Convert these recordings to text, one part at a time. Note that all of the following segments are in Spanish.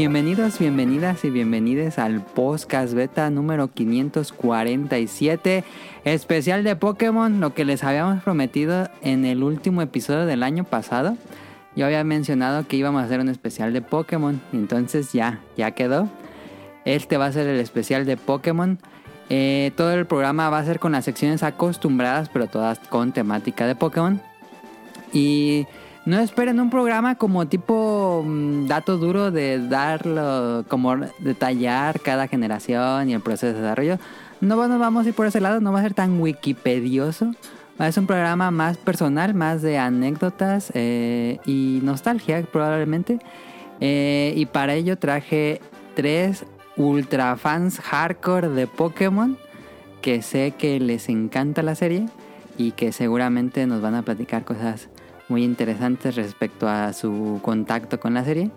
Bienvenidos, bienvenidas y bienvenidos al podcast beta número 547, especial de Pokémon, lo que les habíamos prometido en el último episodio del año pasado. Yo había mencionado que íbamos a hacer un especial de Pokémon, entonces ya, ya quedó. Este va a ser el especial de Pokémon. Eh, todo el programa va a ser con las secciones acostumbradas, pero todas con temática de Pokémon. Y no esperen un programa como tipo mm, dato duro de darlo, como detallar cada generación y el proceso de desarrollo. No nos vamos a ir por ese lado, no va a ser tan wikipedioso. Ser un programa más personal, más de anécdotas eh, y nostalgia probablemente. Eh, y para ello traje tres ultra fans hardcore de Pokémon que sé que les encanta la serie y que seguramente nos van a platicar cosas muy interesantes respecto a su contacto con la serie.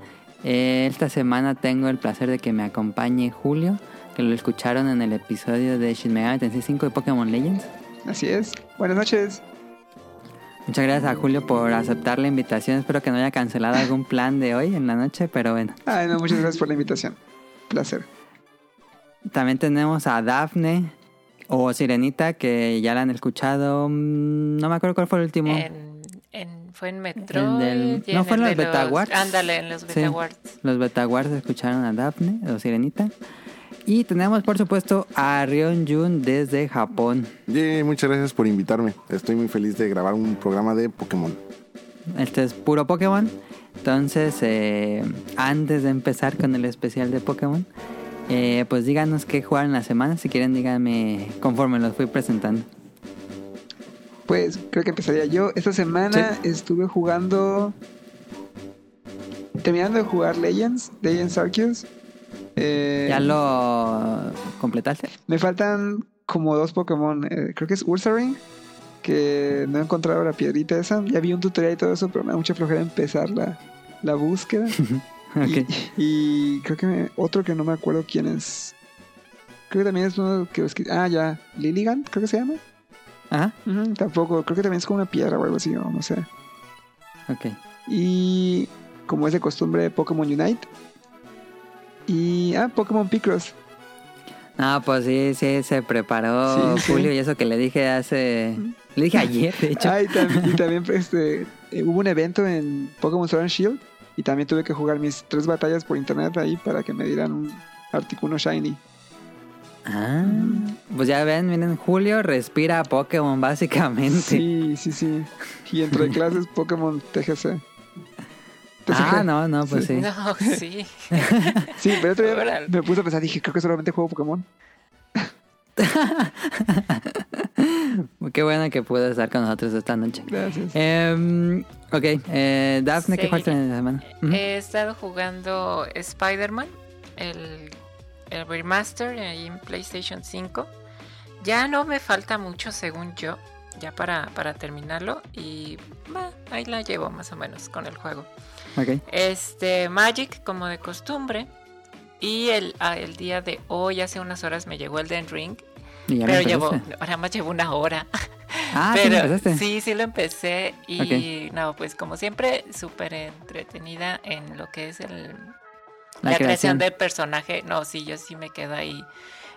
Eh, esta semana tengo el placer de que me acompañe Julio, que lo escucharon en el episodio de Shin Megami Tensei 5 de Pokémon Legends. Así es. Buenas noches. Muchas gracias a Julio por aceptar la invitación. Espero que no haya cancelado algún plan de hoy en la noche, pero bueno. Ay, no, muchas gracias por la invitación. Placer. También tenemos a Dafne o Sirenita, que ya la han escuchado. Mm, no me acuerdo cuál fue el último. Fue en Metro. no fue en los Beta Ándale, en los Beta Los Beta escucharon a Daphne o Sirenita. Y tenemos, por supuesto, a Rion Jun desde Japón. muchas gracias por invitarme. Estoy muy feliz de grabar un programa de Pokémon. Este es puro Pokémon. Entonces, eh, antes de empezar con el especial de Pokémon, eh, pues díganos qué jugaron la semana. Si quieren, díganme conforme los fui presentando. Pues creo que empezaría yo. Esta semana estuve jugando. Terminando de jugar Legends, Legends Arceus. Eh, ¿Ya lo completaste? Me faltan como dos Pokémon. Eh, creo que es Ursaring. Que no he encontrado la piedrita esa. Ya vi un tutorial y todo eso, pero me da mucha flojera empezar la, la búsqueda. Y, creo que otro que no me acuerdo quién es. Creo que también es uno que. Ah, ya. Lilligant, creo que se llama. Ajá. tampoco. Creo que también es como una piedra o algo así, no sé. Ok. Y como es de costumbre, Pokémon Unite. Y. Ah, Pokémon Picross. Ah, pues sí, sí, se preparó Julio y eso que le dije hace. Le dije ayer, de hecho. Ah, y también, este, hubo un evento en Pokémon Sword and Shield y también tuve que jugar mis tres batallas por internet ahí para que me dieran un Articuno Shiny. Ah, pues ya ven, miren, Julio respira Pokémon básicamente. Sí, sí, sí. Y entre clases Pokémon TGC. Ah, no, no, pues sí. No, sí. sí, pero otro día me puse a pensar, dije, creo que solamente juego Pokémon. Qué bueno que pude estar con nosotros esta noche. Gracias. Eh, ok, eh, Daphne, ¿qué falta en la semana? He estado jugando Spider-Man, el, el remaster en PlayStation 5. Ya no me falta mucho, según yo, ya para, para terminarlo. Y ahí la llevo más o menos con el juego. Okay. Este, Magic, como de costumbre. Y el, ah, el día de hoy, hace unas horas, me llegó el Den Ring. pero llevo, ahora más llevo una hora. Ah, pero sí, sí lo empecé. Y no, pues como siempre, súper entretenida en lo que es el, la, creación. del personaje. No, sí, yo sí me quedo ahí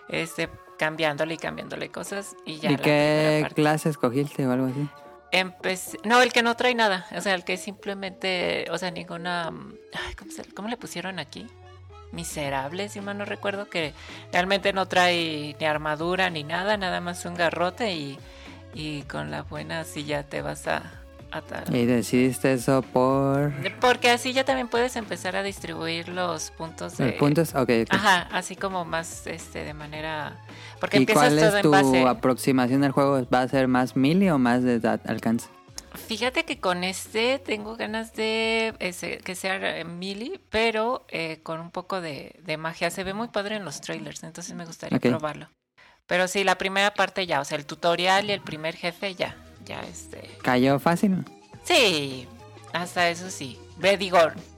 este, cambiándole y cambiándole cosas. ¿Y, ya ¿Y qué clase escogiste o algo así? Empecé, no, el que no trae nada, o sea, el que simplemente, o sea, ninguna, ¿cómo, ¿cómo le pusieron aquí? miserable, si mal no recuerdo, que realmente no trae ni armadura ni nada, nada más un garrote y, y con la buena ya te vas a atar. ¿Y decidiste eso por...? Porque así ya también puedes empezar a distribuir los puntos de... puntos? Ok, Ajá, así como más este de manera... Porque ¿Y cuál es tu aproximación del juego? ¿Va a ser más mili o más de alcance? Fíjate que con este tengo ganas de que sea mili, pero eh, con un poco de, magia. Se ve muy padre en los trailers, entonces me gustaría probarlo. Pero sí, la primera parte ya, o sea, el tutorial y el primer jefe ya, ya este. ¿Cayó fácil? Sí, hasta eso sí. Ve,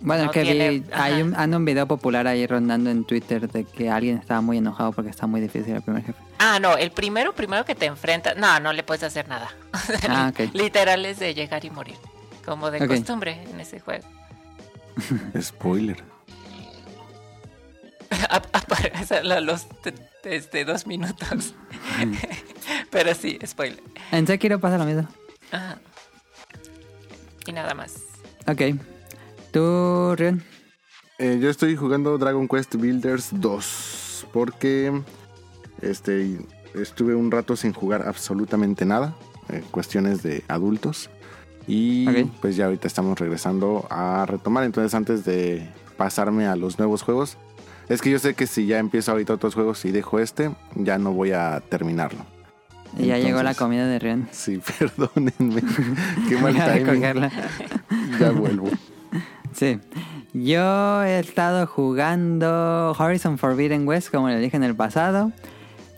Bueno, que vi, hay un, un video popular ahí rondando en Twitter de que alguien estaba muy enojado porque está muy difícil el primer jefe. Ah, no, el primero, primero que te enfrentas, no, no le puedes hacer nada. Ah, Literal es de llegar y morir, como de costumbre en ese juego. Spoiler. aparece a los este, dos minutos. Pero sí, spoiler. En Sekiro pasa lo mismo. Ajá. Y nada más. Ok. ¿Tú, Rion? Eh, yo estoy jugando Dragon Quest Builders 2 porque este estuve un rato sin jugar absolutamente nada, eh, cuestiones de adultos y pues ya ahorita estamos regresando a retomar, entonces antes de pasarme a los nuevos juegos, es que yo sé que si ya empiezo ahorita otros juegos y dejo este, ya no voy a terminarlo. Y ya llegó la comida de Rion. Sí, perdónenme. Qué mal timing. Ya vuelvo. Sí. Yo he estado jugando Horizon Forbidden West, como le dije en el pasado.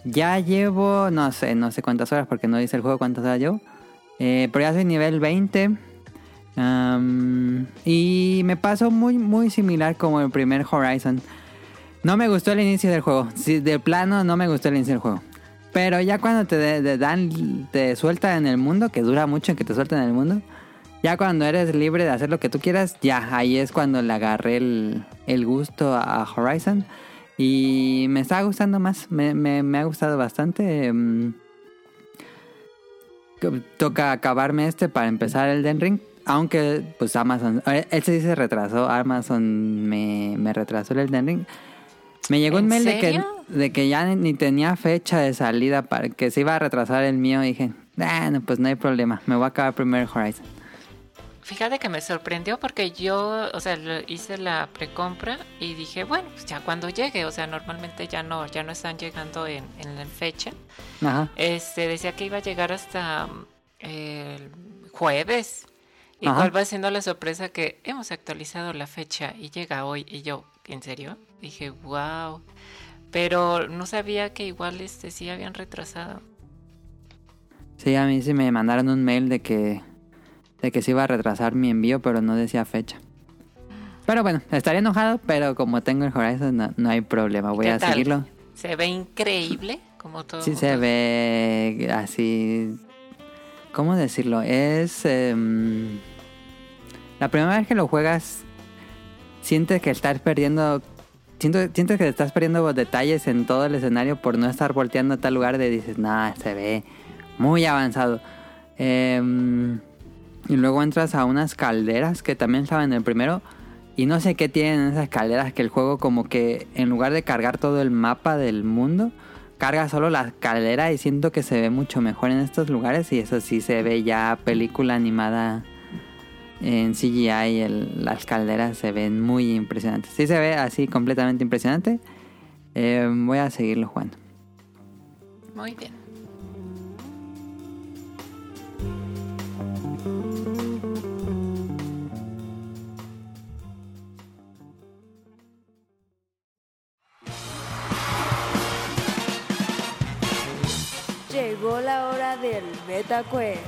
Ya llevo, no sé, no sé cuántas horas, porque no dice el juego cuántas horas llevo. Eh, pero ya soy nivel 20. Am, y me pasó muy, muy similar como el primer Horizon. No me gustó el inicio del juego. Sí, de plano no me gustó el inicio del juego. Pero ya cuando te de- dan, te suelta en el mundo, que dura mucho en que te suelten en el mundo. Ya cuando eres libre de hacer lo que tú quieras, ya ahí es cuando le agarré el, el gusto a Horizon. Y me está gustando más, me, me- ha gustado bastante. Que Toca acabarme este para empezar el Den Ring. Aunque, pues Amazon. eh, Él se retrasó. Amazon me, me retrasó el Den Ring. Me llegó un ¿En mail de que, de que ya ni, tenía fecha de salida para que se iba a retrasar el mío. Y dije, bueno, pues no hay problema. Me voy a acabar primero Horizon. Fíjate que me sorprendió porque yo, o sea, hice la precompra y dije, bueno, pues ya cuando llegue, o sea, normalmente ya no, ya no están llegando en, en la fecha. Ajá. Este decía que iba a llegar hasta el jueves. Y Ajá. cuál va siendo la sorpresa que hemos actualizado la fecha y llega hoy. Y yo, ¿en serio? Dije, wow. Pero no sabía que igual este sí habían retrasado. Sí, a mí sí me mandaron un mail de que de que se iba a retrasar mi envío, pero no decía fecha. Pero bueno, estaría enojado, pero como tengo el Horizon no, no hay problema, voy ¿Qué a tal? seguirlo. Se ve increíble, como todo. Sí se ve así... ¿Cómo decirlo? Es... em, la primera vez que lo juegas, sientes que estás perdiendo... Siento, sientes que estás perdiendo detalles en todo el escenario por no estar volteando a tal lugar de dices, nah, se ve muy avanzado. Em, y luego entras a unas calderas que también estaban en el primero. Y no sé qué tienen esas calderas que el juego como que en lugar de cargar todo el mapa del mundo, carga solo la caldera y siento que se ve mucho mejor en estos lugares. Y eso sí se ve ya película animada en CGI. el- las calderas se ven muy impresionantes. Sí se ve así completamente impresionante. Eh, voy a seguirlo jugando. Muy bien. Llegó la hora del Beta Quest.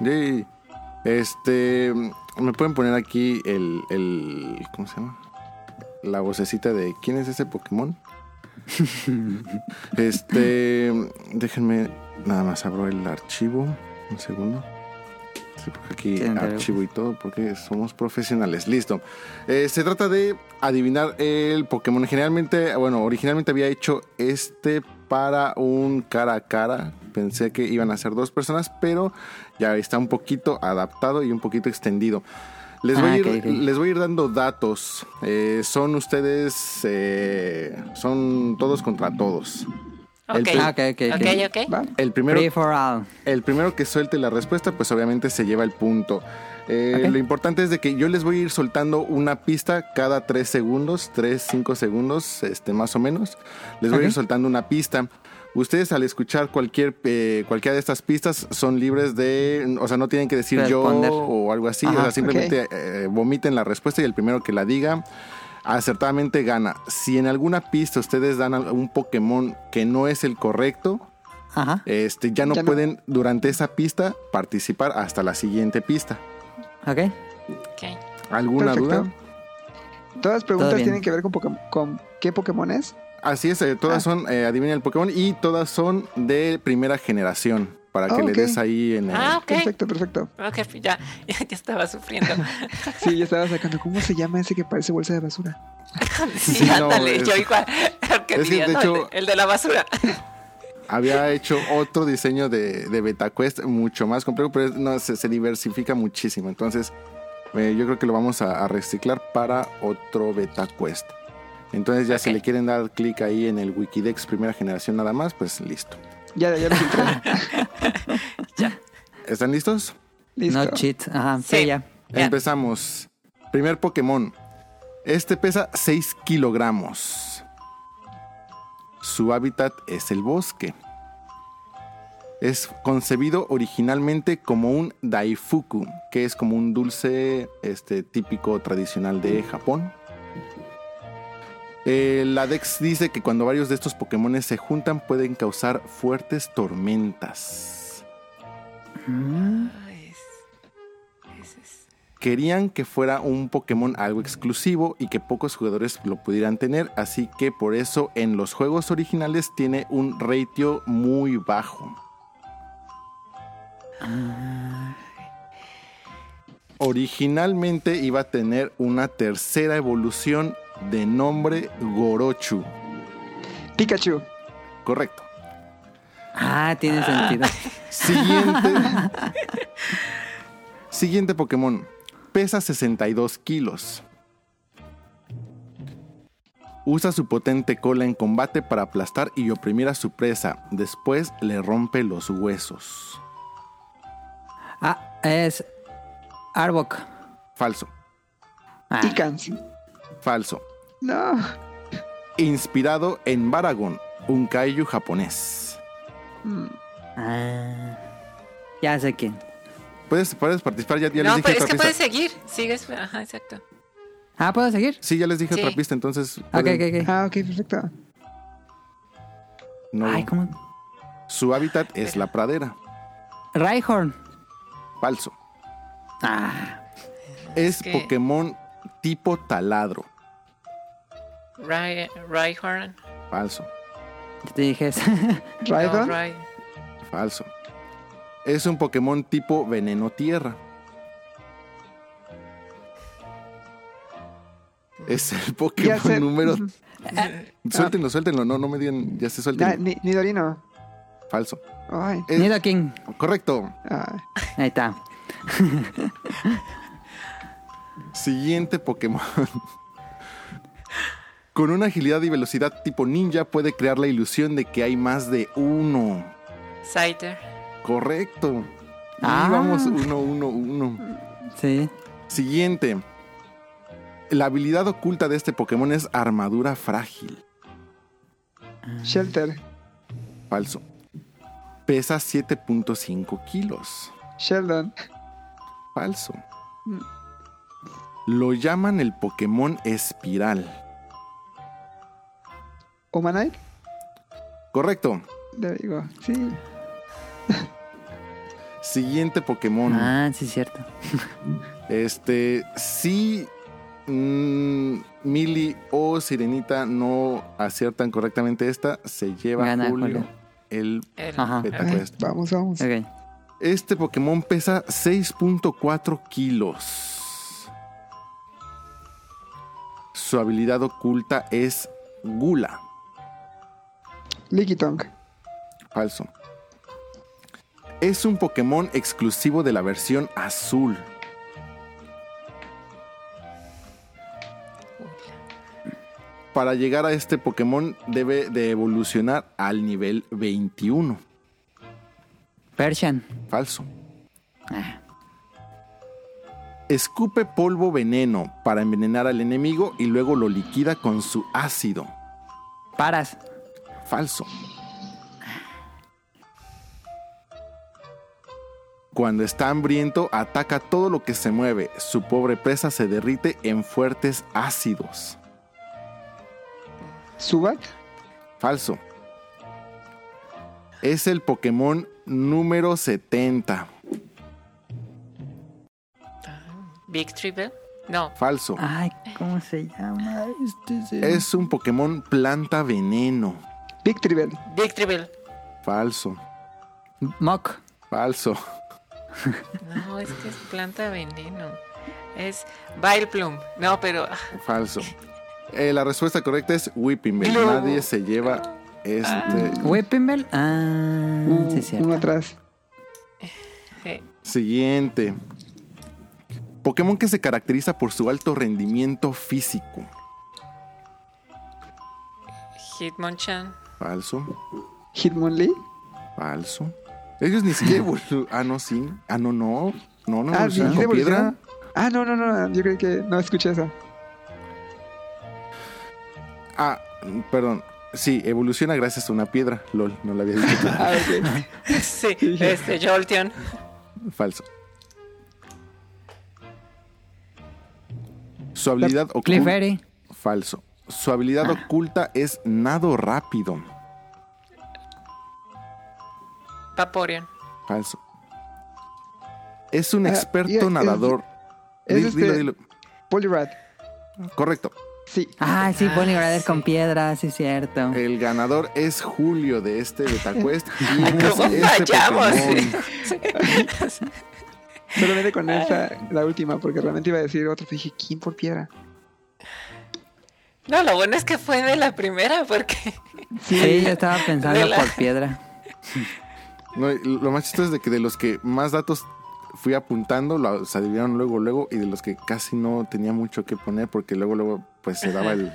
Yay. Este, me pueden poner aquí el, el, ¿cómo se llama? La vocecita de quién es ese Pokémon. este, déjenme nada más abro el archivo, un segundo. Sí, porque aquí archivo y todo, porque somos profesionales. Listo. Eh, se trata de adivinar el Pokémon. Generalmente, bueno, originalmente había hecho este para un cara a cara. Pensé que iban a ser dos personas, pero ya está un poquito adaptado y un poquito extendido. Les voy, Ah, a, ir, les voy a ir dando datos. Eh, son ustedes, eh, son todos contra todos. El Ah. El primero, Free for all. el primero que suelte la respuesta, pues obviamente se lleva el punto. Eh. Lo importante es de que yo les voy a ir soltando una pista cada 3 segundos, 3, 5 segundos, este, más o menos. Les voy a ir soltando una pista. Ustedes al escuchar cualquier eh, cualquiera de estas pistas son libres de, o sea, no tienen que decir Responder. yo o algo así, Ajá, o sea, simplemente eh, vomiten la respuesta y el primero que la diga acertadamente gana. Si en alguna pista ustedes dan un Pokémon que no es el correcto, Ajá. este, ya no Ya no. pueden durante esa pista participar hasta la siguiente pista. Ok. Ok. ¿Alguna Perfecto. duda? Todas las preguntas tienen que ver con, Pokémon- con qué Pokémon es. Así es, eh, todas Ah. son, eh, adivina el Pokémon, y todas son de primera generación. Para que Ah, le des ahí en el. Ah, ok. Perfecto, perfecto. Ok, ya, ya, ya estaba sufriendo. Sí, yo estaba sacando. ¿Cómo se llama ese que parece bolsa de basura? Sí, Sí, no, ándale, es- yo igual. ¿Qué es que, diría, de no? hecho- el, de, el de la basura. Había hecho otro diseño de, de BetaQuest mucho más complejo, pero no, se, se diversifica muchísimo. Entonces, eh, yo creo que lo vamos a, a reciclar para otro BetaQuest. Entonces, ya si le quieren dar clic ahí en el Wikidex primera generación nada más, pues listo. Ya, ya lo filtré. ¿Están listos? Listo. No cheat. Ajá, sí, Sí. ya. Ya. Empezamos. Primer Pokémon. Este pesa 6 kilogramos. Su hábitat es el bosque. Es concebido originalmente como un daifuku, que es como un dulce este, típico tradicional de Japón. Eh, la Dex dice que cuando varios de estos Pokémon se juntan pueden causar fuertes tormentas. Es- Querían que fuera un Pokémon algo exclusivo y que pocos jugadores lo pudieran tener, así que por eso en los juegos originales tiene un ratio muy bajo. Originalmente iba a tener una tercera evolución de nombre Gorochu. Pikachu. Correcto. Ah, tiene sentido. Siguiente. Siguiente Pokémon. Pesa 62 kilos. Usa su potente cola en combate para aplastar y oprimir a su presa. Después le rompe los huesos. Ah, es Arbok. Falso. Ah. Falso. No. Inspirado en Baragon, un kaiju japonés. Mm. ah, ya sé quién. Puedes, puedes participar, ya, ya no, les dije pero es otra que pista. puedes seguir. Sigues. Ajá, exacto. Ah, ¿puedo seguir? Sí, ya les dije Sí. otra pista, entonces. Ok, pueden- ok, ok. Ah, ok, perfecto. no. Ay, ¿cómo? Su hábitat es la pradera. Rhyhorn. Falso. Ah, Es que- Pokémon tipo taladro. Rai- Rhyhorn. Falso. yo te dije eso. No. Rai- Falso. Es un Pokémon tipo veneno tierra. Es el Pokémon sé. número. Suéltenlo, suéltenlo. No, no me digan. Ya se suelten. Ni- Nidorino. Falso. Ay. Es- Nidoking. correcto. Ah, Ahí está. Siguiente Pokémon. Con una agilidad y velocidad tipo ninja puede crear la ilusión de que hay más de uno. Scyther. Correcto. Ah. Y vamos uno, uno, uno. Sí. Siguiente. La habilidad oculta de este Pokémon es armadura frágil. Shelter. Falso. Pesa 7.5 kilos. Sheldon. Falso. Mm. Lo llaman el Pokémon espiral. Humanite. Correcto. There you go. Sí. Siguiente Pokémon. Ah, sí, cierto. Este, si mm, Mili o Sirenita no aciertan correctamente esta, se lleva Gana Julio, Julio. el El- vamos, vamos. Este Pokémon pesa 6.4 kilos. Su habilidad oculta es Gula. Falso. Es un Pokémon exclusivo de la versión azul. Para llegar a este Pokémon debe de evolucionar al nivel 21. Persian. Falso. Ah, Escupe polvo veneno para envenenar al enemigo y luego lo liquida con su ácido. Paras. Falso. Cuando está hambriento, ataca todo lo que se mueve. Su pobre presa se derrite en fuertes ácidos. Subat. Falso. Es el Pokémon número 70. Big Tribble. No. Falso. Ay, ¿cómo se llama? Este se- Es un Pokémon planta veneno. Victreebel. Victreebel. Falso. Mock. Falso. No, es que es planta veneno. Es Vileplume. No, pero. ah, Falso. Eh, la respuesta correcta es Whipping Bell. No. Nadie se lleva este. Whipping Bell. Ah, Uh, sí, cierto. uno atrás. eh, Siguiente. Pokémon que se caracteriza por su alto rendimiento físico. Hitmonchan. Falso. Hitmonlee. Falso. Ellos ni siquiera evolu- Ah, no, sí. Ah, no, no. No, no Ah, ¿sí con piedra. Ah, no, no, no. Yo creo que no escuché esa. Ah, perdón. Sí, evoluciona gracias a una piedra. LOL, no lo había dicho. Ah, ok. Sí, este, Jolteon. Falso. Su habilidad oculta. Falso. Su habilidad oculta es nado rápido. Vaporeon. Falso. Es un Ah, experto nadador. es Dilo, este- dilo, dilo. Poliwrath. Correcto. Sí. Ah, sí, Ah, Poliwrath sí. con piedras, sí, cierto. El ganador es Julio de este BetaQuest. ¿Cómo este fallamos? Pokémon. Solamente con esa, la última, porque realmente iba a decir otro. Dije, ¿quién por piedra? No, lo bueno es que fue de la primera, porque. Sí, yo estaba pensando la- por piedra. No, lo más chistoso es de que de los que más datos fui apuntando, los adivinaron luego, luego, y de los que casi no tenía mucho que poner, porque luego, luego, pues se daba el,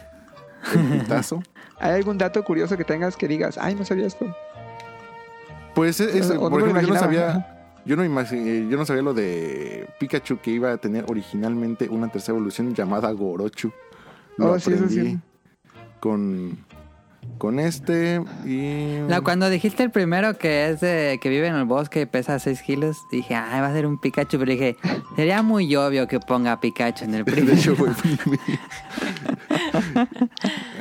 el pitazo. ¿Hay algún dato curioso que tengas que digas, ay, no sabía esto? Pues es, no por ejemplo, yo no sabía, yo no, imagi- yo no sabía lo de Pikachu que iba a tener originalmente una tercera evolución llamada Gorochu. Lo Oh, sí, sí. con, con este y... No, cuando dijiste el primero que es de que vive en el bosque y pesa 6 kilos, dije, ay, va a ser un Pikachu. Pero dije, sería muy obvio que ponga Pikachu en el De primero. hecho, fue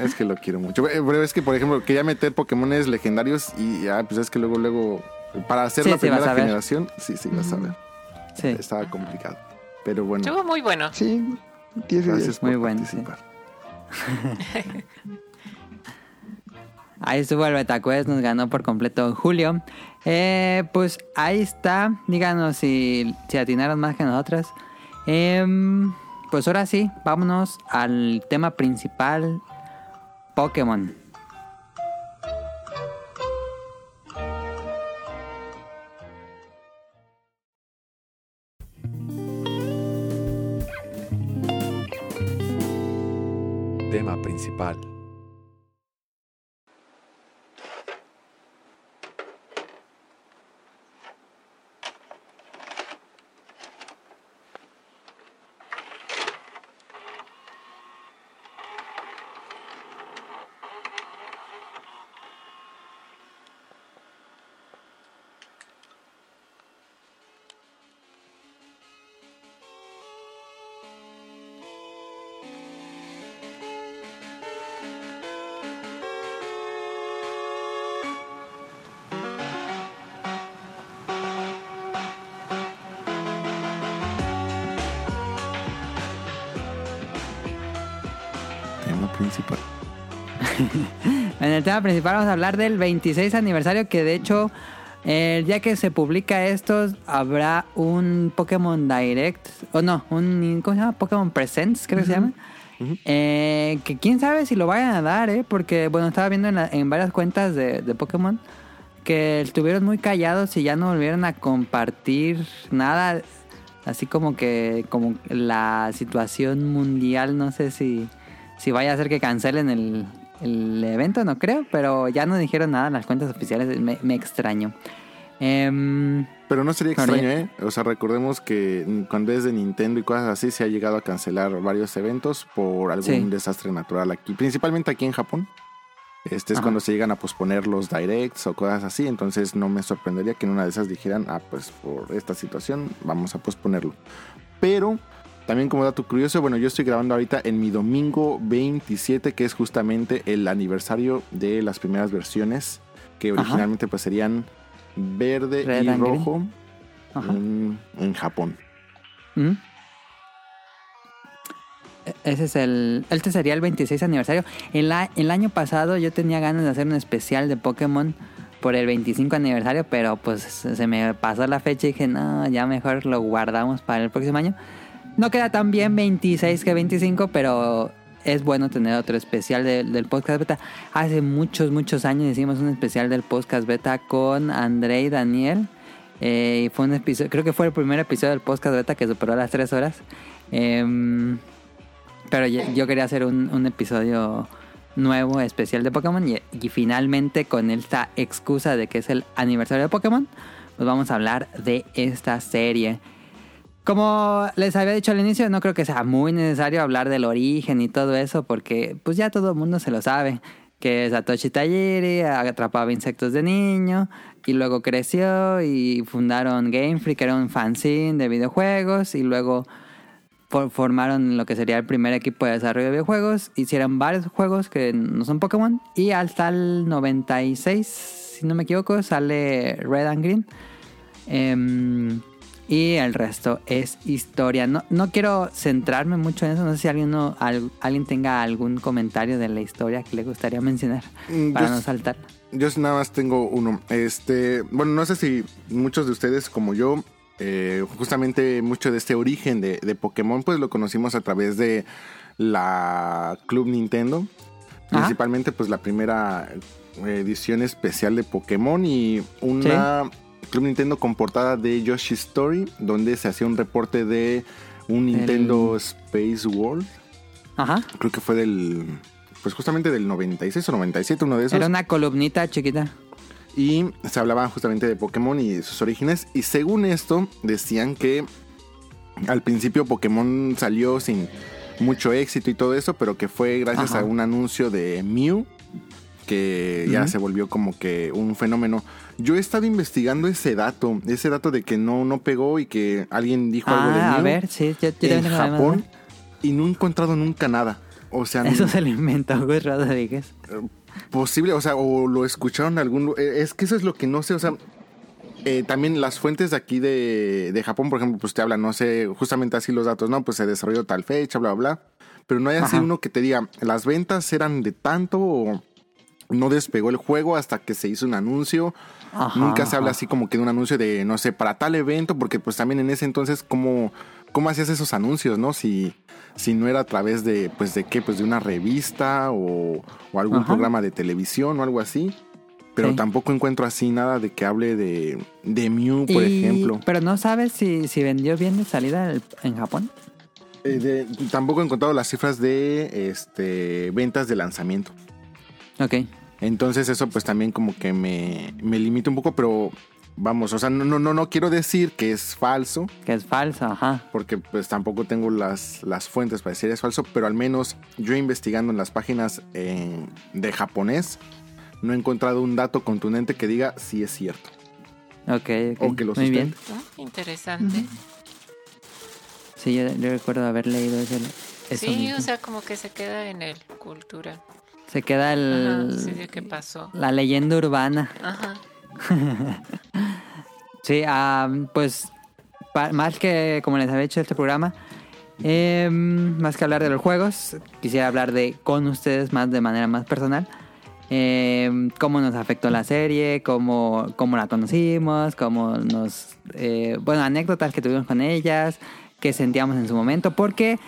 es que lo quiero mucho. Eh, Pero es que, por ejemplo, quería meter Pokémones legendarios y ya, pues es que luego, luego, para hacer Sí, la sí primera generación, sí, sí, vas a ver. Sí. Estaba complicado. Pero bueno, Estuvo muy bueno. Sí, 10 de 10. gracias por Muy bueno, sí. participar. Ahí estuvo el BetaQuest, nos ganó por completo Julio. Eh, pues ahí está. Díganos si, si atinaron más que nosotras. Em, pues ahora sí, vámonos al tema principal: Pokémon. Tema principal. Tema principal vamos a hablar del 26 aniversario que de hecho el día que se publica esto habrá un Pokémon Direct o no, un ¿cómo se llama? Pokémon Presents creo que se llama. Eh, que quién sabe si lo vayan a dar, ¿eh? Porque bueno, estaba viendo en, la- en varias cuentas de, de Pokémon que estuvieron muy callados y ya no volvieron a compartir nada. Así como que como la situación mundial, no sé si, si vaya a hacer que cancelen el, el evento, no creo, pero ya no dijeron nada en las cuentas oficiales, me, me extraño. Em, Pero no sería extraño, ¿eh? O sea, recordemos que cuando es de Nintendo y cosas así, se ha llegado a cancelar varios eventos por algún Sí. desastre natural aquí, principalmente aquí en Japón. Este es Ajá. cuando se llegan a posponer los directs o cosas así, entonces no me sorprendería que en una de esas dijeran, ah, pues por esta situación vamos a posponerlo. Pero también como dato curioso, bueno, yo estoy grabando ahorita en mi domingo 27, que es justamente el aniversario de las primeras versiones, que Ajá. originalmente pues serían verde Red y rojo ajá. en, en Japón. ¿Mm? ese es el. Este sería el 26 aniversario. El, el año pasado yo tenía ganas de hacer un especial de Pokémon por el 25 aniversario, pero pues se me pasó la fecha y dije, no, ya mejor lo guardamos para el próximo año. No queda tan bien 26 que 25, pero es bueno tener otro especial de- del podcast beta. Hace muchos, muchos años hicimos un especial del podcast beta con André y Daniel. Eh, y fue un episodio, creo que fue el primer episodio del podcast beta que superó las 3 horas. Em, pero yo, quería hacer un, episodio nuevo, especial de Pokémon. Y, y finalmente, con esta excusa de que es el aniversario de Pokémon, pues vamos a hablar de esta serie. Como les había dicho al inicio, no creo que sea muy necesario hablar del origen y todo eso, porque pues ya todo el mundo se lo sabe. Que Satoshi Tajiri atrapaba insectos de niño y luego creció y fundaron Game Freak, que era un fanzine de videojuegos, y luego for- formaron lo que sería el primer equipo de desarrollo de videojuegos. Hicieron varios juegos que no son Pokémon. Y hasta el 96, si no me equivoco, sale Red and Green. Em, y el resto es historia. No, no quiero centrarme mucho en eso. No sé si alguien, no- al- alguien tenga algún comentario de la historia que le gustaría mencionar Mm, para yo no saltar. Yo nada más tengo uno. Este, bueno, no sé si muchos de ustedes como yo, eh, justamente mucho de este origen de, de Pokémon, pues lo conocimos a través de la Club Nintendo. Ajá. Principalmente, pues la primera edición especial de Pokémon y una Club Nintendo con portada de Yoshi Story, donde se hacía un reporte de un Nintendo Space World. Ajá. Creo que fue del, pues justamente del 96 o 97, uno de esos. Era una columnita chiquita. Y se hablaba justamente de Pokémon y sus orígenes. Y según esto, decían que al principio Pokémon salió sin mucho éxito y todo eso, pero que fue gracias Ajá. a un anuncio de Mew que ya se volvió como que un fenómeno. Yo he estado investigando ese dato, ese dato de que no, no pegó y que alguien dijo algo de Ah, Mew a ver, sí, yo, yo en Japón y no he encontrado nunca nada. O sea, Eso se lo inventó Gus Rodríguez. posible, o sea, o lo escucharon en algún eh, Es que eso es lo que no sé, o sea, eh, también las fuentes de aquí de, de Japón, por ejemplo, pues te hablan, no sé, justamente así los datos, ¿no? Pues se desarrolló tal fecha, bla, bla, bla. Pero no hay así Ajá. uno que te diga, las ventas eran de tanto o no despegó el juego hasta que se hizo un anuncio. Ajá, Nunca se habla ajá. así como que de un anuncio de, no sé, para tal evento, porque pues también en ese entonces, ¿cómo, cómo hacías esos anuncios, no? Si, si no era a través de, pues, de qué, pues de una revista o, o algún Ajá. programa de televisión o algo así. Pero Sí. tampoco encuentro así nada de que hable de, de Mew, por Y- ejemplo. Pero no sabes si, si vendió bien de salida el- en Japón. Eh, de- tampoco he encontrado las cifras de este, ventas de lanzamiento. Ok. Entonces eso pues también como que me, me limita un poco, pero vamos, o sea, no, no, no, no quiero decir que es falso, Que es falso, ajá. porque pues tampoco tengo las, las fuentes para decir es falso, pero al menos yo investigando en las páginas eh, de japonés, no he encontrado un dato contundente que diga si es cierto. Ok, ok. O que lo Muy bien. Ah, interesante. Sí, yo, yo recuerdo haber leído ese, eso Sí, mismo. o sea, como que se queda en el cultura. Se queda el, Ajá, sí, de qué pasó. la leyenda urbana. Ajá. Sí, pues más que como les había hecho este programa, em, más que hablar de los juegos, quisiera hablar de con ustedes más de manera más personal. em, cómo nos afectó la serie, cómo, cómo la conocimos, cómo nos... eh, bueno, anécdotas que tuvimos con ellas, qué sentíamos en su momento, porque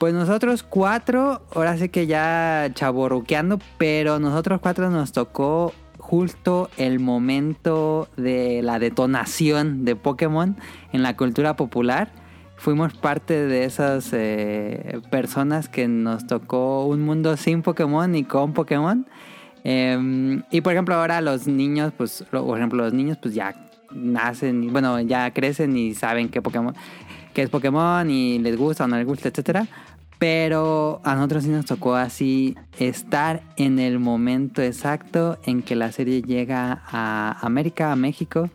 pues nosotros cuatro, ahora sí que ya chaborruqueando, pero nosotros cuatro nos tocó justo el momento de la detonación de Pokémon en la cultura popular. Fuimos parte de esas eh, personas que nos tocó un mundo sin Pokémon y con Pokémon. Eh, y por ejemplo ahora los niños, pues, por ejemplo los niños pues ya nacen, bueno, ya crecen y saben qué Pokémon, qué es Pokémon y les gusta o no les gusta, etcétera. Pero a nosotros sí nos tocó así estar en el momento exacto en que la serie llega a América, a México,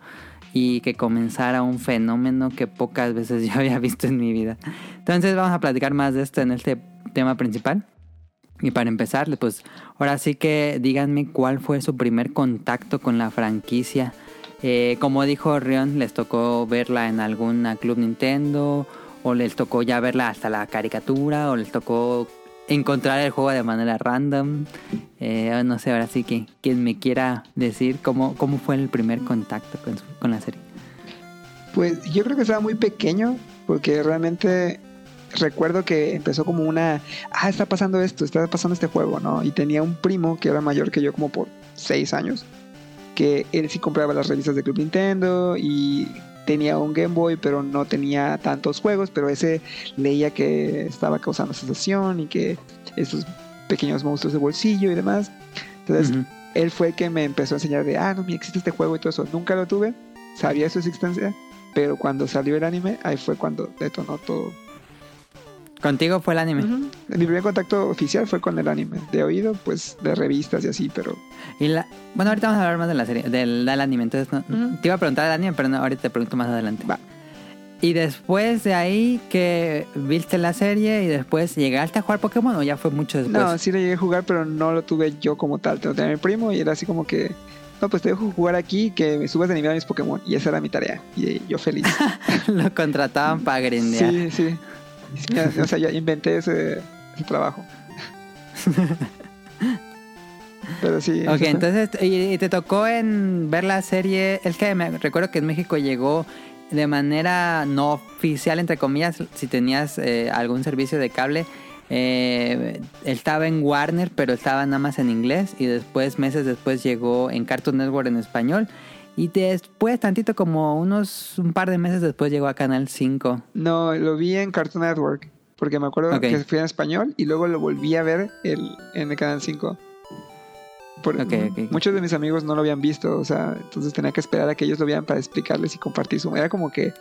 y que comenzara un fenómeno que pocas veces yo había visto en mi vida. Entonces vamos a platicar más de esto en este tema principal. Y para empezar, pues ahora sí que díganme cuál fue su primer contacto con la franquicia. Eh, como dijo Rion, les tocó verla en alguna Club Nintendo o les tocó ya verla hasta la caricatura, o les tocó encontrar el juego de manera random. Eh, no sé, ahora sí que quien me quiera decir cómo, cómo fue el primer contacto con, con la serie. Pues yo creo que estaba muy pequeño, porque realmente recuerdo que empezó como una, ah, está pasando esto, está pasando este juego, ¿no? Y tenía un primo que era mayor que yo como por seis años, que él sí compraba las revistas de Club Nintendo y tenía un Game Boy, pero no tenía tantos juegos, pero ese leía que estaba causando sensación y que esos pequeños monstruos de bolsillo y demás. Entonces, él fue el que me empezó a enseñar de, ah, no, mira, existe este juego y todo eso. Nunca lo tuve, sabía su existencia, pero cuando salió el anime, ahí fue cuando detonó todo. Contigo fue el anime. Mi primer contacto oficial fue con el anime. De oído, pues de revistas y así, pero Y la, bueno, ahorita vamos a hablar más de la serie, del, del anime. Entonces, no- te iba a preguntar del anime, pero no, ahorita te pregunto más adelante. Va. Y después de ahí que viste la serie y después llegaste a jugar Pokémon o ya fue mucho después. no, sí lo llegué a jugar, pero no lo tuve yo como tal. Te lo tenía mi primo y era así como que, no, pues te dejo jugar aquí, que me subas de nivel a mis Pokémon. Y esa era mi tarea. Y yo feliz. Lo contrataban para grindear. sí, sí. O sea, ya inventé ese, ese trabajo. Pero sí. Ok, eso entonces, y, y te tocó en ver la serie. Es que me recuerdo que en México llegó de manera no oficial, entre comillas, si tenías eh, algún servicio de cable. eh, estaba en Warner, pero estaba nada más en inglés. Y después, meses después, llegó en Cartoon Network en español. Y después, tantito como unos un par de meses después, llegó a Canal 5. No, lo vi en Cartoon Network. Porque me acuerdo que fui en español y luego lo volví a ver el, en el Canal 5. Por-. Muchos de mis amigos no lo habían visto, o sea, entonces tenía que esperar a que ellos lo vieran para explicarles y compartir su... Era como que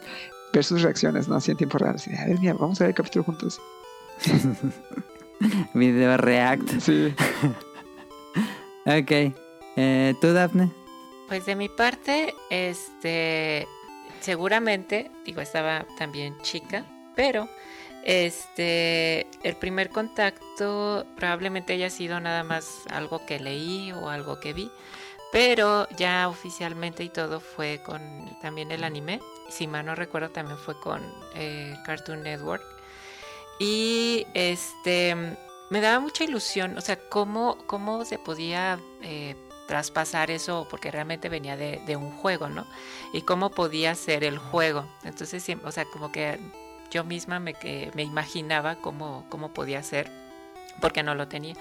ver sus reacciones, ¿no? Así en tiempo real. Así, a ver, mira, vamos a ver el capítulo juntos. Video React. Sí. Ok. Eh, ¿Tú, Daphne? Pues de mi parte, este, seguramente, digo, estaba también chica, pero este, el primer contacto probablemente haya sido nada más algo que leí o algo que vi, pero ya oficialmente y todo fue con también el anime, si mal no recuerdo también fue con eh, Cartoon Network. Y este me daba mucha ilusión, o sea, cómo, cómo se podía eh, traspasar eso, porque realmente venía de, de un juego, ¿no? Y cómo podía ser el juego. Entonces, o sea, como que yo misma me, que, me imaginaba cómo, cómo podía ser, porque no lo tenía.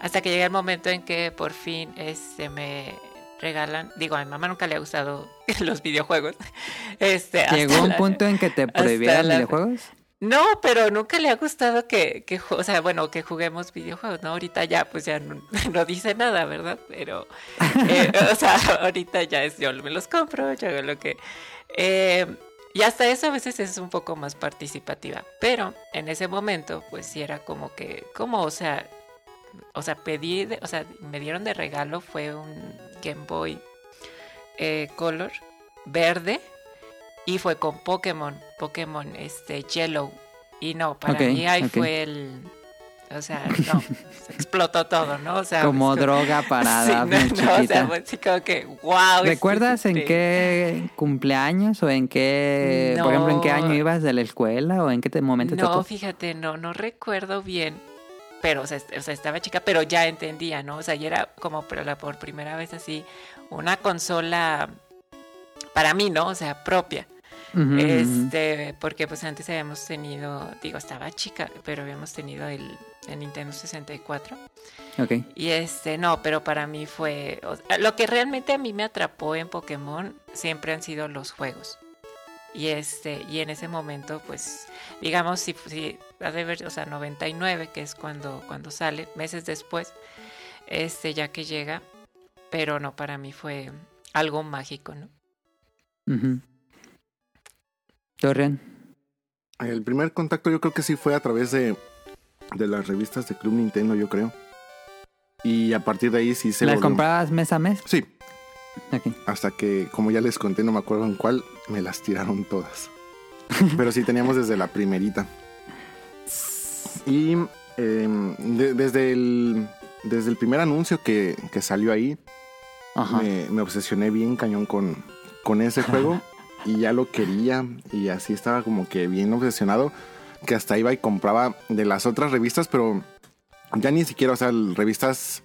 Hasta que llega el momento en que por fin este, me regalan, digo, a mi mamá nunca le ha gustado los videojuegos. Este, ¿Llegó un la- punto en que te prohibieran la- videojuegos? No, pero nunca le ha gustado que, que, o sea, bueno, que juguemos videojuegos, ¿no? Ahorita ya, pues ya no, no dice nada, ¿verdad? Pero, eh, o sea, ahorita ya es, yo me los compro, yo hago lo que... eh, y hasta eso a veces es un poco más participativa, pero en ese momento, pues sí era como que, como, o sea, o sea, pedí, de- o sea, me dieron de regalo, fue un Game Boy eh, Color verde y fue con Pokémon, Pokémon este Yellow. Y no, para Ok, mí ahí fue el o sea, no, se explotó todo, ¿no? O sea, Como pues, droga para sí, no, no, o sea, pues, sí, como que wow. ¿Recuerdas en qué cumpleaños o en qué, por ejemplo, en qué año ibas de la escuela o en qué momento No, tocó? fíjate, no, no recuerdo bien. Pero, o sea, o sea, estaba chica, pero ya entendía, ¿no? O sea, ya era como por primera vez así, una consola para mí, ¿no? O sea, propia. Este, porque pues antes habíamos tenido, digo, estaba chica, pero habíamos tenido el, el Nintendo 64. Ok. Y este, no, pero para mí fue. o sea, lo que realmente a mí me atrapó en Pokémon siempre han sido los juegos. Y este, y en ese momento, pues, digamos, si, si ha de ver, o sea, 99, que es cuando, cuando sale, meses después, este, ya que llega, pero no, para mí fue algo mágico, ¿no? Ujú. Torreón. El primer contacto yo creo que sí fue a través de, de las revistas de Club Nintendo, yo creo. Y a partir de ahí sí se ¿Las volvió- comprabas mes a mes? Sí, hasta que, como ya les conté, no me acuerdo en cuál, me las tiraron todas. Pero sí teníamos desde la primerita. Y eh, de- desde, el, desde el primer anuncio que, que salió ahí, Ajá. me, me obsesioné bien cañón con, con ese juego. y ya lo quería y así estaba como que bien obsesionado que hasta iba y compraba de las otras revistas, pero ya ni siquiera, o sea, revistas,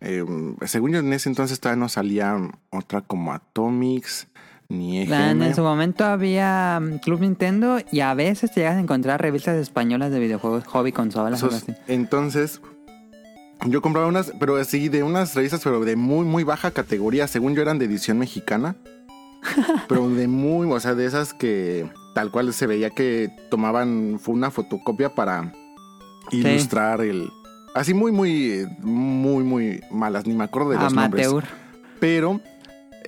eh, según yo en ese entonces todavía no salía otra como Atomics ni EGM. En su momento había mm, Club Nintendo y a veces te llegas a encontrar revistas españolas de videojuegos, hobby, consolas, algo Esos- así. Entonces, yo compraba unas, pero así de unas revistas, pero de muy, muy baja categoría. Según yo eran de edición mexicana. Pero de muy, o sea, de esas que tal cual se veía que tomaban, fue una fotocopia para ilustrar el... Así muy, muy, muy, muy malas, ni me acuerdo de los nombres. Pero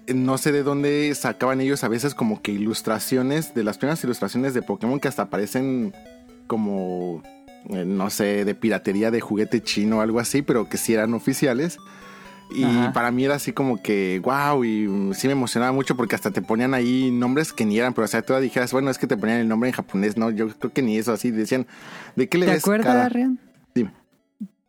eh, no sé de dónde sacaban ellos a veces como que ilustraciones, de las primeras ilustraciones de Pokémon que hasta parecen como, eh, no sé, de piratería de juguete chino o algo así, pero que sí eran oficiales. Y Ajá. para mí era así como que, wow, y sí me emocionaba mucho porque hasta te ponían ahí nombres que ni eran, pero o sea, tú dijeras, bueno, es que te ponían el nombre en japonés, no, yo creo que ni eso, así decían, ¿de qué le ¿Te ves acuerdas, cara? Rian? Dime.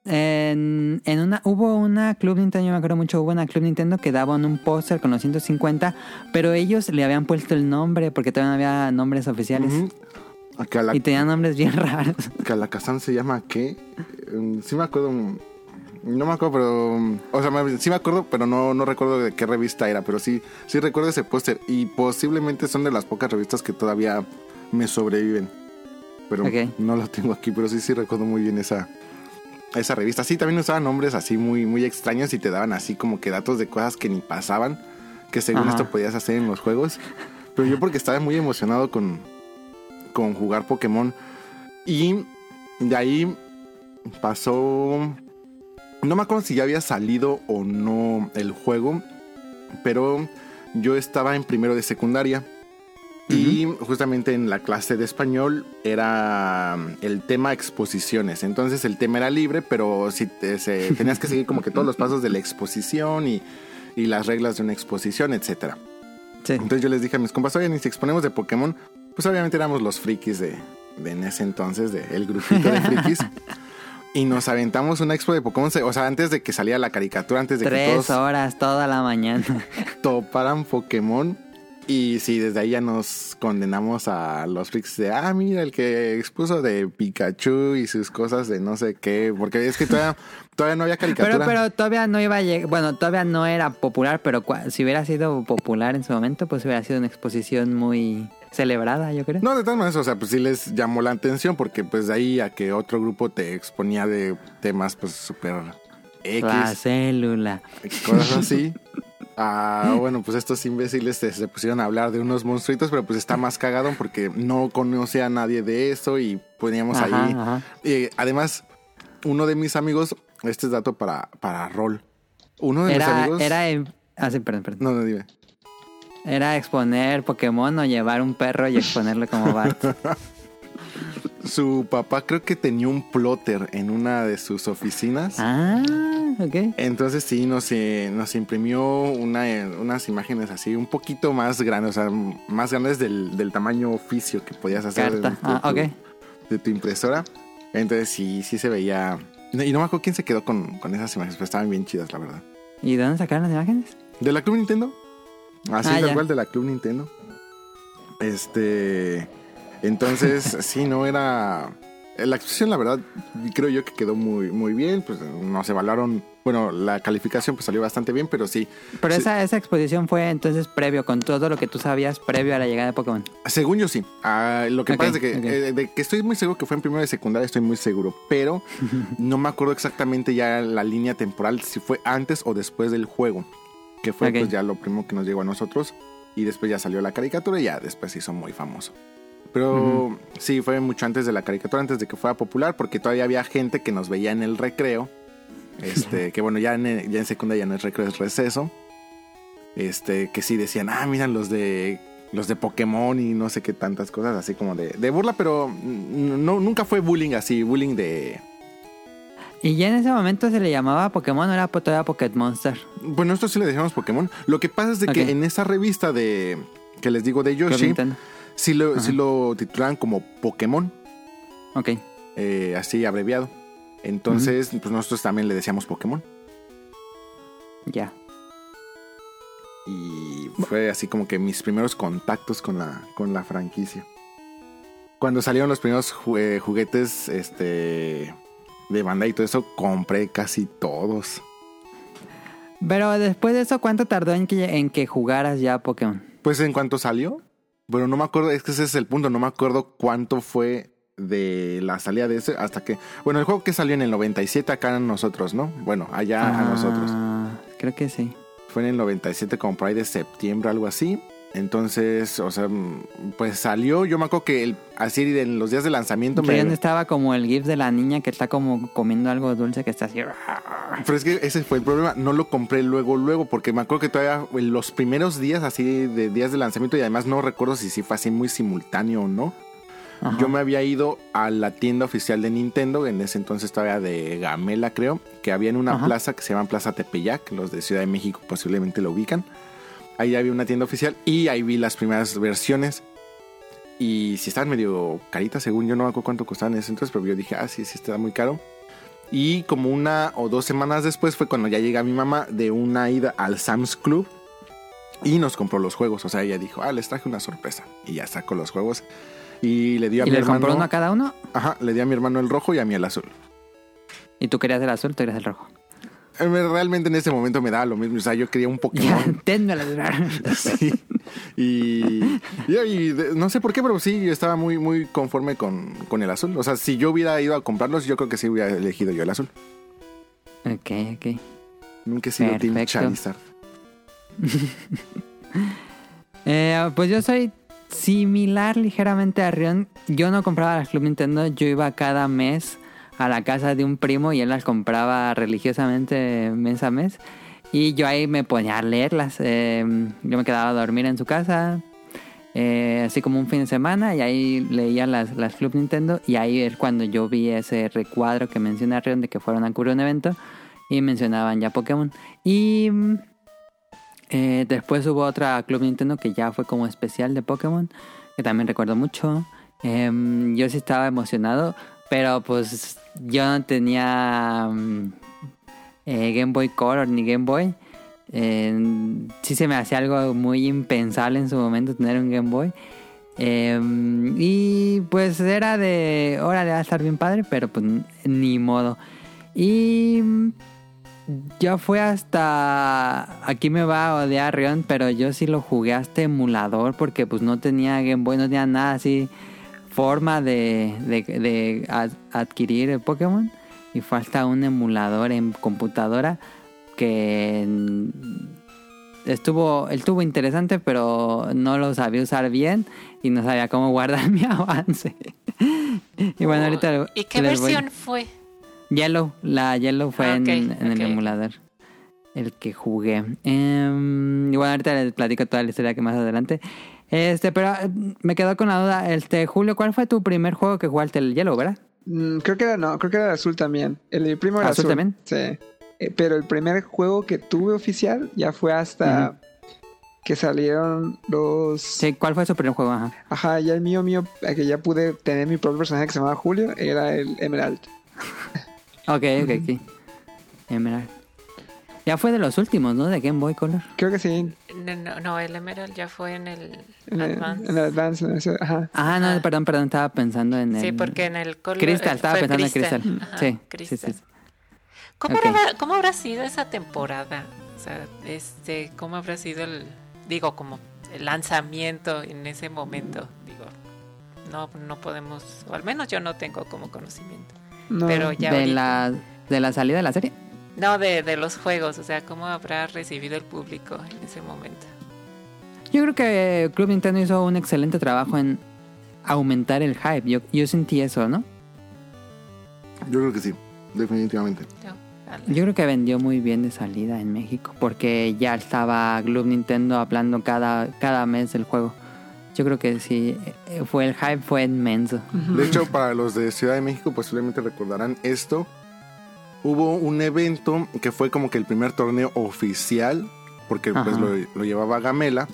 En, en una, hubo una Club Nintendo, yo me acuerdo mucho, hubo una Club Nintendo que daban un póster con los 150, pero ellos le habían puesto el nombre porque todavía no había nombres oficiales. La, Y tenían nombres bien raros. que a la Kazan se llama qué? Mm, Sí me acuerdo. No me acuerdo, pero. mm, O sea, me- sí me acuerdo, pero no, no recuerdo de qué revista era. Pero sí, sí recuerdo ese póster. Y posiblemente son de las pocas revistas que todavía me sobreviven. Pero no lo tengo aquí, pero sí, sí recuerdo muy bien esa, esa revista. Sí, también usaban nombres así muy, muy extraños y te daban así como que datos de cosas que ni pasaban. Que según Ajá. esto podías hacer en los juegos. Pero yo porque estaba muy emocionado con, con jugar Pokémon. Y de ahí pasó. No me acuerdo si ya había salido o no el juego. Pero yo estaba en primero de secundaria. Y justamente en la clase de español era el tema exposiciones. Entonces el tema era libre, pero si te- se- tenías que seguir como que todos los pasos de la exposición y, y las reglas de una exposición, etcétera. Sí. Entonces yo les dije a mis compas, oigan, y si exponemos de Pokémon, pues obviamente éramos los frikis de, de en ese entonces, de el grupito de frikis. y nos aventamos una expo de Pokémon, o sea, antes de que saliera la caricatura, antes de que Tres horas toda la mañana. toparan Pokémon. Y sí, desde ahí ya nos condenamos a los freaks de, ah, mira, el que expuso de Pikachu y sus cosas de no sé qué, porque es que todavía, todavía no había caricatura. Pero, pero todavía no iba a llegar, bueno, todavía no era popular, pero si hubiera sido popular en su momento, pues hubiera sido una exposición muy celebrada, yo creo. No, de todas maneras, o sea, pues sí les llamó la atención porque pues de ahí a que otro grupo te exponía de temas pues súper X, La célula. cosas así. Ah, bueno, pues estos imbéciles se, se pusieron a hablar de unos monstruitos, pero pues está más cagado porque no conocía a nadie de eso y poníamos Ajá, ahí. ajá. Y además, uno de mis amigos, este es dato para, para rol. Uno de mis amigos. era, em- ah, sí, perdón, perdón. No, no, dime. Era exponer Pokémon o llevar un perro y exponerlo como Bart. Su papá creo que tenía un plotter en una de sus oficinas. ah, ok. Entonces sí, nos, eh, nos imprimió una, eh, unas imágenes así un poquito más grandes, o sea, más grandes del, del tamaño oficio que podías hacer de, Carta. tu- Ah, ok. de tu impresora. Entonces sí, sí se veía... Y no me acuerdo quién se quedó con, con esas imágenes, pero estaban bien chidas, la verdad. ¿Y de dónde sacaron las imágenes? ¿De la Club Nintendo? Así, Ah, tal cual, de la Club Nintendo. Este... Entonces, sí, no era... La exposición, la verdad, creo yo que quedó muy, muy bien. Pues nos evaluaron... Bueno, la calificación pues salió bastante bien, pero sí. Pero Sí. esa, esa exposición fue entonces previo, con todo lo que tú sabías previo a la llegada de Pokémon. Según yo sí. Ah, lo que pasa es de que, eh, de que estoy muy seguro que fue en primero de secundaria, estoy muy seguro. Pero no me acuerdo exactamente ya la línea temporal, si fue antes o después del juego. Que fue pues ya lo primero que nos llegó a nosotros. Y después ya salió la caricatura y ya después se hizo muy famoso. Pero sí, fue mucho antes de la caricatura, antes de que fuera popular, porque todavía había gente que nos veía en el recreo. Este, que bueno, ya en, ya en secundaria ya no es recreo, es receso. Este, que sí decían, ah, miran los de los de Pokémon y no sé qué tantas cosas, así como de, de burla, pero no, nunca fue bullying así, bullying de... Y ya en ese momento se le llamaba Pokémon, o era todavía Pocket Monster. Bueno, esto sí le decíamos Pokémon. Lo que pasa es de que en esa revista de que les digo de Yoshi, sí lo, sí lo titulaban como Pokémon, Ok. eh, así abreviado. Entonces, pues nosotros también le decíamos Pokémon. Ya. Y fue así como que mis primeros contactos con la, con la franquicia. Cuando salieron los primeros eh, juguetes este, de Bandai y todo eso, compré casi todos. Pero después de eso, ¿cuánto tardó en que, en que jugaras ya Pokémon? Pues en cuanto salió, pero no me acuerdo, es que ese es el punto, no me acuerdo cuánto fue de la salida de ese hasta que, bueno, el juego que salió en el 97 acá en nosotros, ¿no? Bueno, allá a nosotros. Ah, Creo que sí. Fue en el 97 como por ahí de septiembre, algo así. Entonces, o sea, mm, pues salió, yo me acuerdo que el, así en los días de lanzamiento me... Estaba como el gif de la niña que está como comiendo algo dulce que está así. Pero es que ese fue el problema, no lo compré luego, luego, porque me acuerdo que todavía en los primeros días así de días de lanzamiento y además no recuerdo si sí fue así muy simultáneo o no. Ajá. Yo me había ido a la tienda oficial de Nintendo, en ese entonces todavía de Gamela creo, que había en una Ajá. plaza que se llama Plaza Tepeyac, los de Ciudad de México posiblemente lo ubican. Ahí había una tienda oficial y ahí vi las primeras versiones. Y si estaban medio caritas, según yo no me acuerdo cuánto costaban en ese entonces, pero yo dije, ah, sí, sí, está muy caro. Y como una o dos semanas después fue cuando ya llega mi mamá de una ida al Sam's Club y nos compró los juegos. O sea, ella dijo, ah, les traje una sorpresa. Y ya sacó los juegos. Y le dio a ¿Y mi le compró hermano. uno a cada uno? Ajá, le di a mi hermano el rojo y a mí el azul. Y tú querías el azul, tú querías el rojo. Realmente en ese momento me daba lo mismo. O sea, yo quería un Pokémon. ténmela. Sí. Y, y- y no sé por qué, pero sí, yo estaba muy, muy conforme con, con el azul. O sea, si yo hubiera ido a comprarlos, yo creo que sí hubiera elegido yo el azul. ok, ok. Nunca he sido Team. Charizard. Eh, pues yo soy similar ligeramente a Rion. Yo no compraba las Club Nintendo, yo iba cada mes a la casa de un primo y él las compraba religiosamente mes a mes. Y yo ahí me ponía a leerlas. Eh, yo me quedaba a dormir en su casa, eh, así como un fin de semana, y ahí leía las, las Club Nintendo. Y ahí es cuando yo vi ese recuadro que menciona Rion de que fueron a cubrir un evento y mencionaban ya Pokémon. Y eh, después hubo otra Club Nintendo que ya fue como especial de Pokémon, que también recuerdo mucho. Em, yo sí estaba emocionado, pero pues yo no tenía mm, eh, Game Boy Color ni Game Boy. Eh, sí se me hacía algo muy impensable en su momento tener un Game Boy. Em, y pues era de, órale, va a estar bien padre, pero pues ni modo. Y mm, ya fue hasta. Aquí me va a odiar Rion, pero yo sí lo jugué hasta emulador porque pues no tenía Game Boy, no tenía nada así. Forma de, de, de ad- adquirir el Pokémon. Y fue hasta un emulador en computadora que estuvo, estuvo interesante, pero no lo sabía usar bien y no sabía cómo guardar mi avance. y bueno, ahorita ¿Y qué les voy- versión fue? Yellow, la Yellow fue Ah, en, el emulador. El que jugué. Em, y bueno, ahorita les platico toda la historia que más adelante. Este, pero eh, me quedo con la duda. Este, Julio, ¿cuál fue tu primer juego que jugaste? El Yellow, ¿verdad? Mm, creo que era, no, creo que era el azul también. El, el primo era ¿Azul azul. también? Sí. Eh, pero el primer juego que tuve oficial ya fue hasta que salieron los. Sí, ¿cuál fue su primer juego? Ajá. Ajá, ya el mío, mío, eh, que ya pude tener mi propio personaje que se llamaba Julio, era el Emerald. Ok, ok, ok. Emerald. Ya fue de los últimos, ¿no? De Game Boy Color. Creo que sí. No, no, no, el Emerald ya fue en el En el, Advance. en el Advance. ajá. Ah, no, Ah. perdón, perdón, estaba pensando en el... Sí, porque en el color Crystal, eh, estaba fue pensando en Crystal. Ajá, Sí, Crystal. sí, sí. ¿Cómo, habrá, ¿Cómo habrá sido esa temporada? O sea, este, ¿cómo habrá sido el, digo, como el lanzamiento en ese momento? Digo, no, no podemos, o al menos yo no tengo como conocimiento. No, Pero ya de, ahorita- la, de la salida de la serie. No, de, de los juegos, o sea, ¿cómo habrá recibido el público en ese momento? Yo creo que Club Nintendo hizo un excelente trabajo en aumentar el hype. Yo, yo sentí eso, ¿no? Yo creo que sí, definitivamente. Yo, creo que vendió muy bien de salida en México. Porque ya estaba Club Nintendo hablando cada, cada mes del juego. Yo creo que sí, eh, fue el hype fue inmenso. De hecho, para los de Ciudad de México posiblemente recordarán esto. Hubo un evento que fue como que el primer torneo oficial, porque pues lo, lo llevaba Gamela,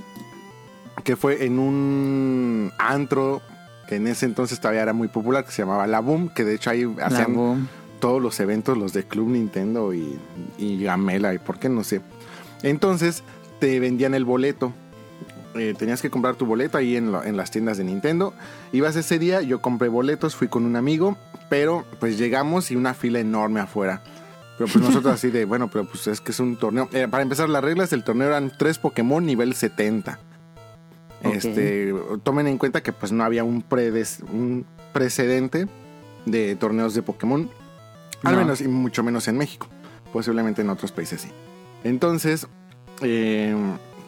que fue en un antro que en ese entonces todavía era muy popular, que se llamaba La Boom, que de hecho ahí hacían todos los eventos, los de Club Nintendo y, y Gamela y por qué no sé. Entonces te vendían el boleto eh, tenías que comprar tu boleto ahí en, lo- en las tiendas de Nintendo. Ibas ese día, yo compré boletos, fui con un amigo, pero pues llegamos y una fila enorme afuera. Pero pues nosotros así de, bueno, pero pues es que es un torneo. Eh, para empezar, las reglas del torneo eran tres Pokémon nivel 70. Ok. Este, tomen en cuenta que pues no había un, predes- un precedente de torneos de Pokémon. Al No. menos y mucho menos en México. Posiblemente en otros países sí. Entonces, eh,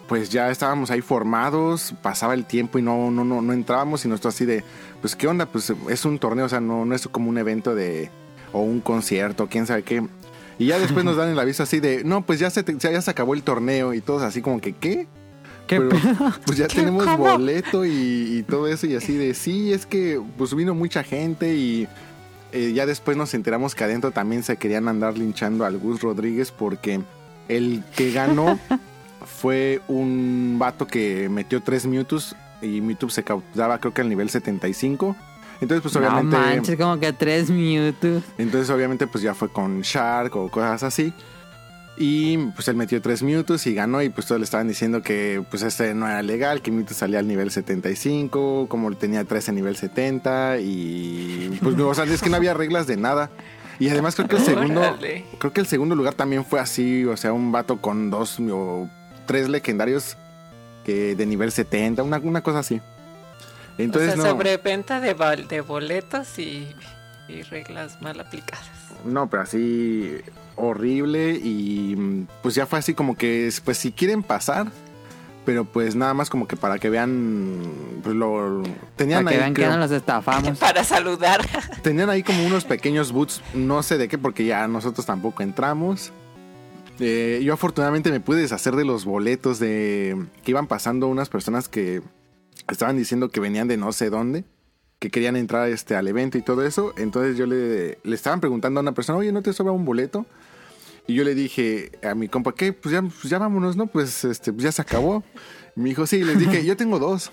pues ya estábamos ahí formados, pasaba el tiempo y no, no, no, no entrábamos y nosotros así de, pues qué onda, pues es un torneo, o sea, no, no es como un evento de, o un concierto, quién sabe qué. Y ya después nos dan el aviso así de, no, pues ya se, te- ya, se acabó el torneo y todos así como que, ¿qué? ¿Qué Pero, pues ya ¿Qué? tenemos ¿Cómo? boleto y, y todo eso y así de, sí, es que pues vino mucha gente y eh, ya después nos enteramos que adentro también se querían andar linchando al Gus Rodríguez porque el que ganó fue un vato que metió tres Mewtwo's y Mewtwo se capturaba creo que al nivel 75. Entonces pues No obviamente... manches, como que tres minutos. Entonces, obviamente, pues ya fue con Shark o cosas así. Y pues él metió tres minutos y ganó. Y pues todos le estaban diciendo que pues este no era legal, que Mewtwo salía al nivel 75, como tenía 13 nivel 70. Y pues, no, o sea, es que no había reglas de nada. Y además creo que el segundo, Órale. creo que el segundo lugar también fue así, o sea, un vato con dos o tres legendarios que de nivel 70, una, una cosa así. Entonces, o sea, no. sobreventa de, boletos y, y reglas mal aplicadas. No, pero así horrible y mm, pues ya fue así como que pues si quieren pasar, pero pues nada más como que para que vean pues lo tenían Para que ahí vean que creo- no los estafamos. Para saludar. tenían ahí como unos pequeños boots, no sé de qué porque ya nosotros tampoco entramos. Eh, yo afortunadamente me pude deshacer de los boletos de que iban pasando unas personas que estaban diciendo que venían de no sé dónde, que querían entrar este, al evento y todo eso. Entonces yo le, le estaban preguntando a una persona, oye, ¿no te sobra un boleto? Y yo le dije a mi compa, ¿qué? Pues ya, pues ya vámonos, ¿no? Pues este, pues ya se acabó. Me dijo, sí, les dije, yo tengo dos.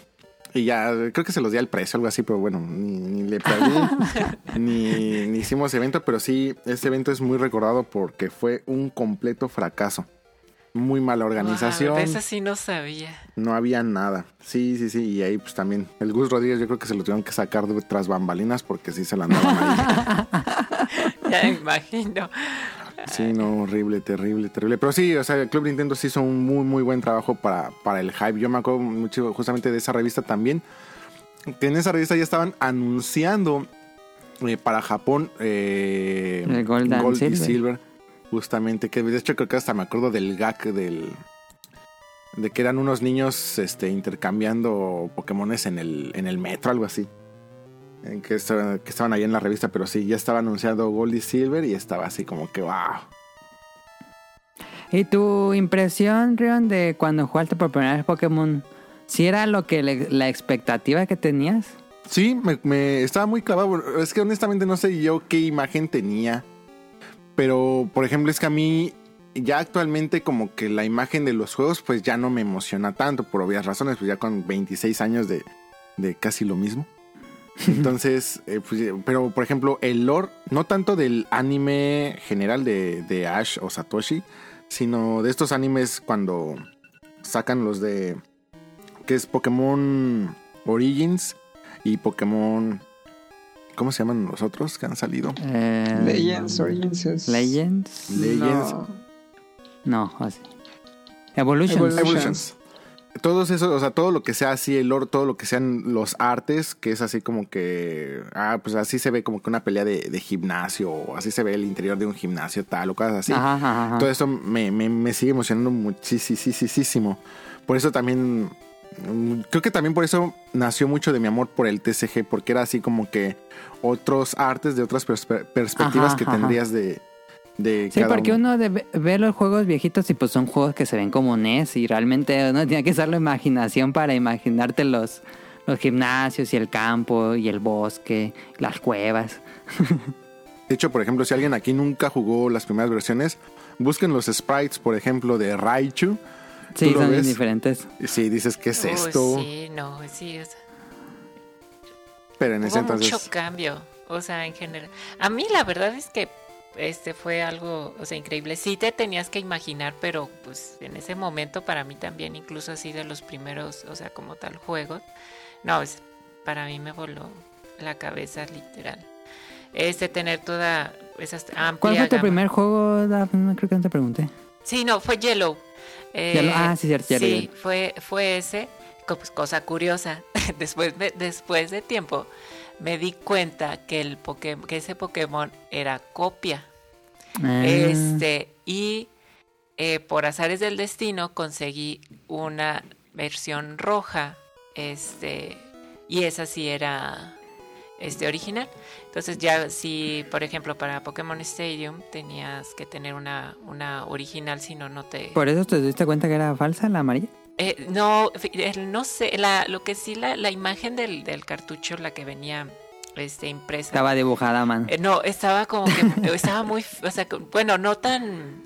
Y ya, creo que se los di al precio, algo así, pero bueno, ni, ni le perdí, ni, ni hicimos evento, pero sí, este evento es muy recordado porque fue un completo fracaso. Muy mala organización. Wow, eso sí no sabía. No había nada. Sí, sí, sí. Y ahí pues también el Gus Rodríguez yo creo que se lo tuvieron que sacar de tras bambalinas porque sí se la andaban ahí. Ya imagino. Sí, no, horrible, terrible, terrible. Pero sí, o sea, el Club Nintendo sí hizo un muy, muy buen trabajo para, para el hype. Yo me acuerdo mucho justamente de esa revista también. Que en esa revista ya estaban anunciando eh, para Japón eh, El Gold and y Silver. Silver. Justamente, que de hecho creo que hasta me acuerdo del gag del... De que eran unos niños este, intercambiando Pokémones en el, en el metro, algo así. En que, estaban, que estaban ahí en la revista, pero sí, ya estaba anunciado Gold y Silver y estaba así como que wow. ¿Y tu impresión, Rion, de cuando jugaste por primera vez Pokémon? ¿Si era lo que le- la expectativa que tenías? Sí, me, me estaba muy clavado. Es que honestamente no sé yo qué imagen tenía. Pero, por ejemplo, es que a mí ya actualmente como que la imagen de los juegos pues ya no me emociona tanto por obvias razones, pues ya con 26 años de, de casi lo mismo. Entonces, eh, pues, eh, pero por ejemplo, el lore, no tanto del anime general de, de Ash o Satoshi, sino de estos animes cuando sacan los de... que es Pokémon Origins y Pokémon... ¿Cómo se llaman los otros que han salido? Eh, Legends, Origins es- Legends. Legends. No. No, así. Evolutions. Evolutions. Evolutions. Todos esos, o sea, todo lo que sea así, el lore, todo lo que sean los artes, que es así como que, ah, pues así se ve como que una pelea de, de gimnasio, o así se ve el interior de un gimnasio, tal, o cosas así. Ajá, ajá, ajá. Todo eso me, me, me sigue emocionando muchísimo. Por eso también, mm, creo que también por eso nació mucho de mi amor por el TCG, porque era así como que otros artes de otras perspe- perspectivas que tendrías de, de Sí, cada porque uno. uno de- ve los juegos viejitos y pues son juegos que se ven como NES y realmente uno tiene que usar la imaginación para imaginarte los, los gimnasios y el campo y el bosque, las cuevas. De hecho, por ejemplo, si alguien aquí nunca jugó las primeras versiones, busquen los sprites, por ejemplo, de Raichu. Sí, son ves diferentes. Sí, dices, ¿qué es esto? sí, no, sí. o sea, Pero en ese entonces... mucho cambio, o sea, en general. A mí la verdad es que este fue algo, o sea, increíble. Sí te tenías que imaginar, pero pues en ese momento para mí también, incluso así de los primeros, o sea, como tal juego, no, es, para mí me voló la cabeza literal. Este tener toda esa amplia ¿Cuál fue tu gama. primer juego? Daph? No creo que no te pregunté. Sí, no, fue Yellow. Yellow, ah, sí, cierto, Yellow, Sí, fue, fue ese. Pues, cosa curiosa, después de, después de tiempo me di cuenta que, el Poké- que ese Pokémon era copia. Ah, Este, y eh, por azares del destino conseguí una versión roja. Este, y esa sí era este original. Entonces ya si, por ejemplo, para Pokémon Stadium tenías que tener una, una original, si no, no te... ¿Por eso te diste cuenta que era falsa la amarilla? Eh, no, no sé, la, lo que sí, la, la imagen del, del cartucho, la que venía este, impresa. Estaba dibujada a mano. Eh, no, estaba como que, estaba muy, o sea, bueno, no tan,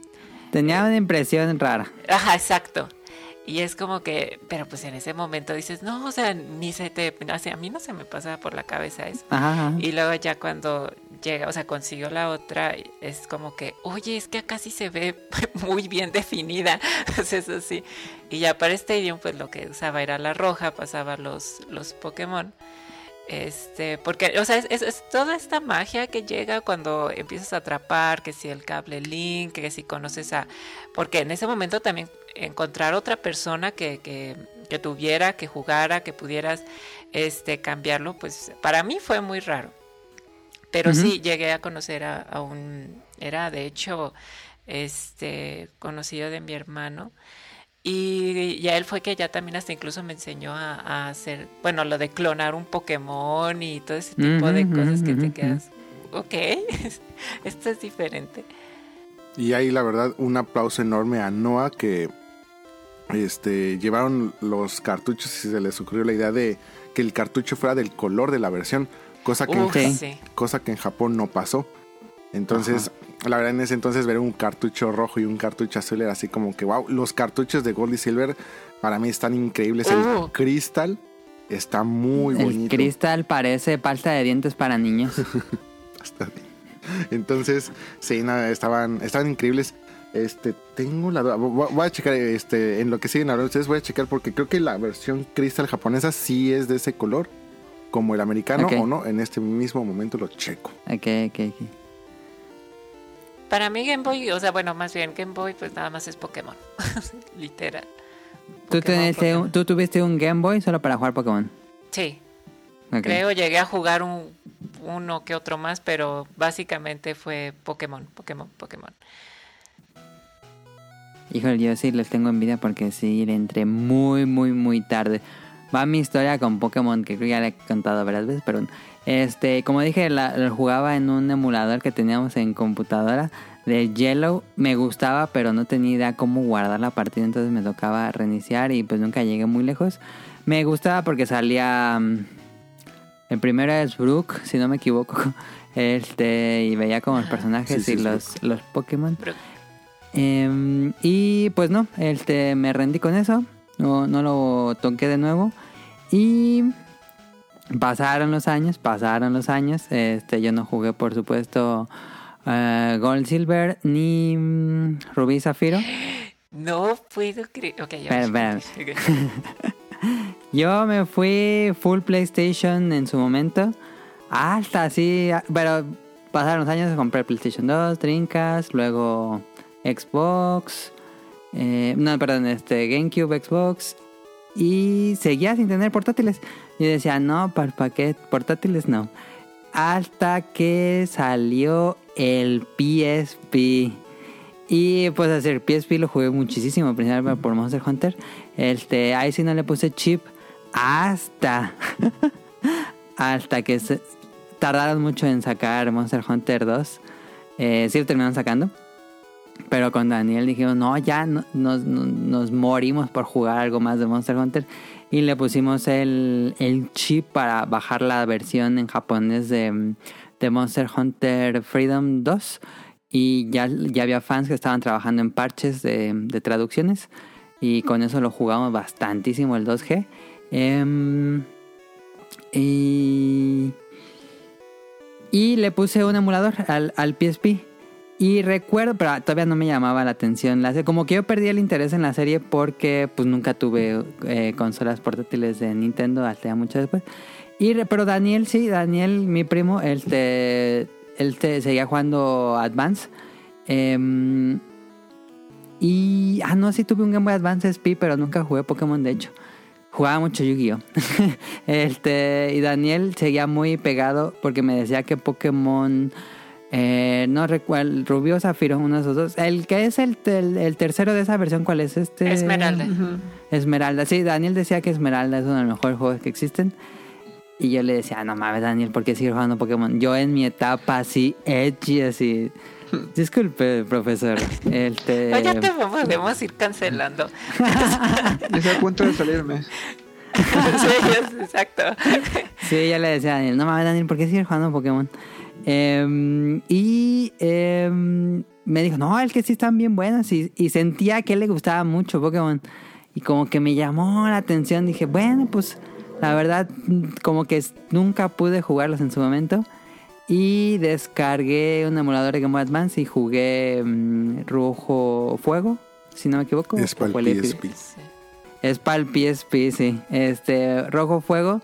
Tenía una impresión rara. ajá, exacto. Y es como que, pero pues en ese momento dices, no, o sea, ni se te, o sea, a mí no se me pasa por la cabeza eso. Ajá, ajá. Y luego ya cuando llega, o sea, consiguió la otra, es como que, oye, es que acá sí se ve muy bien definida. Sea, eso sí. Y ya para Stadium, pues lo que usaba era la roja, pasaba los, los Pokémon. Este, porque, o sea, es, es- es toda esta magia que llega cuando empiezas a atrapar, que si el cable link, que si conoces a... Porque en ese momento también encontrar otra persona que, que, que tuviera, que jugara, que pudieras este, cambiarlo, pues para mí fue muy raro. Pero sí, llegué a conocer a, a un... Era de hecho este conocido de mi hermano. Y ya él fue que ya también hasta incluso me enseñó a, a hacer, bueno, lo de clonar un Pokémon y todo ese tipo de cosas que te quedas, ok, esto es diferente. Y ahí la verdad un aplauso enorme a Noah que este llevaron los cartuchos y se les ocurrió la idea de que el cartucho fuera del color de la versión, cosa que, Uf, en, Sí. cosa que en Japón no pasó. Entonces, la verdad en ese entonces ver un cartucho rojo y un cartucho azul era así como que wow, los cartuchos de Gold y Silver para mí están increíbles. El cristal está muy El bonito. cristal parece pasta de dientes para niños. Entonces, sí, nada, estaban, estaban increíbles. Este, tengo la duda. Voy voy a checar, este, en lo que siguen hablando ustedes, voy a checar porque creo que la versión cristal japonesa sí es de ese color, como el americano o no. En este mismo momento lo checo. Ok, ok, ok. Para mí Game Boy, o sea, bueno, más bien Game Boy, pues nada más es Pokémon, literal. ¿Tú, Pokémon, teniste Pokémon. un- ¿Tú tuviste un Game Boy solo para jugar Pokémon? Sí, creo llegué a jugar un, uno que otro más, pero básicamente fue Pokémon, Pokémon, Pokémon. Híjole, yo sí les tengo envidia porque sí le entré muy, muy, muy tarde. Va mi historia con Pokémon, que creo que ya le he contado varias veces, pero este, como dije, la, la jugaba en un emulador que teníamos en computadora de Yellow. Me gustaba, pero no tenía idea cómo guardar la partida, entonces me tocaba reiniciar y pues nunca llegué muy lejos. Me gustaba porque salía... mm, El primero es Brook, si no me equivoco. Este, y veía como los personajes Sí, sí, y los, los Pokémon. Em, y pues no, este, me rendí con eso. No, no lo toqué de nuevo. Y pasaron los años, pasaron los años. Este, yo no jugué, por supuesto, eh, Gold Silver ni mm, Rubí Zafiro. No puedo creer. Ok, ya. Yo me fui full PlayStation en su momento. Hasta así, pero pasaron los años, compré PlayStation 2, Trincas, luego Xbox, eh, no, perdón, este GameCube, Xbox y seguía sin tener portátiles. Y decía, no, para qué portátiles no. Hasta que salió el PSP. Y pues hacer PSP lo jugué muchísimo, principalmente por Monster Hunter. Este, ahí sí no le puse chip hasta hasta que se- tardaron mucho en sacar Monster Hunter 2. Eh, sí lo terminaron sacando. Pero con Daniel dijimos, no, ya no- nos, no- nos morimos por jugar algo más de Monster Hunter. Y le pusimos el, el chip para bajar la versión en japonés de, de Monster Hunter Freedom 2. Y ya, ya había fans que estaban trabajando en parches de, de traducciones. Y con eso lo jugamos bastantísimo el 2G. Em, y, y le puse un emulador al, al PSP. Y recuerdo, pero todavía no me llamaba la atención. La, como que yo perdí el interés en la serie porque pues nunca tuve eh, consolas portátiles de Nintendo hasta mucho después. Y, pero Daniel, sí, Daniel, mi primo, él, te, él te seguía jugando Advance. Em, y, ah, no, sí tuve un Game Boy Advance SP, pero nunca jugué Pokémon, de hecho. Jugaba mucho Yu-Gi-Oh! este, y Daniel seguía muy pegado porque me decía que Pokémon... eh, no recuerdo, Rubio Zafiro, uno de esos dos. El que es el, el, el tercero de esa versión, ¿cuál es este? Esmeralda. Esmeralda, sí, Daniel decía que Esmeralda es uno de los mejores juegos que existen. Y yo le decía, no mames, Daniel, ¿por qué sigues jugando Pokémon? Yo en mi etapa así, edgy, así. Disculpe, profesor. Este... Oye, te podemos ir cancelando. Estoy a punto de salirme. sí, exacto. Sí, ya le decía a Daniel, no mames, Daniel, ¿por qué sigues jugando Pokémon? Em, y em, me dijo, no, el que sí están bien buenos. Y, y sentía que le gustaba mucho Pokémon. Y como que me llamó la atención. Dije, bueno, pues la verdad, como que nunca pude jugarlos en su momento. Y descargué un emulador de Game Boy Advance y jugué mm, Rojo Fuego, si no me equivoco. Es para el PSP. Es para el PSP, sí. Este, Rojo Fuego.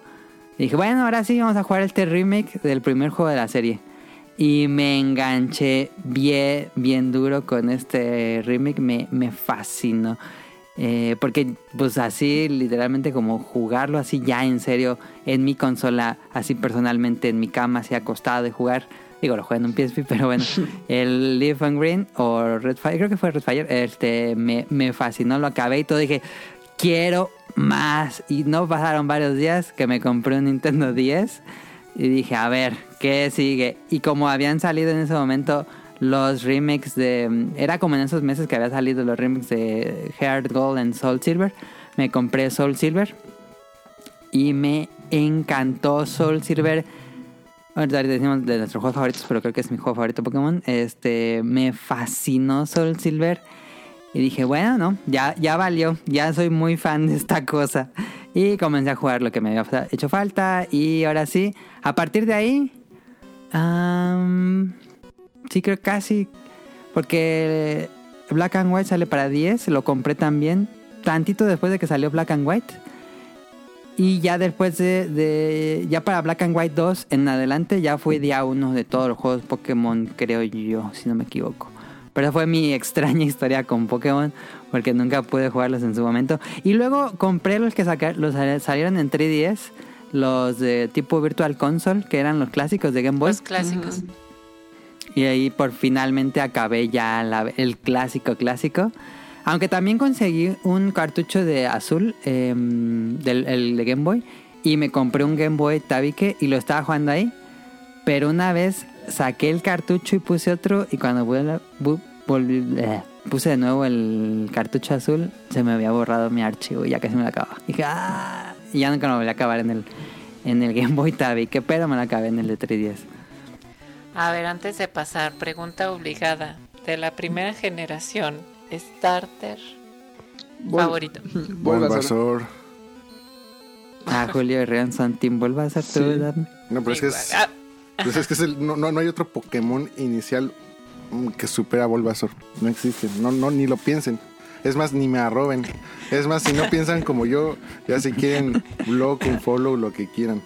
Dije, bueno, ahora sí vamos a jugar este remake del primer juego de la serie. Y me enganché bien, bien duro con este remake. Me, me fascinó. Eh, porque, pues así, literalmente como jugarlo así ya en serio en mi consola, así personalmente en mi cama, así acostado y jugar. Digo, lo jugué en un PSP, pero bueno. el Leaf and Green o Red Fire, creo que fue Red Fire, este, me, me fascinó, lo acabé y todo. Dije, quiero más. Y no pasaron varios días que me compré un Nintendo 10 y dije, a ver, ¿qué sigue? Y como habían salido en ese momento los remakes de... Era como en esos meses que había salido los remakes de Heart Gold and Soul Silver. Me compré Soul Silver y me encantó Soul Silver. Ahorita decimos de nuestros juegos favoritos, pero creo que es mi juego favorito Pokémon. Este, me fascinó Soul Silver. Y dije, bueno, no, ya, ya valió, ya soy muy fan de esta cosa. Y comencé a jugar lo que me había hecho falta. Y ahora sí, a partir de ahí, sí creo casi, porque Black and White sale para 10, lo compré también, tantito después de que salió Black and White. Y ya después de, ya para Black and White 2 en adelante, ya fui día uno de todos los juegos Pokémon, creo yo, si no me equivoco. Pero fue mi extraña historia con Pokémon, porque nunca pude jugarlos en su momento. Y luego compré los que saca- los sal- salieron en 3DS, los de tipo Virtual Console, que eran los clásicos de Game Boy. Los clásicos. Y ahí por finalmente acabé ya la- el clásico clásico. Aunque también conseguí un cartucho de azul em, del el de Game Boy. Y me compré un Game Boy Tabique y lo estaba jugando ahí. Pero una vez saqué el cartucho y puse otro. Y cuando volví- eh, puse de nuevo el cartucho azul, se me había borrado mi archivo y ya casi me lo acababa. Dije, ¡ah! Y ya nunca me lo volví a acabar en el, en el Game Boy Tabique. Pero me lo acabé en el de 3DS. A ver, antes de pasar, pregunta obligada. De la primera generación, starter Vol- favorito. Bulbasaur. Ah, Julio y Rian son Team Bulbasaur, tú, Sí. No, pero es que es, Ah, pues es que es el- no, no, no hay otro Pokémon inicial mm, que supera a Bulbasaur. No existe. No, no, ni lo piensen. Es más, ni me arroben. Es más, si no piensan como yo, ya si quieren blog, un follow, lo que quieran.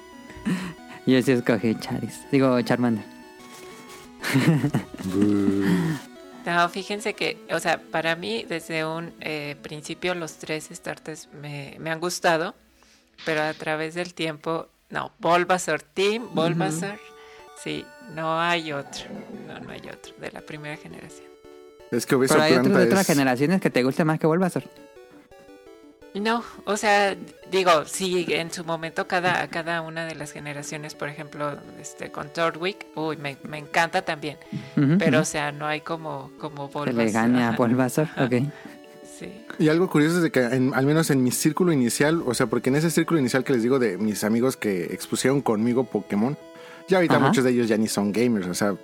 Yo sí escogí Charis. Digo, Charmander. No, fíjense que, o sea, para mí desde un eh, principio los tres starters me, me han gustado, pero a través del tiempo, no, Bulbasaur Team, Bulbasaur, sí, no hay otro, no, no hay otro de la primera generación. Es que Obeso Pero hay otros de otras es... generaciones que te guste más que Bulbasaur. No, o sea, digo, sí, en su momento cada, cada una de las generaciones, por ejemplo, este, con Torwick, uy, me, me encanta también, pero o sea, no hay como, como Se Bulbasaur. le gane a Bulbasaur, ok. Sí. Y algo curioso es de que en- al menos en mi círculo inicial, o sea, porque en ese círculo inicial que les digo de mis amigos que expusieron conmigo Pokémon, ya ahorita Ajá. muchos de ellos ya ni son gamers, o sea,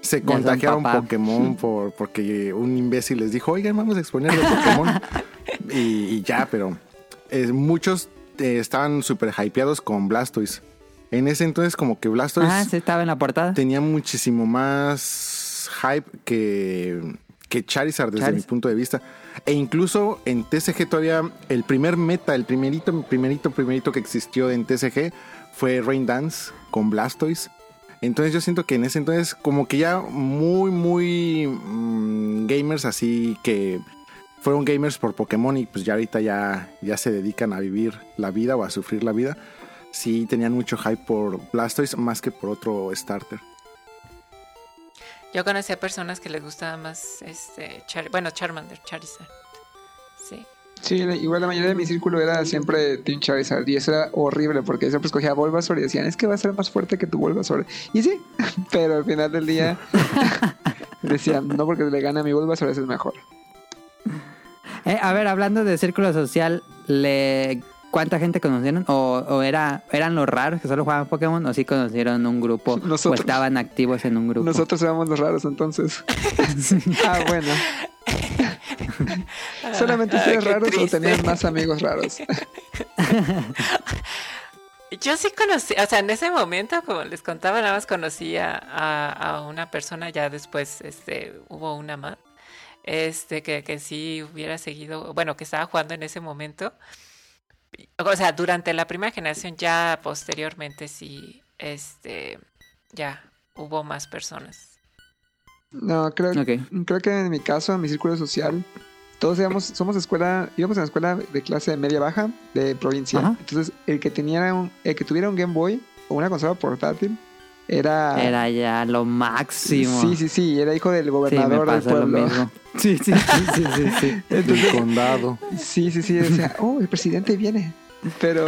se contagiaron. Pokémon por porque un imbécil les dijo, oigan, vamos a exponer de Pokémon. y, y ya, pero eh, muchos eh, estaban súper hypeados con Blastoise. En ese entonces como que Blastoise Ah, sí, estaba en la portada. tenía muchísimo más más hype que, que Charizard desde mi punto de vista. E incluso en TCG todavía el primer meta, el primerito, primerito, primerito que existió en TCG fue Rain Dance con Blastoise. Entonces yo siento que en ese entonces como que ya muy, muy mm, gamers así que fueron gamers por Pokémon y pues ya ahorita ya, ya se dedican a vivir la vida o a sufrir la vida. Sí tenían mucho hype por Blastoise más que por otro starter. Yo conocí a personas que les gustaba más este bueno, Charmander, Charizard. Sí. Igual la mayoría de mi círculo era siempre Team Charizard y eso era horrible porque siempre escogía Bulbasaur y decían, es que va a ser más fuerte que tu Bulbasaur. Y sí, pero al final del día decían, no porque le gane a mi Bulbasaur es el mejor. Eh, a ver, hablando de círculo social, le ¿cuánta gente conocieron? ¿O, era, eran los raros que solo jugaban Pokémon? ¿O sí conocieron un grupo? ¿O estaban activos en un grupo? Nosotros éramos los raros entonces. ah, bueno. ¿Solamente ustedes raros o tenían más amigos raros? Yo sí conocí, o sea, en ese momento, como les contaba, nada más conocía a, una persona, ya después este, hubo una más, este, que, que sí hubiera seguido, bueno, que estaba jugando en ese momento. O sea, durante la primera generación, ya posteriormente sí, este, ya hubo más personas. No, creo, creo que en mi caso, en mi círculo social, todos íbamos, somos escuela, íbamos a la escuela de clase media baja de provincia. Entonces, el que tenía un, el que tuviera un Game Boy o una consola portátil era era ya lo máximo. Sí, sí, sí, era hijo del gobernador del pueblo. Sí, sí, sí, sí, sí, el condado. Sí, sí, sí, decía, "Oh, el presidente viene." Pero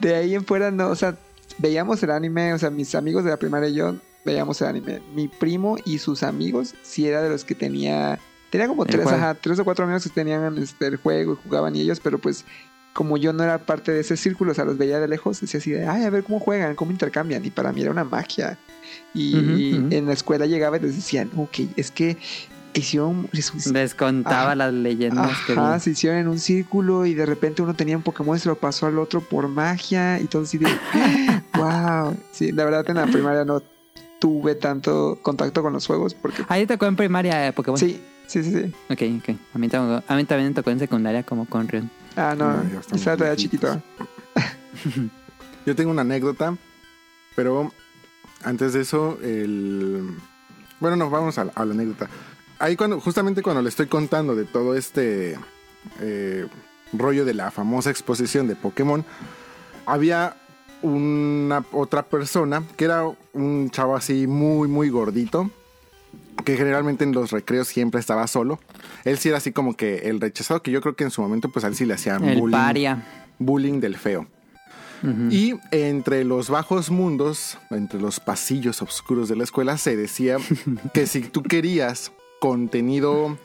de ahí en fuera no, o sea, veíamos el anime, o sea, mis amigos de la primaria y yo veíamos el anime. Mi primo y sus amigos, si era de los que tenía. Tenía como tres, ajá, tres o cuatro amigos que tenían este, el juego y jugaban y ellos, pero pues como yo no era parte de ese círculo, o sea, los veía de lejos, decía así de, ay, a ver cómo juegan, cómo intercambian. Y para mí era una magia. Y, en la escuela llegaba y les decían, ok, es que hicieron... Les contaba las leyendas ajá, se hicieron en un círculo y de repente uno tenía un Pokémon y se lo pasó al otro por magia. Y todo así de, wow. Sí, la verdad en la primaria no tuve tanto contacto con los juegos porque... Ahí tocó en primaria Pokémon. Sí, sí, sí, sí. Ok, ok. A mí, a mí también me tocó en secundaria como con Rion. Ah, no, no estaba todavía chiquito. Yo tengo una anécdota, pero antes de eso, el... Bueno, no, vamos a la, anécdota. Ahí cuando, justamente cuando le estoy contando de todo este eh, rollo de la famosa exposición de Pokémon, había una otra persona que era un chavo así muy, muy gordito, que generalmente en los recreos siempre estaba solo. Él sí era así como que el rechazado, que yo creo que en su momento pues a él sí le hacían el bullying, bullying del feo. Y entre los bajos mundos, entre los pasillos oscuros de la escuela, se decía que si tú querías contenido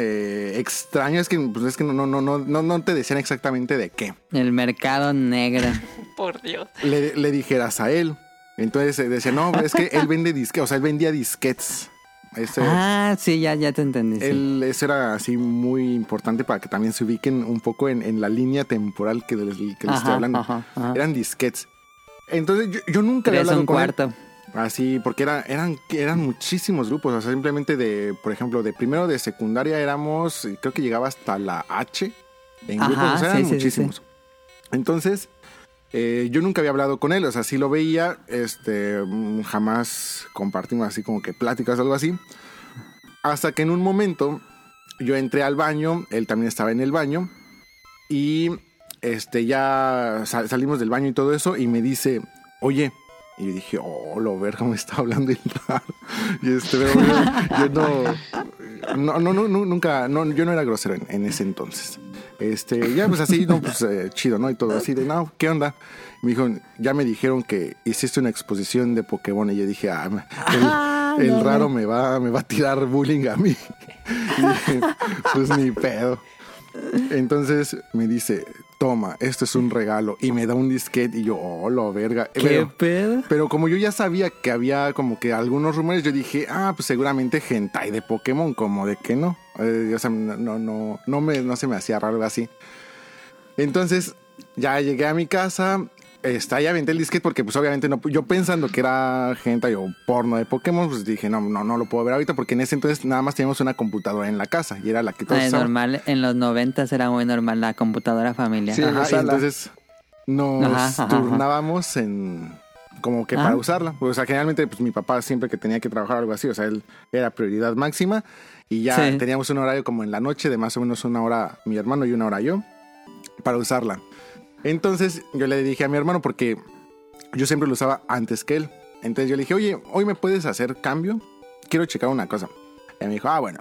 eh, extraño es que, pues es que no, no, no, no, no te decían exactamente de qué. El mercado negro. Por Dios. Le, dijeras a él. Entonces eh, decía, no, es que él vende disquetes, o sea, él vendía disquets. ah, sí, ya, ya te entendí. Él, Eso era así muy importante para que también se ubiquen un poco en, la línea temporal que les, que estoy hablando. Eran disquets. Entonces yo, nunca había hablado con cuarto. Así, porque era, eran, eran muchísimos grupos. O sea, simplemente de, por ejemplo, de primero de secundaria éramos, creo que llegaba hasta la H en grupos. O sea, eran muchísimos. Entonces, eh, yo nunca había hablado con él. O sea, sí lo veía, este, jamás compartimos así como que pláticas o algo así. Hasta que en un momento yo entré al baño, él también estaba en el baño. Y este, ya salimos del baño y todo eso. Y me dice, oye, y yo dije, oh, lo verga me está hablando y Y este, yo, no, no, no, nunca, no, yo no era grosero en, ese entonces. Este, ya pues así, no, pues eh, chido, ¿no? Y todo así de, no, ¿qué onda? me dijo, ya me dijeron que hiciste una exposición de Pokémon y yo dije, ah, el, ah, el raro me va, me va a tirar bullying a mí. Y dije, pues ni pedo. Entonces me dice, toma, esto es un regalo. Y me da un disquete y yo, oh, lo verga. ¿Qué pero, pedo? Pero como yo ya sabía que había como que algunos rumores, yo dije, ah, pues seguramente hentai de Pokémon, como de que no. Eh, o sea, no, no, no, me, no se me hacía raro así. Entonces, ya llegué a mi casa, Está ahí aventé el disquete porque pues obviamente no, yo pensando que era gente o porno de Pokémon, pues dije, no, no, no lo puedo ver ahorita porque en ese entonces nada más teníamos una computadora en la casa y era la que todos Ah, es usaban. normal, en los noventas era muy normal la computadora familiar. Sí. Ajá, y entonces nos Ajá, ajá, ajá. turnábamos en como que Ah. para usarla. O sea, generalmente pues mi papá siempre que tenía que trabajar algo así, o sea, él era prioridad máxima y ya Sí. teníamos un horario como en la noche de más o menos una hora mi hermano y una hora yo para usarla. Entonces yo le dije a mi hermano porque yo siempre lo usaba antes que él. Entonces yo le dije, oye, hoy me puedes hacer cambio, quiero checar una cosa. Y me dijo, ah, bueno.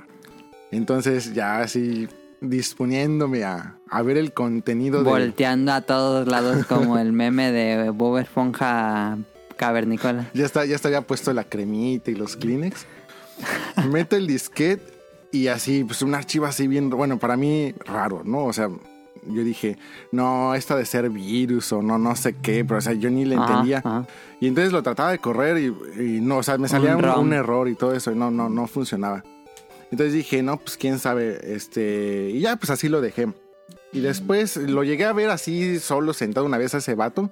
Entonces ya así disponiéndome a, a ver el contenido de... Volteando a todos lados como el meme de Bob Esponja cavernícola. Ya está, ya está ya puesto la cremita y los Kleenex. Meto el disquete y así, pues un archivo así bien, bueno, para mí raro, ¿no? O sea, yo dije, no, esta de ser virus o no, no sé qué, pero o sea, yo ni le entendía. ajá. Y entonces lo trataba de correr y, y no, o sea, me salía Un un, ROM. un error y todo eso, y no, no, no funcionaba. Entonces dije, no, pues quién sabe, este, y ya, pues así lo dejé. Y después lo llegué a ver así, solo sentado una vez a ese vato.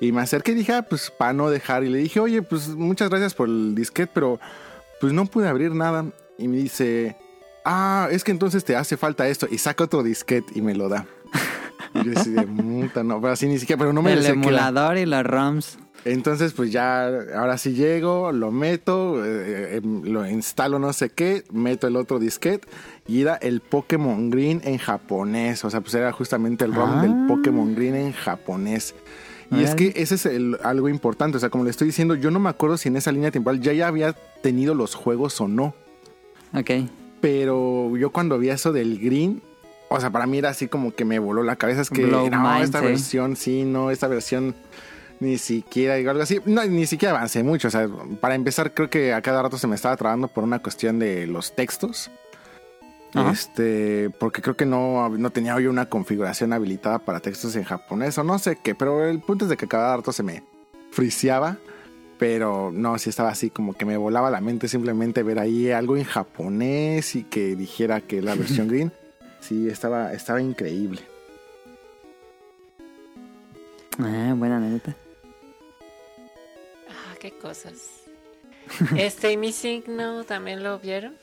Y me acerqué y dije, ah, pues para no dejar. Y le dije, oye, pues muchas gracias por el disquete, pero pues no pude abrir nada. Y me dice, ah, es que entonces te hace falta esto. Y saca otro disquete y me lo da. Y yo así de puta, no, pero así ni siquiera, pero no me el que emulador y los ROMs. entonces, pues ya, ahora sí llego, lo meto, eh, eh, lo instalo no sé qué, meto el otro disquete y era el Pokémon Green en japonés. O sea, pues era justamente el ROM Ah. del Pokémon Green en japonés. Y es que ese es el- algo importante. O sea, como le estoy diciendo, yo no me acuerdo si en esa línea temporal ya, ya había tenido los juegos o no. Ok. Pero yo cuando vi eso del Green, o sea, para mí era así como que me voló la cabeza. Es que Blow no, mind, esta versión sí, no, esta versión ni siquiera, digo algo así. No, ni siquiera avancé mucho. O sea, para empezar, creo que a cada rato se me estaba trabando por una cuestión de los textos. Ajá. Este, porque creo que no, no tenía yo una configuración habilitada para textos en japonés o no sé qué, pero el punto es de que cada rato se me friseaba. Pero no, sí estaba así como que me volaba la mente simplemente ver ahí algo en japonés y que dijera que la versión green. Sí, estaba, estaba increíble. Ah, buena anécdota. Ah, qué cosas. Este, y mi signo también lo vieron.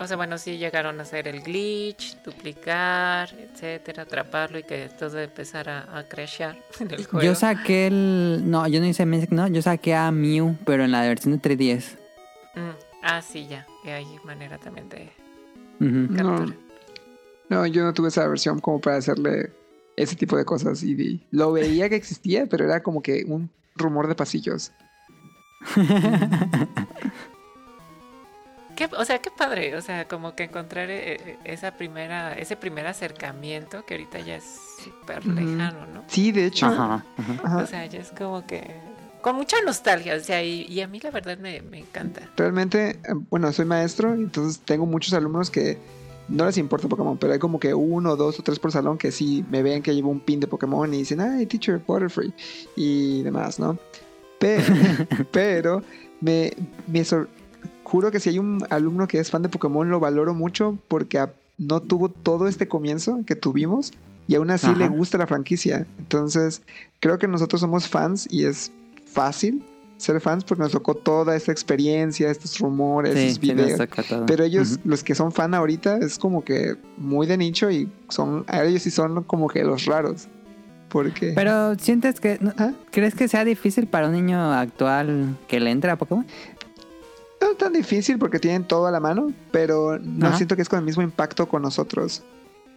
O sea, bueno, sí llegaron a hacer el glitch, duplicar, etcétera, atraparlo y que todo empezara a crashear en el juego. Yo saqué el. No, yo no hice Magic, no. Yo saqué a Mew, pero en la versión de 3DS. Mm, Ah, sí, ya. Que hay manera también de Ujú. No, captura. no, yo no tuve esa versión como para hacerle ese tipo de cosas. Y vi- lo veía que existía, pero era como que un rumor de pasillos. Qué- o sea, qué padre. O sea, como que encontrar eh, eh, esa primera, ese primer acercamiento que ahorita ya es súper lejano, ¿no? Sí, de hecho. Ajá, ajá. ajá. O sea, ya es como que con mucha nostalgia. O sea, y, y a mí la verdad me, me encanta. Realmente, eh, bueno, soy maestro, entonces tengo muchos alumnos que no les importa Pokémon, pero hay como que uno, dos o tres por salón que sí me ven que llevo un pin de Pokémon y dicen, ay, teacher, Butterfree y demás, ¿no? Pero, pero me, me sor- juro que si hay un alumno que es fan de Pokémon, lo valoro mucho porque no tuvo todo este comienzo que tuvimos y aún así Ajá. le gusta la franquicia. Entonces, creo que nosotros somos fans y es fácil ser fans porque nos tocó toda esta experiencia, estos rumores, Sí, estos videos. Pero ellos, los que son fan ahorita, es como que muy de nicho y son, a ellos sí son como que los raros. Porque Pero sientes que. no- ¿Ah? ¿Crees que sea difícil para un niño actual que le entre a Pokémon? no es tan difícil porque tienen todo a la mano, pero no Ajá. siento que es con el mismo impacto con nosotros.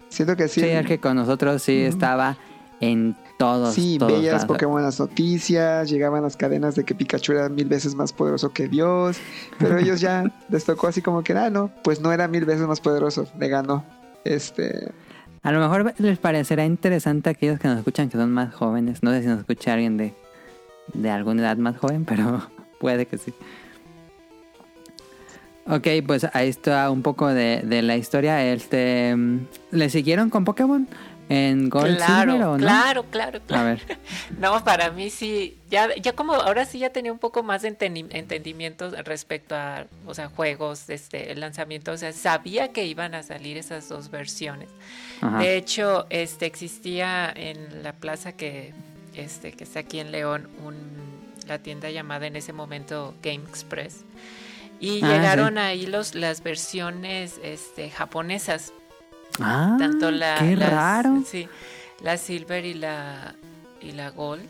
Siento que sí. Sí, es que con nosotros sí estaba en todos. Sí, todos veías. Pokémon en las noticias, llegaban las cadenas de que Pikachu era mil veces más poderoso que Dios, pero ellos ya les tocó así como que, ah, no, pues no era mil veces más poderoso, le ganó. Este, A lo mejor les parecerá interesante a aquellos que nos escuchan que son más jóvenes. No sé si nos escucha alguien de, de alguna edad más joven, pero puede que sí. Ok, pues ahí está un poco de, de la historia. Este, mm, ¿Le siguieron con Pokémon en Gold claro, Silver o no? claro, claro, A claro. ver. No, para mí sí, ya, ya como ahora sí ya tenía un poco más de entendi- entendimiento respecto a, o sea, juegos, este, el lanzamiento, o sea, sabía que iban a salir esas dos versiones. Ajá. De hecho, este existía en la plaza que este, que está aquí en León, un, la tienda llamada en ese momento Game Express. Y Ah, llegaron ahí los, las versiones este, japonesas. Ah, tanto la qué las- raro. sí, la silver y la y la gold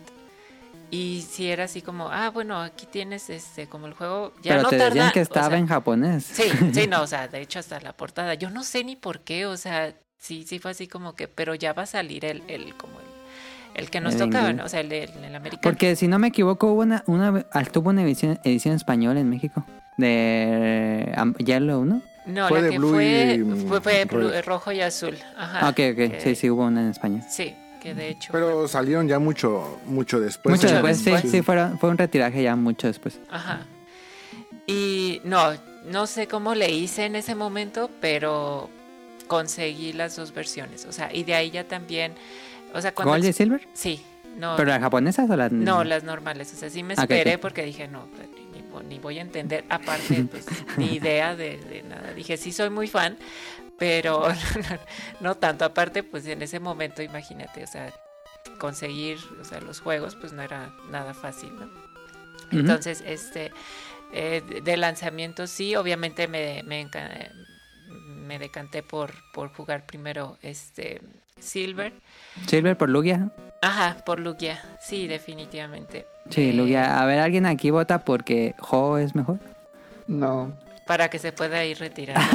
y si era así como ah bueno aquí tienes este como el juego ya Pero no te tarda decían que o estaba sea, en japonés. sí sí no o sea de hecho hasta la portada yo no sé ni por qué o sea sí sí fue así como que pero ya va a salir el, el como el, el que nos El tocaba. ¿no? o sea el, el, el americano Porque si no me equivoco, hubo una, una ah, tuvo una edición, edición española en México. De um, Yellow, ¿no? No Fue la de que blue fue y, fue, fue rojo. blue- rojo y azul ajá Ah, ok, ok. que- Sí, sí, hubo una en España. sí que de hecho Pero salieron ya mucho, mucho después. mucho después, sí, sí, fueron- fue un retiraje ya mucho después. Ajá. Y no, no sé cómo le hice en ese momento, pero conseguí las dos versiones. O sea, y de ahí ya también. O sea, cuando. ¿Gold y Silver? Sí, no. ¿Pero las japonesas o las.? No, las normales. O sea, sí me Ah, esperé porque dije, no, pues, ni, ni vo- ni voy a entender. Aparte, pues, ni idea de, de nada. Dije, sí soy muy fan, pero no tanto. Aparte, pues en ese momento, imagínate, o sea, conseguir o sea, los juegos, pues no era nada fácil, ¿no? Entonces, este, eh, de- lanzamiento sí, obviamente me, me, me decanté por, por jugar primero este Silver. Silver por Lugia. Ajá, por Lugia, sí, definitivamente. Sí, Eh, Lugia. A ver, ¿alguien aquí vota porque Ho es mejor? No. Para que se pueda ir retirando.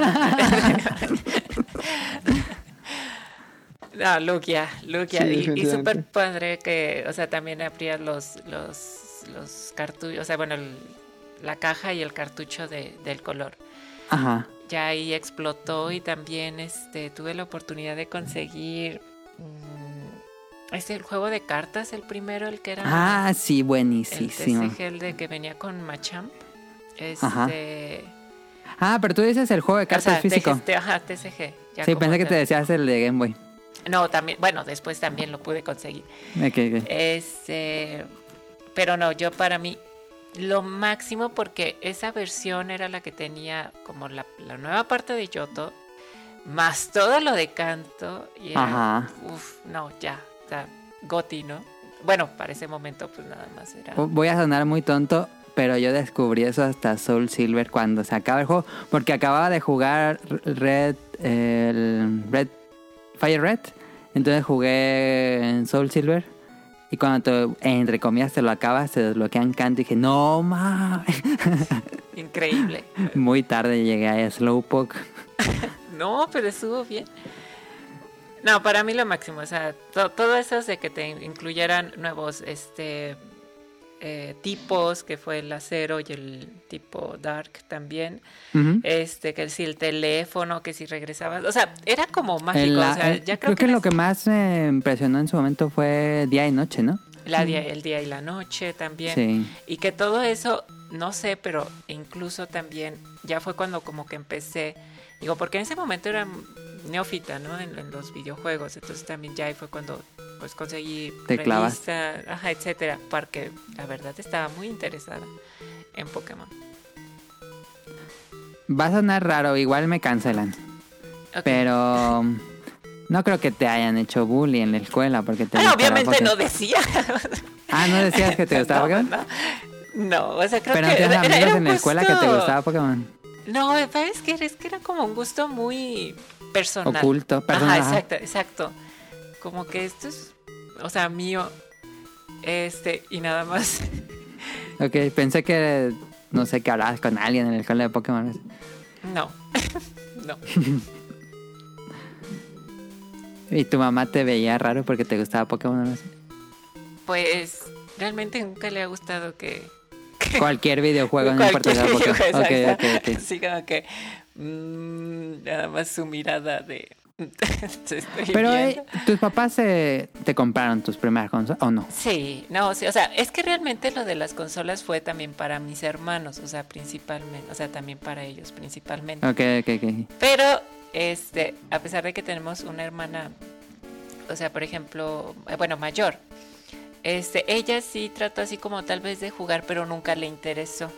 no, Lugia, Lugia. Sí, y, súper padre que, o sea, también abría los, los, los cartuchos, o sea, bueno, el- la caja y el cartucho de, del color. Ajá. ya ahí explotó y también este tuve la oportunidad de conseguir mm, este el juego de cartas el primero el que era Ah, sí, el buenísimo. TCG el de que venía con Machamp Ajá. este Ah, pero tú dices el juego de o cartas sea, físico. Ajá, TCG ya Sí, pensé que te decías el de Game Boy. no también bueno después también lo pude conseguir Ok, ok. este pero no yo para mí lo máximo porque esa versión era la que tenía como la, la nueva parte de Yoto más todo lo de canto y era, Ajá. uf, no ya o sea, Goti no bueno para ese momento pues nada más era Voy a sonar muy tonto, pero yo descubrí eso hasta Soul Silver cuando se acaba el juego. Porque acababa de jugar Red, el Red, Fire Red. Entonces jugué en Soul Silver. Y cuando, te, entre comillas, te lo acabas, te desbloquean canto. Y dije, no mames. increíble Muy tarde llegué a Slowpoke. no pero estuvo bien no para mí lo máximo o sea to- todo eso de que te incluyeran nuevos este eh, tipos que fue el acero y el tipo dark también este que si el teléfono que si regresabas o sea era como mágico El- o sea, el- ya creo, creo, que, lo es que más me impresionó en su momento fue día y noche, ¿no? la día- el día y la noche también Sí. y que todo eso no sé pero incluso también ya fue cuando como que empecé digo porque en ese momento era neófita no en, en los videojuegos entonces también ya ahí fue cuando pues conseguí Te revista, ajá etcétera porque la verdad estaba muy interesada en Pokémon Va a sonar raro, igual me cancelan. Ok. Pero no creo que te hayan hecho bullying en la escuela porque te Ah, obviamente no decía Ah, ¿no decías que te gustaba no, Pokémon? no, no, o sea, creo Pero que era, amigos era en la escuela que te gustaba Pokémon. No, ¿sabes qué? Es que era como un gusto muy personal. Oculto, personal, Ajá, exacto, exacto. Como que esto es, o sea, mío, este, y nada más. Ok, pensé que, no sé, que hablabas con alguien en la escuela de Pokémon. No, no. Y tu mamá te veía raro porque te gustaba Pokémon. ¿no? Pues realmente nunca le ha gustado que... que Cualquier videojuego, no importa. Pokémon. videojuego, Ok, exacto. ok, ok. Sí, como que... mm, nada más su mirada de... te estoy Pero eh, tus papás eh, te compraron tus primeras consolas o no? Sí, no, sí, o sea, es que realmente lo de las consolas fue también para mis hermanos, o sea, principalmente, o sea, también para ellos principalmente. Ok, ok, ok. Pero, este, a pesar de que tenemos una hermana, o sea, por ejemplo, eh, bueno, mayor, este, ella sí trató así como tal vez de jugar, pero nunca le interesó.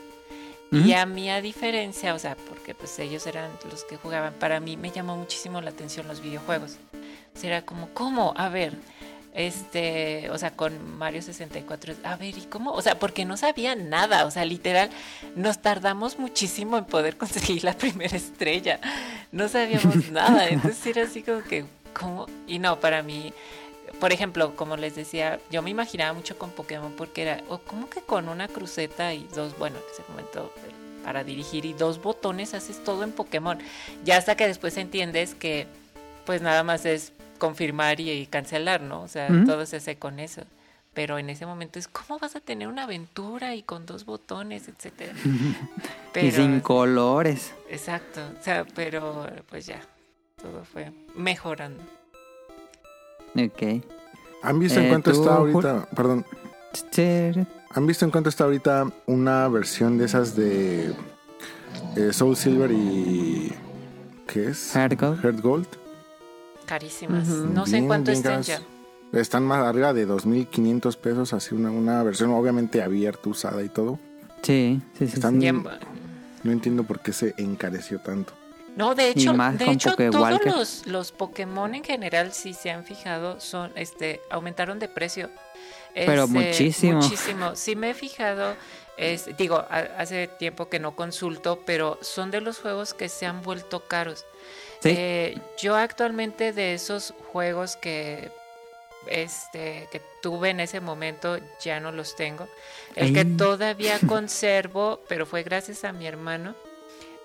Y a mí, a diferencia, o sea, porque pues ellos eran los que jugaban, para mí me llamó muchísimo la atención los videojuegos. O sea, era como, ¿cómo? A ver, Este, o sea, con Mario 64. A ver, ¿y cómo? O sea, porque no sabía nada. O sea, literal, nos tardamos muchísimo en poder conseguir la primera estrella. No sabíamos nada. Entonces era así como que, ¿cómo? Y no, para mí, por ejemplo, como les decía, yo me imaginaba mucho con Pokémon porque era, o como que con una cruceta y dos, bueno, en ese momento para dirigir y dos botones haces todo en Pokémon. Ya hasta que después entiendes que pues nada más es confirmar y, cancelar, ¿no? O sea, todo se hace con eso. Pero en ese momento es, ¿cómo vas a tener una aventura y con dos botones, etcétera? y sin colores. Exacto. O sea, pero pues ya, todo fue mejorando. Ok. ¿Han visto en eh, cuánto está ahorita? Perdón. ¿Han visto en cuánto está ahorita una versión de esas de eh, Soul Silver y. ¿Qué es? Heart Gold. Heart Gold carísimas. No sé cuánto están ya. Están más arriba de 2.500 pesos, así una, una versión obviamente abierta, usada y todo. Sí, sí, sí. No entiendo por qué se encareció tanto. No, de hecho, de hecho todos los, los, Pokémon en general, si se han fijado, son, este, aumentaron de precio. Pero este, muchísimo. Muchísimo. Sí me he fijado, es, digo, hace tiempo que no consulto, pero son de los juegos que se han vuelto caros. Eh, yo actualmente de esos juegos que este que tuve en ese momento ya no los tengo. El que todavía conservo, pero fue gracias a mi hermano,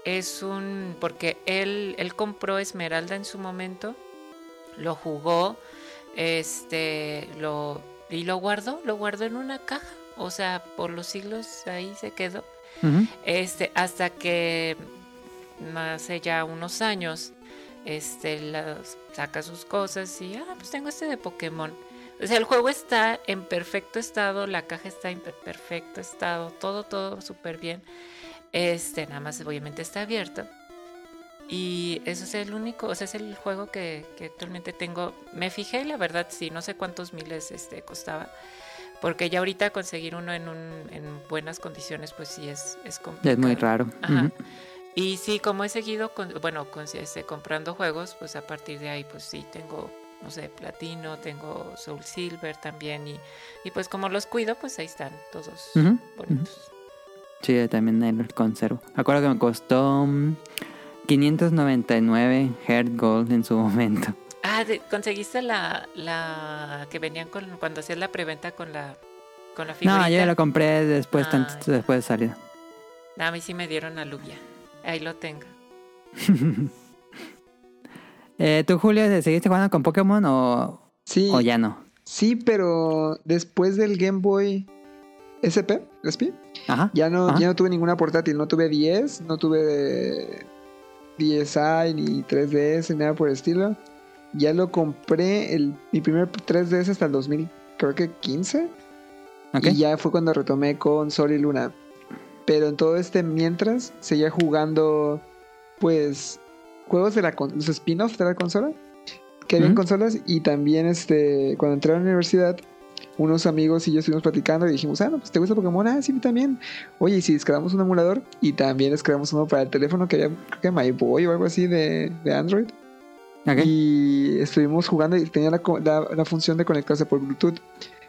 es un porque él él compró Esmeralda en su momento, lo jugó, este lo y lo guardó, lo guardó en una caja, o sea, por los siglos ahí se quedó. Este hasta que hace ya unos años este, saca sus cosas y, ah, pues tengo este de Pokémon. O sea, el juego está en perfecto estado, la caja está en perfecto estado, todo, todo súper bien. Este, nada más obviamente está abierto. Y eso es el único, o sea, es el juego que, actualmente tengo. Me fijé, la verdad, sí, no sé cuántos miles este, costaba. Porque ya ahorita conseguir uno en, un, en buenas condiciones, pues sí es, es complicado. Es muy raro. Ajá. Y sí, como he seguido, bueno, con, este, comprando juegos, pues a partir de ahí, pues sí, tengo, no sé, platino, tengo Soul Silver también. Y, y pues como los cuido, pues ahí están todos bonitos. Sí, también el conservo. Me acuerdo que me costó 599 mm, Heart Gold en su momento. Ah, ¿conseguiste la, la que venían con cuando hacías la preventa con la, con la figurita? No, yo ya lo compré después, ah, después de salir. a mí sí me dieron aluvia. Ahí lo tengo. eh, ¿Tú, Julio, seguiste jugando con Pokémon o, sí, o ya no? Sí, pero después del Game Boy SP, SP ajá, ya, no, ya no tuve ninguna portátil. No tuve 10, no tuve DSi ni 3DS, ni nada por el estilo. Ya lo compré, el, mi primer 3DS hasta el 2000, creo que 15. Y ya fue cuando retomé con Sol y Luna. Pero en todo este mientras seguía jugando, pues, juegos de la los spin-offs de la consola. Que habían consolas y también este cuando entré a la universidad unos amigos y yo estuvimos platicando y dijimos, ah, no, pues te gusta Pokémon, ah, sí, también. Oye, y si descargamos un emulador y también descargamos uno para el teléfono que había, creo que MyBoy o algo así de, de Android. Y estuvimos jugando y tenía la, la, función de conectarse por Bluetooth.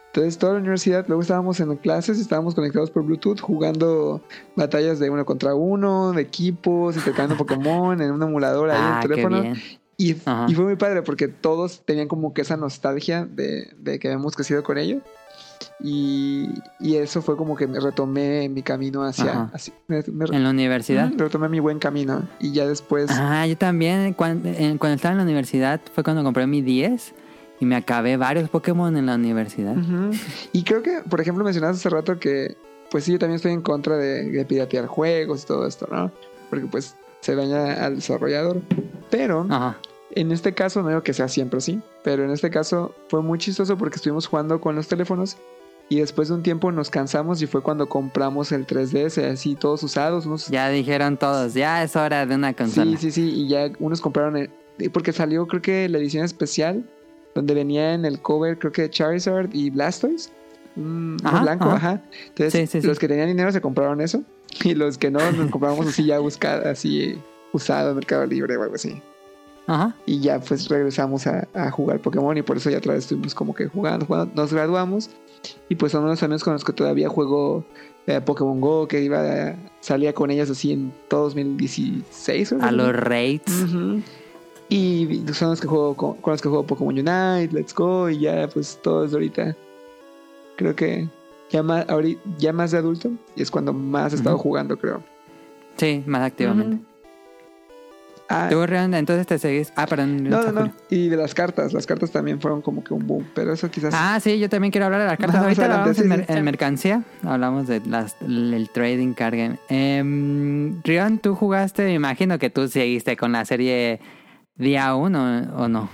Entonces, toda la universidad, luego estábamos en clases, estábamos conectados por Bluetooth jugando batallas de uno contra uno, de equipos, intercambiando Pokémon en un emulador ahí en el ah, teléfono. Y, y, fue muy padre porque todos tenían como que esa nostalgia de, de que habíamos crecido con ellos. Y, y, eso fue como que me retomé mi camino hacia... ¿En la universidad? retomé mi buen camino. Y ya después... Ah, yo también, cuando, cuando estaba en la universidad, fue cuando compré mi 10 y me acabé varios Pokémon en la universidad. Y creo que, por ejemplo, mencionaste hace rato que, pues sí, yo también estoy en contra de, piratear juegos y todo esto, ¿no? Porque pues se daña al desarrollador. Pero en este caso, no digo que sea siempre así, pero en este caso fue muy chistoso porque estuvimos jugando con los teléfonos y después de un tiempo nos cansamos y fue cuando compramos el 3DS, así todos usados. Unos... Ya dijeron todos, ya es hora de una consola. Sí, sí, sí, y ya unos compraron, el... porque salió creo que la edición especial donde venía en el cover, creo que Charizard y Blastoise. Mm, blanco, ajá. Entonces, los que tenían dinero se compraron eso. Y los que no, nos compramos así ya buscada, así usado en Mercado Libre o algo así. Ajá. Y ya pues regresamos a, a jugar Pokémon y por eso ya otra vez estuvimos como que jugando, jugando. Nos graduamos y pues son unos amigos con los que todavía juego eh, Pokémon Go, que iba a- salía con ellas así en todo 2016. ¿o? A los raids. Ujú. Y son los que juego con, con los que juego Pokémon Unite, Let's Go y ya pues todo desde ahorita. Creo que ya más, ahorita, ya más de adulto y es cuando más he estado jugando, creo. Sí, más activamente. Ujú. Ah, Tú, Rion, entonces te seguís. Ah, perdón. no, no, no. Y de las cartas, las cartas también fueron como que un boom, pero eso quizás... Ah, sí, yo también quiero hablar de las cartas. Más Ahorita hablamos adelante, en, sí, mer- sí. en mercancía. Hablamos de las, el trading card game. Em, Rion, tú jugaste, me imagino que tú seguiste con la serie día 1 o no.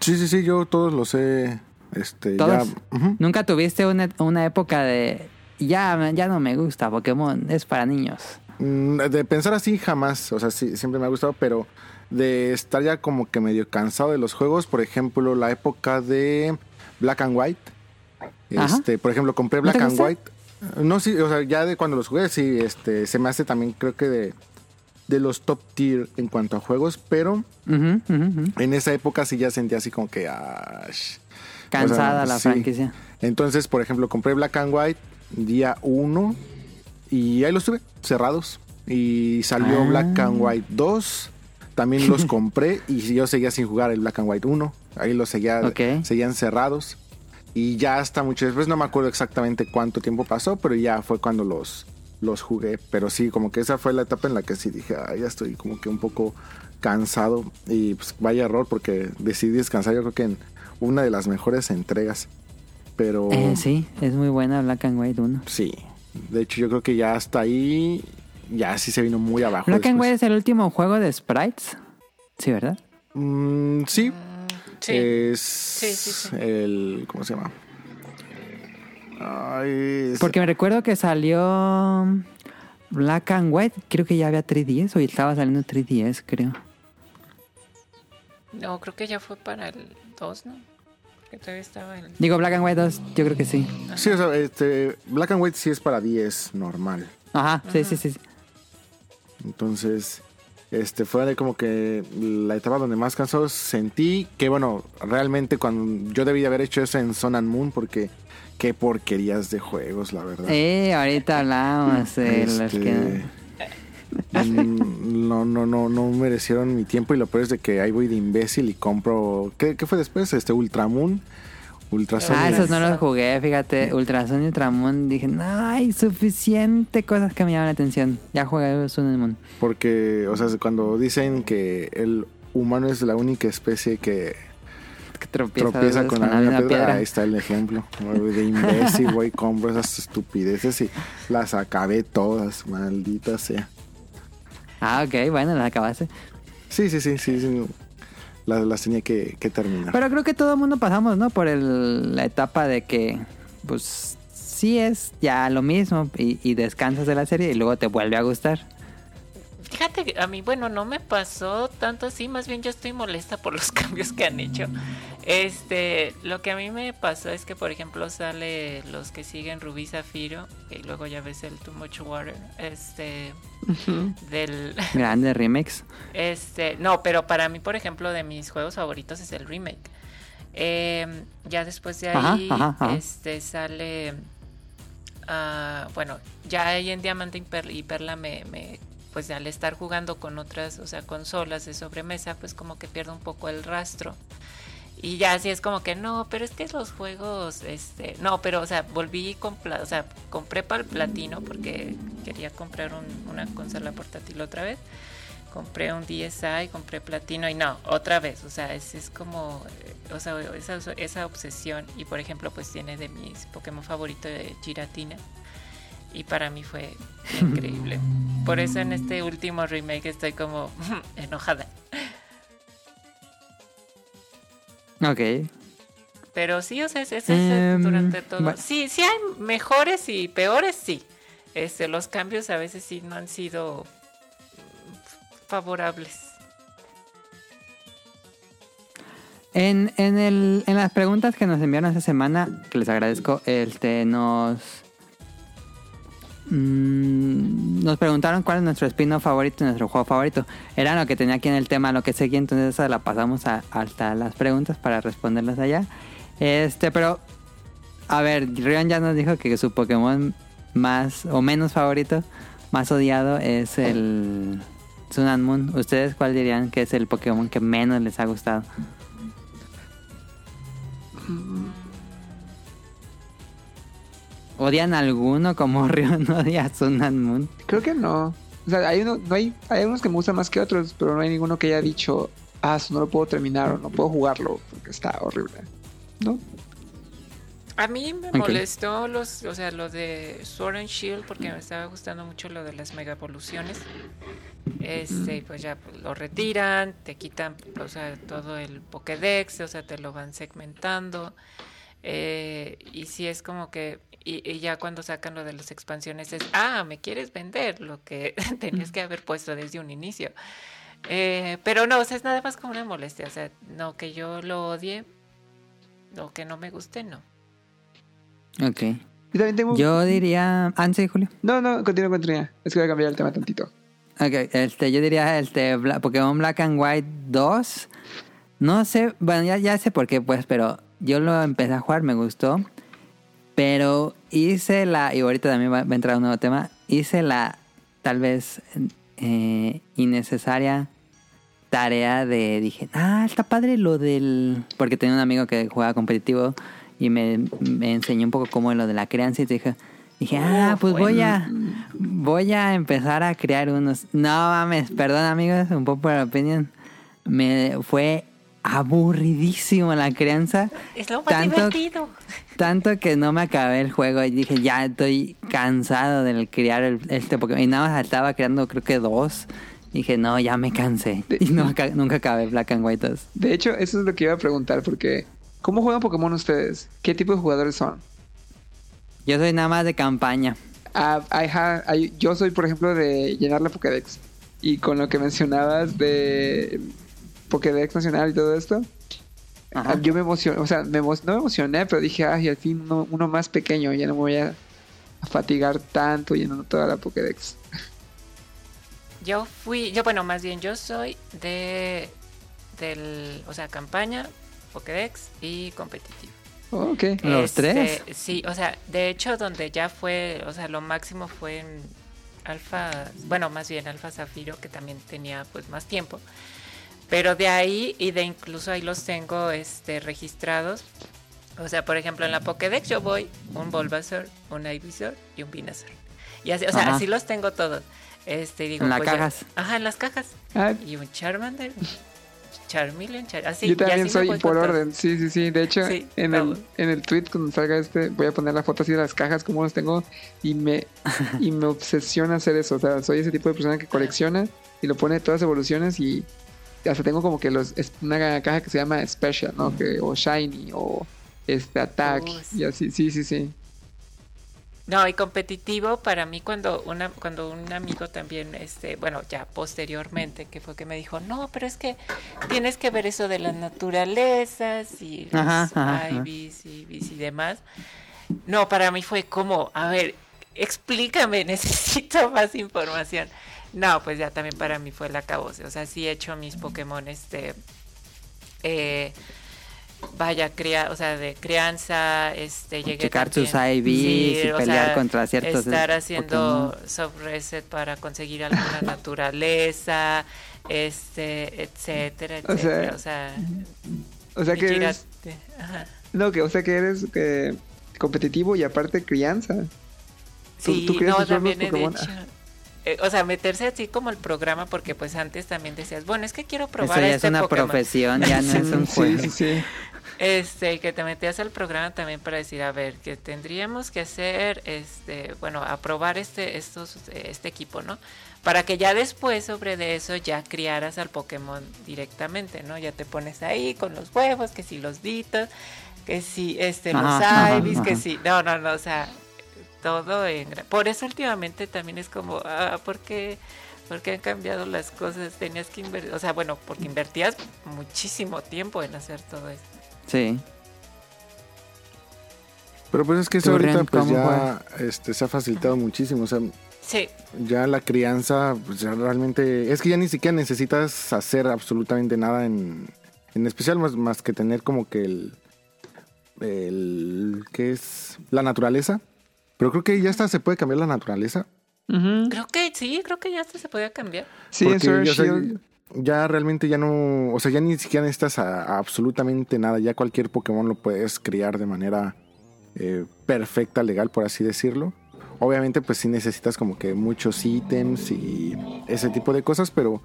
Sí, sí, sí, yo todos los he. Este, ¿Todos? ya. Nunca tuviste una, una época de. Ya, ya no me gusta Pokémon, es para niños. Mm, De pensar así jamás, o sea, sí, siempre me ha gustado, pero de estar ya como que medio cansado de los juegos, por ejemplo, la época de Black and White. Ajá. Este, por ejemplo, compré ¿No te Black and? White. No, sí, o sea, ya de cuando los jugué, sí, este, se me hace también, creo que de, de los top tier en cuanto a juegos, pero en esa época sí ya sentía así como que, ah, Cansada O sea, la sí. franquicia. Entonces, por ejemplo, compré Black and White día 1 y ahí los tuve cerrados. Y salió Ah. Black and White 2. También los compré y yo seguía sin jugar el Black and White 1. Ahí los seguía, seguían cerrados. Y ya hasta mucho después, no me acuerdo exactamente cuánto tiempo pasó, pero ya fue cuando los, los jugué. Pero sí, como que esa fue la etapa en la que sí dije, "Ah, ya estoy como que un poco cansado. Y pues vaya error porque decidí descansar yo creo que en una de las mejores entregas. Pero Eh, sí, es muy buena Black and White 1. sí, de hecho yo creo que ya hasta ahí, ya sí se vino muy abajo. Black and White después. es el último juego de sprites. Sí, ¿verdad? Mm, sí, Mm, sí. es Sí, sí, sí. el, ¿cómo se llama? Ay, es- Porque me recuerdo que salió Black and White, creo que ya había 3DS o estaba saliendo 3DS, creo. No, creo que ya fue para el 2, ¿no? Todavía estaba. Digo, Black and White 2, yo creo que sí. Sí, o sea, este, Black and White sí es para 10 normal. Ajá, sí, sí, sí. sí. Entonces, este fue de como que la etapa donde más cansado sentí que, bueno, realmente cuando yo debí de haber hecho eso en Sun and Moon porque qué porquerías de juegos, la verdad. Eh, ahorita hablamos de los Este, que... mm, no, no, no, no merecieron mi tiempo y lo peor es de que ahí voy de imbécil y compro. ¿Qué, qué fue después? Este Ultramoon. Ultrason. Ah, esos no los jugué, fíjate. Ultrason y Ultramoon. Dije, no hay suficiente cosas que me llaman la atención. Ya jugué Sun and Moon. Porque, o sea, cuando dicen que el humano es la única especie que Que tropieza, con la misma piedra, piedra. ahí está el ejemplo. De imbécil, güey, compro esas estupideces y las acabé todas, maldita sea. Ah, ok, bueno, las acabaste. Sí, sí, sí, sí, sí. Las, las tenía que, que terminar. Pero creo que todo el mundo pasamos, ¿no? Por el- la etapa de que, pues, sí es ya lo mismo y, y descansas de la serie y luego te vuelve a gustar. Fíjate que a mí, bueno, no me pasó tanto así, más bien yo estoy molesta por los cambios que han hecho. Este, lo que a mí me pasó es que, por ejemplo, sale los que siguen Rubí Zafiro, y luego ya ves el Too Much Water, este, del, Grande remix. este, no, pero para mí, por ejemplo, de mis juegos favoritos es el remake. Eh, ya después de ahí, ajá, ajá. este, sale, ah, bueno, ya ahí en Diamante y Perla, y Perla me, me, pues al estar jugando con otras, o sea, consolas de sobremesa, pues como que pierdo un poco el rastro. Y ya así es como que no, pero es que los juegos, este, no, pero o sea, volví con, o sea, compré para el platino porque quería comprar un- una consola portátil otra vez. Compré un DSi, compré platino y no, otra vez, o sea, es, es como, o sea, esa, esa obsesión y por ejemplo pues tiene de mis Pokémon favorito de Giratina y para mí fue increíble. Por eso en este último remake estoy como enojada. Ok. Pero sí, o sea, es, es- es Em, durante todo. Sí, sí hay mejores y peores, sí. Este, los cambios a veces sí no han sido favorables. En, en, el, en las preguntas que nos enviaron esta semana, que les agradezco, este nos mm, nos preguntaron cuál es nuestro spin-off favorito y nuestro juego favorito. Era lo que tenía aquí en el tema, lo que seguía, entonces esa la pasamos a- hasta las preguntas para responderlas allá. Este, pero a ver, Rion ya nos dijo que su Pokémon más o menos favorito, más odiado es el Sun Moon. ¿Ustedes cuál dirían que es el Pokémon que menos les ha gustado? ¿Odian alguno como Rion odia a Sun and Moon? Creo que no. O sea, hay, uno, no hay, hay unos que me gustan más que otros, pero no hay ninguno que haya dicho, ah, eso no lo puedo terminar o no puedo jugarlo porque está horrible. ¿No? A mí me molestó los, o sea, lo de Sword and Shield porque me estaba gustando mucho lo de las mega evoluciones. Este, y pues ya pues, lo retiran, te quitan, o sea, todo el Pokédex, o sea, te lo van segmentando. Eh, y sí es como que, y, y ya cuando sacan lo de las expansiones es, ah, me quieres vender lo que tenías que haber puesto desde un inicio. Eh, pero no, o sea, es nada más como una molestia, o sea, no que yo lo odie, o que no me guste, no. Ok. Yo también tengo... Yo diría... Ah, sí, Julio. No, no, continúa, continúa. Es que voy a cambiar el tema tantito. Ok, este, yo diría este Bla- Pokémon Black and White 2. No sé, bueno, ya, ya sé por qué, pues, pero yo lo empecé a jugar, me gustó. Pero hice la, y ahorita también va, va a entrar un nuevo tema, hice la tal vez eh, innecesaria tarea de, dije, ah, está padre lo del... Porque tenía un amigo que jugaba competitivo y me, me enseñó un poco cómo es lo de la crianza y dije, dije, ah, pues voy a, voy a empezar a crear unos... No mames, perdón amigos, un poco por opinión. Me fue aburridísimo la crianza. Es lo más Tanto- divertido. Tanto que no me acabé el juego y dije, ya estoy cansado de criar el- este Pokémon. Y nada más estaba creando creo que dos. Dije, no, ya me cansé. Y no, nunca acabé Black and White 2. De hecho, eso es lo que iba a preguntar porque... ¿Cómo juegan Pokémon ustedes? ¿Qué tipo de jugadores son? Yo soy nada más de campaña. Ajá, ay- yo soy, por ejemplo, de llenar la Pokédex. Y con lo que mencionabas de Pokédex Nacional y todo esto, Ajá. yo me emocioné, o sea, me emo- no me emocioné, pero dije, ay, al fin uno, uno más pequeño, ya no me voy a, a fatigar tanto llenando toda la Pokédex. Yo fui, yo bueno, más bien yo soy de del, o sea, campaña, Pokédex y competitivo. Oh, ok. ¿Los Este, tres? Sí, o sea, de hecho donde ya fue, o sea, lo máximo fue en Alfa, bueno, más bien Alfa Zafiro que también tenía pues más tiempo. Pero de ahí y de incluso ahí los tengo este registrados. O sea, por ejemplo, en la Pokédex yo voy un Bulbasaur, un Ivysaur y un Venusaur. Y así, o sea, Ajá. así los tengo todos. Este, digo, En las pues ya- cajas. ajá, en las cajas. Ah, Y un Charmander, Charmeleon, Char- así. yo también así soy por orden, sí, sí, sí. De hecho, Sí, en, el, en el tweet cuando salga este, voy a poner la foto así de las cajas, como los tengo, y me, y me obsesiona hacer eso. O sea, soy ese tipo de persona que colecciona y lo pone todas evoluciones y hasta tengo como que los es una caja que se llama Special, ¿no? Que, o Shiny, o este Attack, Oh, sí. y así, sí, sí, sí. No, y competitivo para mí cuando una cuando un amigo también este, bueno, ya posteriormente que fue que me dijo, "No, pero es que tienes que ver eso de las naturalezas y los Ajá, ajá, Ibis y demás." No, para mí fue como, a ver, explícame, necesito más información. No, pues ya también para mí fue la acabose. O sea, sí he hecho mis Pokémon, este, eh, vaya, cría, o sea, de crianza, este, llegué Checar sus también- IVs y o pelear sea, contra ciertos Estar haciendo Pokémon. soft reset para conseguir alguna naturaleza, este, etcétera, O sea, etcétera. O sea, O sea que eres. Ajá. no, que, o sea que eres eh, competitivo y aparte crianza. Tú- Sí, tú no, también he Pokémon. hecho. Eh, o sea, meterse así como el programa, porque pues antes también decías, bueno, es que quiero probar Eso ya este es una Pokémon. profesión, ya no es un juego. sí, sí. Este, que te metías al programa también para decir, a ver, que tendríamos que hacer, este, bueno, aprobar este, estos, este equipo, ¿no? Para que ya después sobre de eso ya criaras al Pokémon directamente, ¿no? Ya te pones ahí con los huevos, que si los ditos, que si, este, los Ajá, ajá, Ibis, que ajá. si, no, no, no, o sea, todo en, por eso últimamente también es como, ah, ¿por qué? Porque han cambiado las cosas, tenías que invertir, o sea, bueno, porque invertías muchísimo tiempo en hacer todo eso. Sí. Pero pues es que eso ¿Tú, ahorita pues cómo ya este, se ha facilitado muchísimo. O sea, Sí, ya la crianza, pues ya realmente. Es que ya ni siquiera necesitas hacer absolutamente nada en, en especial, más, más que tener como que el. el ¿Qué es? La naturaleza. Pero creo que ya hasta se puede cambiar la naturaleza. Creo que sí, creo que ya hasta se podía cambiar. Sí, en sea, Shield. ya realmente ya no, o sea, ya ni siquiera necesitas a- a absolutamente nada, ya cualquier Pokémon lo puedes criar de manera eh, perfecta, legal, por así decirlo. Obviamente, pues sí necesitas como que muchos ítems y ese tipo de cosas, pero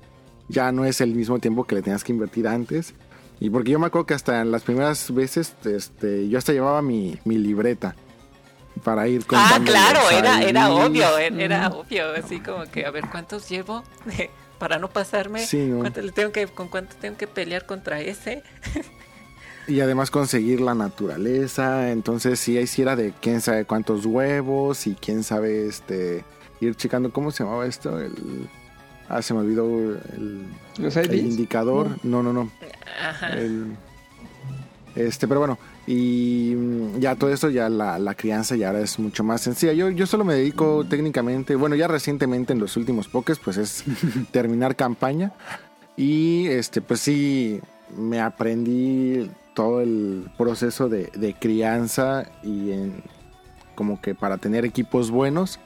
ya no es el mismo tiempo que le tenías que invertir antes. Y porque yo me acuerdo que hasta en las primeras veces, este, yo hasta llevaba mi, mi libreta para ir Ah, contando claro, era, era obvio, era, era obvio, así como que a ver cuántos llevo para no pasarme, Sí, ¿no? ¿Cuánto le tengo que, con cuánto tengo que pelear contra ese. Y además conseguir la naturaleza. Entonces, sí, ahí sí era de quién sabe cuántos huevos y quién sabe este ir checando. ¿Cómo se llamaba esto? El. Ah, se me olvidó el, Los el indicador. No, no, no. Ajá. El- este, pero bueno. Y mm, ya todo esto, ya la, la crianza ya ahora es mucho más sencilla. Yo, yo solo me dedico técnicamente, bueno, ya recientemente en los últimos pokés, pues es terminar campaña. Y este, pues sí, me aprendí todo el proceso de, de crianza y en, como que para tener equipos buenos.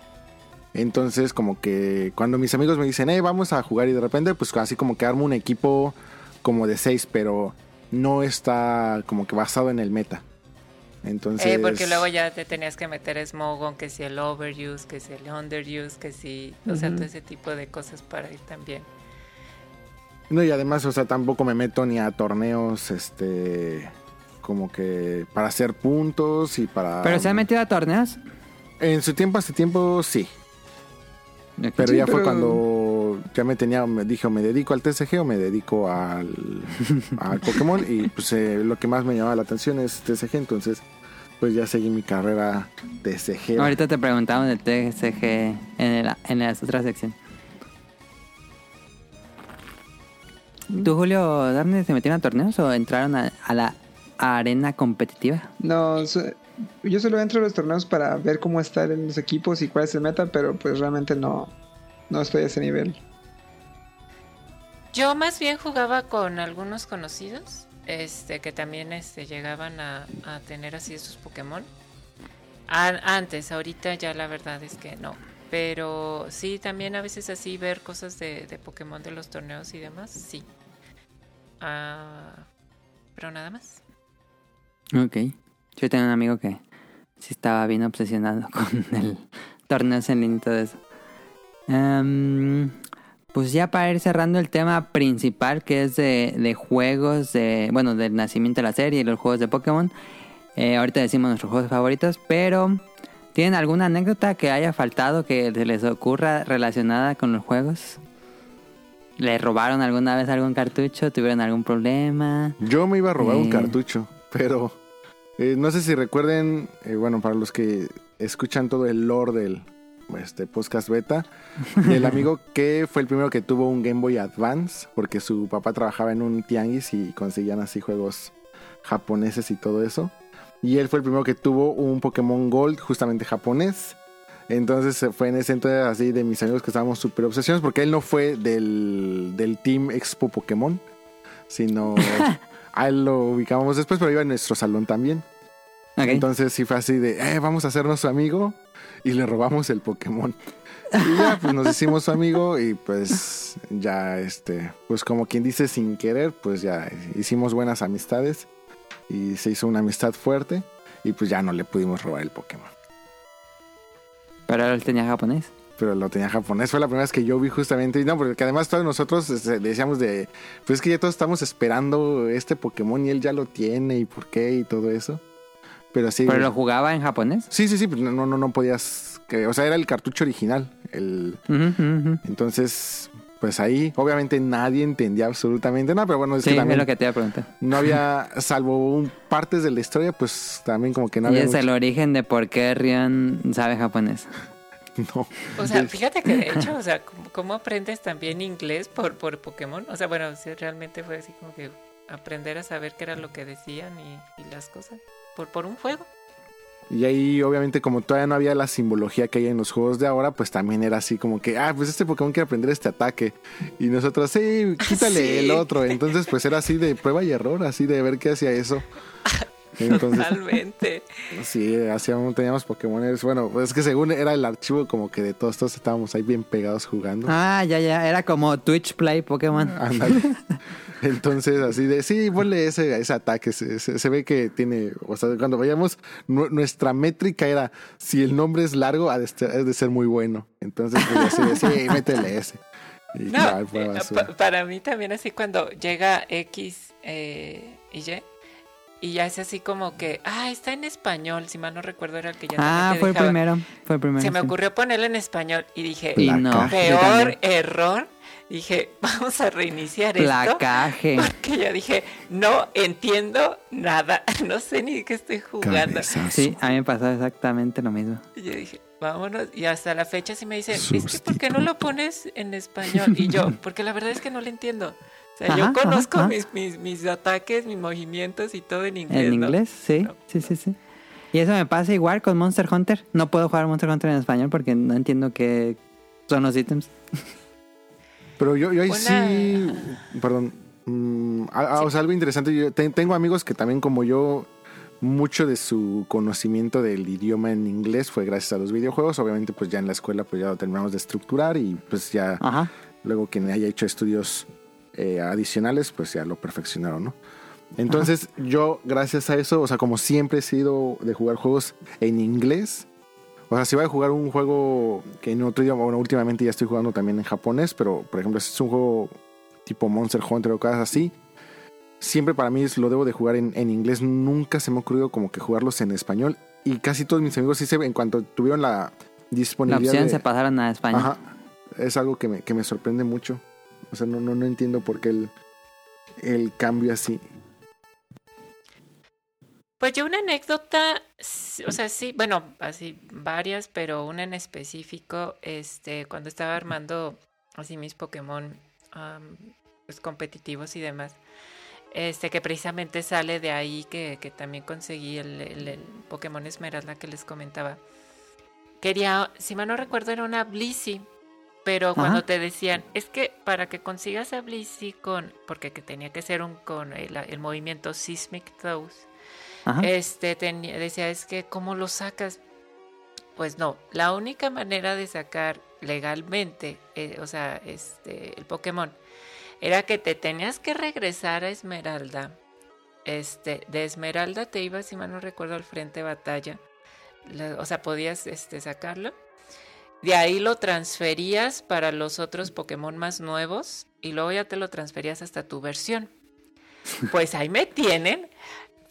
Entonces, como que cuando mis amigos me dicen, hey, vamos a jugar y de repente, pues así como que armo un equipo como de seis, pero no está como que basado en el meta. Entonces, Eh, porque luego ya te tenías que meter Smogon, que si el overuse, que si el underuse, que si, o sea, todo ese tipo de cosas para ir también. No, y además, o sea, tampoco me meto ni a torneos, este, como que para hacer puntos y para... ¿Pero se han metido a torneos? En su tiempo, hace tiempo, sí. Pero Sí, ya fue cuando ya me tenía, me dije, o me dedico al TCG o me dedico al, al Pokémon. Y pues eh, lo que más me llamaba la atención es TCG, entonces pues ya seguí mi carrera TCG. Ahorita te preguntamos del TCG en, el, en la otra sección. ¿Tú, Julio Darne, se metieron a torneos o entraron a, a la arena competitiva? No, so- yo solo entro a los torneos para ver cómo están en los equipos y cuál es el meta, pero pues realmente no, no estoy a ese nivel. Yo más bien jugaba con algunos conocidos, este, que también este, llegaban a, a tener así esos Pokémon. An- antes, ahorita ya la verdad es que no. Pero sí, también a veces así ver cosas de, de Pokémon de los torneos y demás, sí. Ah, pero nada más. Ok. Yo tengo un amigo que sí estaba bien obsesionado con el torneo en y todo eso. Em, pues ya para ir cerrando el tema principal que es de, de juegos, de bueno, del nacimiento de la serie y los juegos de Pokémon. Eh, ahorita decimos nuestros juegos favoritos, pero ¿tienen alguna anécdota que haya faltado que se les ocurra relacionada con los juegos? ¿Le robaron alguna vez algún cartucho? ¿Tuvieron algún problema? Yo me iba a robar un Eh. cartucho, pero eh, no sé si recuerden, bueno, para los que escuchan todo el lore del este, podcast beta, el amigo que fue el primero que tuvo un Game Boy Advance, porque su papá trabajaba en un tianguis y conseguían así juegos japoneses y todo eso. Y él fue el primero que tuvo un Pokémon Gold justamente japonés. Entonces eh, fue en ese entonces así de mis amigos que estábamos súper obsesionados porque él no fue del, del Team Expo Pokémon, sino a él lo ubicábamos después, pero iba en nuestro salón también. Entonces sí fue así de, eh, vamos a hacernos su amigo y le robamos el Pokémon. Y ya, pues nos hicimos su amigo y pues ya, este, pues como quien dice sin querer, pues ya hicimos buenas amistades y se hizo una amistad fuerte y pues ya no le pudimos robar el Pokémon. Pero él tenía japonés. Pero lo tenía japonés, fue la primera vez que yo vi justamente, y no, porque además todos nosotros este, decíamos de, pues es que ya todos estamos esperando este Pokémon y él ya lo tiene y por qué y todo eso. Pero sí. ¿Pero lo jugaba en japonés? Sí, sí, sí, pues no, no, no podías. que- o sea, era el cartucho original. El, entonces, pues ahí, obviamente nadie entendía absolutamente nada, pero bueno, es Sí, que es también lo que te iba a preguntar. no había, salvo un- partes de la historia, pues también como que no y había. es el origen de por qué Rion sabe japonés. no. O sea, fíjate que de hecho, o sea, ¿cómo, aprendes también inglés por, por Pokémon? O sea, bueno, realmente fue así como que aprender a saber qué era lo que decían y, y las cosas por, por un juego. Y ahí, obviamente, como todavía no había la simbología que hay en los juegos de ahora, pues también era así como que, ah, pues este Pokémon quiere aprender este ataque. Y nosotros, sí, quítale Sí. el otro. Entonces, pues era así de prueba y error, así de ver qué hacía eso. Entonces, Totalmente. sí, hacíamos, teníamos Pokémones. Bueno, pues es que según era el archivo como que de todos, todos estábamos ahí bien pegados jugando. Ah, ya, ya. Era como Twitch Play Pokémon. Ándale. Entonces, así de, sí, ponle ese, ese ataque. Se, se- se ve que tiene, o sea, cuando vayamos, nu- nuestra métrica era, si el nombre es largo, ha de, ser- ha de ser muy bueno. Entonces, pues, así de, sí, métele ese. Y No, no, fue eh, para mí también así cuando llega X eh, y Y y ya es así como que, ah, está en español, si mal no recuerdo era el que ya Ah, fue el primero. Fue el primero. Se me ocurrió ponerlo en español y dije, Y no. peor error. Dije, vamos a reiniciar esto. Placaje. Porque yo dije, no entiendo nada, no sé ni qué estoy jugando. Cabezazo. Sí, a mí me pasó exactamente lo mismo. Y yo dije, vámonos. Y hasta la fecha sí me dicen, es que Sustituto. ¿por qué no lo pones en español? Y yo, porque la verdad es que no lo entiendo. O sea, Ajá, yo ajá, conozco ajá. Mis, mis, mis ataques, mis movimientos y todo en inglés. En ¿no? inglés, sí, No. sí, sí, sí. Y eso me pasa igual con Monster Hunter. No puedo jugar Monster Hunter en español porque no entiendo qué son los ítems. Pero yo, yo ahí Una- sí, perdón, mm, a- a- o sea, algo interesante, yo te- tengo amigos que también como yo, mucho de su conocimiento del idioma en inglés fue gracias a los videojuegos, obviamente pues ya en la escuela pues ya lo terminamos de estructurar y pues ya Ajá. luego quien haya hecho estudios eh, adicionales pues ya lo perfeccionaron, ¿no? Entonces yo gracias a eso, o sea, como siempre he sido de jugar juegos en inglés, o sea, si voy a jugar un juego que en otro idioma, bueno, últimamente ya estoy jugando también en japonés, pero por ejemplo, si es un juego tipo Monster Hunter o cosas así, siempre para mí lo debo de jugar en, en inglés. Nunca se me ha ocurrido como que jugarlos en español. Y casi todos mis amigos sí se, en cuanto tuvieron la La disponibilidad. opción de- se pasaron a España. Ajá, es algo que me, que me sorprende mucho. O sea, no, no, no entiendo por qué el, el cambio así. Pues yo una anécdota, o sea, sí, bueno, así varias, pero una en específico, este, cuando estaba armando así mis Pokémon pues, competitivos y demás, este, que precisamente sale de ahí que, que también conseguí el, el- el Pokémon Esmeralda que les comentaba. Quería, si mal no recuerdo, era una Blissey, pero cuando Ajá. te decían, es que para que consigas a Blissey con, porque que tenía que ser un con el, el movimiento Seismic Toes, Este decía, es que ¿cómo lo sacas? Pues no, la única manera de sacar legalmente, eh, o sea, este, el Pokémon, era que te tenías que regresar a Esmeralda. Este, de Esmeralda te ibas, si mal no recuerdo, al frente de batalla. La- o sea, podías este, sacarlo. De ahí lo transferías para los otros Pokémon más nuevos y luego ya te lo transferías hasta tu versión. Pues ahí me tienen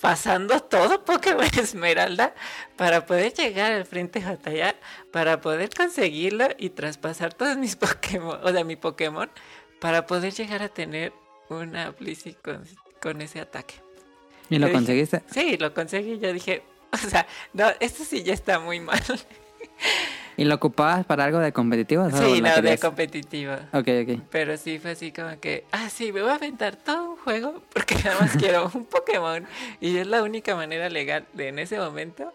pasando todo Pokémon Esmeralda para poder llegar al frente de batalla, para poder conseguirlo y traspasar todos mis Pokémon, o sea, mi Pokémon, para poder llegar a tener una Blissey con, con ese ataque. ¿Y lo yo dije, conseguiste? Sí, lo conseguí. Yo dije, o sea, no, esto sí ya está muy mal. ¿Y lo ocupabas para algo de competitivo? Sí, no, de querías? competitiva. Ok, ok. Pero sí fue así como que, ah, sí, me voy a aventar todo un juego porque nada más quiero un Pokémon y es la única manera legal de en ese momento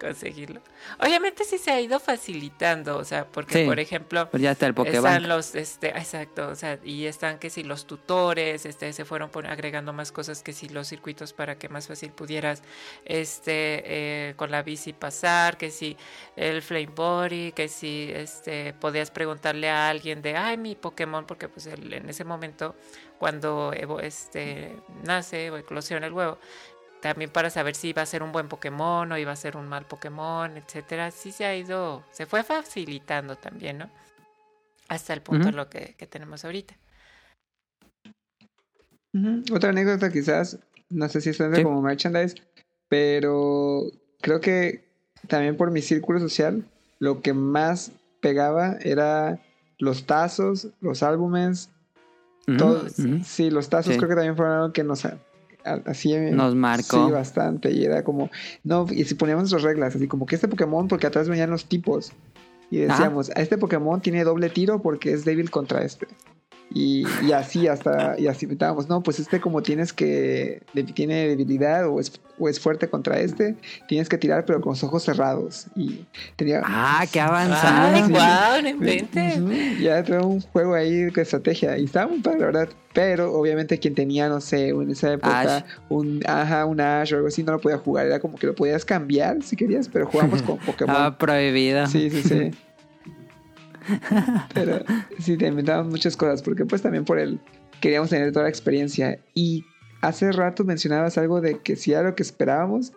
conseguirlo. Obviamente sí se ha ido facilitando, o sea, porque Sí, por ejemplo, Pues ya está el están los, este, exacto, o sea, y están que si los tutores, este, se fueron agregando más cosas que si los circuitos para que más fácil pudieras, este, eh, con la bici pasar, que si el flame body, que si, este, podías preguntarle a alguien de, ay, mi Pokémon, porque pues el- en ese momento, cuando, evo- este, nace o eclosiona el huevo, también para saber si iba a ser un buen Pokémon o iba a ser un mal Pokémon, etcétera. Sí se ha ido, se fue facilitando también, ¿no? Hasta el punto Ujú. en lo que, que tenemos ahorita. Otra anécdota quizás, no sé si suena Sí. como merchandise, pero creo que también por mi círculo social, lo que más pegaba era los tazos, los álbumes, Ujú, todo. ujú. Sí, los tazos Sí. creo que también fueron algo que nos así Nos marcó. Sí, bastante. Y era como, no, y si poníamos nuestras reglas, así como que este Pokémon, porque atrás venían los tipos. Y decíamos, a este Pokémon tiene doble tiro porque es débil contra este. Y, y así hasta, y así estábamos, no, pues este como tienes que, tiene debilidad o es, o es fuerte contra este, tienes que tirar pero con los ojos cerrados. Y tenía... Ah, qué avanzado. Ay, sí. no inventes. Ya trae un juego ahí de estrategia y estaba muy padre, la verdad. Pero obviamente quien tenía, no sé, en esa época, Ash. un ajá, un Ash o algo así, no lo podía jugar. Era como que lo podías cambiar si querías, pero jugamos con Pokémon. Estaba prohibido. Sí, sí, sí. Pero sí, te inventaban muchas cosas, porque pues también por el queríamos tener toda la experiencia. Y hace rato mencionabas algo de que si era lo que esperábamos.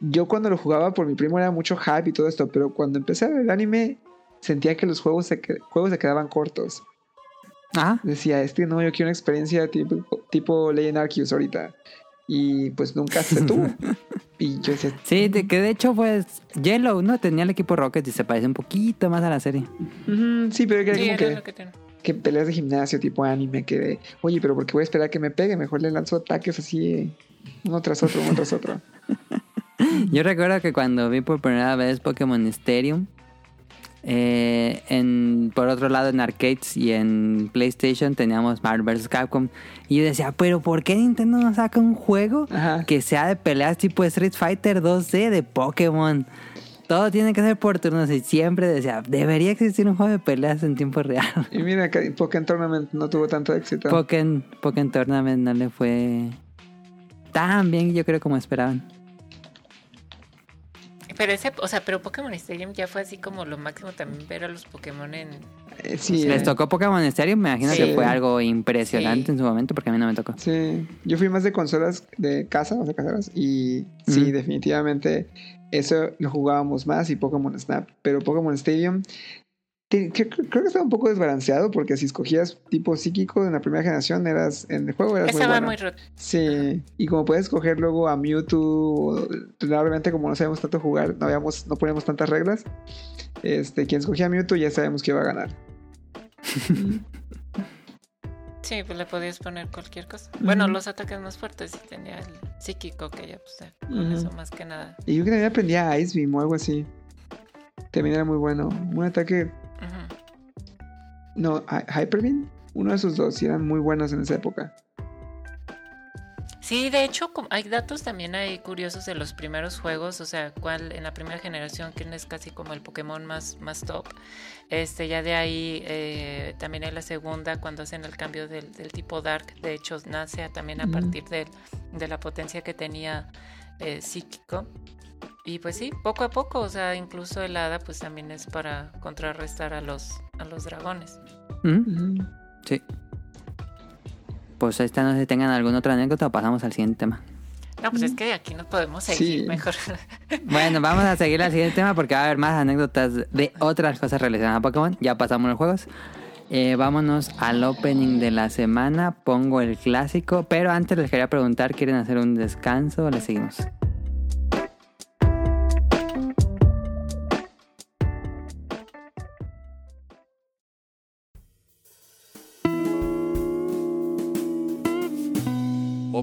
Yo cuando lo jugaba por mi primo era mucho hype y todo esto, pero cuando empecé a ver el anime sentía que los juegos se, juegos se quedaban cortos. Ah, Decía, este no, yo quiero una experiencia tipo, tipo Legend Arceus ahorita. Y pues nunca se tuvo. y yo decía, sí, de, que de hecho pues Yellow, ¿no? Tenía el equipo Rocket y se parece un poquito más a la serie. "Ujú, sí, pero era Sí, como era que... que que peleas de gimnasio tipo anime, que de, oye, pero porque voy a esperar a que me pegue, mejor le lanzo ataques así eh, uno tras otro, uno tras otro. Yo recuerdo que cuando vi por primera vez Pokémon Stadium, eh, en, por otro lado en arcades y en PlayStation teníamos Marvel vs. Capcom. Y yo decía, pero ¿por qué Nintendo no saca un juego Ajá. que sea de peleas tipo Street Fighter 2D de Pokémon? Todo tiene que ser por turnos y siempre decía, debería existir un juego de peleas en tiempo real. Y mira, que Pokémon Tournament no tuvo tanto éxito. Pokémon, Pokémon Tournament no le fue tan bien yo creo como esperaban. Pero ese, o sea, pero Pokémon Stadium ya fue así como lo máximo también ver a los Pokémon en. Eh, sí, ¿Les tocó Pokémon Stadium? Me imagino Sí. que fue algo impresionante Sí. en su momento porque a mí no me tocó. sí. Yo fui más de consolas de casa, o sea, caseras, y sí, definitivamente eso lo jugábamos más y Pokémon Snap. Pero Pokémon Stadium, creo, que estaba un poco desbalanceado porque si escogías tipo psíquico en la primera generación, eras en el juego eras muy Estaba bueno. muy roto. Sí, y como puedes escoger luego a Mewtwo, probablemente como no sabemos tanto jugar, no habíamos, no ponemos tantas reglas, este, quien escogía a Mewtwo ya sabemos que iba a ganar. Sí, pues le podías poner cualquier cosa. Bueno, los ataques más fuertes sí tenía el psíquico que ya, pues, con eso más que nada. Y yo que también aprendía Ice Beam o algo así. También era muy bueno. Un ataque, No, Hy- Hyper Beam, uno de esos dos, eran muy buenos en esa época. Sí, de hecho, hay datos también hay curiosos de los primeros juegos, o sea, cuál en la primera generación, quién es casi como el Pokémon más, más top. Este, ya de ahí eh, también en la segunda, cuando hacen el cambio del, del tipo Dark, de hecho, nace también a partir de, de la potencia que tenía eh, psíquico. Y pues sí, poco a poco, o sea, incluso el hada pues también es para contrarrestar a los, a los dragones. ¿Mm? Sí. Pues esta no sé si tengan alguna otra anécdota pasamos al siguiente tema. No, pues es que aquí no podemos seguir Sí. mejor. Bueno, vamos a seguir al siguiente tema porque va a haber más anécdotas de otras cosas relacionadas a Pokémon. Ya pasamos los juegos. Eh, vámonos al opening de la semana. Pongo el clásico, pero antes les quería preguntar, ¿quieren hacer un descanso o le seguimos?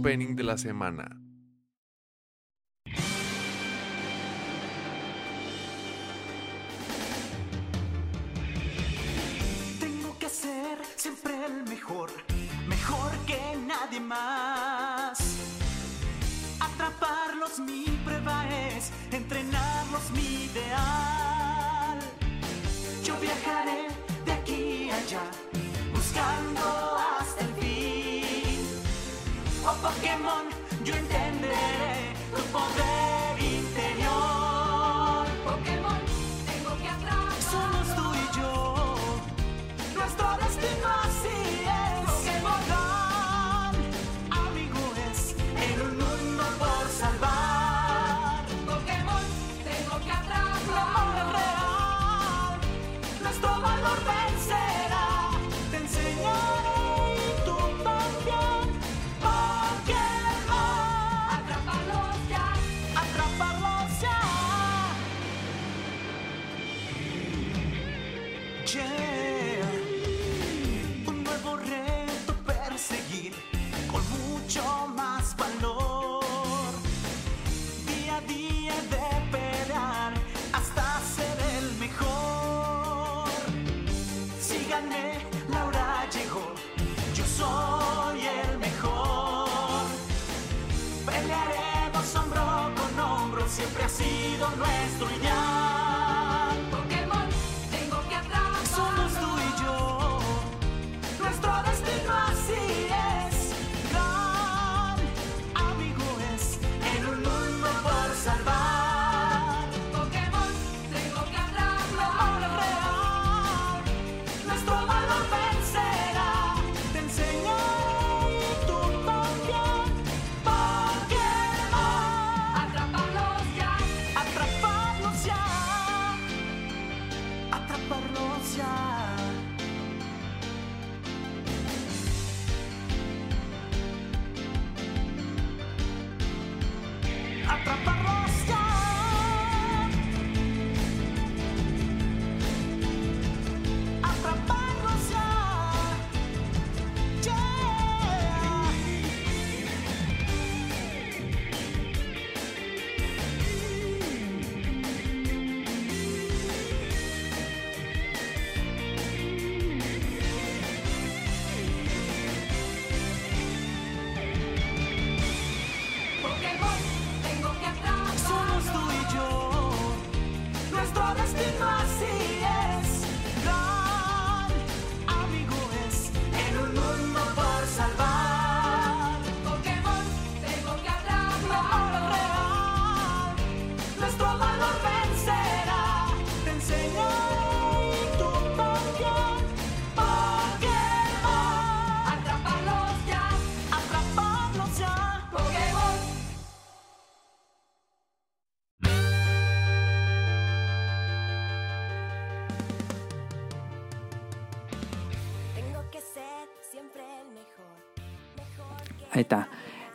Opening de la semana. Tengo que ser siempre el mejor, mejor que nadie más. Pokémon, yo entenderé tu poder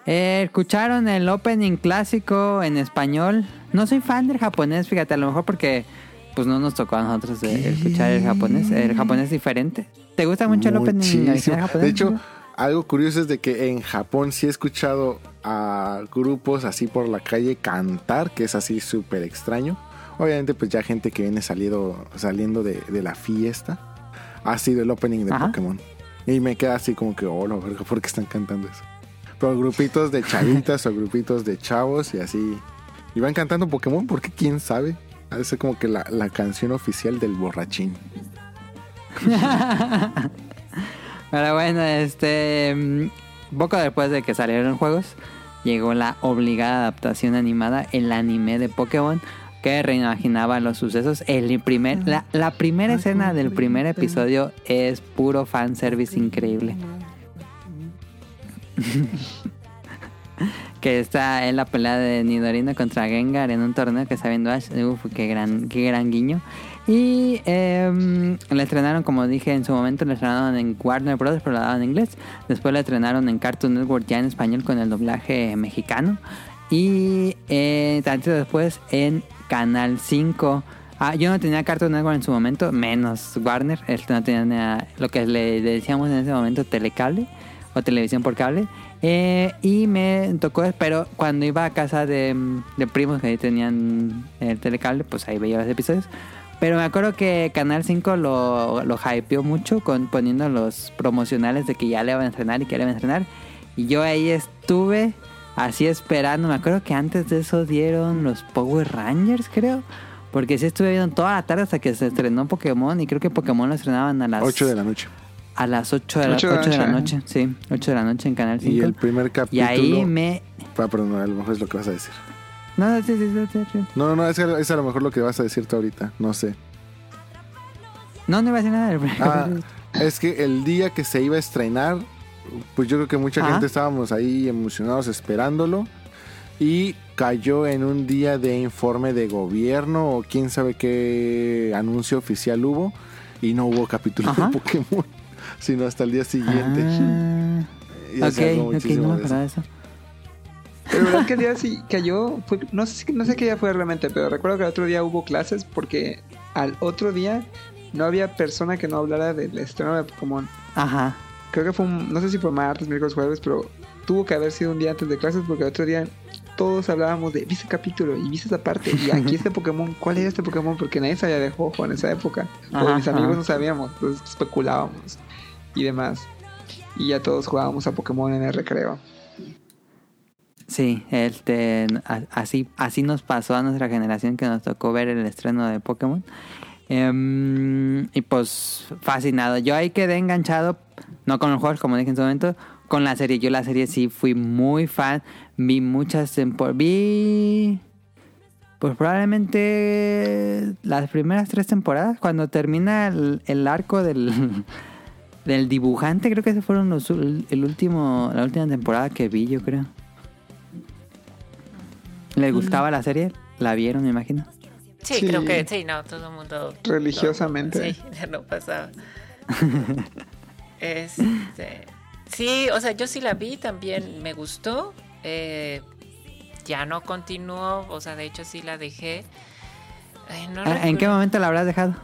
Eh, ¿Escucharon el opening clásico en español? No soy fan del japonés, fíjate, a lo mejor porque pues no nos tocó a nosotros de escuchar el japonés. El japonés es diferente. ¿Te gusta mucho el opening original japonés? De hecho, algo curioso es de que en Japón sí he escuchado a grupos así por la calle cantar, que es así súper extraño. Obviamente, pues ya gente que viene salido, saliendo de, de la fiesta ha sido el opening de Ajá. Pokémon. Y me queda así como que, oh, verga, ¿por qué están cantando eso? Pero grupitos de chavitas o grupitos de chavos y así. Y van cantando Pokémon porque quién sabe. Ha de ser como que la, la canción oficial del borrachín. Pero bueno, este. mm, Poco después de que salieron juegos, llegó la obligada adaptación animada, el anime de Pokémon, que reimaginaba los sucesos. El primer, la, la primera escena del primer episodio es puro fanservice increíble. que está en la pelea de Nidorino contra Gengar en un torneo que está viendo Ash. Uf, qué gran, qué gran guiño. Y eh, la estrenaron, como dije en su momento, la estrenaron en Warner Bros., pero la daban en inglés. Después la estrenaron en Cartoon Network ya en español con el doblaje mexicano. Y eh, tantito después en Canal 5. Ah, yo no tenía Cartoon Network en su momento, menos Warner. Este no tenía lo que le decíamos en ese momento telecable o televisión por cable. Eh, y me tocó, pero cuando iba a casa de, de primos que ahí tenían el telecable, pues ahí veía los episodios. Pero me acuerdo que Canal 5 lo, lo hypeó mucho con poniendo los promocionales de que ya le iban a estrenar y que le iban a estrenar. Y yo ahí estuve así esperando. Me acuerdo que antes de eso dieron los Power Rangers, creo. Porque sí estuve viendo toda la tarde hasta que se estrenó Pokémon. Y creo que Pokémon lo estrenaban a las 8 de la noche. A las 8 de la, Ocho de la 8 de la noche. Sí, 8 de la noche en Canal 5. Y el primer Y capítulo. ahí me... Ah, perdón, a lo mejor es lo que vas a decir. No, no, sí, sí, sí, sí. No, no, es, es a lo mejor lo que vas a decirte ahorita. No sé. No, no iba a decir nada del primer Ah, capítulo. es que el día que se iba a estrenar, pues yo creo que mucha Ajá. gente estábamos ahí emocionados esperándolo. Y cayó en un día de informe de gobierno o quién sabe qué anuncio oficial hubo. Y no hubo capítulo Ajá. de Pokémon, sino hasta el día siguiente. Ah, Y ya se habló ok, ok, muchísimo no me eso. acordaba de eso. Pero la verdad que el día sí cayó, fue- no, sé, si- no sé qué día fue realmente, pero recuerdo que el otro día hubo clases porque al otro día no había persona que no hablara del estreno de Pokémon. Ajá. Creo que fue, un- no sé si fue martes, miércoles, jueves, pero tuvo que haber sido un día antes de clases porque el otro día todos hablábamos de, viste capítulo y viste esa parte y aquí este Pokémon, ¿cuál era este Pokémon? Porque nadie sabía de Jojo en esa época. Ajá, mis amigos ajá. no sabíamos, entonces especulábamos y demás. Y ya todos jugábamos a Pokémon en el recreo. Sí, este, así, así nos pasó a nuestra generación que nos tocó ver el estreno de Pokémon. Em, y pues fascinado. Yo ahí quedé enganchado, no con los juegos, como dije en su momento, con la serie. Yo la serie sí fui muy fan. Vi muchas temporadas. Vi. Pues probablemente las primeras tres temporadas, cuando termina el arco del, del dibujante, creo que ese fueron los, el último, la última temporada que vi, yo creo. ¿Les gustaba la serie? ¿La vieron, me imagino? Sí, Sí. creo que sí, no, todo el mundo. Religiosamente. Sí, ya no pasaba. este. Sí, o sea, yo sí la vi, también me gustó. eh, ya no continuó, o sea, de hecho sí la dejé. Ay, no Ah, ¿En recuerdo. qué momento la habrás dejado?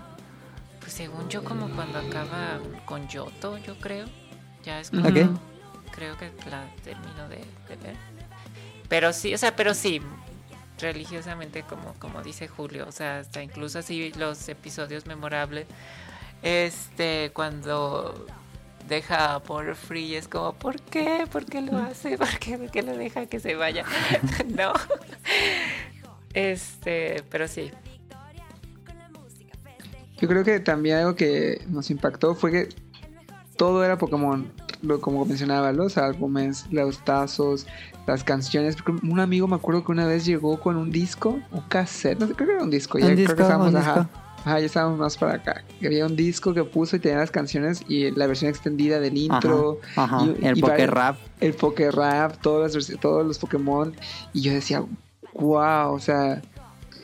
Según yo, como cuando acaba con Yoto, yo creo. Ya es como. Creo que la termino de, de ver. Pero sí, o sea, pero sí. Religiosamente, como, como dice Julio. O sea, hasta incluso así los episodios memorables. Este, cuando deja por free es como, ¿por qué? ¿Por qué lo hace? ¿Por qué, ¿Por qué lo deja que se vaya? no. Este, pero sí. Yo creo que también algo que nos impactó fue que todo era Pokémon. Lo, como mencionaba, los álbumes, los tazos, las canciones. Un amigo me acuerdo que una vez llegó con un disco, un cassette, no sé, creo que era un disco. Un ya disco, creo que estábamos, ajá, ajá, ya estábamos más para acá. Había un disco que puso y tenía las canciones y la versión extendida del intro. Ajá, ajá. y- el y Poké vari- Rap. el Poké Rap, todas las todos los Pokémon. Y yo decía, wow, o sea,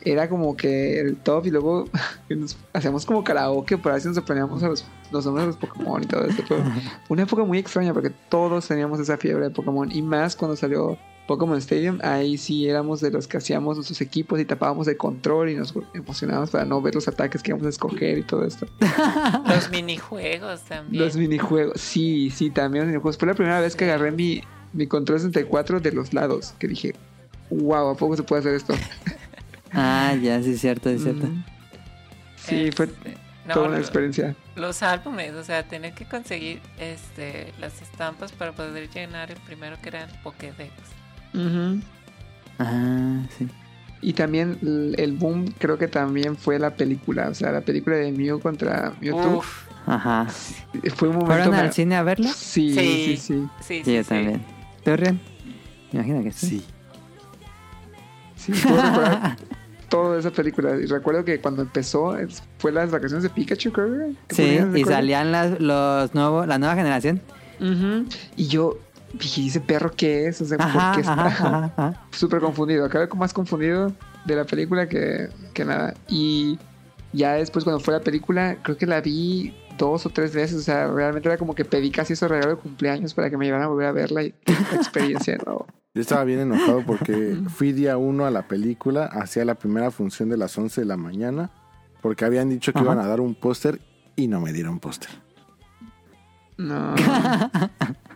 era como que el top. Y luego nos hacíamos como karaoke, por así nos aprendíamos a los, los nombres de los Pokémon y todo eso. Fue una época muy extraña porque todos teníamos esa fiebre de Pokémon. Y más cuando salió Pokémon Stadium, ahí sí éramos de los que hacíamos nuestros equipos y tapábamos el control y nos emocionábamos para no ver los ataques que íbamos a escoger y todo esto. Los minijuegos también. Los minijuegos, sí, sí, también los minijuegos. Fue la primera vez que agarré mi, mi control 64 de los lados, que dije, wow, ¿a poco se puede hacer esto? Ah, ya, sí, es cierto, es cierto. Mm. Sí, fue Este, no, toda una lo- experiencia. Los álbumes, o sea, tener que conseguir este las estampas para poder llenar el primero que era el Pokédex. Ujú. Ah, sí. Y también el, el boom creo que también fue la película, o sea, la película de Mew contra Mewtwo. Uf, Ajá. Fue un momento... ¿Fueron al cine a verlo? Sí, sí, Sí. sí. sí, sí, yo sí. también. Me imagino que sí. Sí. Sí, recordar toda esa película. Y recuerdo que cuando empezó fue las vacaciones de Pikachu, creo. que Sí, y salían las, los nuevos, la nueva generación. Y yo dije, ¿ese perro qué es? O sea, Ajá, ¿por qué está súper confundido? Acabé como más confundido de la película que, que nada. Y ya después cuando fue la película, creo que la vi dos o tres veces. O sea, realmente era como que pedí casi ese regalo de cumpleaños para que me llevaran a volver a verla y la experiencia de nuevo. Yo estaba bien enojado porque fui día uno a la película, hacía la primera función de las 11 de la mañana, porque habían dicho que Ajá. iban a dar un póster y no me dieron póster. No.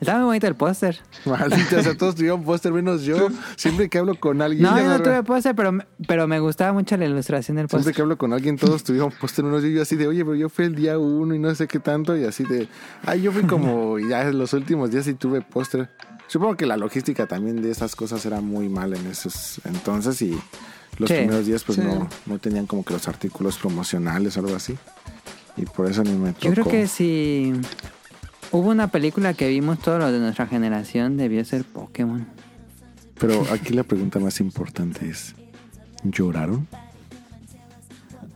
Está muy bonito el póster. Maldita, o sea, todos tuvieron póster menos yo. Siempre que hablo con alguien, No, yo no tuve póster, pero, me- pero me gustaba mucho la ilustración del siempre póster. que hablo con alguien, todos tuvieron póster menos yo. Yo así de, oye, pero yo fui el día uno y no sé qué tanto, y así de, ay, yo fui como, ya en los últimos días sí tuve póster. Supongo que la logística también de esas cosas era muy mal en esos entonces y los Sí, primeros días pues sí. no, no tenían como que los artículos promocionales o algo así. Y por eso ni me tocó. Yo creo que si hubo una película que vimos todos los de nuestra generación, debió ser Pokémon. Pero aquí la pregunta más importante es, ¿lloraron?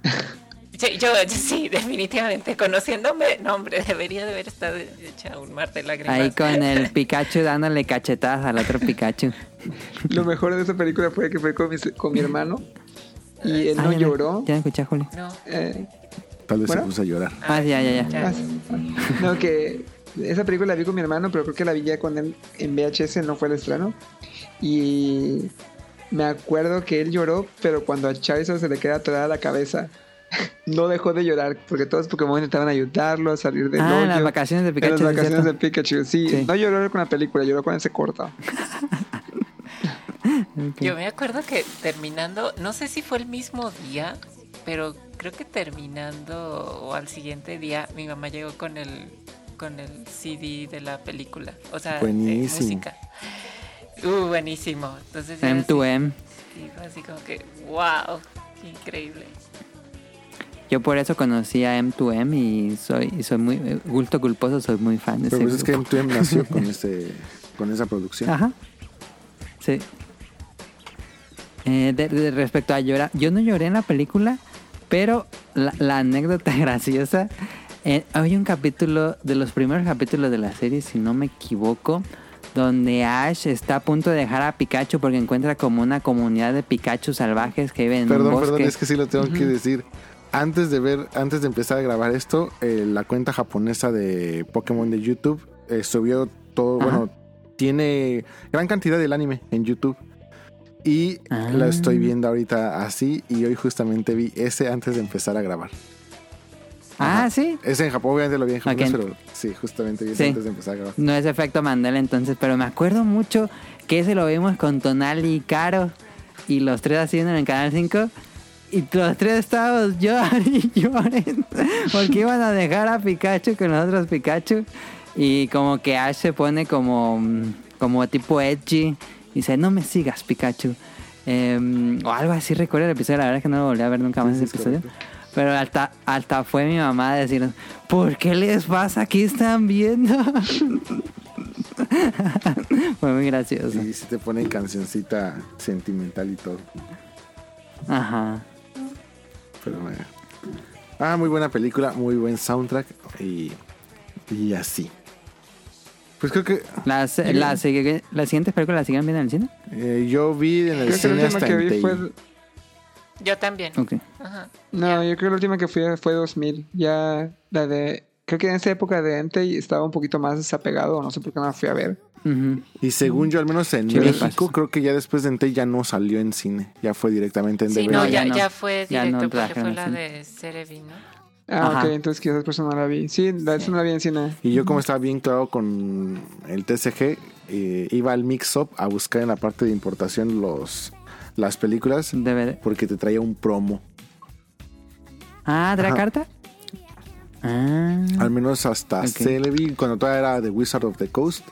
Sí, yo, yo sí, definitivamente. Conociéndome, no, hombre, debería de haber estado hecha un mar de lágrimas. Ahí con el Pikachu dándole cachetadas al otro Pikachu. Lo mejor de esa película fue que fue con mi, con mi hermano y él no Ah, ya, lloró. Ya escuché, Julio. No. Eh, Tal vez ¿Bueno? se puso a llorar. Ah, ya, ya, ya. Ya. Ah, No, que esa película la vi con mi hermano, pero creo que la vi ya con él en VHS, no fue el estreno. Y me acuerdo que él lloró, pero cuando a Charizard se le queda atorada la cabeza, no dejó de llorar, porque todos los Pokémon intentaban ayudarlo a salir del Ah, en las vacaciones de En Pikachu. las sí, vacaciones de. Pikachu, sí. Sí. No lloró con la película, lloró con ese corto. Yo me acuerdo que terminando, no sé si fue el mismo día, pero creo que terminando o al siguiente día, mi mamá llegó con el con el CD de la película, o sea, de Buenísimo. música. Uh, buenísimo. Entonces, yo M2M. así, como que, wow, qué increíble. Yo por eso conocí a M2M y soy, y soy muy, eh, gusto culposo, soy muy fan de Pero ese pues es que grupo. M2M nació con, ese, con esa producción. Ajá. Sí. Eh, de- de- respecto a llorar, yo no lloré en la película, pero la, la anécdota graciosa, eh, hay un capítulo, de los primeros capítulos de la serie, si no me equivoco, donde Ash está a punto de dejar a Pikachu porque encuentra como una comunidad de Pikachu salvajes que viven en un Perdón, bosque. perdón, es que sí lo tengo que decir. Antes de ver, antes de empezar a grabar esto, eh, la cuenta japonesa de Pokémon de YouTube eh, subió todo, Ajá. bueno, tiene gran cantidad del anime en YouTube. Y Ah. lo estoy viendo ahorita así y hoy justamente vi ese antes de empezar a grabar. Ah, sí. Ese en Japón, obviamente lo vi en japonés, Ok. pero sí, justamente vi Sí. antes de empezar a grabar. No es efecto Mandela entonces, pero me acuerdo mucho que ese lo vimos con Tonali y Caro y los tres haciendo en el canal 5 y los tres estábamos llorando y llorando porque iban a dejar a Pikachu con los otros Pikachu y como que Ash se pone como, mm, como tipo edgy y dice no me sigas Pikachu Em, o algo así recuerdo el episodio, la verdad es que no lo volví a ver nunca más Sí, ese es episodio. correcto. Pero hasta, hasta fue mi mamá a decirnos, ¿por qué les pasa? ¿Qué están viendo? fue muy gracioso. Y sí te pone cancioncita sentimental y todo. Ajá. Pero bueno. Ah, muy buena película, muy buen soundtrack y, y así. Pues creo que Las, la, sigue- ¿La siguiente película la siguen viendo en el cine? eh, yo vi en el Creo que la cine última hasta que vi fue... Yo también. Ok. Ajá. No, yo creo que la última que fui fue 2000. Ya la de... Creo que en esa época de Entei estaba un poquito más desapegado. No sé por qué no la fui a ver. Ujú. Y según yo, al menos en Sí, México, pasa. creo que ya después de Entei ya no salió en cine. Ya fue directamente en Sí, DVD. no, ya ya, no. ya fue Ya directo no porque fue la cine. de Cerebi, ¿no? Ah, Ajá. ok. Entonces quizás por eso no la vi. Sí, la, esa no la vi en cine. Y yo como estaba bien claro con el TCG, eh, iba al mix-up a buscar en la parte de importación los las películas DVD. porque te traía un promo. Ah, ¿trae Ajá. carta? Ah. Al menos hasta Ok. Celebi, cuando todavía era The Wizard of the Coast,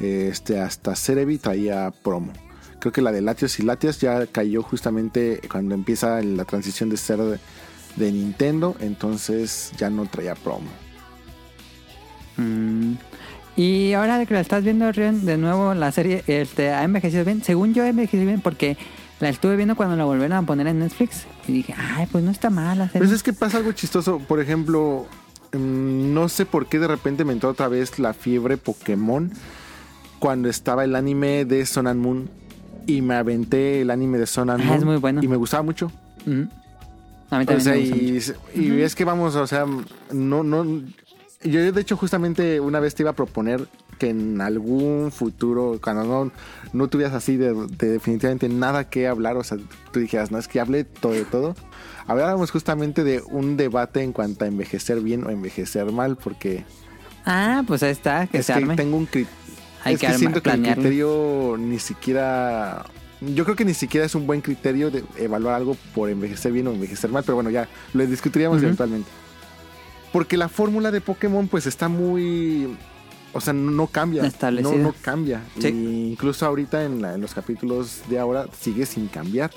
este, hasta Celebi traía promo. Creo que la de Latios y Latias ya cayó justamente cuando empieza la transición de ser de, de Nintendo, entonces ya no traía promo. Mm. Y ahora de que la estás viendo, Rion, de nuevo la serie este, ha envejecido bien. Según yo, ha envejecido bien porque la estuve viendo cuando la volvieron a poner en Netflix. Y dije, ay, pues no está mal la serie. Pues es que pasa algo chistoso, por ejemplo, mm, no sé por qué de repente me entró otra vez la fiebre Pokémon cuando estaba el anime de Sun and Moon y me aventé el anime de Sun and Ah, Moon es muy bueno. y me gustaba mucho. A mí O también sea, me gusta y, mucho. y es que vamos, o sea, no, no. Yo de hecho justamente una vez te iba a proponer que en algún futuro, cuando no, no tuvieras así de, de definitivamente nada que hablar, o sea, tú dijeras, no es que hable todo de todo, habláramos justamente de un debate en cuanto a envejecer bien o envejecer mal, porque Ah, pues ahí está, que es se que arme. tengo un criterio. Hay es que que, siento que el criterio ni siquiera. Yo creo que ni siquiera es un buen criterio de evaluar algo por envejecer bien o envejecer mal, pero bueno, ya lo discutiríamos eventualmente. Porque la fórmula de Pokémon, pues está muy. O sea, no, no cambia. No, Establecida. no cambia. Sí. Y incluso ahorita en, la- en los capítulos de ahora sigue sin cambiar.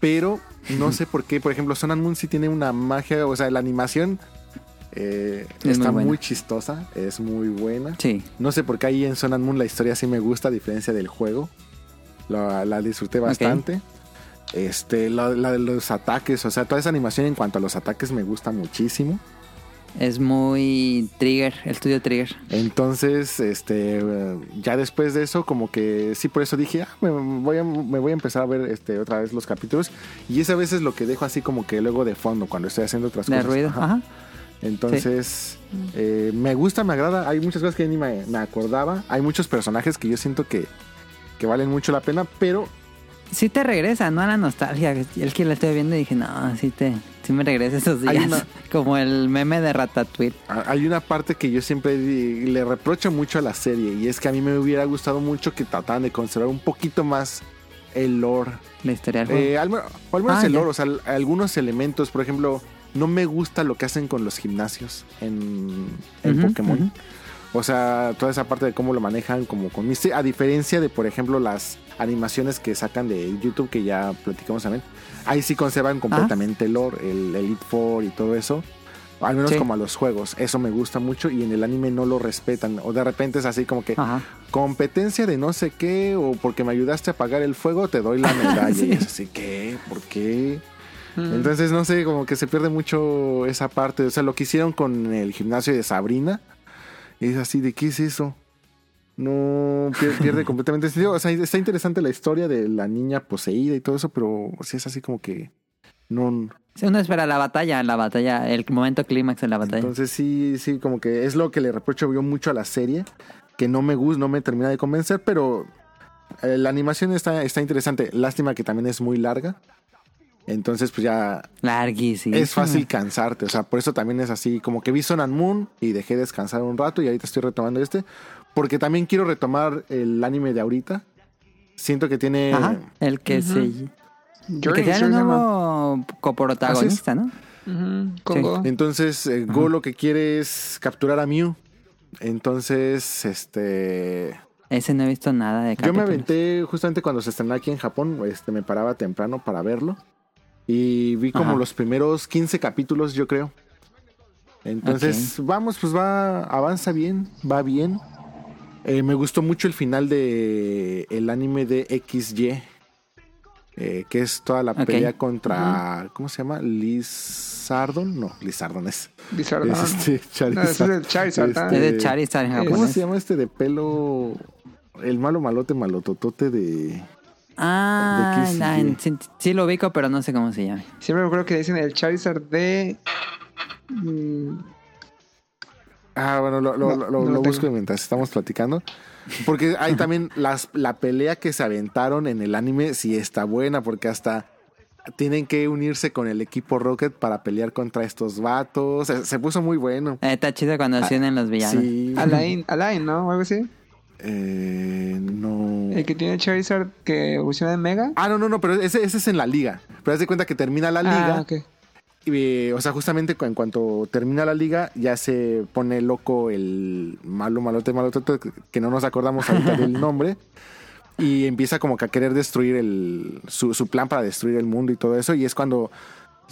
Pero no sé por qué. Por ejemplo, Sun and Moon sí tiene una magia. O sea, la animación eh, Es está muy chistosa. Es muy buena. Sí. No sé por qué ahí en Sun and Moon la historia sí me gusta, a diferencia del juego. La, la disfruté bastante. Este, la, la de los ataques, o sea, toda esa animación en cuanto a los ataques me gusta muchísimo. Es muy Trigger, el estudio Trigger. Entonces, este, ya después de eso, como que sí, por eso dije, ah, me, voy a, me voy a empezar a ver este, otra vez los capítulos. Y esa vez es lo que dejo así como que luego de fondo, cuando estoy haciendo otras De cosas. ruido. Ajá. Ajá. Entonces, eh, me gusta, me agrada. Hay muchas cosas que ni me, me acordaba. Hay muchos personajes que yo siento que, que valen mucho la pena, pero Sí te regresa, ¿no? A la nostalgia. El que la estoy viendo y dije, no, sí te... Sí me regresa esos días. una- Como el meme de Ratatouille. a- hay una parte que yo siempre le reprocho mucho a la serie y es que a mí me hubiera gustado mucho que trataran de conservar un poquito más el lore La historia del juego. Eh, al, o al menos Ah, el ya. lore, o sea, al- algunos elementos, por ejemplo, no me gusta lo que hacen con los gimnasios en, en Ujú, Pokémon. O sea, toda esa parte de cómo lo manejan como con a diferencia de, por ejemplo, las animaciones que sacan de YouTube, que ya platicamos también. Ahí sí conservan completamente el lore, el Elite Four y todo eso. Al menos Sí. como a los juegos. Eso me gusta mucho y en el anime no lo respetan. O de repente es así como que Ajá. competencia de no sé qué o porque me ayudaste a apagar el fuego te doy la medalla. Sí. Y es así, ¿qué? ¿Por qué? Mm. Entonces, no sé, como que se pierde mucho esa parte. O sea, lo que hicieron con el gimnasio de Sabrina. Es así, ¿de qué es eso? No pier- pierde completamente sentido. O sea, está interesante la historia de la niña poseída y todo eso, pero sí es así como que no. Sí, Uno espera la batalla, la batalla, el momento clímax de la batalla. Entonces sí, sí, como que es lo que le reprocho yo mucho a la serie, que no me gusta, no me termina de convencer, pero eh, la animación está, está interesante. Lástima que también es muy larga. Entonces, pues ya Larguísimo. es fácil cansarte. O sea, por eso también es así. Como que vi Sun and Moon y dejé descansar un rato y ahorita estoy retomando este. Porque también quiero retomar el anime de ahorita. Siento que tiene. Ajá, el que se... el Journey, que sea el se llama. nuevo coprotagonista, ¿no? Congo. Entonces, eh, Go lo que quiere es capturar a Mew. Entonces, este. Ese no he visto nada de Yo me capítulos. aventé justamente cuando se estrenó aquí en Japón. Este, me paraba temprano para verlo. Y vi como Ajá. los primeros 15 capítulos, yo creo. Entonces, vamos, pues va, avanza bien, va bien. Eh, me gustó mucho el final de el anime de XY. eh, que es toda la pelea contra. ¿Cómo se llama? Lizardon. No, Lizardon es. Bizarro, es ¿no? este No, ese es el Charizard. ¿ah? Es de Charizard en ¿Cómo se llama este de pelo? El malo malote malototote de. Ah, ¿De qué nah, sigue? sí, sí lo ubico, pero no sé cómo se llama. Siempre me acuerdo que dicen el Charizard de. mm, Ah, bueno, lo, lo, No, lo- no lo busco mientras estamos platicando. Porque hay también las, la pelea que se aventaron en el anime, sí está buena, porque hasta tienen que unirse con el equipo Rocket para pelear contra estos vatos. Se, se puso muy bueno. Eh, está chido cuando se unen los villanos. Sí. Alain, Alain, ¿no? O algo así. Eh, no. El que tiene Charizard que evoluciona en Mega. Ah, no, no, no, pero ese, ese es en la liga. Pero haz de cuenta que termina la liga. Ah, ok. Y, o sea, justamente en cuanto termina la liga, ya se pone loco el malo, malote, malote, que no nos acordamos ahorita del nombre. Y empieza como que a querer destruir el, su, su plan para destruir el mundo y todo eso. Y es cuando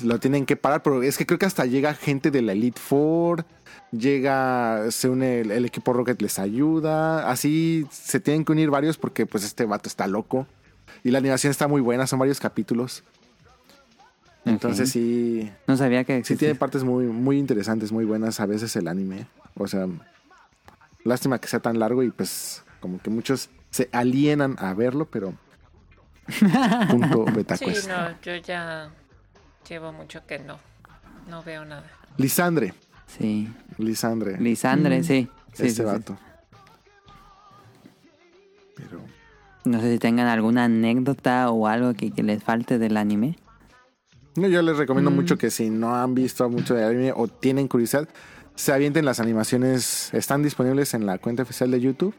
lo tienen que parar. Pero es que creo que hasta llega gente de la Elite Four. Llega, se une el, el equipo Rocket, les ayuda. Así se tienen que unir varios porque pues este vato está loco. Y la animación está muy buena, son varios capítulos. Entonces sí, No sabía que Sí existía. tiene partes muy, muy interesantes, muy buenas a veces el anime. O sea, lástima que sea tan largo y pues como que muchos se alienan a verlo, pero punto Sí, betacuest. no, yo ya llevo mucho que no. No veo nada. Lisandre, Sí. Lisandre, Lisandre, sí. Sí, ese sí, sí. vato. Pero No sé si tengan alguna anécdota o algo que, que les falte del anime. No, yo les recomiendo Mm. mucho que si no han visto mucho de anime o tienen curiosidad, se avienten las animaciones. Están disponibles en la cuenta oficial de YouTube.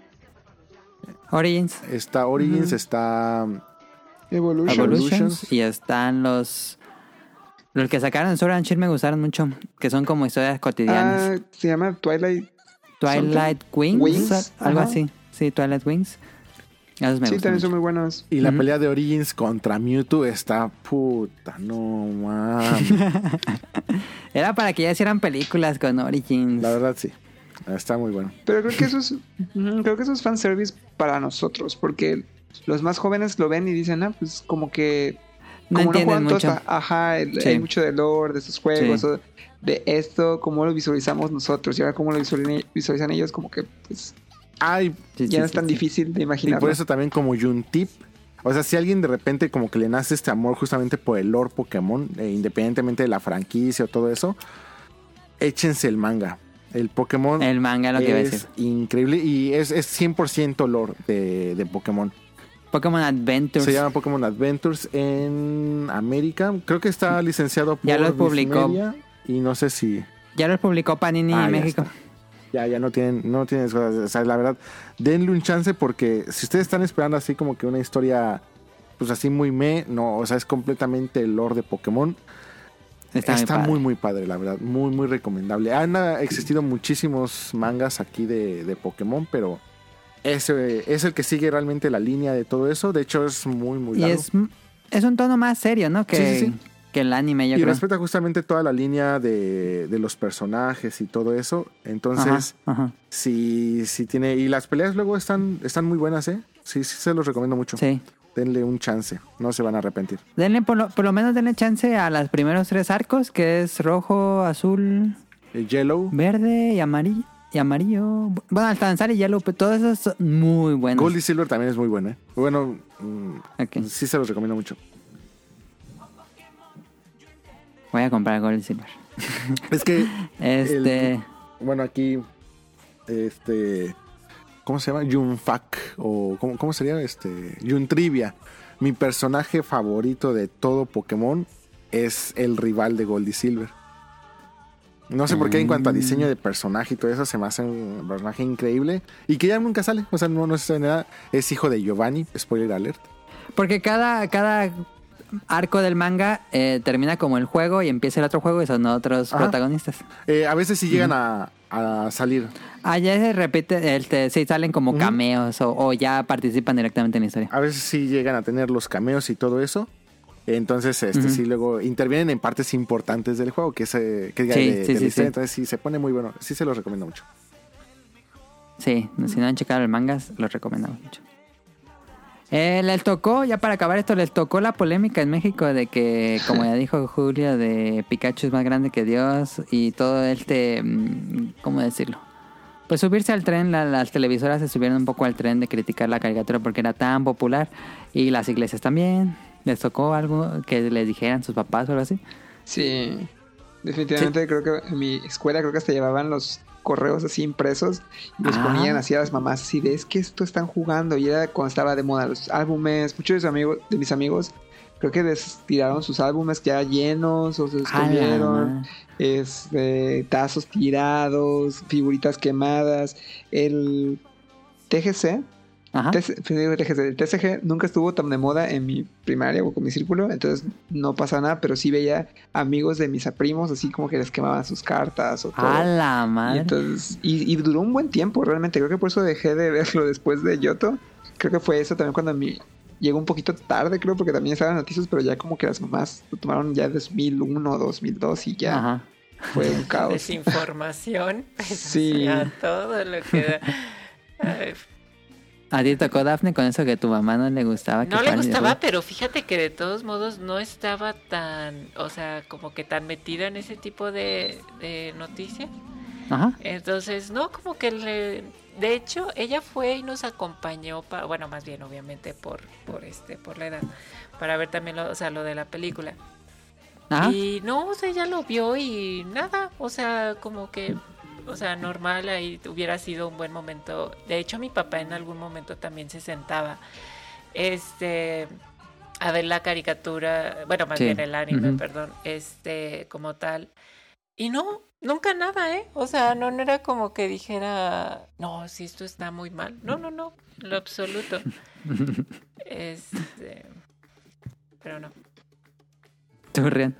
Origins, Está Origins, está Evolution. Evolutions, Evolutions. y están los... Los que sacaron en Sword and Shield me gustaron mucho, que son como historias cotidianas. Ah, se llama Twilight. Twilight Wings, Wings, algo ajá. así. Sí, Twilight Wings. Me sí, también mucho. son muy buenos. Y la pelea de Origins contra Mewtwo está puta, no mames. Era para que ya hicieran películas con Origins. La verdad sí. Está muy bueno. Pero creo que eso es, creo que eso es fanservice para nosotros, porque los más jóvenes lo ven y dicen, ah, pues como que No como entienden juegan todos, mucho. ajá, el- Sí. hay mucho de lore, de esos juegos, Sí. o de esto, cómo lo visualizamos nosotros, y ahora cómo lo visuali- visualizan ellos, como que pues, Ay, Sí, sí, ya no es sí, tan sí. difícil de y imaginar. por eso también como un tip. O sea, si alguien de repente como que le nace este amor justamente por el lore Pokémon, eh, independientemente de la franquicia o todo eso, échense el manga. El Pokémon El manga, lo que es decir. increíble y es, es 100% lore de, de Pokémon. Pokémon Adventures. Se llama Pokémon Adventures en América. Creo que está licenciado por Ya lo publicó. Y no sé si Ya lo publicó Panini Ah, en México. está. Ya ya no tienen no tienen. O sea, la verdad, denle un chance porque si ustedes están esperando así como que una historia pues así muy me, no, o sea, es completamente el lore de Pokémon. Está, Está, muy, muy, padre. muy padre, la verdad. Muy, muy recomendable. Han existido muchísimos mangas aquí de, de Pokémon, pero ese es el que sigue realmente la línea de todo eso. De hecho, es muy, muy Y largo. es, es un tono más serio, ¿no? Que, Sí, sí, sí. Que el anime, yo y creo. respeta justamente toda la línea de, de los personajes y todo eso. Entonces, Ajá, ajá. sí, sí tiene. Y las peleas luego están, están muy buenas, ¿eh? Sí, sí, se los recomiendo mucho. Sí. Denle un chance, no se van a arrepentir. Denle por lo, por lo menos denle chance a los primeros tres arcos, que es rojo, azul, El Yellow, verde y amarillo. Y amarillo. Bueno, hasta danzar y yellow, pero todos esos son muy buenos. Gold y Silver también es muy bueno, ¿eh? Bueno, mm, sí se los recomiendo mucho. Voy a comprar Gold Silver. Es que Este. El- bueno, aquí, este, ¿cómo se llama? Junfak, o ¿cómo, cómo sería? Este, Trivia. Mi personaje favorito de todo Pokémon es el rival de Gold y Silver. No sé por qué en cuanto a diseño de personaje y todo eso se me hace un personaje increíble y que ya nunca sale. O sea, no, no se sabe nada. Es hijo de Giovanni, spoiler alert. Porque cada, cada arco del manga eh, termina como el juego y empieza el otro juego y son otros Ajá. protagonistas. Eh, a veces sí llegan a, a salir. Ah, ya se repite, este, sí salen como cameos o, o ya participan directamente en la historia. A veces sí llegan a tener los cameos y todo eso. Entonces, este sí luego intervienen en partes importantes del juego, que es eh, que diga Sí, de, sí, de sí, la historia. Entonces sí se pone muy bueno. Sí se los recomiendo mucho. Sí, si no han checado el manga, los recomendamos mucho. Eh, les tocó, ya para acabar esto, les tocó la polémica en México de que, como ya dijo Julio, de Pikachu es más grande que Dios y todo este, mm, ¿cómo decirlo? Pues subirse al tren, la- las televisoras se subieron un poco al tren de criticar la caricatura porque era tan popular y las iglesias también. ¿Les tocó algo que les dijeran sus papás o algo así? Sí, definitivamente creo que en mi escuela creo que hasta llevaban los correos así impresos y los Ah. ponían así a las mamás así de es que esto están jugando y era cuando estaba de moda los álbumes, muchos de, mis amigos, de mis amigos creo que les tiraron sus álbumes ya llenos o se madre. este, tazos tirados, figuritas quemadas, el TGC Ajá. El TCG nunca estuvo tan de moda en mi primaria o con mi círculo, entonces no pasa nada, pero sí veía amigos de mis primos así como que les quemaban sus cartas o todo. A la Y, madre. entonces, y, y duró un buen tiempo realmente, creo que por eso dejé de verlo después de Yoto. Creo que fue eso también cuando mi, llegó un poquito tarde, creo, porque también estaban noticias, pero ya como que las mamás lo tomaron ya 2001, 2002 y ya Ajá. fue un caos. Desinformación. Sí. A todo lo que da. Ay, ¿A ti tocó Dafne con eso que tu mamá no le gustaba? que No le gustaba, pero fíjate que de todos modos no estaba tan, o sea, como que tan metida en ese tipo de, de noticias. Ajá. Entonces, no, como que le... De hecho, ella fue y nos acompañó, pa- bueno, más bien, obviamente, por, por, este, por la edad, para ver también lo, o sea, lo de la película. Ajá. Y no, o sea, ella lo vio y nada, o sea, como que, o sea, normal, ahí hubiera sido un buen momento. De hecho, mi papá en algún momento también se sentaba, este, a ver la caricatura, bueno, más Sí, bien el anime, perdón, este, como tal. Y no, nunca nada, ¿eh? O sea, no, no era como que dijera, no, si esto está muy mal. No, no, no, lo absoluto. Este, pero no. Tú, Rian,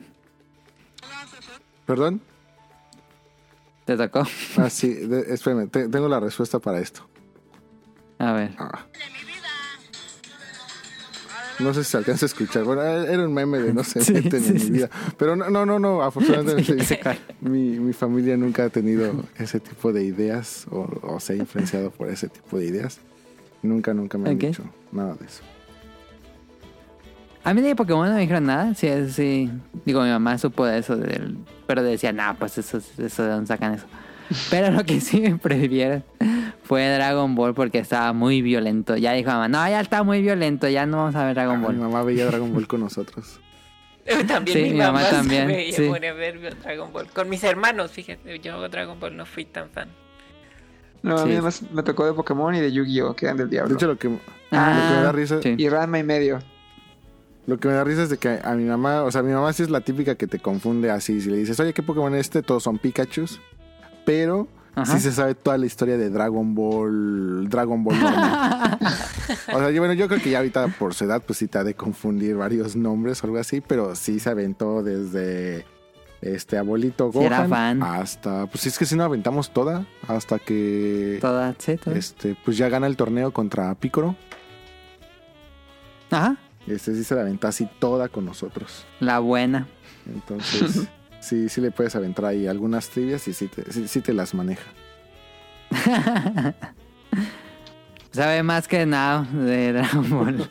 ¿Perdón? ¿Te tocó? Ah, sí, de- espérame, te- tengo la respuesta para esto. A ver. Ah. No sé si se alcanza a escuchar. Bueno, era un meme de no se Sí, meten sí, en sí. mi vida. Pero no, no, no, no afortunadamente mi, mi familia nunca ha tenido ese tipo de ideas o, o se ha influenciado por ese tipo de ideas. Nunca, nunca me han Ok. dicho nada de eso. A mí de Pokémon no me dijeron nada. Sí, es- sí. Digo, mi mamá supo de eso. Del... Pero decía, nah, pues eso, eso de dónde sacan eso. Pero lo que sí me prohibieron fue Dragon Ball porque estaba muy violento. Ya dijo mamá, no, ya está muy violento, ya no vamos a ver Dragon Ah, mi Ball. mamá veía Dragon Ball con nosotros. También Sí, mi, mi mamá, mamá también, veía- sí. a ver Dragon Ball. Con mis hermanos, fíjate, yo Dragon Ball no fui tan fan. No, a Sí. mí además me tocó de Pokémon y de Yu-Gi-Oh! que eran del De diablo. hecho, lo que, Ah, lo que me da risa, sí. Y Ranma y medio. Lo que me da risa es de que a mi mamá, o sea, mi mamá sí es la típica que te confunde así. Si le dices, oye, ¿qué Pokémon es este? Todos son Pikachus. Pero Ajá. sí se sabe toda la historia de Dragon Ball, Dragon Ball. O sea, yo, bueno, yo creo que ya ahorita por su edad, pues sí te ha de confundir varios nombres o algo así, pero sí se aventó desde este abuelito era Gohan, fan. hasta, pues es que si no aventamos toda, hasta que Toda, sí, toda. este, pues ya gana el torneo contra Piccolo. Ajá, Este sí se la aventó así toda con nosotros. la buena. Entonces, sí, sí le puedes aventar ahí algunas trivias y sí te, sí- sí te las maneja. Sabe más que nada de Dragon Ball.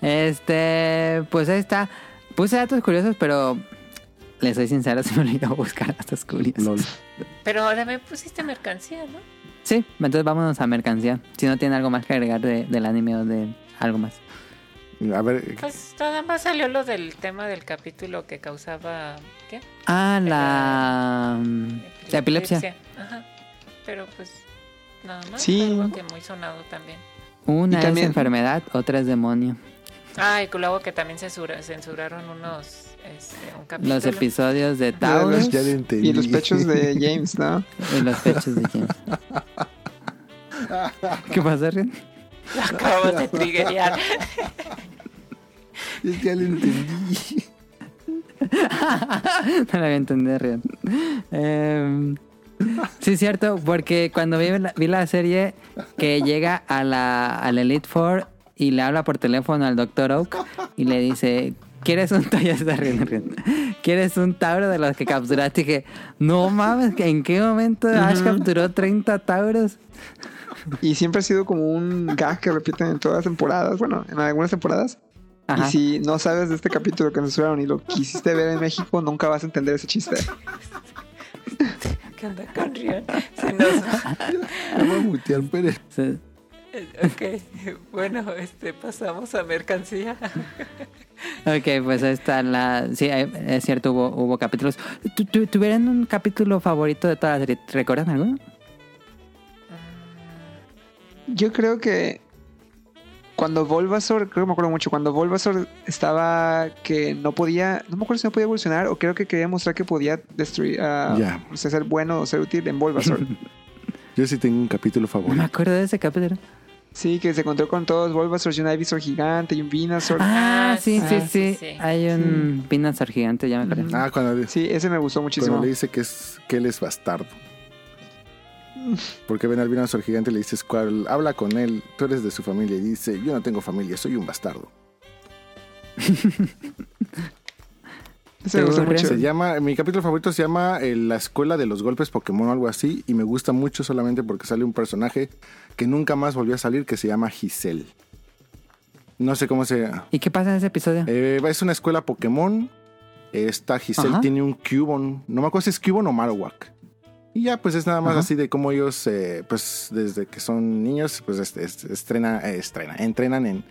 Este, pues ahí está. Puse datos curiosos, pero les soy sincero, se me olvidó buscar datos curiosos. Lol. Pero ahora me pusiste mercancía, ¿no? Sí, entonces vámonos a mercancía. Si no tiene algo más que agregar de- del anime o de algo más. A ver, Pues nada más salió lo del tema del capítulo que causaba. ¿Qué? Ah, la, mm, la epilepsia. Ajá. Pero pues nada más. Sí. Algo que muy sonado también. Una Y es también- enfermedad, otra es demonio. Ah, y luego que también censura- censuraron unos. Este, un capítulo. Los episodios de los- Taurus ya le entendí. Y los pechos de James, ¿no? y los pechos de James. ¿Qué pasa, Rion? Lo acabamos de triggerear. ya le entendí. No lo había entendido, Rion. Em, sí, cierto, porque cuando vi la, vi la serie que llega a la, al Elite Four y le habla por teléfono al Dr. Oak y le dice, ¿quieres un ya se está riendo, riendo. ¿Quieres un Tauro de los que capturaste? Y dije, no mames, ¿en qué momento Ash capturó 30 Tauros? Y siempre ha sido como un gag que repiten en todas las temporadas. Bueno, en algunas temporadas. Ajá. Y si no sabes de este capítulo que censuraron y lo quisiste ver en México, nunca vas a entender ese chiste. ¿Qué onda con Rion? Se nos va. A mutear, Pérez. Sí. Ok, bueno, este, pasamos a mercancía. Ok, pues ahí está la... Sí, eh, es cierto, hubo, hubo capítulos. ¿Tu- tu- ¿Tuvieran un capítulo favorito de toda la serie? ¿Recuerdan alguno? Yo creo que cuando Bulbasaur, creo que me acuerdo mucho, cuando Bulbasaur estaba que no podía, no me acuerdo si no podía evolucionar o creo que quería mostrar que podía destruir, o sea, ser bueno o ser útil en Bulbasaur. Yo sí tengo un capítulo No me favorito. acuerdo de ese capítulo. sí, que se encontró con todos Bulbasaur y un Ivysaur gigante y un Venusaur. Ah, Ah, sí, sí, sí, sí. sí, sí. Hay un Venusaur gigante, ya me acuerdo. Ah, cuando, Sí, ese me gustó muchísimo. cuando le dice que, es, que él es bastardo. Porque ven al Venusaur gigante y le dices, "Cuál- habla con él, tú eres de su familia. Y dice, yo no tengo familia, soy un bastardo. Ese me gustó ¿Te mucho. Se llama, mi capítulo favorito se llama eh, La Escuela de los Golpes Pokémon o algo así. Y me gusta mucho solamente porque sale un personaje que nunca más volvió a salir que se llama Giselle. No sé cómo se... ¿Y qué pasa en ese episodio? Eh, es una escuela Pokémon. Esta Giselle Ajá. tiene un Cubone. No me acuerdo si es Cubone o Marowak. Y ya, pues es nada más Ajá. así de cómo ellos, eh, pues desde que son niños, pues est- est- estrena, eh, estrena, entrenan en,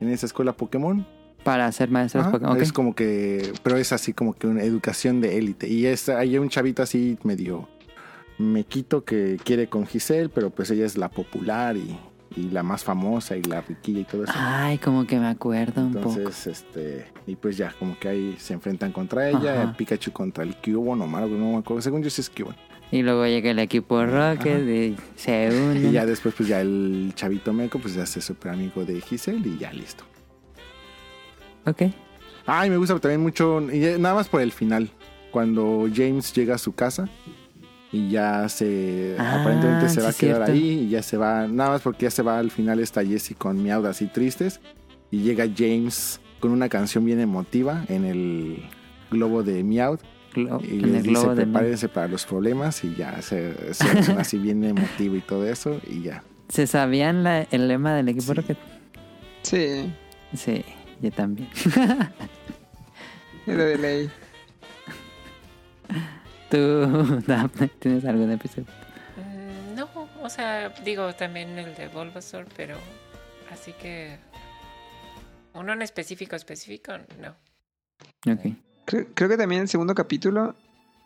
en esa escuela Pokémon. Para ser maestros Ajá, Pokémon. Ok. Es como que, pero es así como que una educación de élite. Y es, hay un chavito así medio mequito que quiere con Giselle, pero pues ella es la popular y, y la más famosa y la riquilla y todo eso. Ay, como que me acuerdo un poco. Entonces, este, y pues ya, como que ahí se enfrentan contra ella, Ajá. Pikachu contra el Cubone o Mario, no me acuerdo, según yo sí es Cubone. Y luego llega el equipo Rocket y se unen. Y ya después, pues ya el chavito meco, pues ya se súper amigo de Giselle y ya listo. Ok. Ay, me gusta también mucho, y nada más por el final, cuando James llega a su casa y ya se, Ah, aparentemente se sí, va a quedar cierto. ahí y ya se va, nada más porque ya se va al final esta Jessie con Meowth así tristes y llega James con una canción bien emotiva en el globo de Meowth Y en les el dice globo de prepárense para los problemas y ya se, se hacen así bien emotivo y todo eso y ya. ¿Se sabían la- el lema del equipo Sí. Rocket? Sí, Sí, yo también. era de ley. ¿Tú, Daphne, tienes algún episodio? Mm, No, o sea, digo también el de Bulbasaur, pero así que uno en específico, específico, no. Ok. Creo, creo que también el segundo capítulo.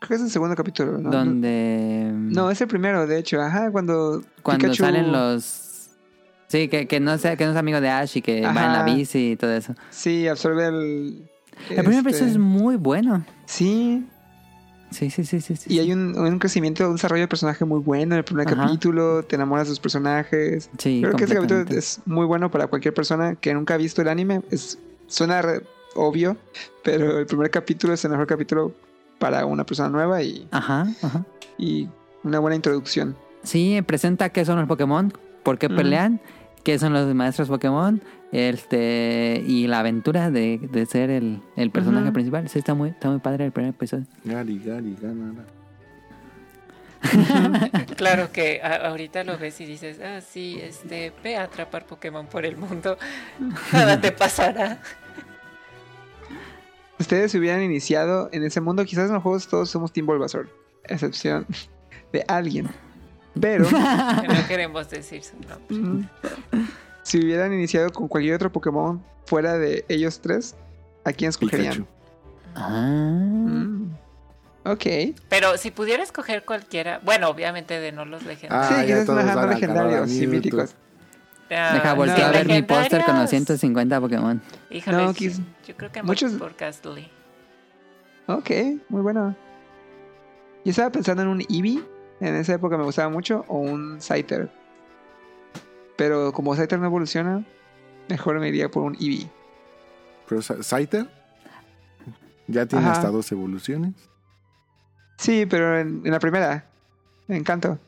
Creo que es el segundo capítulo, ¿no? Donde... No, es el primero, de hecho. Ajá, cuando. Cuando Pikachu- salen los... Sí, que, que, no sea, que no es amigo de Ash y que va en la Ajá. bici y todo eso. Sí, absorbe el. El primer este, episodio es muy bueno. Sí, Sí, sí, sí, sí. sí, y hay un, un crecimiento, un desarrollo de personaje muy bueno en el primer Ajá. capítulo. Te enamoras de sus personajes. Sí, Creo que este capítulo es muy bueno para cualquier persona que nunca ha visto el anime. Es, suena obvio, pero el primer capítulo es el mejor capítulo para una persona nueva y, Ajá, ajá. y una buena introducción. Sí, presenta qué son los Pokémon, por qué pelean, qué son los maestros Pokémon, este y la aventura de, de ser el, el personaje principal. Sí, está muy, está muy padre el primer episodio. Gary, Gary, gana. Claro que ahorita lo ves y dices, ah, sí, este, ve a atrapar Pokémon por el mundo. Nada te pasará. Ustedes se hubieran iniciado en ese mundo, quizás en los juegos todos somos Team Bulbasaur, excepción de alguien. Pero No queremos decir su nombre. si hubieran iniciado con cualquier otro Pokémon fuera de ellos tres, ¿a quién escogerían? Ah. Mm. Ok. Pero si pudiera escoger cualquiera, bueno, obviamente de no los legendarios. Ah, sí, ya quizás no legendarios Mewtwo. míticos. Deja no, voltear a ver mi póster con los legendarios. 150 Pokémon. Híjole, No, yo creo que muchos- por Gastly. Ok, muy bueno. Yo estaba pensando en un Eevee, en esa época me gustaba mucho, o un Scyther. Pero como Scyther no evoluciona, mejor me iría por un Eevee. Pero Scyther ya tiene Ajá. hasta dos evoluciones. Sí, pero en, en la primera, me encanto.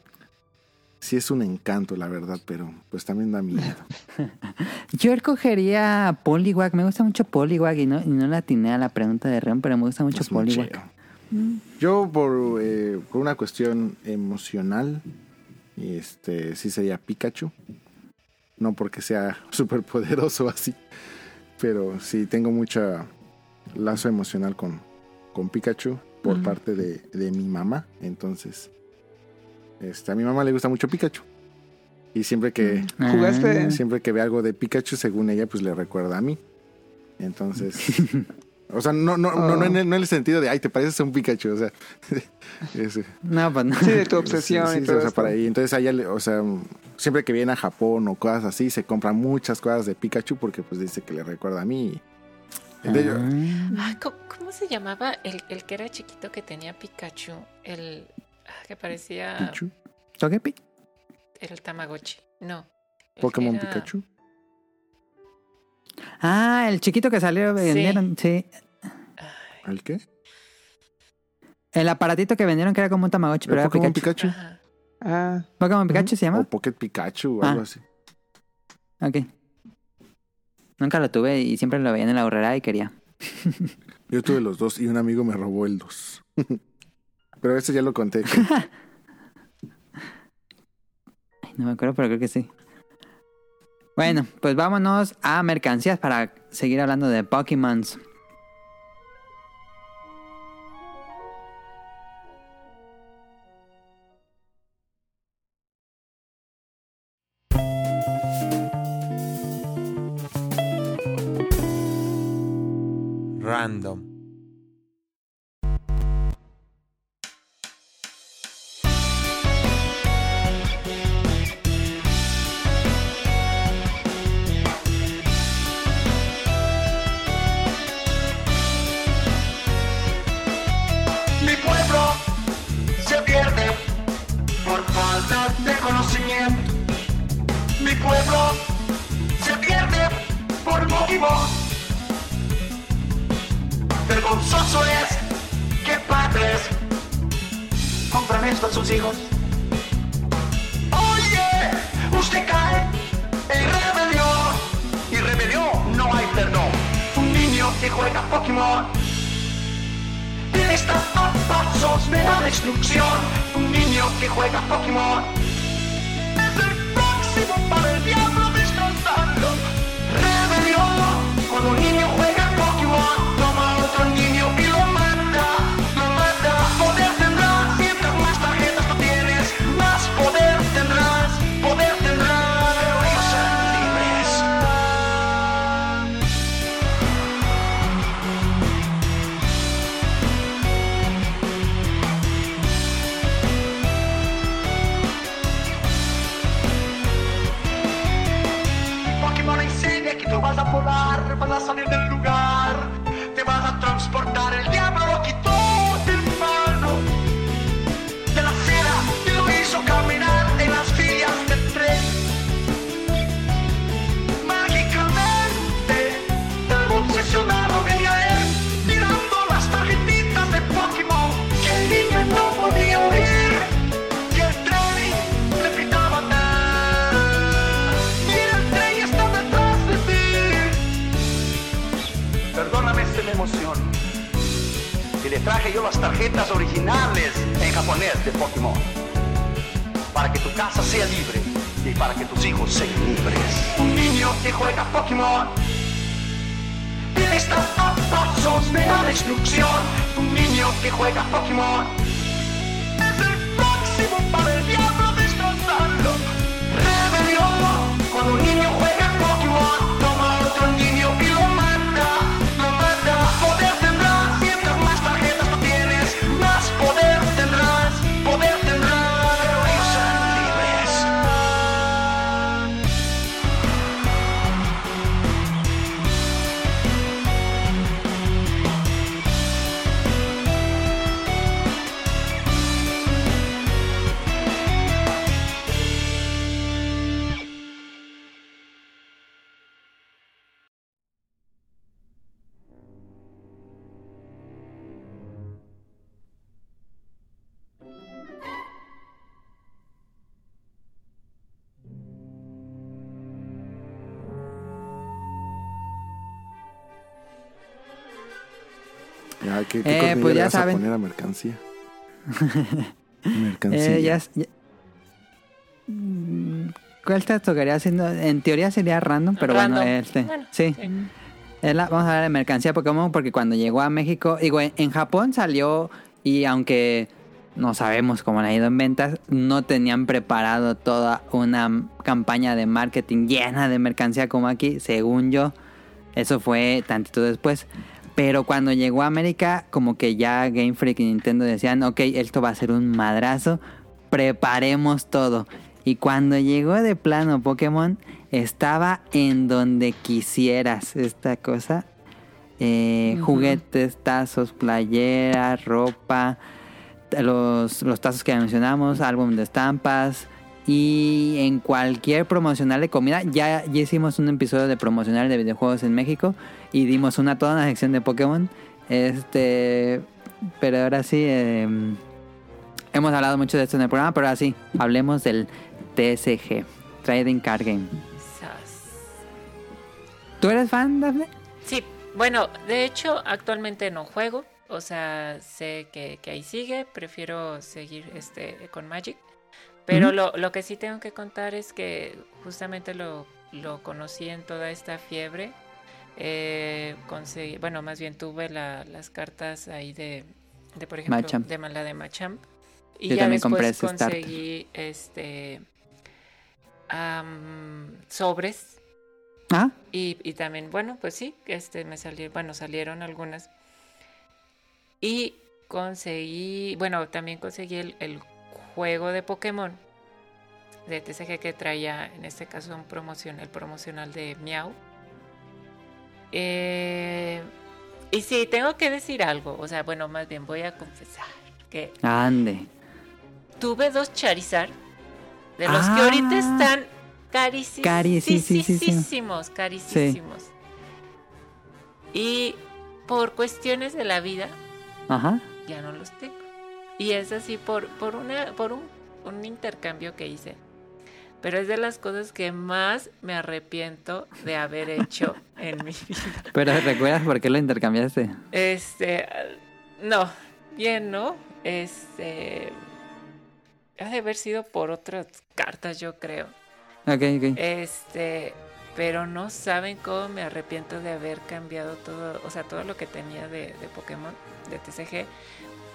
Sí es un encanto, la verdad, pero pues también da miedo. Yo escogería Poliwag. Me gusta mucho Poliwag y no, y no la atiné a la pregunta de Ren, pero me gusta mucho Es Poliwag. Yo por, eh, por una cuestión emocional, este sí sería Pikachu. No porque sea súper poderoso así, pero sí tengo mucha lazo emocional con, con Pikachu por parte de, de mi mamá. Entonces, este, a mi mamá le gusta mucho Pikachu. Y siempre que, Ah. ¿Jugaste? siempre que ve algo de Pikachu, según ella, pues le recuerda a mí. Entonces, o sea, no, no, no, no, en el, no en el sentido de, ay, te pareces a un Pikachu, o sea, es- No, pues no. Sí, de tu obsesión sí, y sí, todo o sea, esto. para ahí. Entonces, a ella, le- o sea, siempre que viene a Japón o cosas así, se compran muchas cosas de Pikachu porque pues dice que le recuerda a mí. De Ah. Ah, ¿cómo, cómo se llamaba el, el que era chiquito que tenía Pikachu? El ah, que parecía Pichu, Togepi. el Tamagotchi. No. Pokémon era- Pikachu. Ah, el chiquito que salió, vendieron, sí. ¿El qué? El aparatito que vendieron que era como un Tamagotchi, pero ¿El era Pokémon Pikachu. Ah, ¿Pokémon Pikachu se O llama? Pocket Pikachu o Ah. algo así. Ok. Nunca lo tuve y siempre lo veía en la horrera y quería. Yo tuve los dos y un amigo me robó el dos. Pero ese ya lo conté. No me acuerdo, pero creo que sí. Bueno, pues vámonos a mercancías para seguir hablando de Pokémon. Vas a saben. poner a mercancía? mercancía. Eh, ya es- ya- Mm, ¿Cuál te tocaría haciendo? En teoría sería random, pero bueno, este. Bueno, sí. Es la- vamos a hablar de mercancía Pokémon porque cuando llegó a México, digo, en, en Japón salió y aunque no sabemos cómo le ha ido en ventas, no tenían preparado toda una campaña de marketing llena de mercancía como aquí, según yo. Eso fue tantito después. Pero cuando llegó a América, como que ya Game Freak y Nintendo decían, ok, esto va a ser un madrazo, preparemos todo. Y cuando llegó de plano Pokémon, estaba en donde quisieras esta cosa. Eh, Juguetes, tazos, playeras, ropa, los, los tazos que mencionamos, álbum de estampas. Y en cualquier promocional de comida, ya, ya hicimos un episodio de promocional de videojuegos en México y dimos una toda una sección de Pokémon. Este, pero ahora sí, eh, hemos hablado mucho de esto en el programa, pero ahora sí, hablemos del TSG, Trading Card Game. ¿Tú eres fan, Daphne? Sí, bueno, de hecho actualmente no juego, o sea, sé que, que ahí sigue, prefiero seguir este con Magic, pero lo, lo que sí tengo que contar es que justamente lo, lo conocí en toda esta fiebre, eh, conseguí, bueno, más bien tuve la- las cartas ahí de, de por ejemplo, Machamp. de la de Machamp, y Yo ya también compré después starter. conseguí este sobres Ah, y, y también, bueno, pues sí, este me salieron, bueno, salieron algunas. Y conseguí, bueno, también conseguí el, el juego de Pokémon de TCG que traía, en este caso, un promoción, el promocional de Miau. Eh, y sí, tengo que decir algo, o sea, bueno, más bien voy a confesar que ande. tuve dos Charizard de los que Ah. ahorita están carísimos. Carísimos. Carísimos. Y por cuestiones de la vida Ajá. ya no los tengo. Y es así por, por, una, por un, un intercambio que hice. Pero es de las cosas que más me arrepiento de haber hecho en mi vida. Pero ¿recuerdas por qué lo intercambiaste? Este, no, bien, ¿no? Este, ha de haber sido por otras cartas, yo creo. Ok, ok. Este, pero no saben cómo me arrepiento de haber cambiado todo, o sea, todo lo que tenía de, de Pokémon, de TCG.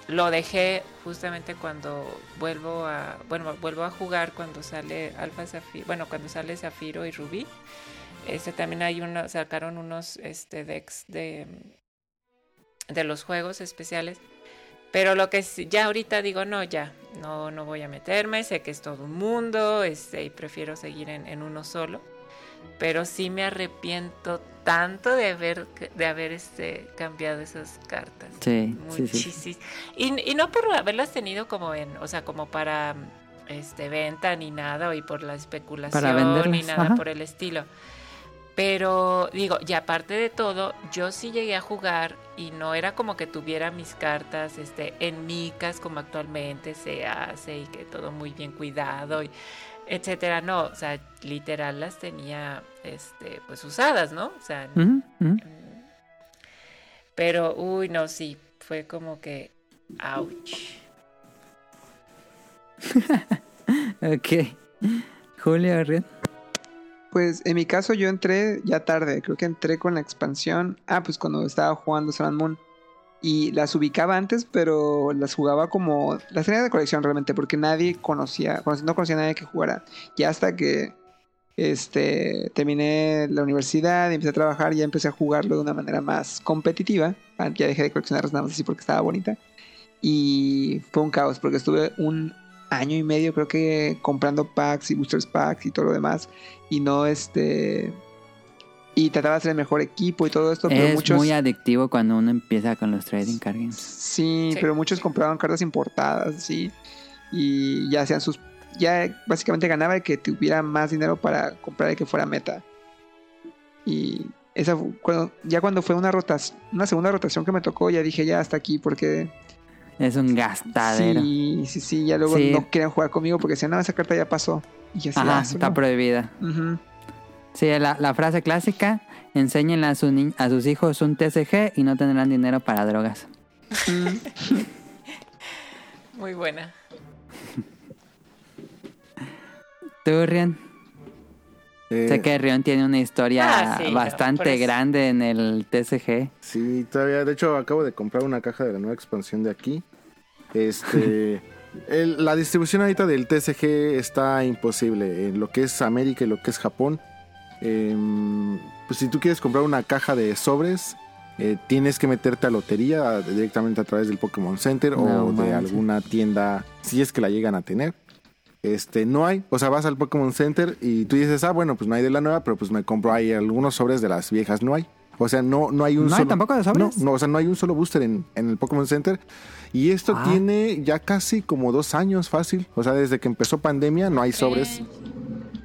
Lo dejé justamente cuando vuelvo a, bueno, vuelvo a jugar cuando sale Alpha Zafiro, bueno, cuando sale Zafiro y Rubí. Este también hay uno, sacaron unos este decks de de los juegos especiales. Pero lo que ya ahorita digo, no, ya, no, no voy a meterme, sé que es todo un mundo, este, y prefiero seguir en, en uno solo. Pero sí me arrepiento tanto de haber, de haber este, cambiado esas cartas. Sí, sí, sí. Muchísis- Y, y no por haberlas tenido como en, o sea, como para este venta ni nada, y por la especulación ni nada ajá. por el estilo. Pero digo, y aparte de todo, yo sí llegué a jugar y no era como que tuviera mis cartas este, en micas como actualmente se hace y que todo muy bien cuidado y etcétera. No, o sea, literal las tenía este, pues usadas, ¿no? O sea, pero, uy, no, sí, fue como que, ouch. Ok. Julio Rion. Pues en mi caso yo entré ya tarde, creo que entré con la expansión. Ah, pues cuando estaba jugando Sun Moon. Y las ubicaba antes, pero las jugaba como... Las tenía de colección realmente, porque nadie conocía, conoc- no conocía a nadie que jugara. Ya hasta que este, terminé la universidad empecé a trabajar, ya empecé a jugarlo de una manera más competitiva. Ah, Ya dejé de coleccionarlas nada más así porque estaba bonita. Y fue un caos, porque estuve un año y medio creo que comprando packs y boosters packs y todo lo demás y no este y trataba de hacer el mejor equipo y todo esto pero Es muchos muy adictivo cuando uno empieza con los trading card games. sí, Sí. pero muchos compraban cartas importadas sí y ya hacían sus ya básicamente ganaba el que tuviera más dinero para comprar el que fuera meta y esa cuando, ya cuando fue una rotación una segunda rotación que me tocó ya dije ya hasta aquí porque Es un gastadero. sí sí sí ya luego Sí. no querían jugar conmigo porque decían no esa carta ya pasó y así, Ajá, "Ah, está no". prohibida. Sí, la, la frase clásica, enséñenle a, su ni- a sus hijos un TCG y no tendrán dinero para drogas. Muy buena. ¿Tú? Eh, Sé que Rion tiene una historia Ah, sí, bastante grande en el TCG. Sí, todavía. De hecho, acabo de comprar una caja de la nueva expansión de aquí. Este. el- la distribución ahorita del TCG está imposible. En lo que es América y lo que es Japón. Em, pues si tú quieres comprar una caja de sobres, eh, tienes que meterte a lotería directamente a través del Pokémon Center No o de alguna tienda, si es que la llegan a tener. Este, no hay, o sea, vas al Pokémon Center y tú dices, ah, bueno, pues no hay de la nueva, pero pues me compro ahí algunos sobres de las viejas, no hay. O sea, no, no hay un ¿No hay solo. tampoco de sobres? No, no, o sea, no hay un solo booster en, en el Pokémon Center. Y esto Ah. tiene ya casi como dos años fácil. O sea, desde que empezó pandemia no hay sobres.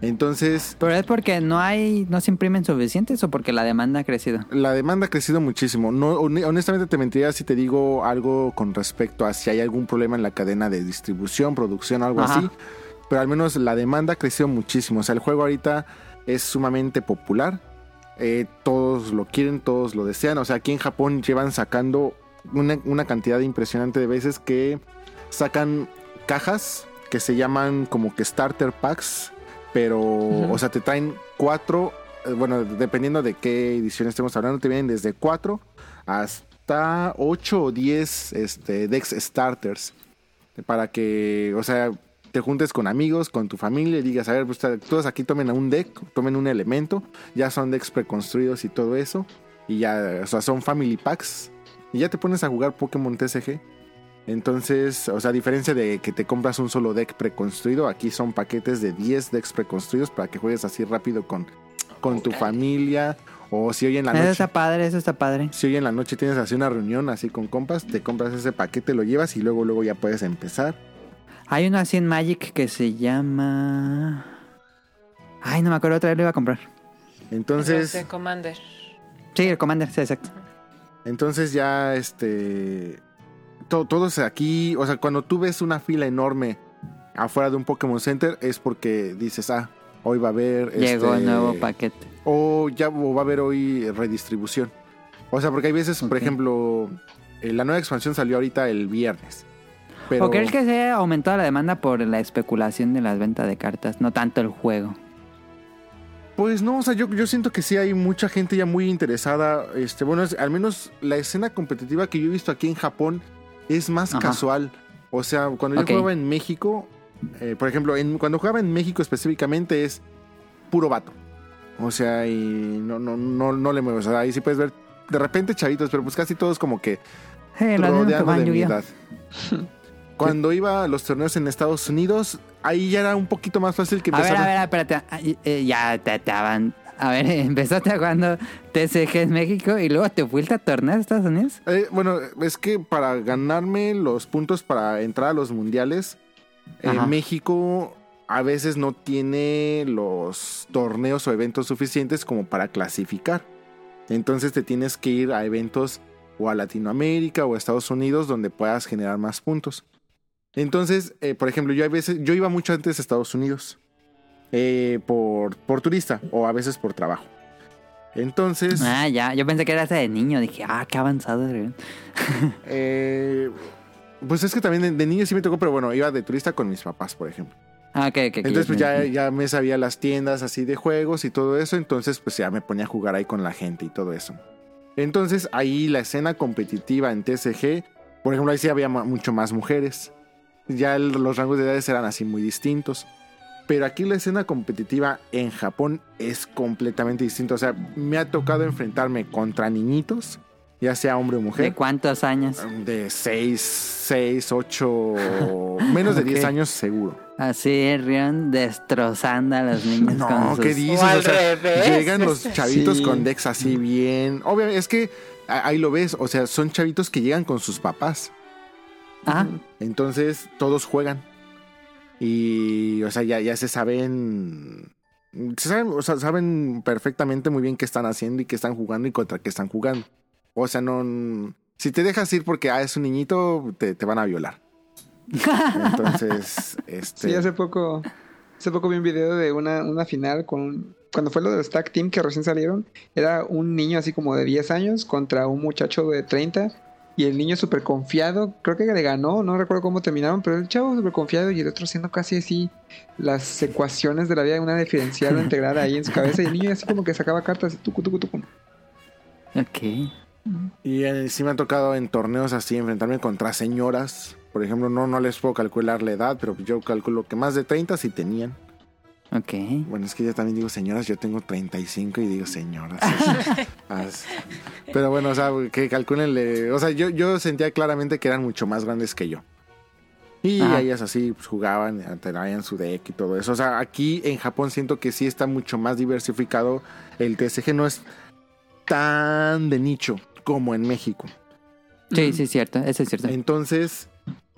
Entonces, ¿Pero es porque no hay, no se imprimen suficientes o porque la demanda ha crecido? la demanda ha crecido muchísimo. No, hone- honestamente te mentiría si te digo algo con respecto a si hay algún problema en la cadena de distribución, producción, algo Ajá. así. Pero al menos la demanda ha crecido muchísimo. O sea, el juego ahorita es sumamente popular. Eh, todos lo quieren, todos lo desean. O sea, aquí en Japón llevan sacando una, una cantidad impresionante de veces que sacan cajas que se llaman como que starter packs. Pero, o sea, te traen cuatro, eh, bueno, dependiendo de qué edición estemos hablando, te vienen desde cuatro hasta ocho o diez este, Dex Starters. Para que, o sea, te juntes con amigos, con tu familia y digas, a ver, pues todos aquí tomen un deck, tomen un elemento, ya son decks preconstruidos y todo eso. Y ya, o sea, son family packs. Y ya te pones a jugar Pokémon TCG. Entonces, o sea, a diferencia de que te compras un solo deck preconstruido, aquí son paquetes de 10 decks preconstruidos para que juegues así rápido con, con tu familia. O si hoy en la Eso noche, está padre, eso está padre. si hoy en la noche tienes así una reunión así con compas, te compras ese paquete, lo llevas y luego, luego ya puedes empezar. Hay uno así en Magic que se llama... Ay, no me acuerdo, otra vez lo iba a comprar. Entonces, de Commander. Sí, el Commander, sí, exacto. entonces ya este to- todos aquí, o sea, cuando tú ves una fila enorme afuera de un Pokémon Center es porque dices, ah, hoy va a haber Llegó este, el nuevo paquete. o ya o va a haber hoy redistribución. O sea, porque hay veces, por ejemplo, eh, la nueva expansión salió ahorita el viernes. Pero ¿O crees que se ha aumentado la demanda por la especulación de las ventas de cartas? No tanto el juego. Pues no, o sea, yo, yo siento que sí hay mucha gente ya muy interesada. Este, bueno, es- al menos la escena competitiva que yo he visto aquí en Japón es más Ajá. casual. O sea, cuando yo jugaba en México, eh, por ejemplo, en, cuando jugaba en México específicamente es puro vato. O sea, y no, no, no, no le muevo. O sea, ahí sí puedes ver de repente chavitos, pero pues casi todos como que Eh, mismo que rodeando de mi edad. Cuando iba a los torneos en Estados Unidos, ahí ya era un poquito más fácil que A ver, a ver, espérate. Ay, eh, ya te estaban... A ver, empezaste jugando TCG en México y luego te fuiste a torneos de Estados Unidos. Eh, bueno, es que para ganarme los puntos para entrar a los mundiales, eh. México a veces no tiene los torneos o eventos suficientes como para clasificar. Entonces te tienes que ir a eventos o a Latinoamérica o a Estados Unidos donde puedas generar más puntos. Entonces, eh, por ejemplo, yo a veces, yo iba mucho antes a Estados Unidos eh, por, por turista o a veces por trabajo. Entonces, Ah, ya. Yo pensé que era ese de niño. Dije, ah, qué avanzado. eh, pues es que también de, de niño sí me tocó, pero bueno, iba de turista con mis papás, por ejemplo. Ah, ok, ok. Entonces, pues ya, me- ya me sabía las tiendas así de juegos y todo eso. Entonces, pues ya me ponía a jugar ahí con la gente y todo eso. Entonces, ahí la escena competitiva en TCG, por ejemplo, ahí sí había mucho más mujeres. Ya el- los rangos de edades eran así muy distintos. Pero aquí la escena competitiva en Japón es completamente distinta. O sea, me ha tocado enfrentarme contra niñitos, ya sea hombre o ¿De mujer. cuántos años? De 6, 6, 8, menos de 10 Ok. años seguro. Así, Rion destrozando a los niños No, con sus... ¿qué dices? O al O sea, revés. llegan los chavitos Sí. con decks así bien. Obviamente, es que ahí lo ves. O sea, son chavitos que llegan con sus papás. Ah, Entonces, todos juegan. Y, o sea, ya, ya se saben. Se saben, o sea, saben perfectamente muy bien qué están haciendo y qué están jugando y contra qué están jugando. O sea, no. Si te dejas ir porque ah, es un niñito, te, te van a violar. Entonces, este. Sí, hace poco, hace poco vi un video de una, una final con cuando fue lo del Stack Team que recién salieron, era un niño así como de 10 años contra un muchacho de 30 y el niño súper confiado, creo que le ganó, no recuerdo cómo terminaron, pero el chavo súper confiado y el otro haciendo casi así las ecuaciones de la vida, una diferencial o integral ahí en su cabeza y el niño así como que sacaba cartas tucu, tucu, tucu. ok. Y sí me ha tocado en torneos así enfrentarme contra señoras. Por ejemplo, no, no les puedo calcular la edad, pero yo calculo que más de 30 sí tenían. Ok. Bueno, es que yo también digo señoras, yo tengo 35 y digo señoras. As- pero bueno, o sea, que calculenle. O sea, yo, yo sentía claramente que eran mucho más grandes que yo. Y Ajá. ellas así pues, jugaban, traían su deck y todo eso. O sea, aquí en Japón siento que sí está mucho más diversificado. El TCG no es tan de nicho como en México. Sí, sí, es cierto. Eso es cierto. Entonces,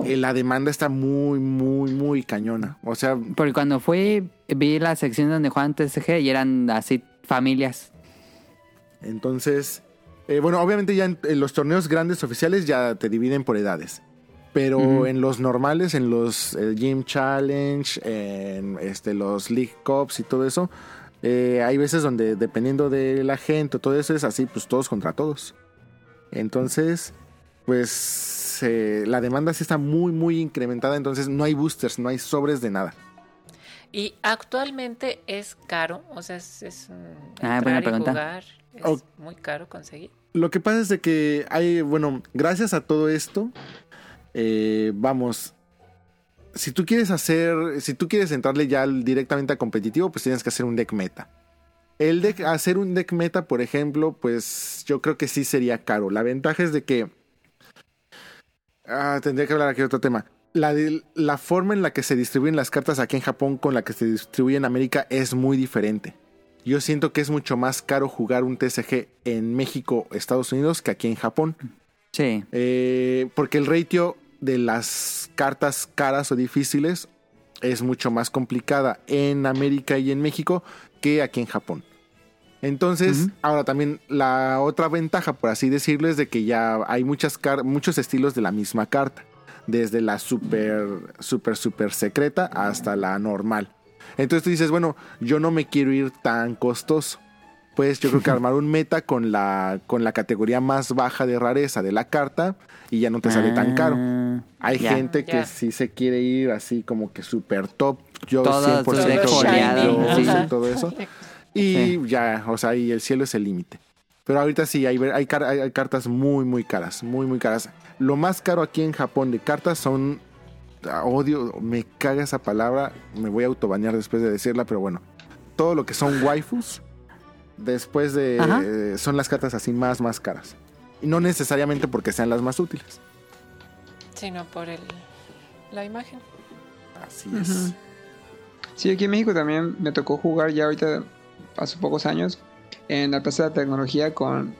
eh, la demanda está muy, muy, muy cañona. O sea, Porque cuando fui, vi la sección donde juegan TCG y eran así familias. entonces, eh, bueno, obviamente ya en, en los torneos grandes oficiales ya te dividen por edades. Pero en los normales, en los eh, Gym Challenge, en este, los League Cups y todo eso, eh, hay veces donde dependiendo de la gente, todo eso es así, pues todos contra todos. Entonces, pues eh, la demanda sí está muy, muy incrementada. Entonces no hay boosters, no hay sobres de nada. Y actualmente es caro, o sea, es, es Ah, entrar buena y pregunta. jugar, es Oh. muy caro conseguir. Lo que pasa es de que hay, bueno, gracias a todo esto, eh, vamos, si tú quieres hacer, si tú quieres entrarle ya al- directamente a competitivo, pues tienes que hacer un deck meta. El deck, hacer un deck meta, por ejemplo, pues yo creo que sí sería caro. La ventaja es de que, ah, tendría que hablar aquí de otro tema. La, de- la forma en la que se distribuyen las cartas aquí en Japón con la que se distribuye en América es muy diferente. Yo siento que es mucho más caro jugar un TCG en México, Estados Unidos, que aquí en Japón. Sí. Eh, porque el ratio de las cartas caras o difíciles es mucho más complicada en América y en México que aquí en Japón. Entonces, ahora también la otra ventaja, por así decirlo, es de que ya hay muchas car- muchos estilos de la misma carta. Desde la super, super, super secreta hasta la normal. Entonces tú dices, bueno, yo no me quiero ir tan costoso. Pues yo creo que armar un meta con la, con la categoría más baja de rareza de la carta y ya no te sale tan caro. Ah, Hay gente que sí se quiere ir así como que super top. Yo Todo 100% su deck yo, foliado, sí. todo eso. Y Sí. ya, o sea, y el cielo es el límite. Pero ahorita sí, hay, hay, car- hay- hay cartas muy, muy caras, muy, muy caras. Lo más caro aquí en Japón de cartas son... ah, Odio, me caga esa palabra, me voy a autobañar después de decirla, pero bueno. Todo lo que son waifus, después de... Ajá. eh, son las cartas así más, más caras. Y no necesariamente porque sean las más útiles. Sino por el, la imagen. Así es. Sí, aquí en México también me tocó jugar ya ahorita, hace pocos años, en la Plaza de la Tecnología con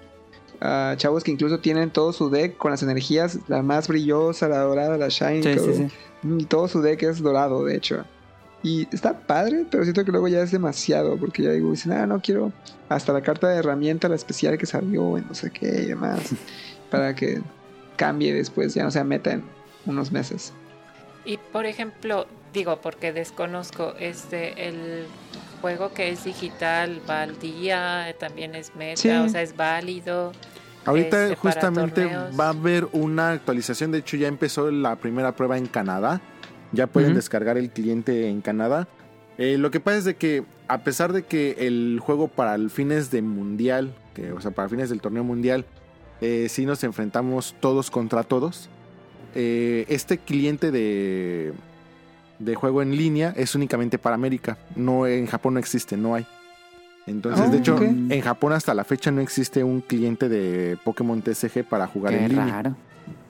ah, chavos que incluso tienen todo su deck con las energías, la más brillosa, la dorada, la shiny, Sí, todo. sí, sí. Y todo su deck es dorado, de hecho. Y está padre, pero siento que luego ya es demasiado, porque ya digo, dicen, ah, no quiero hasta la carta de herramienta, la especial que salió, en no sé qué y demás, para que cambie después, ya no sea meta en unos meses. Y por ejemplo, digo, porque desconozco, este, el juego que es digital va al día, también es meta, Sí. o sea, es válido. Ahorita Este, justamente torneos. va a haber una actualización, de hecho ya empezó la primera prueba en Canadá, ya pueden descargar el cliente en Canadá. Eh, lo que pasa es de que a pesar de que el juego para el fines de mundial, que, o sea, para fines del torneo mundial, eh, sí nos enfrentamos todos contra todos, eh, este cliente de, de juego en línea es únicamente para América, no en Japón no existe, no hay. Entonces, Ah, de hecho, ok. en Japón hasta la fecha no existe un cliente de Pokémon TCG para jugar Qué en línea. raro.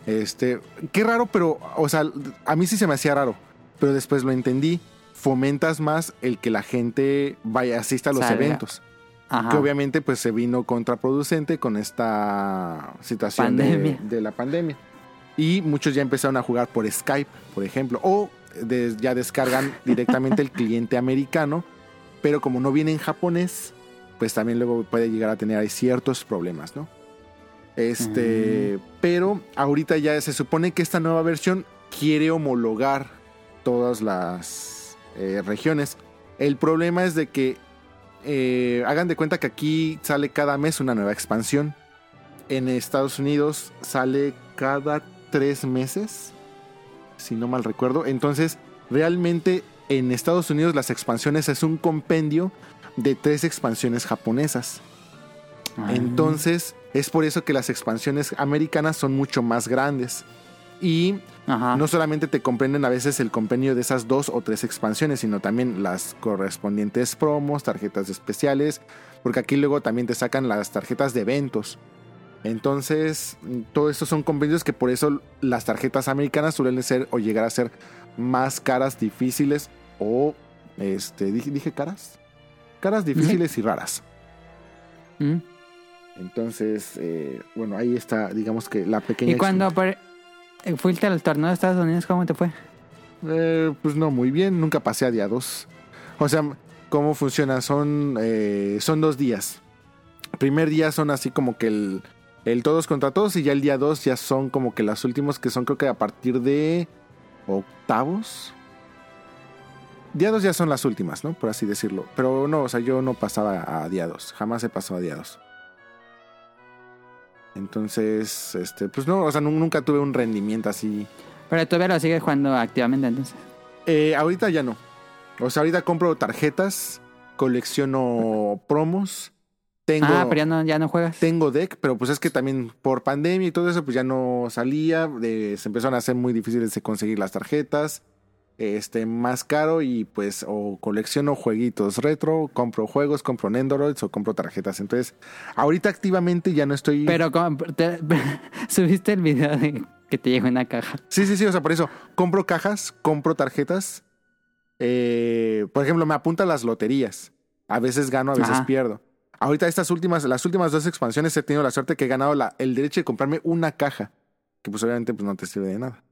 Este, qué raro, pero, o sea, a mí sí se me hacía raro, pero después lo entendí. Fomentas más el que la gente vaya, asista a los Salga. eventos. Ajá. Que obviamente pues se vino contraproducente con esta situación de, de la pandemia. Y muchos ya empezaron a jugar por Skype, por ejemplo, o de- ya descargan directamente el cliente americano, pero como no viene en japonés, pues también luego puede llegar a tener ciertos problemas, ¿no? Este, pero ahorita ya se supone que esta nueva versión quiere homologar todas las eh, regiones. El problema es de que eh, hagan de cuenta que aquí sale cada mes una nueva expansión. En Estados Unidos sale cada tres meses, si no mal recuerdo. Entonces, realmente en Estados Unidos las expansiones es un compendio de tres expansiones japonesas. Ah. Entonces, es por eso que las expansiones americanas son mucho más grandes. Y Ajá. no solamente te comprenden a veces el compendio de esas dos o tres expansiones, sino también las correspondientes promos, tarjetas especiales, porque aquí luego también te sacan las tarjetas de eventos. Entonces, todo esto son compendios que por eso las tarjetas americanas suelen ser o llegar a ser más caras, difíciles o, este, dije, dije caras, caras difíciles y raras. Mm. Entonces, eh, bueno, ahí está, digamos que la pequeña... ¿Y cuando por- fuiste al torneo de Estados Unidos, cómo te fue? Eh, pues no, muy bien, nunca pasé a día 2. O sea, ¿cómo funciona? Son, eh, son dos días. Primer día son así como que el, el todos contra todos y ya el día 2 ya son como que las últimas que son creo que a partir de octavos. Día 2 ya son las últimas, ¿no? Por así decirlo. Pero no, o sea, yo no pasaba a día 2. Jamás he pasado a día 2. Entonces, este, pues no, o sea, nu- nunca tuve un rendimiento así Pero todavía lo sigues jugando activamente entonces. Eh, ahorita ya no. O sea, ahorita compro tarjetas, colecciono promos, tengo, ah, pero ya no, ya no juegas. tengo deck, pero pues es que también por pandemia y todo eso, pues ya no salía, se empezaron a hacer muy difíciles de conseguir las tarjetas, este, más caro y pues o colecciono jueguitos retro, compro juegos, compro Nendoroids o compro tarjetas. Entonces, ahorita activamente ya no estoy... Pero te- subiste el video de que te llegó una caja. Sí, sí, sí, o sea, por eso compro cajas, compro tarjetas. Eh, por ejemplo, me apunta a las loterías. A veces gano, a veces Ajá. pierdo. Ahorita estas últimas, las últimas dos expansiones he tenido la suerte que he ganado la- el derecho de comprarme una caja. Que pues obviamente pues, no te sirve de nada.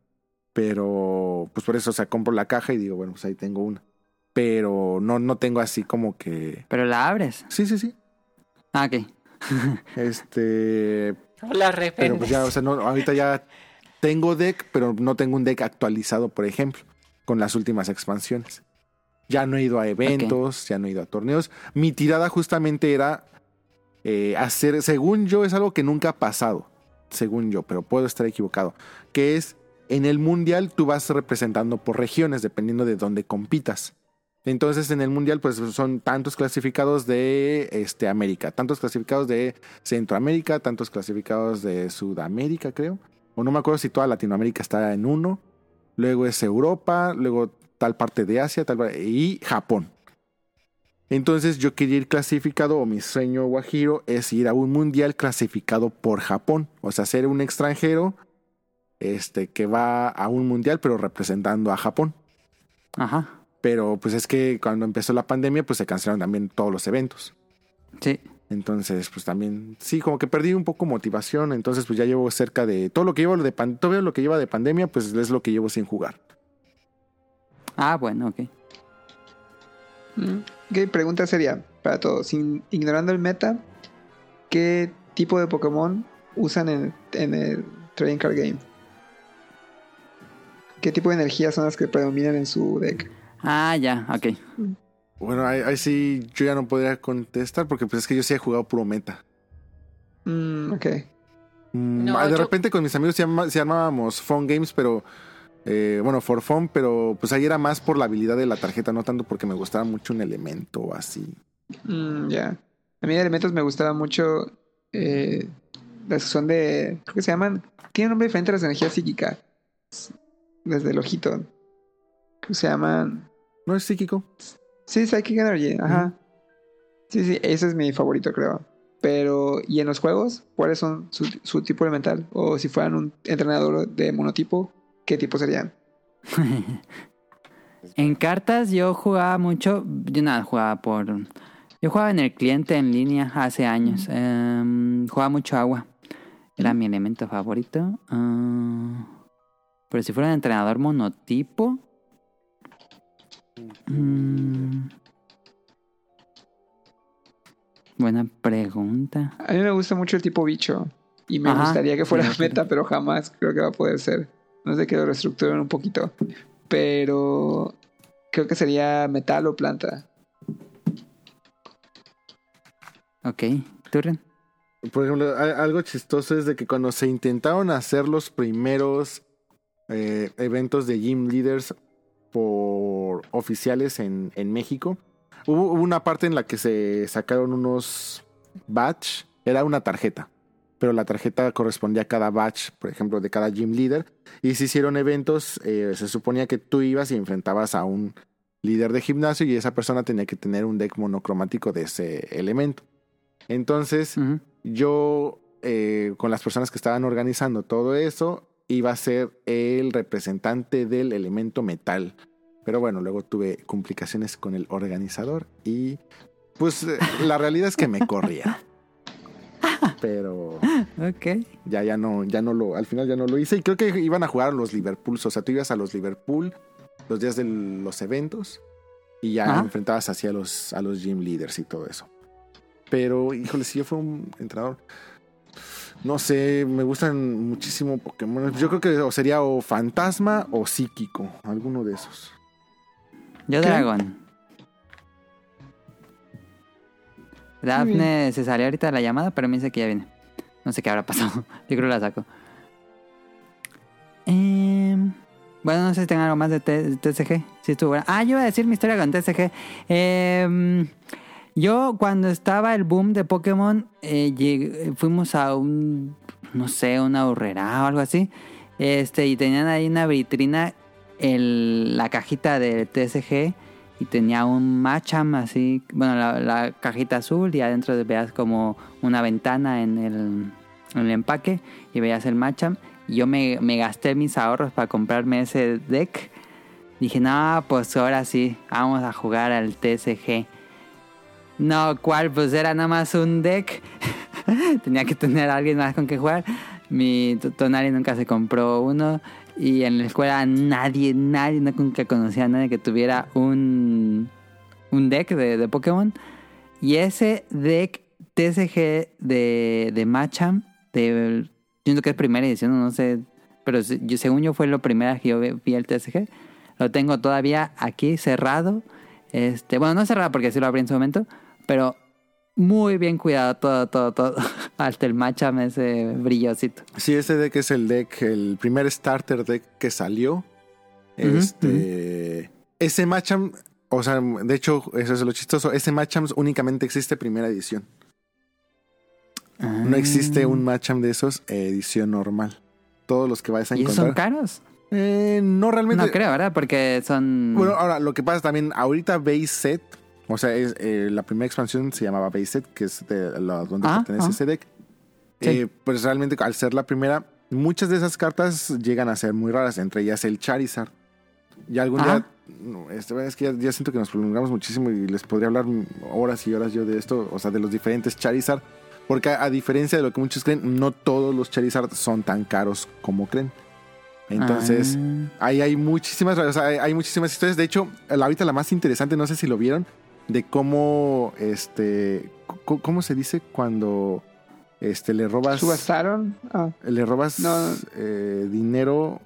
Pero pues por eso, o sea, compro la caja y digo, bueno, pues ahí tengo una. Pero no, no tengo así como que... Pero la abres. Sí, sí, sí. Ah, ok. Este... la Pero pues ya, o sea, no, ahorita ya tengo deck, pero no tengo un deck actualizado, por ejemplo, con las últimas expansiones. Ya no he ido a eventos, ya no he ido a torneos. Mi tirada justamente era eh, hacer, según yo, es algo que nunca ha pasado, según yo, pero puedo estar equivocado, que es en el mundial tú vas representando por regiones, dependiendo de dónde compitas. Entonces en el mundial pues son tantos clasificados de este, América, tantos clasificados de Centroamérica, tantos clasificados de Sudamérica creo, o no me acuerdo si toda Latinoamérica está en uno, luego es Europa, luego tal parte de Asia tal, y Japón. Entonces yo quería ir clasificado, o mi sueño guajiro es ir a un mundial clasificado por Japón, o sea, ser un extranjero este, que va a un mundial pero representando a Japón. Ajá. Pero pues es que cuando empezó la pandemia, pues se cancelaron también todos los eventos. Sí. Entonces, pues también, sí, como que perdí un poco motivación. Entonces, pues ya llevo cerca de todo lo que llevo de pan- todo lo que lleva de pandemia, pues es lo que llevo sin jugar. Ah, bueno, ok. Mm. Ok, pregunta sería para todos. Sin, ignorando el meta, ¿qué tipo de Pokémon usan en, en el Trading Card Game? ¿Qué tipo de energías son las que predominan en su deck? Ah, ya, ok. Bueno, ahí, ahí sí yo ya no podría contestar porque pues es que yo sí he jugado puro meta. Mm, ok. Mm, No, de yo- repente con mis amigos sí armábamos phone games, pero eh, bueno, for fun, pero pues ahí era más por la habilidad de la tarjeta, no tanto porque me gustaba mucho un elemento así. Mm, ya. A mí de elementos me gustaba mucho eh, las que son de. Creo que se llaman. Tienen un nombre diferente a las energías psíquicas. Desde el ojito. Creo que se llaman. ¿No es psíquico? Sí, Psychic Energy, ajá. Sí, sí, ese es mi favorito, creo. Pero, ¿y en los juegos? ¿Cuáles son su, su tipo elemental? O si fueran un entrenador de monotipo, ¿qué tipo serían? En cartas yo jugaba mucho, yo nada, jugaba por... Yo jugaba en el cliente en línea hace años. Em, jugaba mucho agua. Era mi elemento favorito. Ah, pero si fuera un entrenador monotipo... mm, buena pregunta. A mí me gusta mucho el tipo bicho. Y me Ajá, gustaría que fuera sí, meta, pero jamás creo que va a poder ser. No sé que lo reestructuren un poquito. Pero creo que sería metal o planta. Ok, Turren. Por ejemplo, algo chistoso es de que cuando se intentaron hacer los primeros eh, eventos de Gym Leaders por oficiales en, en México, hubo, hubo una parte en la que se sacaron unos batch, era una tarjeta, pero la tarjeta correspondía a cada batch, por ejemplo, de cada Gym Leader, y se hicieron eventos, eh, se suponía que tú ibas y enfrentabas a un líder de gimnasio y esa persona tenía que tener un deck monocromático de ese elemento. Entonces, yo, eh, con las personas que estaban organizando todo eso, iba a ser el representante del elemento metal. Pero bueno, luego tuve complicaciones con el organizador y pues eh, la realidad es que me corría. Pero Ok. ya, ya no, ya no lo, al final ya no lo hice. Y creo que iban a jugar a los Liverpool. O sea, tú ibas a los Liverpool los días de los eventos y ya Ajá. enfrentabas así a los, a los gym leaders y todo eso. Pero, híjole, si yo fuera un entrenador, no sé, me gustan muchísimo Pokémon. Yo creo que o sería o fantasma o psíquico, alguno de esos. Yo ¿Qué? dragón. Dafne se salió ahorita de la llamada, pero me dice que ya viene. No sé qué habrá pasado. Yo creo que la saco. Em, bueno, no sé si tengan algo más de TCG. Si estuvo. Ah, yo iba a decir mi historia con TCG. Em, yo, cuando estaba el boom de Pokémon, eh, fuimos a un, no sé, una horrera o algo así. Este, y tenían ahí una vitrina, la cajita de TCG, y tenía un Machamp así, bueno, la, cajita azul, y adentro veías como una ventana en el, en el empaque, y veías el Machamp. Y yo me, me gasté mis ahorros para comprarme ese deck. Dije, no, pues ahora sí, vamos a jugar al TCG. No, ¿cuál? Pues era nada más un deck. Tenía que tener a alguien más con que jugar. Mi t- Tonali nunca se compró uno. Y en la escuela nadie, nadie, nunca conocía a nadie que tuviera un, un deck de, de Pokémon. Y ese deck TCG de, de Machamp, de, yo siento que es primera edición, no sé. Pero yo, según yo fue lo primera que yo vi el TCG. Lo tengo todavía aquí cerrado. Este, bueno, no cerrado porque sí lo abrí en su momento, pero muy bien cuidado todo, todo, todo. Hasta el Machamp ese brillosito. Sí, ese deck es el deck, el primer starter deck que salió. Este. Ese Machamp, o sea, de hecho, eso es lo chistoso. Ese Machamp únicamente existe primera edición. No existe un Machamp de esos edición normal. Todos los que vayas a ¿Y esos son encontrar. caros? Eh, no realmente. No creo, ¿verdad? Porque son... Bueno, ahora lo que pasa también, ahorita Base Set, o sea, es, eh, la primera expansión se llamaba Base Set, que es de la, donde Ah, pertenece ah. ese deck. Sí. Eh, pues realmente, al ser la primera, muchas de esas cartas llegan a ser muy raras, entre ellas el Charizard. Y algún Ajá. día, este, es que ya, ya siento que nos prolongamos muchísimo y les podría hablar horas y horas yo de esto, o sea, de los diferentes Charizard. Porque a, a diferencia de lo que muchos creen, no todos los Charizard son tan caros como creen. Entonces, Ah. Ahí hay muchísimas, o sea, hay, hay muchísimas historias. De hecho, la- ahorita la más interesante, no sé si lo vieron, de cómo, este, cómo se dice cuando, este, le robas, ¿Subastaron? Ah, le robas No. eh, dinero,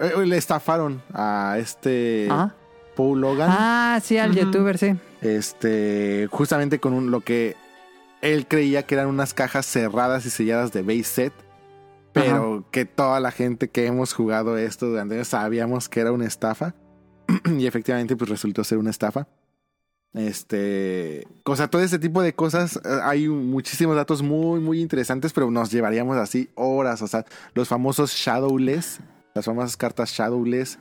eh, le estafaron a este, Ajá. Paul Logan. Ah, sí, al youtuber, sí. Este, justamente con un- lo que él creía que eran unas cajas cerradas y selladas de base set, pero que toda la gente que hemos jugado esto durante años sabíamos que era una estafa y efectivamente pues resultó ser una estafa. Este, o sea, todo ese tipo de cosas, eh, hay muchísimos datos muy, muy interesantes, pero nos llevaríamos así horas, o sea, los famosos Shadowless, las famosas cartas Shadowless.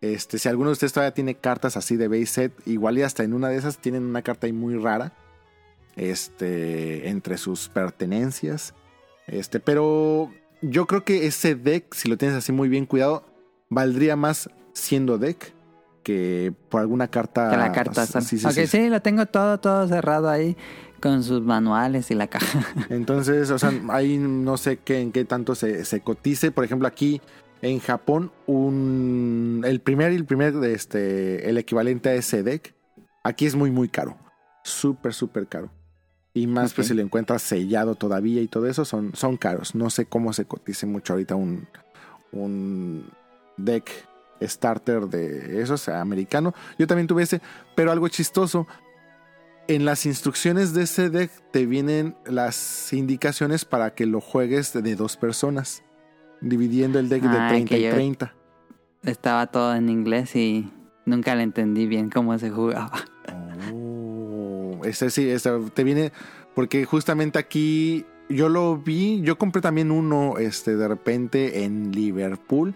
Este, si alguno de ustedes todavía tiene cartas así de base set, igual y hasta en una de esas tienen una carta ahí muy rara. Este, entre sus pertenencias. Este, pero yo creo que ese deck, si lo tienes así muy bien cuidado, valdría más siendo deck que por alguna carta. Que la carta. Sí, sí, ok, sí. sí, lo tengo todo, todo cerrado ahí con sus manuales y la caja. Entonces, o sea, ahí no sé qué, en qué tanto se, se cotice. Por ejemplo, aquí en Japón, un, el primer y el primer, este, el equivalente a ese deck, aquí es muy, muy caro. Súper, súper caro. Y más, pues Ok. si lo encuentras sellado todavía y todo eso, son, son caros. No sé cómo se cotice mucho ahorita un, un deck starter de esos, americano. Yo también tuve ese, pero algo chistoso. En las instrucciones de ese deck te vienen las indicaciones para que lo juegues de dos personas, dividiendo el deck de Ah, 30 que y yo- 30. Estaba todo en inglés y nunca le entendí bien cómo se jugaba. Oh, ese sí, ese te viene porque justamente aquí yo lo vi, yo compré también uno este de repente en Liverpool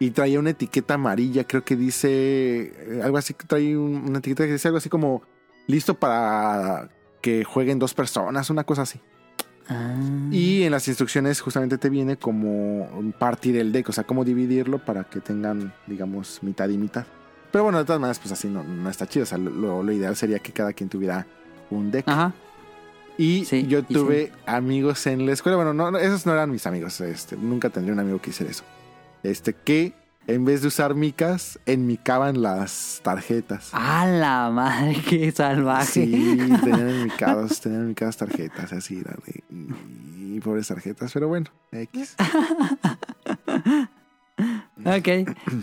y traía una etiqueta amarilla, creo que dice eh, algo así, trae un- una etiqueta que dice algo así como listo para que jueguen dos personas, una cosa así. Ah. Y en las instrucciones justamente te viene como partir el deck, o sea, cómo dividirlo para que tengan, digamos, mitad y mitad. Pero bueno, de todas maneras, pues así no, no está chido. O sea, lo, lo ideal sería que cada quien tuviera un deck. Ajá. Y Sí, yo y tuve amigos en la escuela. Bueno, no, no, esos no eran mis amigos. Este, nunca tendría un amigo que hiciera eso. Este, que en vez de usar micas, enmicaban las tarjetas. ¡A la madre! ¡Qué salvaje! Sí, tenían enmicados, tenían enmicadas tarjetas, así eran. Y, y pobres tarjetas, pero bueno, X. Ok.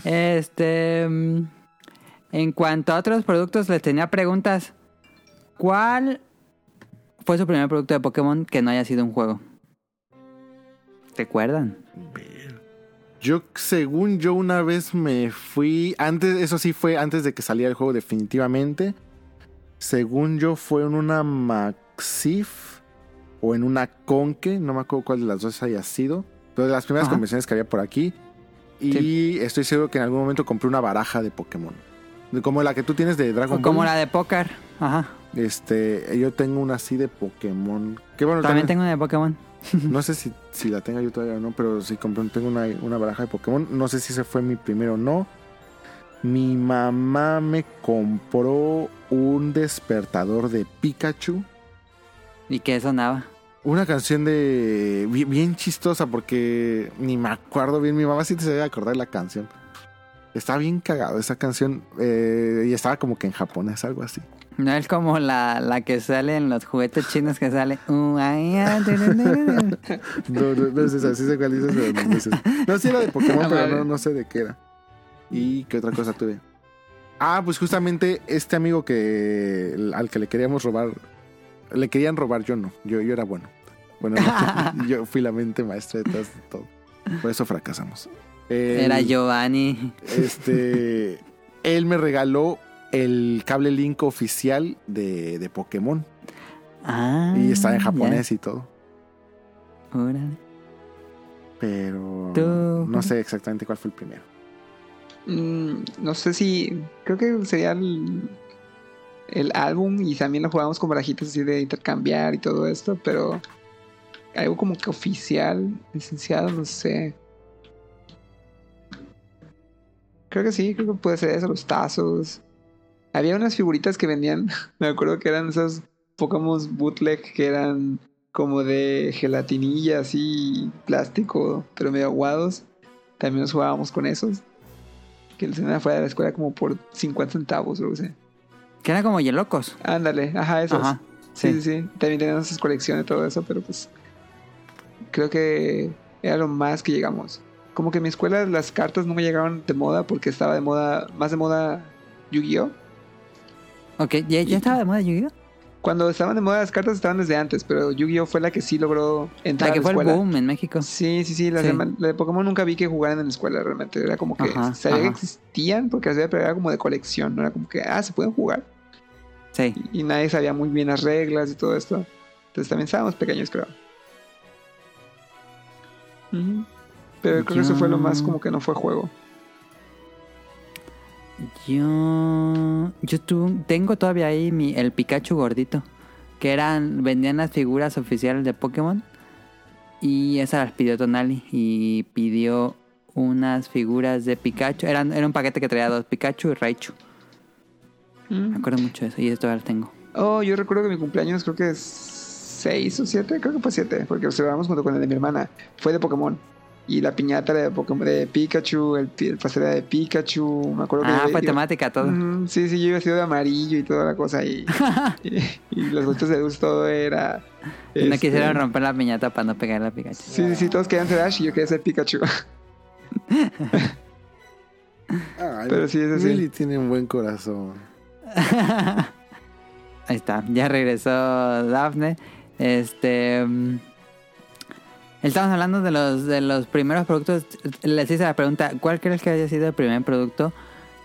Este. mm, En cuanto a otros productos, les tenía preguntas. ¿Cuál fue su primer producto de Pokémon que no haya sido un juego? ¿Recuerdan? Yo, según yo, una vez me fui. Antes, eso sí fue antes de que saliera el juego, definitivamente. Según yo, fue en una Maxif o en una Conque. No me acuerdo cuál de las dos haya sido. Pero de las primeras Ajá. convenciones que había por aquí. Y estoy seguro que en algún momento compré una baraja de Pokémon. Como la que tú tienes de Dragon O como Ball. la de póker. Ajá. Este, yo tengo una así de Pokémon. Que bueno, También también- tengo una de Pokémon. no sé si, si la tenga yo todavía o no, pero sí compré, tengo una, una baraja de Pokémon. No sé si ese fue mi primero o no. Mi mamá me compró un despertador de Pikachu. ¿Y qué sonaba? Una canción de. bi- Bien, chistosa porque ni me acuerdo bien. Mi mamá sí se debe acordar de la canción. Estaba bien cagado esa canción. eh, y estaba como que en japonés, algo así. No es como la, la que sale en los juguetes chinos que sale. No, no, no es esa, sí sé cuál dices, pero no, no es esa. No, sí era de Pokémon, Ah, pero no, no sé de qué era. ¿Y qué otra cosa tuve? Ah, pues justamente este amigo que al que le queríamos robar, le querían robar, yo no, yo, yo era bueno. Bueno, no, yo fui la mente maestra de todo, todo. Por eso fracasamos. El- Era Giovanni. Este, él me regaló el cable link oficial de, de Pokémon Ah, y estaba en ya. japonés y todo. Órale. Pero Tú, no sé exactamente cuál fue el primero. Mm, no sé si. Creo que sería el, el álbum y también lo jugábamos con barajitas así de intercambiar y todo esto, pero algo como que oficial, licenciado, no sé. Creo que sí, creo que puede ser eso, los tazos. Había unas figuritas que vendían, me acuerdo que eran esos Pokémon bootleg que eran como de gelatinilla así, plástico, pero medio aguados. También nos jugábamos con esos. Que los tenían afuera de la escuela como por 50 centavos, o sea. Que eran como yelocos. Ándale, ajá, esos. Ajá. Sí, sí, sí. También teníamos sus colecciones y todo eso, pero pues. Creo que era lo más que llegamos. Como que en mi escuela las cartas no me llegaron de moda porque estaba de moda, más de moda Yu-Gi-Oh. Ok, ¿ya, ya estaba de moda Yu-Gi-Oh? Cuando estaban de moda las cartas estaban desde antes, pero Yu-Gi-Oh fue la que sí logró entrar La que a la fue el boom en México. Sí, sí, sí. Las Sí. la de Pokémon nunca vi que jugaran en la escuela realmente. Era como que Ajá, sabía que existían porque las pero era como de colección. No era como que, ah, se pueden jugar. Sí. Y nadie sabía muy bien las reglas y todo esto. Entonces también estábamos pequeños, creo. Pero creo que eso fue lo más como que no fue juego. Yo. Yo tu- tengo todavía ahí mi, el Pikachu gordito. Que eran. Vendían las figuras oficiales de Pokémon. Y esas las pidió Tonali. Y pidió unas figuras de Pikachu. Eran, era un paquete que traía dos Pikachu y Raichu. Mm. Me acuerdo mucho de eso. Y eso todavía lo tengo. Oh, yo recuerdo que mi cumpleaños creo que es 6 o 7, creo que fue 7, porque lo celebramos junto con el de mi hermana. Fue de Pokémon. Y la piñata era de, Pokémon, de Pikachu, el, el pastel era de Pikachu. Me acuerdo que Ah, yo- fue yo- temática todo. Sí, sí, yo iba vestido de amarillo y toda la cosa. Y, y, y los gustos de luz todo era. Y no este, quisieron romper la piñata para no pegarle a Pikachu. Sí, sí, sí, todos querían ser Ash y yo quería ser Pikachu. Ay, Pero sí, es así. Willy tiene un buen corazón. Ahí está, ya regresó Dafne. Este. Estamos hablando de los, de los primeros productos. Les hice la pregunta: ¿Cuál crees que haya sido el primer producto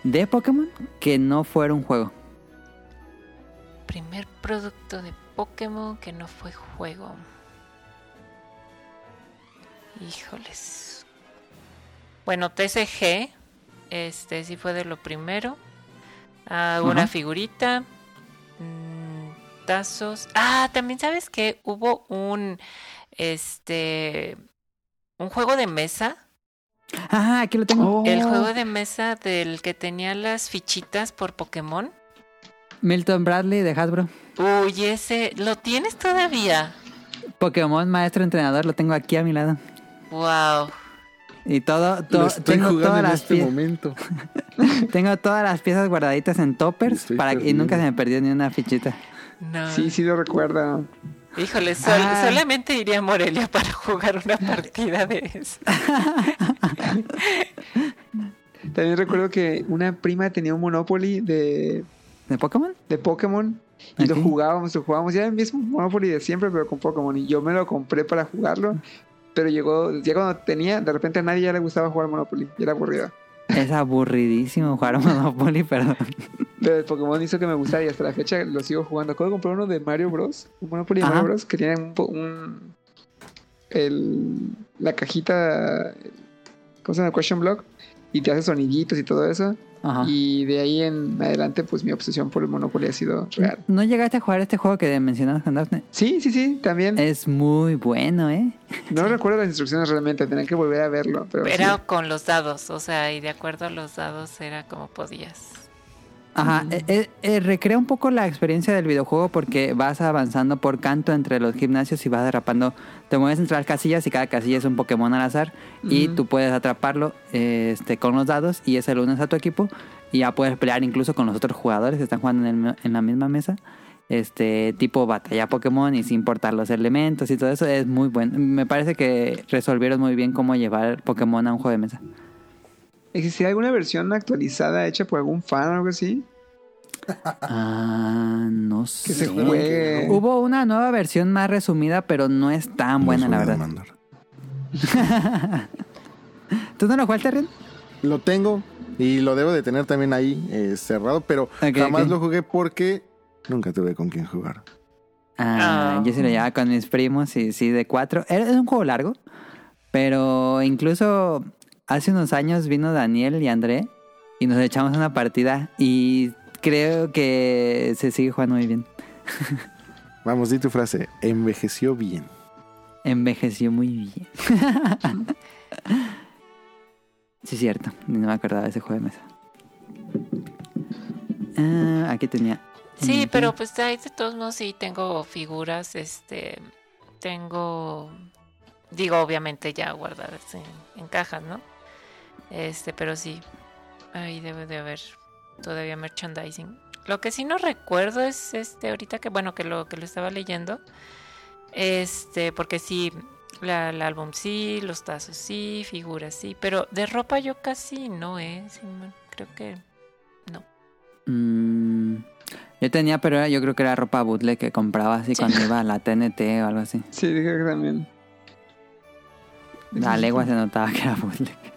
de Pokémon que no fuera un juego? Primer producto de Pokémon que no fue juego. Híjoles. Bueno, TCG. Este sí fue de lo primero. Ah, una figurita. mm, tazos. Ah, también sabes que hubo un. Este. Un juego de mesa. Ah, aquí lo tengo. El juego de mesa del que tenía las fichitas por Pokémon. Milton Bradley de Hasbro. Uy, ese. ¿Lo tienes todavía? Pokémon Maestro Entrenador, lo tengo aquí a mi lado. Wow. Y todo, Lo todo estoy tengo jugando todas en las este pie- momento. tengo todas las piezas guardaditas en toppers para y perdido. nunca se me perdió ni una fichita. No. Sí, sí lo recuerdo. Híjole, sol- Ah. solamente iría a Morelia para jugar una partida de eso. También recuerdo que una prima tenía un Monopoly de, ¿De Pokémon? de Pokémon. Y lo jugábamos, lo jugábamos. Ya el mismo Monopoly de siempre, pero con Pokémon. Y yo me lo compré para jugarlo. Pero llegó, ya cuando tenía, de repente a nadie ya le gustaba jugar Monopoly. Y era aburrido. Es aburridísimo jugar a Monopoly, pero Pero el Pokémon hizo que me gustara y hasta la fecha lo sigo jugando. Acabo de comprar uno de Mario Bros. Un Monopoly de Ajá. Mario Bros. Que tiene un, un- el, la cajita, ¿cómo se llama? Question block. Y te hace soniditos y todo eso. Ajá. Y de ahí en adelante, pues mi obsesión por el Monopoly ha sido real. ¿No llegaste a jugar este juego que mencionabas con Daphne? Sí, sí, sí, también. Es muy bueno, ¿eh? No recuerdo las instrucciones realmente, tendrán que volver a verlo. Pero Era sí. con los dados, o sea, y de acuerdo a los dados era como podías. Ajá, eh, eh, eh, recrea un poco la experiencia del videojuego porque vas avanzando por canto entre los gimnasios y vas derrapando. Te mueves entre las casillas y cada casilla es un Pokémon al azar y tú puedes atraparlo este, con los dados y ese lo unes a tu equipo y ya puedes pelear incluso con los otros jugadores que están jugando en, el- en la misma mesa. Este tipo batalla Pokémon y sin importar los elementos y todo eso es muy bueno. Me parece que resolvieron muy bien cómo llevar Pokémon a un juego de mesa. ¿Existirá alguna versión actualizada hecha por algún fan o algo así? Ah, no sé. Que se juegue. Hubo una nueva versión más resumida, pero no es tan buena, la verdad. ¿Tú no lo jugaste, Ren? Lo tengo y lo debo de tener también ahí eh, cerrado, pero jamás lo jugué porque nunca tuve con quién jugar. Ah, Ah. yo sí lo llevaba con mis primos y sí, de cuatro. Era es un juego largo, pero incluso hace unos años vino Daniel y André y nos echamos una partida y creo que se sigue jugando muy bien. Vamos, di tu frase. Envejeció bien. Envejeció muy bien. sí, es cierto. No me acordaba de ese juego de mesa. Ah, aquí tenía. Sí, pero pues ahí de todos modos sí tengo figuras, este, tengo, digo obviamente ya guardadas en, en cajas, ¿no? Este, pero sí, ahí debe de haber todavía merchandising. Lo que sí no recuerdo es este ahorita que bueno que lo que lo estaba leyendo, este, porque sí la, el álbum sí, los tazos sí, figuras sí, pero de ropa yo casi no, eh, sí, creo que no. Mm, yo tenía, pero era- yo creo que era ropa bootleg que compraba así cuando iba a la TNT o algo así. Sí, creo que también. A legua se notaba que era bootleg.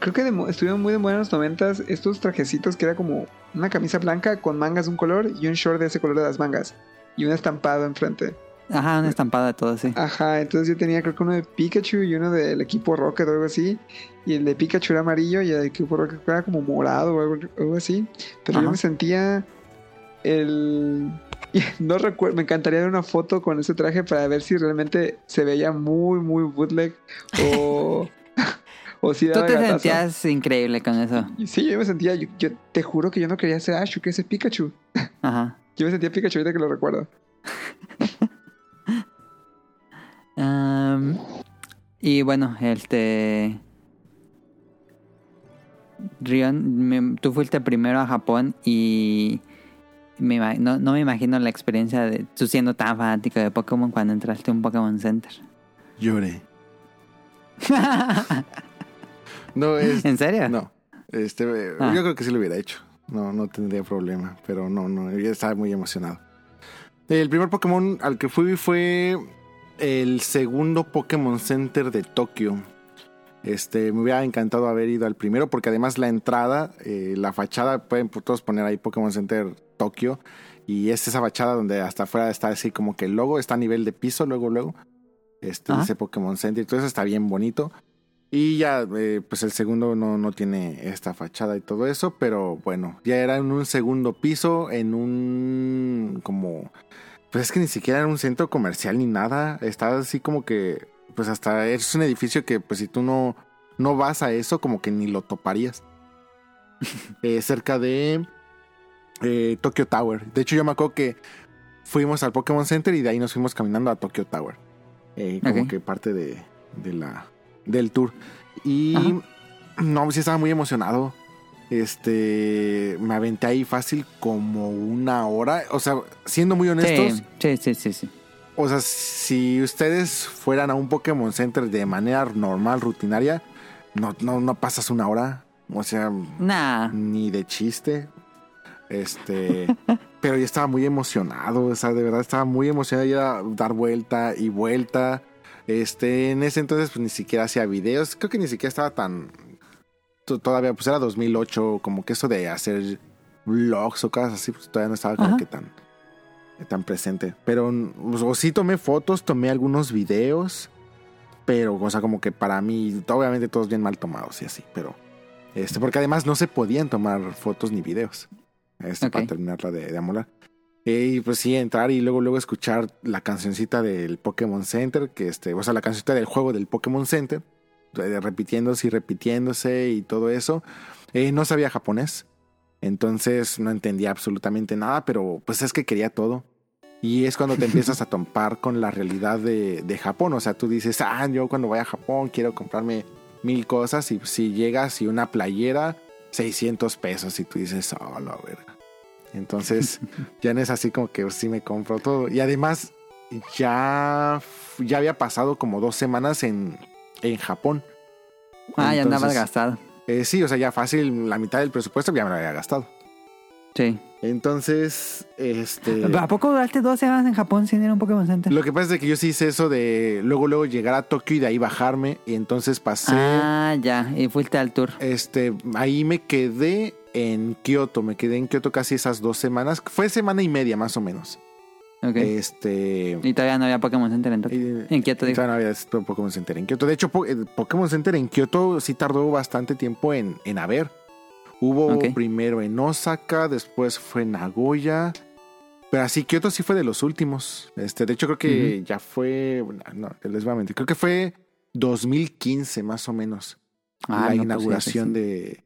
Creo que de estuvieron muy de moda en los noventas estos trajecitos que era como una camisa blanca con mangas de un color y un short de ese color de las mangas. Y un estampado enfrente. Ajá, un estampado de todo, sí. Ajá, entonces yo tenía creo que uno de Pikachu y uno del equipo Rocket o algo así. Y el de Pikachu era amarillo y el de equipo Rocket era como morado o algo, algo así. Pero Ajá. yo me sentía el... No recuerdo, me encantaría ver una foto con ese traje para ver si realmente se veía muy, muy bootleg o, o si Tú te gatazo. sentías increíble con eso. Sí, yo me sentía, yo, yo te juro que yo no quería ser Ash, yo quería ser Pikachu. Ajá. Yo me sentía Pikachu ahorita que lo recuerdo. Y bueno, este. Rion, me- tú fuiste primero a Japón y me no, no me imagino la experiencia de tú siendo tan fanático de Pokémon cuando entraste a un Pokémon Center. Lloré. No, es. ¿En serio? No. Este, Ah. Yo creo que sí lo hubiera hecho. No, no tendría problema. Pero no, no. Yo estaba muy emocionado. El primer Pokémon al que fui fue el segundo Pokémon Center de Tokio. Este, me hubiera encantado haber ido al primero porque además la entrada, eh, la fachada, pueden todos poner ahí Pokémon Center Tokio. Y es esa fachada donde hasta afuera está así como que el logo está a nivel de piso, luego, luego. Este, Ajá. dice Pokémon Center. Entonces está bien bonito. Y ya, eh, pues el segundo no, no tiene esta fachada y todo eso, pero bueno, ya era en un segundo piso, en un como, pues es que ni siquiera era un centro comercial ni nada, estaba así como que, pues hasta es un edificio que pues si tú no, no vas a eso, como que ni lo toparías. Eh, cerca de eh, Tokyo Tower. De hecho yo me acuerdo que fuimos al Pokémon Center y de ahí nos fuimos caminando a Tokyo Tower. Eh, como que parte de, de la, del tour. Y Ajá. no, sí estaba muy emocionado. Este, me aventé ahí fácil como una hora. O sea, siendo muy honestos, Sí, sí, sí, sí, o sea, si ustedes fueran a un Pokémon Center de manera normal, rutinaria, no, no, no pasas una hora. O sea, Nah. ni de chiste. Este, pero yo estaba muy emocionado, o sea, de verdad estaba muy emocionado y era dar vuelta y vuelta. Este, en ese entonces pues ni siquiera hacía videos, creo que ni siquiera estaba tan to- todavía pues era 2008, como que eso de hacer vlogs o cosas así, pues todavía no estaba como Ajá. que tan tan presente. Pero pues, o sí tomé fotos, tomé algunos videos, pero o sea, como que para mí obviamente todos bien mal tomados y así, pero este, porque además no se podían tomar fotos ni videos. Este, para terminarla de, de amolar. Y pues sí, entrar y luego, luego escuchar la cancioncita del Pokémon Center, que este, o sea, la cancioncita del juego del Pokémon Center, eh, repitiéndose y repitiéndose y todo eso. Eh, no sabía japonés, entonces no entendía absolutamente nada, pero pues es que quería todo. Y es cuando te empiezas a topar con la realidad de, de Japón. O sea, tú dices, ah, yo cuando voy a Japón quiero comprarme mil cosas. Y si llegas y una playera, 600 pesos. Y tú dices, oh, la verga. Entonces, ya no es así como que sí me compro todo. Y además, ya, ya había pasado como dos semanas en, en Japón. Ah, ya andabas Entonces, gastado. eh, sí, o sea, ya fácil, la mitad del presupuesto ya me lo había gastado. Sí. Entonces, este. ¿A poco duraste dos semanas en Japón sin ir a un Pokémon Center? Lo que pasa es que yo sí hice eso de luego, luego llegar a Tokio y de ahí bajarme. Y entonces pasé. Ah, ya. Y fuiste al tour. Este, ahí me quedé en Kioto. Me quedé en Kioto casi esas dos semanas. Fue semana y media más o menos. Ok. Este. y todavía no había Pokémon Center en Tokio. eh, En Kioto, digo. todavía no había esto de Pokémon Center en Kioto. De hecho, po- el Pokémon Center en Kioto sí tardó bastante tiempo en, en haber. Hubo primero en Osaka, después fue en Nagoya. Pero así, Kioto sí fue de los últimos. Este, de hecho, creo que ya fue. No, les voy a mentir. Creo que fue 2015, más o menos. Ah, la no, pues inauguración sí, sí.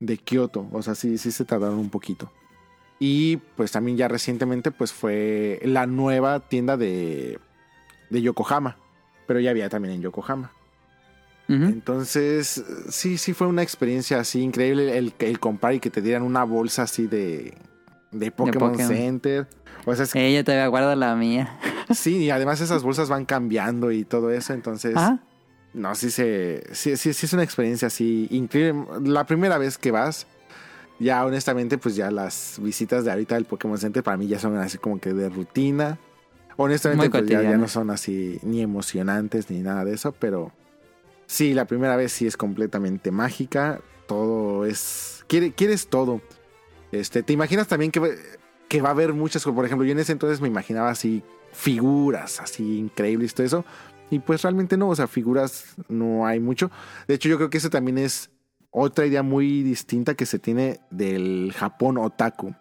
De, Kioto. O sea, sí, sí se tardaron un poquito. Y pues también ya recientemente pues fue la nueva tienda de, de Yokohama. Pero ya había también en Yokohama. Entonces, sí, sí fue una experiencia así increíble el, el comprar y que te dieran una bolsa así de, de Pokémon Pokémon. Center. O sea, es que- yo todavía guardo la mía. sí, y además esas bolsas van cambiando y todo eso. Entonces, Ah, no, sí, se, sí, sí, sí es una experiencia así increíble. La primera vez que vas, Ya honestamente, pues ya las visitas de ahorita del Pokémon Center para mí ya son así como que de rutina. Honestamente, pues ya, ya no son así ni emocionantes ni nada de eso, pero sí, la primera vez sí es completamente mágica. Todo es. quiere- quieres todo. Este, te imaginas también que, va- que va a haber muchas, por ejemplo, yo en ese entonces me imaginaba así figuras así increíbles y todo eso. Y pues realmente no, o sea, figuras no hay mucho. De hecho, yo creo que eso también es otra idea muy distinta que se tiene del Japón otaku.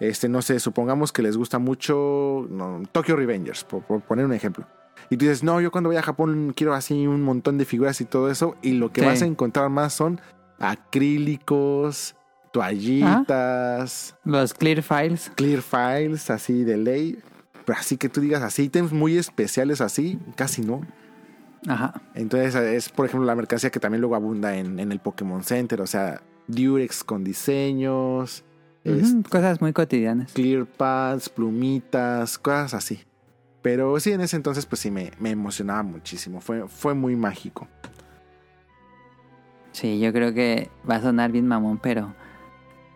Este, no sé, supongamos que les gusta mucho no, Tokyo Revengers, por, por poner un ejemplo. Y tú dices, no, yo cuando voy a Japón quiero así un montón de figuras y todo eso. Y lo que Sí. vas a encontrar más son acrílicos, toallitas, Los clear files. clear files, así de ley. Pero así que tú digas así, ítems muy especiales así, casi no. Ajá. Entonces es, por ejemplo, la mercancía que también luego abunda en, en el Pokémon Center. O sea, Durex con diseños, es- Ujú, Cosas muy cotidianas. clear pads, plumitas, cosas así. Pero sí, en ese entonces pues sí me, me emocionaba muchísimo. Fue, fue muy mágico. Sí, yo creo que va a sonar bien mamón, pero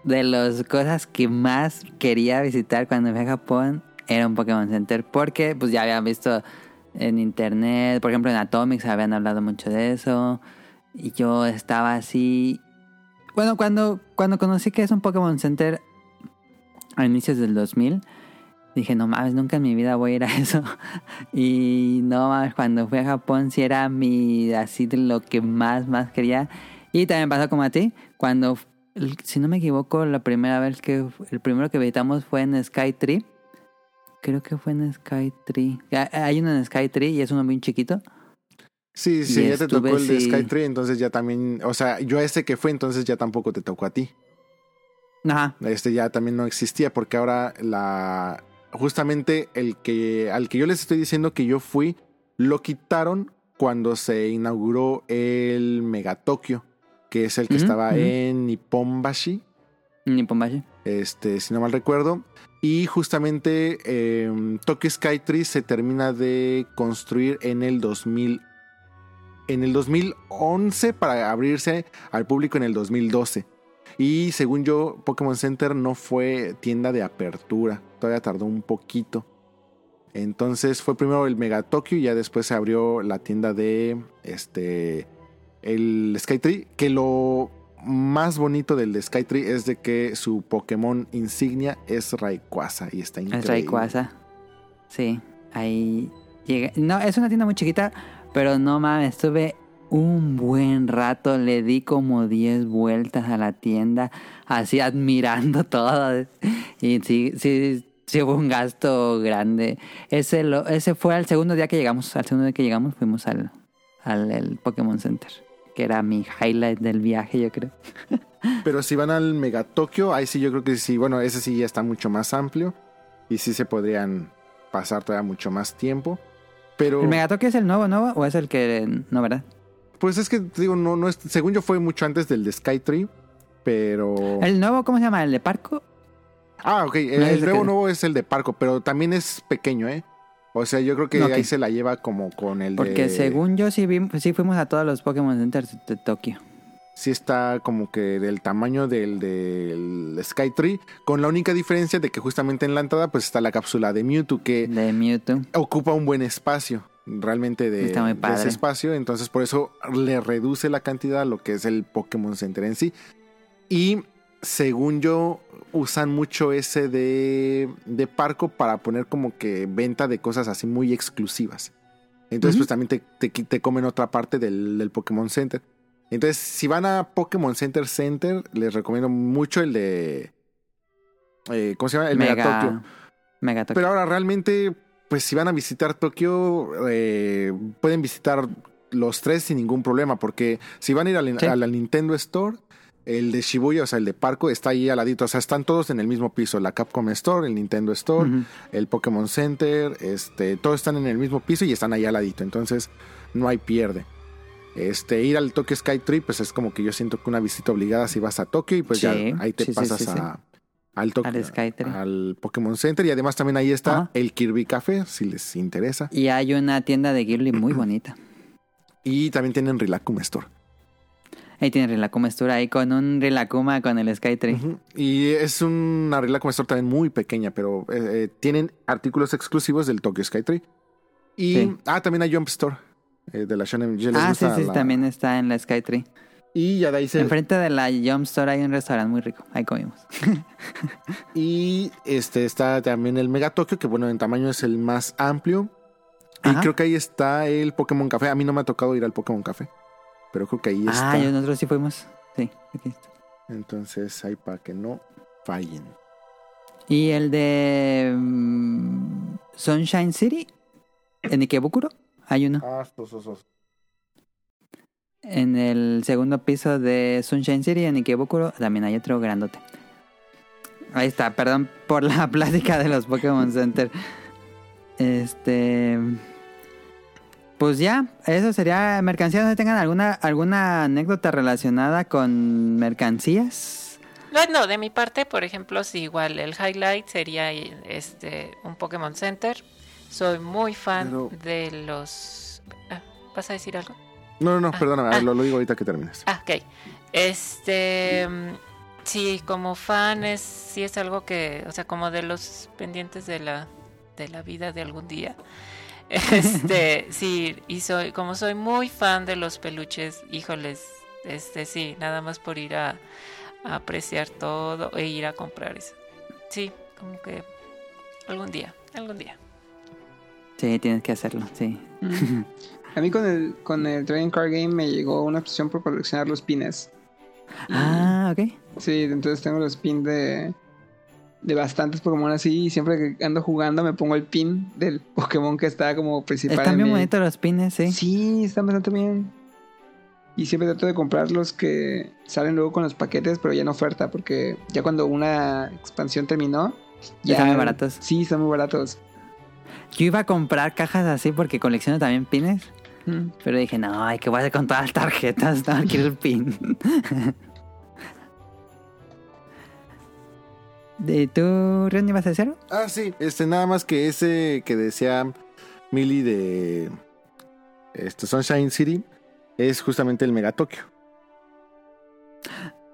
de las cosas que más quería visitar cuando fui a Japón era un Pokémon Center, porque pues ya habían visto en internet, por ejemplo en Atomics habían hablado mucho de eso, y yo estaba así... Bueno, cuando, cuando conocí que es un Pokémon Center a inicios del 2000, dije, no mames, nunca en mi vida voy a ir a eso. Y no mames, cuando fui a Japón sí era mi, así de lo que más, más quería. Y también pasó como a ti, cuando, si no me equivoco, la primera vez que, el primero que visitamos fue en Skytree. Creo que fue en Skytree. Ya- Hay uno en Skytree y es uno bien chiquito. Sí, sí, ya te tocó el de. Skytree, entonces ya también, o sea, yo a ese que fue, entonces ya tampoco te tocó a ti. Ajá. Este ya también no existía porque ahora la justamente el que al que yo les estoy diciendo que yo fui lo quitaron cuando se inauguró el Mega Tokyo, que es el que estaba en Nipponbashi, Nippon este si no mal recuerdo, y justamente eh, Tokyo Skytree se termina de construir en el 2000 en el 2011 para abrirse al público en el 2012. Y según yo, Pokémon Center no fue tienda de apertura. Todavía tardó un poquito. Entonces fue primero el Mega Tokyo y ya después se abrió la tienda de este el Skytree. Que lo más bonito del de Skytree es de que su Pokémon insignia es Rayquaza y está increíble. Es Rayquaza. Sí, ahí llega. No, es una tienda muy chiquita, pero no mames, estuve un buen rato, le di como 10 vueltas a la tienda, así admirando todo. Y sí, sí, sí hubo un gasto grande. Ese, lo, ese fue al segundo día que llegamos, al segundo día que llegamos fuimos al, al el Pokémon Center, que era mi highlight del viaje, yo creo. Pero si van al Mega Tokyo, ahí sí yo creo que sí, bueno, ese sí ya está mucho más amplio y sí se podrían pasar todavía mucho más tiempo. Pero ¿El Megatoque es el nuevo, nuevo o es el que no, verdad? pues es que digo, no, no es, según yo fue mucho antes del de Skytree, pero ¿El nuevo cómo se llama? ¿El de Parco? Ah, ok, el, No, el ese nuevo que- nuevo es el de Parco, pero también es pequeño, ¿eh? O sea, yo creo que ahí se la lleva como con el Porque de... según yo sí, vi- sí fuimos a todos los Pokémon Centers de Tokio. sí está como que del tamaño del, del Skytree, con la única diferencia de que justamente en la entrada pues está la cápsula de Mewtwo que De Mewtwo. ocupa un buen espacio realmente de, Está muy de ese espacio, entonces por eso le reduce la cantidad a lo que es el Pokémon Center en sí. Y según yo, usan mucho ese de, de Parco para poner como que venta de cosas así muy exclusivas. Entonces, pues también te, te, te comen otra parte del, del Pokémon Center. Entonces, si van a Pokémon Center Center, les recomiendo mucho el de. eh, ¿Cómo se llama? El Mega, Tokyo. Mega Tokio. Pero ahora realmente, pues si van a visitar Tokio, eh, pueden visitar los tres sin ningún problema, porque si van a ir al, Sí. a la Nintendo Store, el de Shibuya, o sea, el de Parco, está ahí al ladito, o sea, están todos en el mismo piso, la Capcom Store, el Nintendo Store, el Pokémon Center, este, todos están en el mismo piso y están ahí al ladito, entonces no hay pierde. Este, ir al Tokyo Sky Trip, pues es como que yo siento que una visita obligada si vas a Tokio y pues Sí, ya ahí te sí, pasas sí, sí. a, al, Tokio, Al Skytree. al Pokémon Center y además también ahí está Ajá. el Kirby Café, si les interesa. Y hay una tienda de Ghibli muy bonita. Y también tienen Rilakum Store. Ahí tiene Rilakuma Store ahí con un Rilakuma con el Skytree. Y es una regla como también muy pequeña, pero eh, eh, tienen artículos exclusivos del Tokyo Skytree. Y, Sí. ah, también hay Jump Store eh, de la Shonen. ya les Ah, sí, sí, la- también está en la Skytree. Y ya de ahí se... Enfrente de la Jump Store hay un restaurante muy rico. Ahí comimos. Y este está también el Mega Tokyo, que bueno, en tamaño es el más amplio. Y creo que ahí está el Pokémon Café. A mí no me ha tocado ir al Pokémon Café. Pero creo que ahí está. Ah, nosotros sí fuimos. Sí, aquí está. Entonces, ahí para que no fallen. Y el de mm, Sunshine City, en Ikebukuro, hay uno. Ah, sos, sos. En el segundo piso de Sunshine City, en Ikebukuro, también hay otro grandote. Ahí está, perdón por la plática de los Pokémon Center. Este. Pues ya, eso sería mercancías. ¿No tengan alguna, alguna anécdota relacionada con mercancías? No, no, de mi parte, por ejemplo, sí, igual el highlight sería este un Pokémon Center. Soy muy fan Pero- de los. ah, ¿Vas a decir algo? No, no, no, Ah, perdóname. ah. Lo, lo digo ahorita que termines. Ah, ok. Este. Sí, como fan es. Sí, es algo que. O sea, como de los pendientes de la. De la vida de algún día. Este. sí, y soy. Como soy muy fan de los peluches, híjoles. Este, sí, nada más por ir a. a apreciar todo e ir a comprar eso. Sí, como que. Algún día, algún día. Sí, tienes que hacerlo, sí. A mí con el, con el Trading Card Game me llegó una obsesión por coleccionar los pines. Ah, ok. Sí, entonces tengo los pins de, de bastantes Pokémon así y siempre que ando jugando me pongo el pin del Pokémon que está como principal. Están en bien bonitos los pines, sí. Sí, están bastante bien. Y siempre trato de comprar los que salen luego con los paquetes, pero ya en oferta, porque ya cuando una expansión terminó, ya Están muy baratos. Sí, están muy baratos. Yo iba a comprar cajas así porque colecciono también pines. Mm. Pero dije, no, ay, que voy a hacer con todas las tarjetas. No, quiero el pin. ¿Y tú, Ren, ibas a hacer? Ah, sí. Este, nada más que ese que decía Millie de este, Sunshine City es justamente el Mega Tokyo.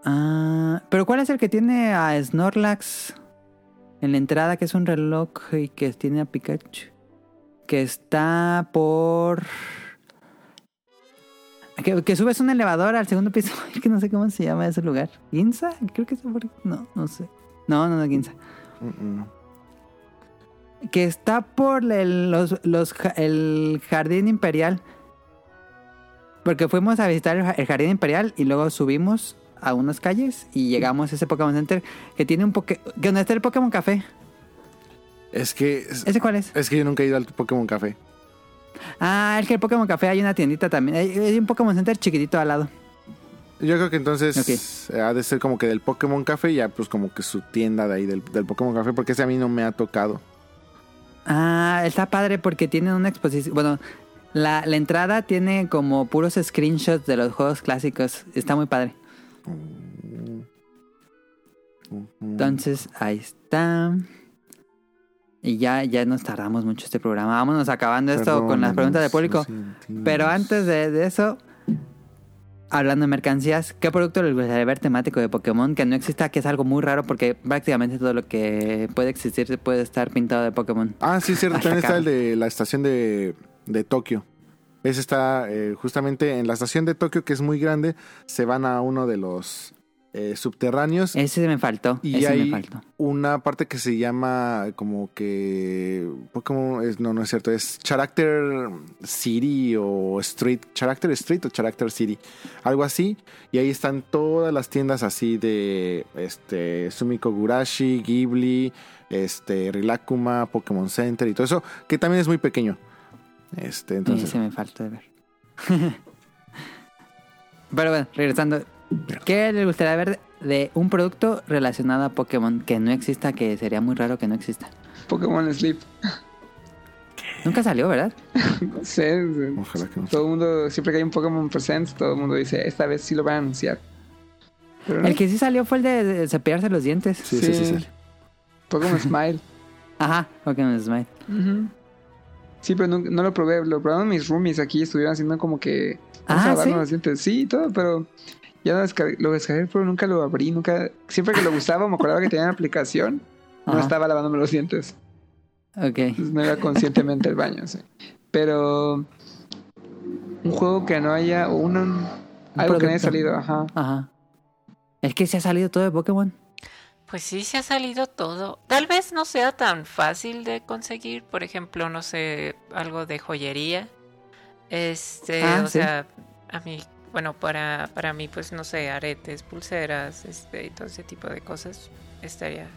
Ah, pero ¿cuál es el que tiene a Snorlax en la entrada, que es un reloj y que tiene a Pikachu? Que está por... Que, que subes un elevador al segundo piso. Que no sé cómo se llama ese lugar. ¿Ginza? Creo que es por... No, no sé. No, no, no, Ginza. Mm, mm. Que está por el, los, los el jardín imperial. Porque fuimos a visitar el ja- el jardín imperial y luego subimos a unas calles y llegamos a ese Pokémon Center que tiene un Poké... Que donde está el Pokémon Café. Es que es, ¿Ese cuál es? es que yo nunca he ido al Pokémon Café. Ah, el que el Pokémon Café hay una tiendita también. Hay, hay un Pokémon Center chiquitito al lado. Yo creo que entonces ha de ser como que del Pokémon Café, ya pues como que su tienda de ahí del, del Pokémon Café, porque ese a mí no me ha tocado. Ah, está padre porque tiene una exposición. Bueno, la, la entrada tiene como puros screenshots de los juegos clásicos. Está muy padre. Entonces, ahí está. Y ya, ya nos tardamos mucho este programa. Vámonos acabando esto con las preguntas del público. Pero antes de, de eso, hablando de mercancías, ¿qué producto les gustaría ver temático de Pokémon que no exista? Que es algo muy raro porque prácticamente todo lo que puede existir puede estar pintado de Pokémon. Ah, sí, cierto. También está el de la estación de, de Tokio. Ese está eh, justamente en la estación de Tokio, que es muy grande. Se van a uno de los eh, subterráneos. Ese me faltó. Y ese hay me faltó. una parte que se llama como que... Pokémon es, no, no es cierto. Es Character City o Street. Character Street o Character City. Algo así. Y ahí están todas las tiendas así de este Sumiko Gurashi, Ghibli, este Rilakuma, Pokémon Center y todo eso. Que también es muy pequeño. Este, entonces... Ese me faltó de ver. Pero bueno, regresando. ¿Qué les gustaría ver de un producto relacionado a Pokémon que no exista? Que sería muy raro que no exista. Pokémon Sleep. Nunca salió, ¿verdad? No sé. Ojalá que no. Todo el mundo, siempre que hay un Pokémon Presents, todo el mundo dice, esta vez sí lo van a anunciar. Pero no, El que sí salió fue el de, de cepillarse los dientes. Sí, sí, sí, Sí. sí. Pokémon Smile. Ajá, Pokémon Smile. Sí, pero no, no lo probé. Lo probaron mis roomies aquí. Estuvieron haciendo como que. Ah, ¿sí? los dientes. Sí, y todo, pero. Ya lo descargué, lo descargué, pero nunca lo abrí, nunca... Siempre que lo usaba me acordaba que tenía una aplicación. No Ajá. estaba lavándome los dientes. Ok. Entonces no iba conscientemente al baño, sí. Pero... Un juego que no haya... o un, algo que no haya salido, ajá. Ajá. Es que se ha salido todo de Pokémon. Pues sí, se ha salido todo. Tal vez no sea tan fácil de conseguir, por ejemplo, no sé, algo de joyería. Este, Ah, o sí. sea, a mí, bueno, para, para mí, pues no sé, aretes, pulseras, este, y todo ese tipo de cosas estaría.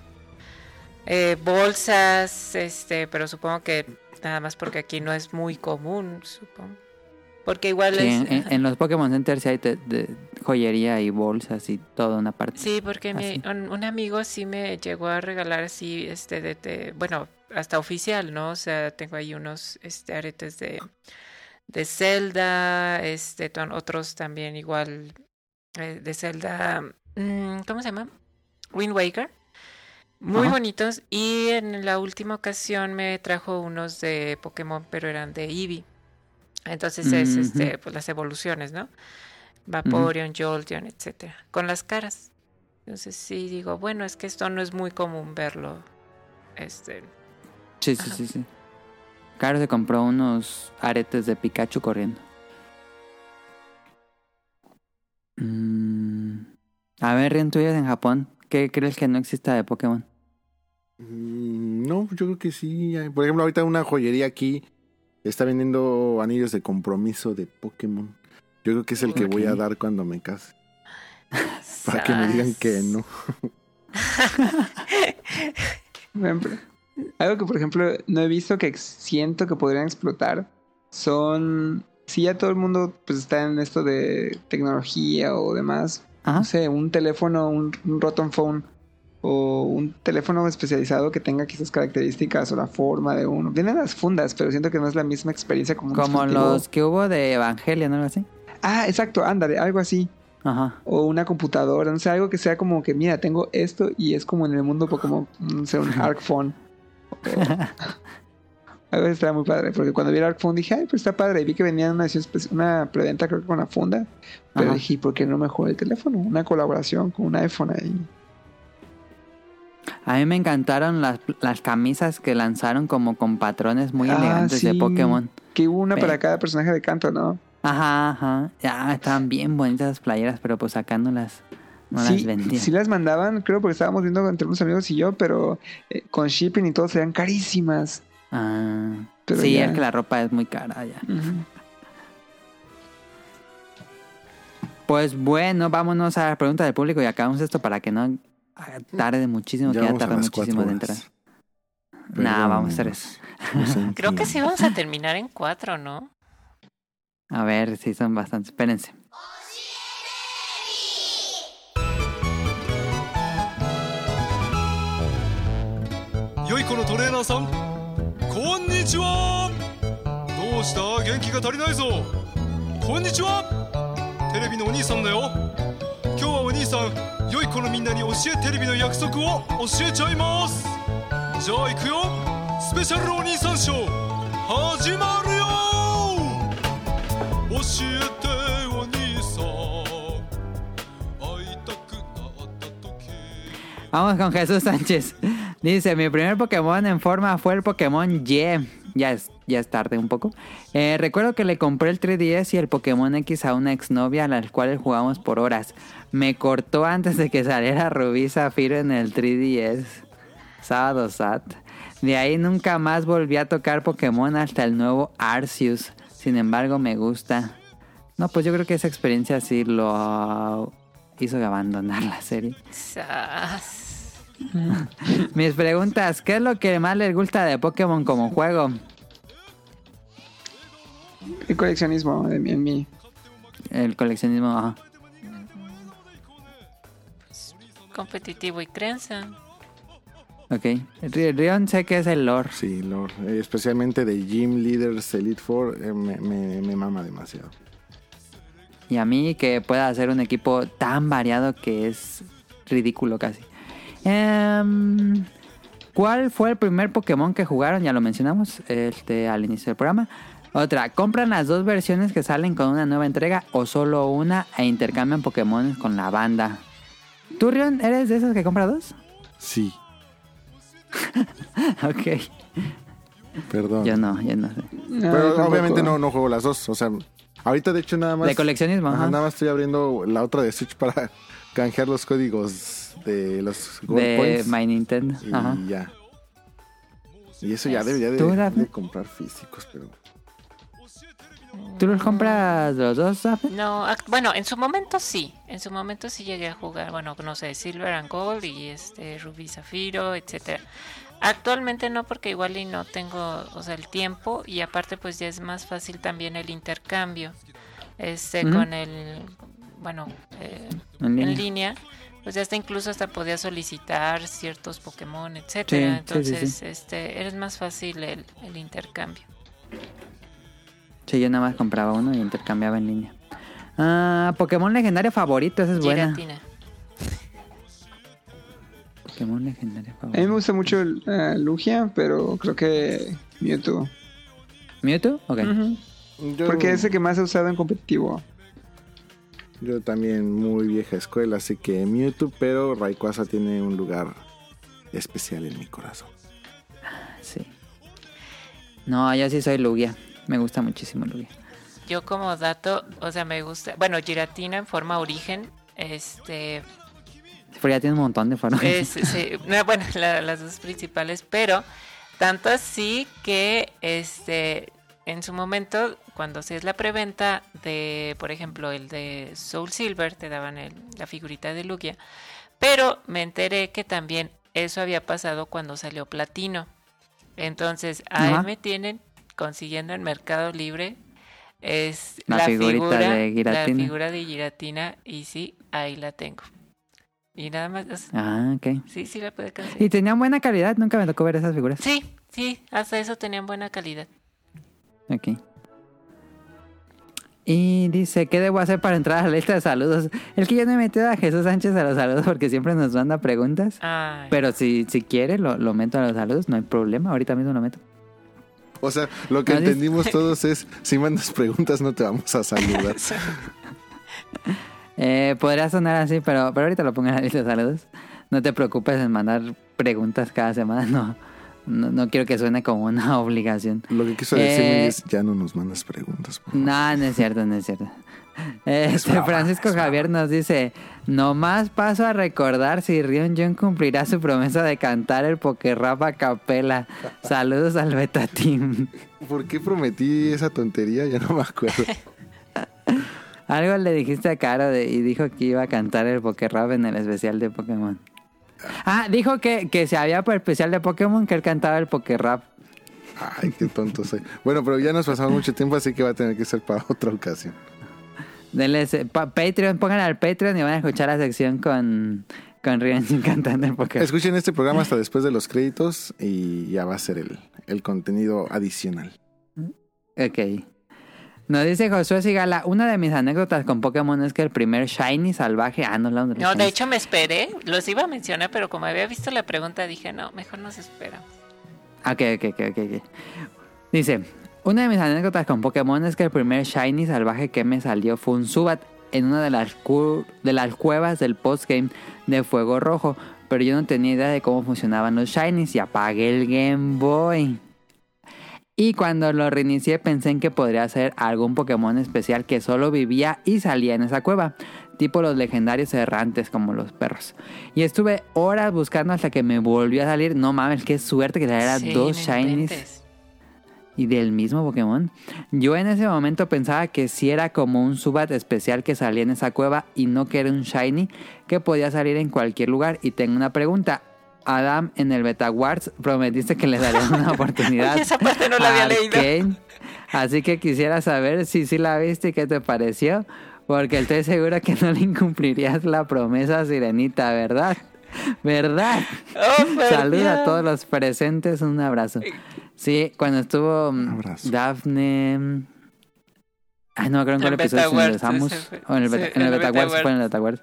Eh, bolsas, este, pero supongo que nada más porque aquí no es muy común, supongo. Porque igual Sí, es. en, en- los Pokémon Center sí hay de, de joyería y bolsas y toda una parte. Sí, porque mi- un, un amigo sí me llegó a regalar así, este, de, de- bueno, hasta oficial, ¿no? O sea, tengo ahí unos, este, aretes de, de Zelda, este, otros también igual eh, de Zelda, mm, ¿cómo se llama? Wind Waker. Muy Ajá. bonitos. Y en la última ocasión me trajo unos de Pokémon, pero eran de Eevee. Entonces es, Ujú. este, pues las evoluciones, ¿no? Vaporeon, Jolteon, etcétera, con las caras. Entonces sí digo, bueno, es que esto no es muy común verlo. Este, Sí, sí, sí, sí. Caro se compró unos aretes de Pikachu corriendo. Mm. A ver, Rian, tú en Japón. ¿Qué crees que no exista de Pokémon? Mm, No, yo creo que sí. hay- Por ejemplo, ahorita una joyería aquí está vendiendo anillos de compromiso de Pokémon. Yo creo que es el que voy a dar cuando me case. Para que me digan que no. Algo que, por ejemplo, no he visto que siento que podrían explotar son. Si ya todo el mundo pues está en esto de tecnología o demás, Ajá. no sé, un teléfono, un, un Rotom Phone o un teléfono especializado que tenga quizás características o la forma de uno. Vienen las fundas, pero siento que no es la misma experiencia como un Como dispositivo. los que hubo de Evangelion, ¿no? Algo así. Ah, exacto, ándale, algo así. Ajá. O una computadora, no sé, algo que sea como que, mira, tengo esto y es como en el mundo Pokémon, no sé, un Arc Phone. O- algo está muy padre, porque cuando vi el Arc Phone dije, ay, pues está padre. Y vi que venía una, una preventa, creo que con la funda. Pero Ajá. dije, ¿y ¿por qué no mejor el teléfono? Una colaboración con un iPhone ahí. A mí me encantaron las, las camisas que lanzaron como con patrones muy Ah, elegantes de sí. Pokémon. Que hubo una para cada personaje de canto, ¿no? Ajá, ajá. Ya, estaban bien bonitas las playeras, pero pues acá no las, no las sí, vendían. sí las mandaban, creo, porque estábamos viendo entre unos amigos y yo, pero eh, con shipping y todo serían carísimas. Ah, Pero sí, ya- es que la ropa es muy cara ya. Pues bueno, vámonos a la pregunta del público y acabamos esto para que no haga- tarde muchísimo, Ya que ya tarda las muchísimo de entrar. horas. Nah, vamos a se creo que sí vamos a terminar en cuatro, ¿no? A ver, sí, son bastantes. Espérense. 良い子のトレーナーさん。こんにちは。どうした？元気が足りないぞ。こんにちは。テレビのお兄さんだよ。今日はお兄さん良い子のみんなに教えテレビの約束を教えちゃいます。じゃあ行くよ。スペシャルお兄さんショー。始まるよ。教えてお兄さん。会いたくなった時。Vamos con Jesús Sánchez. Dice, mi primer Pokémon en forma fue el Pokémon Y. Ya es, ya es tarde un poco. Eh, recuerdo que le compré el 3DS y el Pokémon X a una exnovia a la cual jugamos por horas. Me cortó antes de que saliera Rubí Zafiro en el 3DS. Sábado Sat. De ahí nunca más volví a tocar Pokémon hasta el nuevo Arceus. Sin embargo, me gusta. No, pues yo creo que esa experiencia sí lo hizo abandonar la serie. Sas. Mis preguntas, ¿qué es lo que más les gusta de Pokémon como juego? El coleccionismo de mí, en mí. El coleccionismo, ajá. Competitivo y crianza. Ok. Ri- Rion sé que es el lore. Sí, Lord. Eh, especialmente de Gym Leaders Elite Four, eh, me, me, me mama demasiado. Y a mí que pueda hacer un equipo tan variado que es ridículo casi. Em, ¿Cuál fue el primer Pokémon que jugaron? Ya lo mencionamos este, al inicio del programa. Otra, ¿compran las dos versiones que salen con una nueva entrega o solo una e intercambian Pokémon con la banda? ¿Tú, Rion, eres de esos que compra dos? Sí, ok. perdón. Yo no, yo no sé. No, Pero tampoco. obviamente no, no juego las dos. O sea, ahorita de hecho nada más. De coleccionismo, Ajá, ajá. nada más estoy abriendo la otra de Switch para canjear los códigos de los Gold De Points. My Nintendo. y Ajá. ya. Y eso ya debería de, comprar físicos, pero. ¿Tú los compras los dos? No, bueno, en su momento sí. En su momento sí llegué a jugar, bueno, no sé, Silver and Gold y este Rubí Zafiro, etcétera. Actualmente no, porque igual y no tengo, o sea, el tiempo y aparte pues ya es más fácil también el intercambio. Este con el, bueno, eh, En en línea. Pues ya hasta incluso hasta podía solicitar ciertos Pokémon, etcétera. sí, sí, sí. Entonces, este, eres más fácil el, el intercambio. Sí, yo nada más compraba uno y intercambiaba en línea. Ah, Pokémon legendario favorito, esa es buena. Giratina. Pokémon legendario A mí me favorito. gusta mucho el, eh, Lugia, pero creo que Mewtwo. ¿Mewtwo? Ok. Yo, Porque es el que más he usado en competitivo. Yo también muy vieja escuela, así que Mewtwo, pero Rayquaza tiene un lugar especial en mi corazón. Sí. No, yo sí soy Lugia. Me gusta muchísimo Lugia. Yo como dato, o sea, me gusta, bueno, Giratina en forma origen, este, Pero ya tiene un montón de formas. es, sí, no, bueno, la- las dos principales, pero tanto así que, este, en su momento, cuando hacías la preventa de, por ejemplo, el de Soul Silver, te daban el- la figurita de Lugia, pero me enteré que también eso había pasado cuando salió Platino. Entonces, ahí Ajá. me tienen consiguiendo en Mercado Libre es La la, figurita figura de Giratina. La figura de Giratina y sí, ahí la tengo. Y nada más, es- Ah, ok. sí, sí la puede conseguir. Y tenían buena calidad, nunca me tocó ver esas figuras. Sí, sí, hasta eso tenían buena calidad. Ok. Y dice, ¿qué debo hacer para entrar a la lista de saludos? El que yo no he metido a Jesús Sánchez a los saludos porque siempre nos manda preguntas. Ay, Pero si, si quiere, lo, lo meto a los saludos, no hay problema. Ahorita mismo lo meto. O sea, lo que No, dice- entendimos todos es, si mandas preguntas no te vamos a saludar. Eh, podría sonar así, pero, pero ahorita lo pongo en la lista de saludos. No te preocupes en mandar preguntas cada semana. No, no, no quiero que suene como una obligación. Lo que quiso decirme Eh, es, ya no nos mandas preguntas. por favor". No, no es cierto, no es cierto. Este, Francisco. Javier nos dice, nomás paso a recordar si Rion Jun cumplirá su promesa de cantar el Pokerrap a capela. Saludos al Beta Team. ¿Por qué prometí esa tontería? Ya no me acuerdo. Algo le dijiste a Caro de- y dijo que iba a cantar el Pokerrap en el especial de Pokémon. Ah, dijo que, que se había por el especial de Pokémon que él cantaba el Pokerrap. Ay, qué tonto soy. Bueno, pero ya nos pasamos mucho tiempo, así que va a tener que ser para otra ocasión. Denle Patreon, pongan al Patreon y van a escuchar la sección con, con Rion Jun cantando el Pokerrap. Escuchen este programa hasta después de los créditos y ya va a ser el, el contenido adicional. Ok. Nos dice Josué Sigala, una de mis anécdotas con Pokémon es que el primer Shiny salvaje... Ah, no, la no, de hecho me esperé, los iba a mencionar, pero como había visto la pregunta dije, no, mejor nos esperamos. Ok, ok, ok, ok. ok. Dice, una de mis anécdotas con Pokémon es que el primer Shiny salvaje que me salió fue un Subat en una de las, de las cuevas del postgame de Fuego Rojo, pero yo no tenía idea de cómo funcionaban los Shinies y apagué el Game Boy. Y cuando lo reinicié pensé en que podría ser algún Pokémon especial que solo vivía y salía en esa cueva, tipo los legendarios errantes como los perros. Y estuve horas buscando hasta que me volvió a salir. No mames, qué suerte que saliera Sí, dos shinies y del mismo Pokémon. Yo en ese momento pensaba que sí era como un Subat especial que salía en esa cueva y no que era un shiny que podía salir en cualquier lugar. Y tengo una pregunta. Adam, en el Beta Wars prometiste que le darías una oportunidad. Oye, esa parte no la había a leído. Arcane. Así que quisiera saber si sí la viste y qué te pareció. Porque estoy seguro que no le incumplirías la promesa, Sirenita, ¿verdad? ¿Verdad? Oh, Saluda a todos los presentes, un abrazo. Sí, cuando estuvo mm. Daphne. Ay, no acuerdo en cuál En episodio si fue. O en el Sí, Beta, en el en el Beta Beta Wars, fue en el Beta Wars.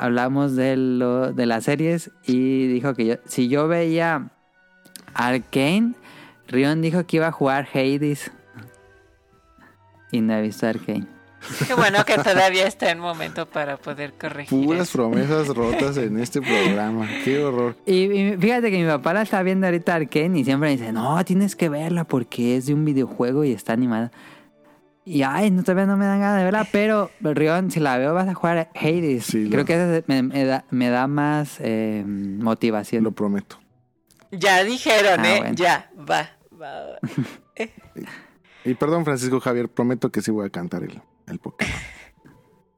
Hablamos de, lo, de las series y dijo que yo, si yo veía Arcane, Rion dijo que iba a jugar Hades. y no he visto Arcane. Qué bueno que todavía está en momento para poder corregir. Puras eso. promesas rotas en este programa. Qué horror. Y, y fíjate que mi papá la está viendo ahorita Arcane y siempre me dice, no, tienes que verla porque es de un videojuego y está animada. Y ay, no, todavía no me dan ganas de verla, pero Rion, si la veo vas a jugar Hades. Sí, Creo lo- que eso me, me da, me da más eh, motivación. Lo prometo. Ya dijeron, Ah, ¿eh? bueno. Ya, va, va. va. Y perdón, Francisco Javier, prometo que sí voy a cantar el, el Pokémon.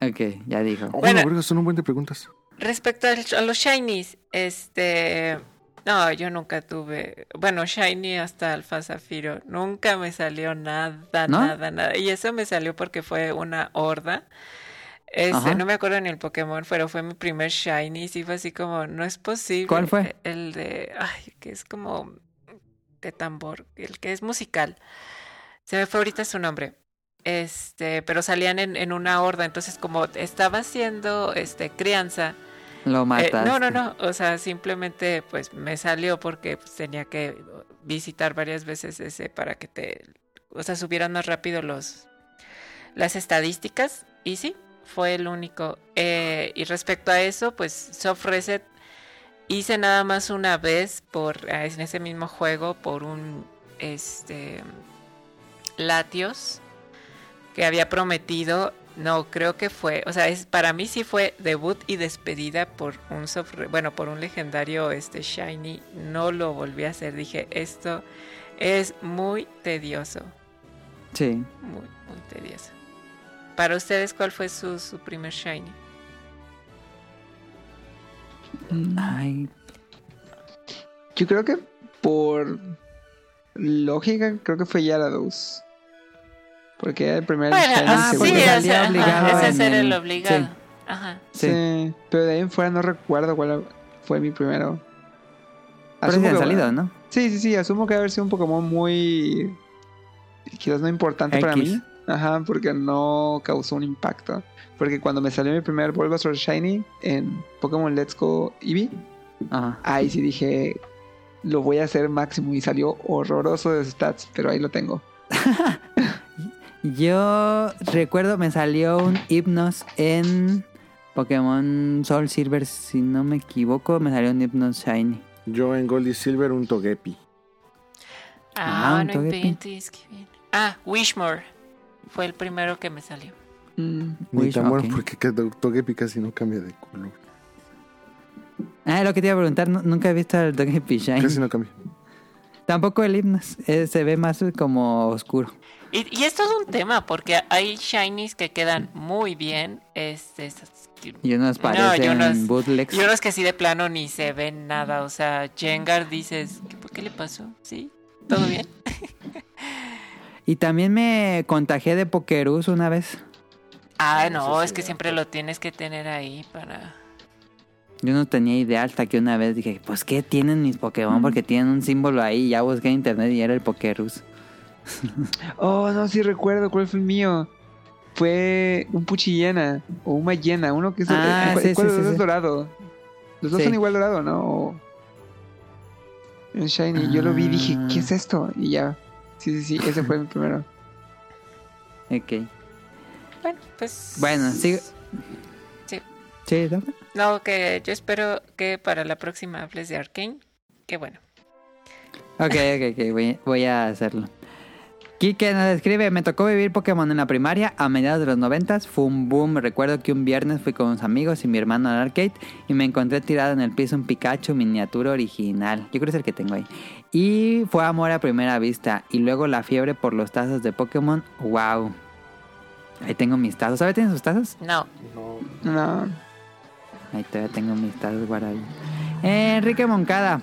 Ok, ya dijo. Oh, Bueno. son un buen de preguntas. Respecto al- a los shinies, este... No, yo nunca tuve... Bueno, shiny hasta alfa zafiro. Nunca me salió nada, ¿No? nada, nada. Y eso me salió porque fue una horda. Este, no me acuerdo ni el Pokémon, pero fue mi primer shiny. Sí fue así como, no es posible. ¿Cuál fue? El de... Ay, que es como... De tambor. El que es musical. Se me fue ahorita su nombre. Este, pero salían en, en una horda. Entonces, como estaba haciendo este crianza... Lo Eh, mataste. no, no, no. O sea, simplemente pues me salió porque pues, tenía que visitar varias veces ese para que te, o sea, subieran más rápido los las estadísticas. Y sí, fue el único. Eh, y respecto a eso, pues soft reset hice nada más una vez por ah, en ese mismo juego por un este Latios que había prometido no, creo que fue, o sea, es para mí sí fue debut y despedida por un soft, bueno, por un legendario este shiny. No lo volví a hacer, dije, esto es muy tedioso, Sí. muy muy tedioso. Para ustedes, ¿cuál fue su, su primer shiny? Ay, Yo creo que por lógica, creo que fue Yarados. Porque era el primer Bueno, ah, sí, seguro. porque o salía sea, ajá, obligado ese era el el- obligado. sí. Ajá. sí. Sí, pero de ahí en fuera no recuerdo cuál fue mi primero. Pero sí Asumo han que- salido, ¿no? Sí, sí, sí, asumo que debe haber sido un Pokémon muy. quizás no importante para mí. Ajá, porque no causó un impacto. Porque cuando me salió mi primer Bulbasaur Shiny en Pokémon Let's Go Eevee, Ajá. ahí sí dije, lo voy a hacer máximo y salió horroroso de stats, pero ahí lo tengo. Yo recuerdo, me salió un Hypnos en Pokémon Soul Silver, si no me equivoco, me salió un Hypnos Shiny. Yo en Gold y Silver un Togepi. Ah, Ah, un no Togepi. inventes, qué bien. Ah, Wishmore. Fue el primero que me salió. Mm, Ni Wish, tan bueno ok. porque que to- Togepi casi no cambia de color. Ah, lo que te iba a preguntar, nu- nunca he visto el Togepi Shiny. Casi no cambia. Tampoco el Hypnos, eh, se ve más como oscuro. Y, y esto es un tema porque hay shinies que quedan muy bien. Este, Y unos No, parecen y unos- bootlegs. y unos que sí de plano ni se ven nada. O sea, Jengar dices, ¿qué, ¿por qué le pasó? ¿Sí? ¿Todo bien? Y también me contagié de Pokerus una vez. Ah, no, es que siempre lo tienes que tener ahí para... Yo no tenía idea hasta que una vez dije, pues ¿qué tienen mis Pokémon? Porque tienen un símbolo ahí. Ya busqué en internet y era el Pokerus. Oh, no, sí recuerdo cuál fue el mío. Fue un Puchillena o un Mayena, uno que es, Ah, ¿cuál- sí, cuál sí, de los sí, dos sí. es dorado? Los dos son igual dorado, ¿no? O- Un Shiny. Yo lo vi y dije, ¿qué es esto? Y ya. Sí, sí, sí, ese fue mi primero. Ok. Bueno, pues... Bueno, sigue. Sí. Sí, ¿no? No, que yo espero que para la próxima hables de Arkane. Que bueno. Ok, ok, ok, voy, voy a hacerlo. Kike nos escribe, me tocó vivir Pokémon en la primaria a mediados de los noventas, fue un boom, recuerdo que un viernes fui con unos amigos y mi hermano al arcade y me encontré tirado en el piso un Pikachu miniatura original, yo creo que es el que tengo ahí. Y fue amor a primera vista y luego la fiebre por los tazos de Pokémon, wow. Ahí tengo mis tazos, ¿sabes? ¿Tienes sus tazos? No. No. Ahí todavía tengo mis tazos guardados. Eh, Enrique Moncada.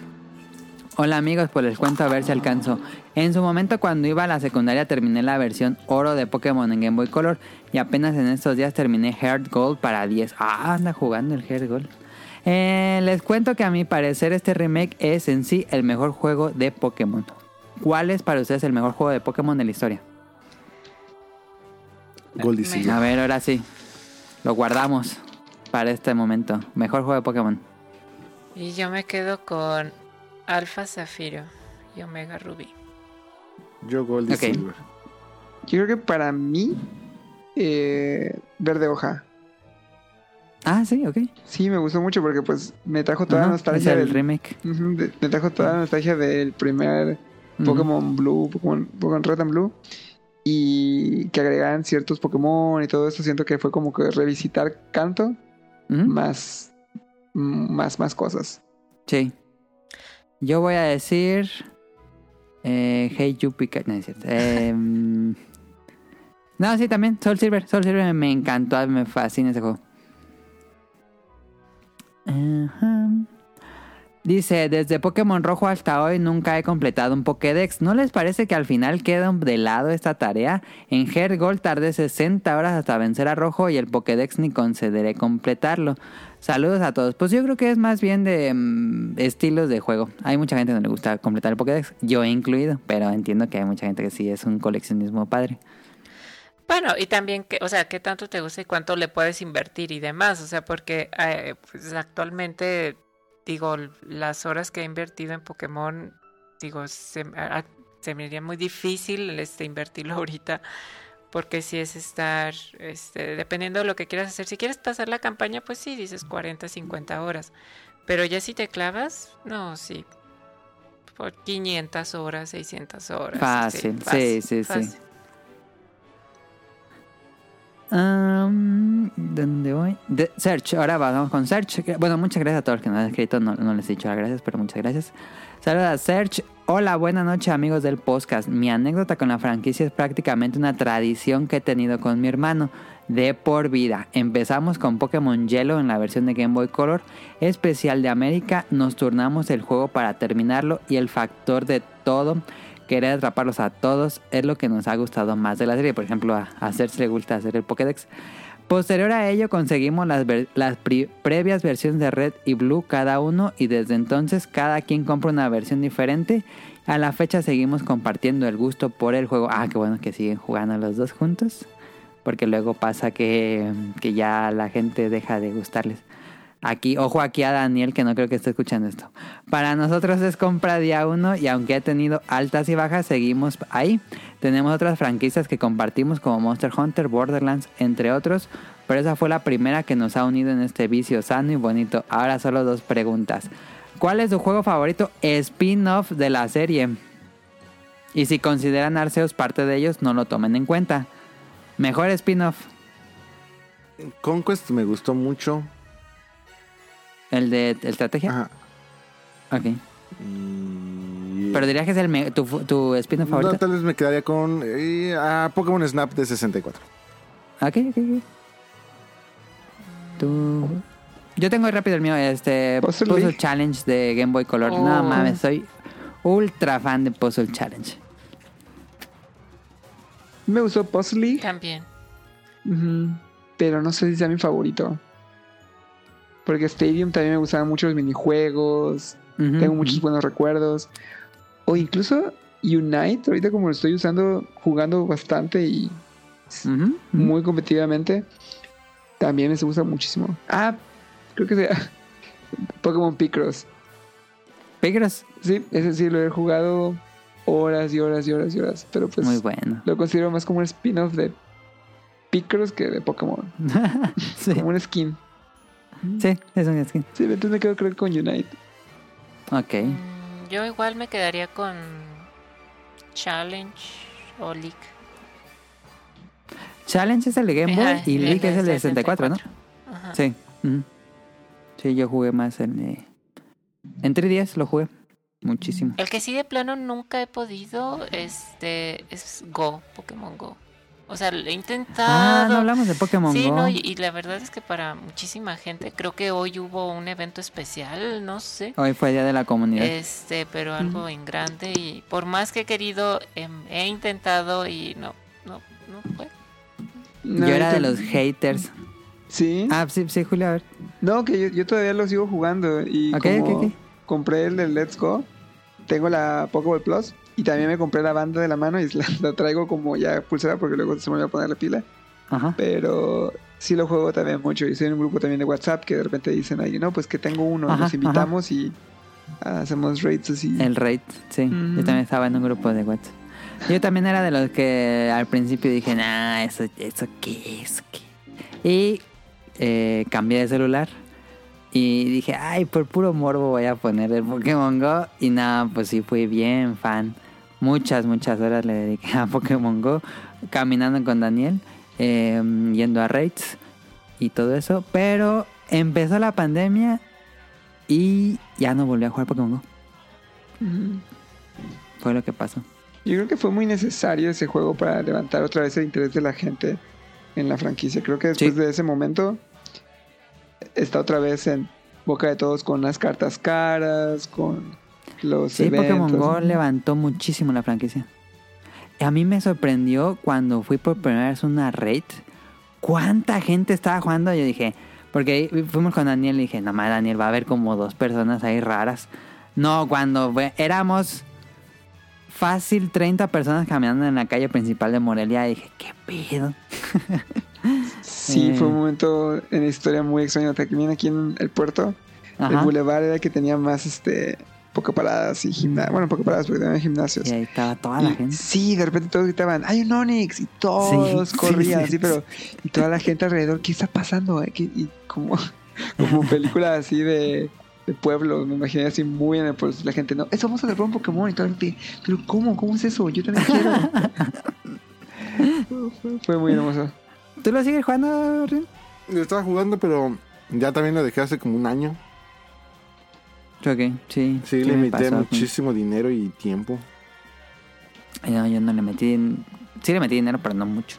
Hola amigos, pues les cuento a ver si alcanzo. En su momento cuando iba a la secundaria terminé la versión oro de Pokémon en Game Boy Color y apenas en estos días terminé Heart Gold para 10. Ah, anda jugando el Heart Gold. Eh, les cuento que a mi parecer este remake es en sí el mejor juego de Pokémon. ¿Cuál es para ustedes el mejor juego de Pokémon de la historia? Gold y Me- Silver. A ver, ahora sí. Lo guardamos para este momento. Mejor juego de Pokémon. Y yo me quedo con Alfa Zafiro y Omega Rubí. Yo Gold y. Silver. Yo creo que para mí, eh, Verde Hoja. Ah, sí, ok. Sí, me gustó mucho porque pues me trajo toda la nostalgia del, remake. De- me trajo toda la nostalgia del primer Pokémon Blue, Pokémon, Pokémon Red and Blue. Y que agregaran ciertos Pokémon y todo eso. Siento que fue como que revisitar Canto más, más, más cosas. Sí. Yo voy a decir. Eh, hey, you. No. Em, no, sí, también. Soul Silver. Soul Silver me encantó. Me fascina ese juego. Ajá. Dice, desde Pokémon Rojo hasta hoy nunca he completado un Pokédex. ¿No les parece que al final queda de lado esta tarea? En Hergold tardé 60 horas hasta vencer a Rojo y el Pokédex ni consideré completarlo. Saludos a todos. Pues yo creo que es más bien de mm, estilos de juego. Hay mucha gente que le gusta completar el Pokédex, yo he incluido, pero entiendo que hay mucha gente que sí es un coleccionismo padre. Bueno, y también, que, o sea, qué tanto te gusta y cuánto le puedes invertir y demás. O sea, porque eh, pues, actualmente, digo, las horas que he invertido en Pokémon, digo, se, se me haría muy difícil este, invertirlo ahorita. Porque si es estar, este, dependiendo de lo que quieras hacer. Si quieres pasar la campaña, pues sí, dices 40, 50 horas. Pero ya si te clavas, no, sí. Por 500 horas, 600 horas. Fácil, sí, sí, sí. fácil. Am, ¿Dónde voy? De- Search, ahora vamos con Search. Bueno, muchas gracias a todos los que nos han escrito. No, no les he dicho las gracias, pero muchas gracias. Saludos a Search. Hola, buenas noches, amigos del podcast. Mi anécdota con la franquicia es prácticamente una tradición que he tenido con mi hermano de por vida. Empezamos con Pokémon Yellow en la versión de Game Boy Color, especial de América. Nos turnamos el juego para terminarlo y el factor de todo querer atraparlos a todos es lo que nos ha gustado más de la serie. Por ejemplo, a, a Serge le gusta hacer el Pokédex. Posterior a ello conseguimos las, previas versiones de Red y Blue cada uno y desde entonces cada quien compra una versión diferente. A la fecha seguimos compartiendo el gusto por el juego. Ah, qué bueno que siguen jugando los dos juntos. Porque luego pasa que, que ya la gente deja de gustarles. Aquí, ojo aquí a Daniel que no creo que esté escuchando esto. Para nosotros es compra día uno y aunque ha tenido altas y bajas, seguimos ahí. Tenemos otras franquicias que compartimos como Monster Hunter, Borderlands, entre otros. Pero esa fue la primera que nos ha unido en este vicio sano y bonito. Ahora solo dos preguntas. ¿Cuál es tu juego favorito spin-off de la serie? Y si consideran Arceus parte de ellos, no lo tomen en cuenta. Mejor spin-off. Conquest me gustó mucho. El de estrategia. Ajá. Ok. Y- Pero dirías que es el me- tu, tu spin-off No, favorito. tal vez me quedaría con eh, ah, Pokémon Snap de 64. Ok, ok, ok. Tú... Yo tengo rápido el mío, este Puzzle Puzzle, League. Challenge de Game Boy Color. Oh. No mames, soy ultra fan de Puzzle Challenge. Me gustó Puzzle League, También. ujú, pero no sé si sea mi favorito. Porque Stadium también me gustaban mucho los minijuegos. Tengo muchos buenos recuerdos. O incluso Unite, ahorita como lo estoy usando, jugando bastante y muy competitivamente, también me gusta muchísimo. Ah, creo que sea Pokémon Picross. Picross, Sí, ese sí lo he jugado horas y horas y horas y horas. Pero pues muy bueno. lo considero más como un spin-off de Picross que de Pokémon. sí. Como un skin. Sí, es un skin. Sí, entonces me quedo creo que con Unite. Ok. Mm, Yo igual me quedaría con Challenge o League. Challenge es el de Game Boy Ajá, y League es el de de 64, ¿no? Ajá. Sí. ujú. Sí, yo jugué más en... eh, En 3DS lo jugué. Muchísimo. El que sí de plano nunca he podido este es Go, Pokémon Go. O sea, lo he intentado. Ah, no hablamos de Pokémon Sí, Go. no, y, y la verdad es que para muchísima gente, creo que hoy hubo un evento especial, no sé. Hoy fue Día de la Comunidad. Este, pero algo en grande y por más que he querido, em, he intentado y no, no, no fue. No, yo era de los haters. Sí. Ah, sí, sí, Julio, a ver. No, que yo, yo todavía lo sigo jugando. Y Ok, como ok, ok. compré el de Let's Go, tengo la Pokéball Plus. Y también me compré la banda de la mano y la, la traigo como ya pulsera porque luego se me va a poner la pila. Ajá. Pero sí lo juego también mucho. Y estoy en un grupo también de WhatsApp que de repente dicen ahí, no, pues que tengo uno. Ajá, Nos invitamos y hacemos raids así. El raid, sí. Yo también estaba en un grupo de WhatsApp. Yo también era de los que al principio dije, nah, eso, eso qué es, qué. Y eh, cambié de celular. Y dije, ay, por puro morbo voy a poner el Pokémon Go. Y nada, pues sí, fui bien fan. Muchas, muchas horas le dediqué a Pokémon Go. Caminando con Daniel, eh, yendo a raids y todo eso. Pero empezó la pandemia y ya no volví a jugar Pokémon Go. Fue lo que pasó. Yo creo que fue muy necesario ese juego para levantar otra vez el interés de la gente en la franquicia. Creo que después Sí. de ese momento está otra vez en boca de todos con las cartas caras, con los Sí, eventos. Pokémon Go levantó muchísimo la franquicia. A mí me sorprendió cuando fui por primera vez una raid. ¿Cuánta gente estaba jugando? Yo dije, porque fuimos con Daniel y dije, no más Daniel, va a haber como dos personas ahí raras. No, cuando fue- éramos fácil 30 personas caminando en la calle principal de Morelia, dije, ¿qué pedo? Sí, Eh. fue un momento en la historia muy extraño. También aquí en el puerto, el Ajá. boulevard era el que tenía más este poco paradas y gimnasios. Bueno, poco paradas porque tenía gimnasios. Y ahí estaba toda la Y gente. Sí, de repente todos gritaban, hay un Onix, y todos Sí, corrían sí, pero y toda la gente alrededor, ¿qué está pasando? eh? ¿Qué- Y como, como película así de, de pueblo, me imaginé así muy en el pueblo, la gente, no, eso vamos a atrapar un Pokémon y toda la gente, pero ¿cómo? ¿Cómo es eso? Yo también quiero. fue, fue muy hermoso. ¿Tú lo sigues jugando, Rin? Yo estaba jugando, pero ya también lo dejé hace como un año. Ok, sí. Sí, le me metí pasó. muchísimo dinero y tiempo. No, yo no le metí. Sí le metí dinero, pero no mucho.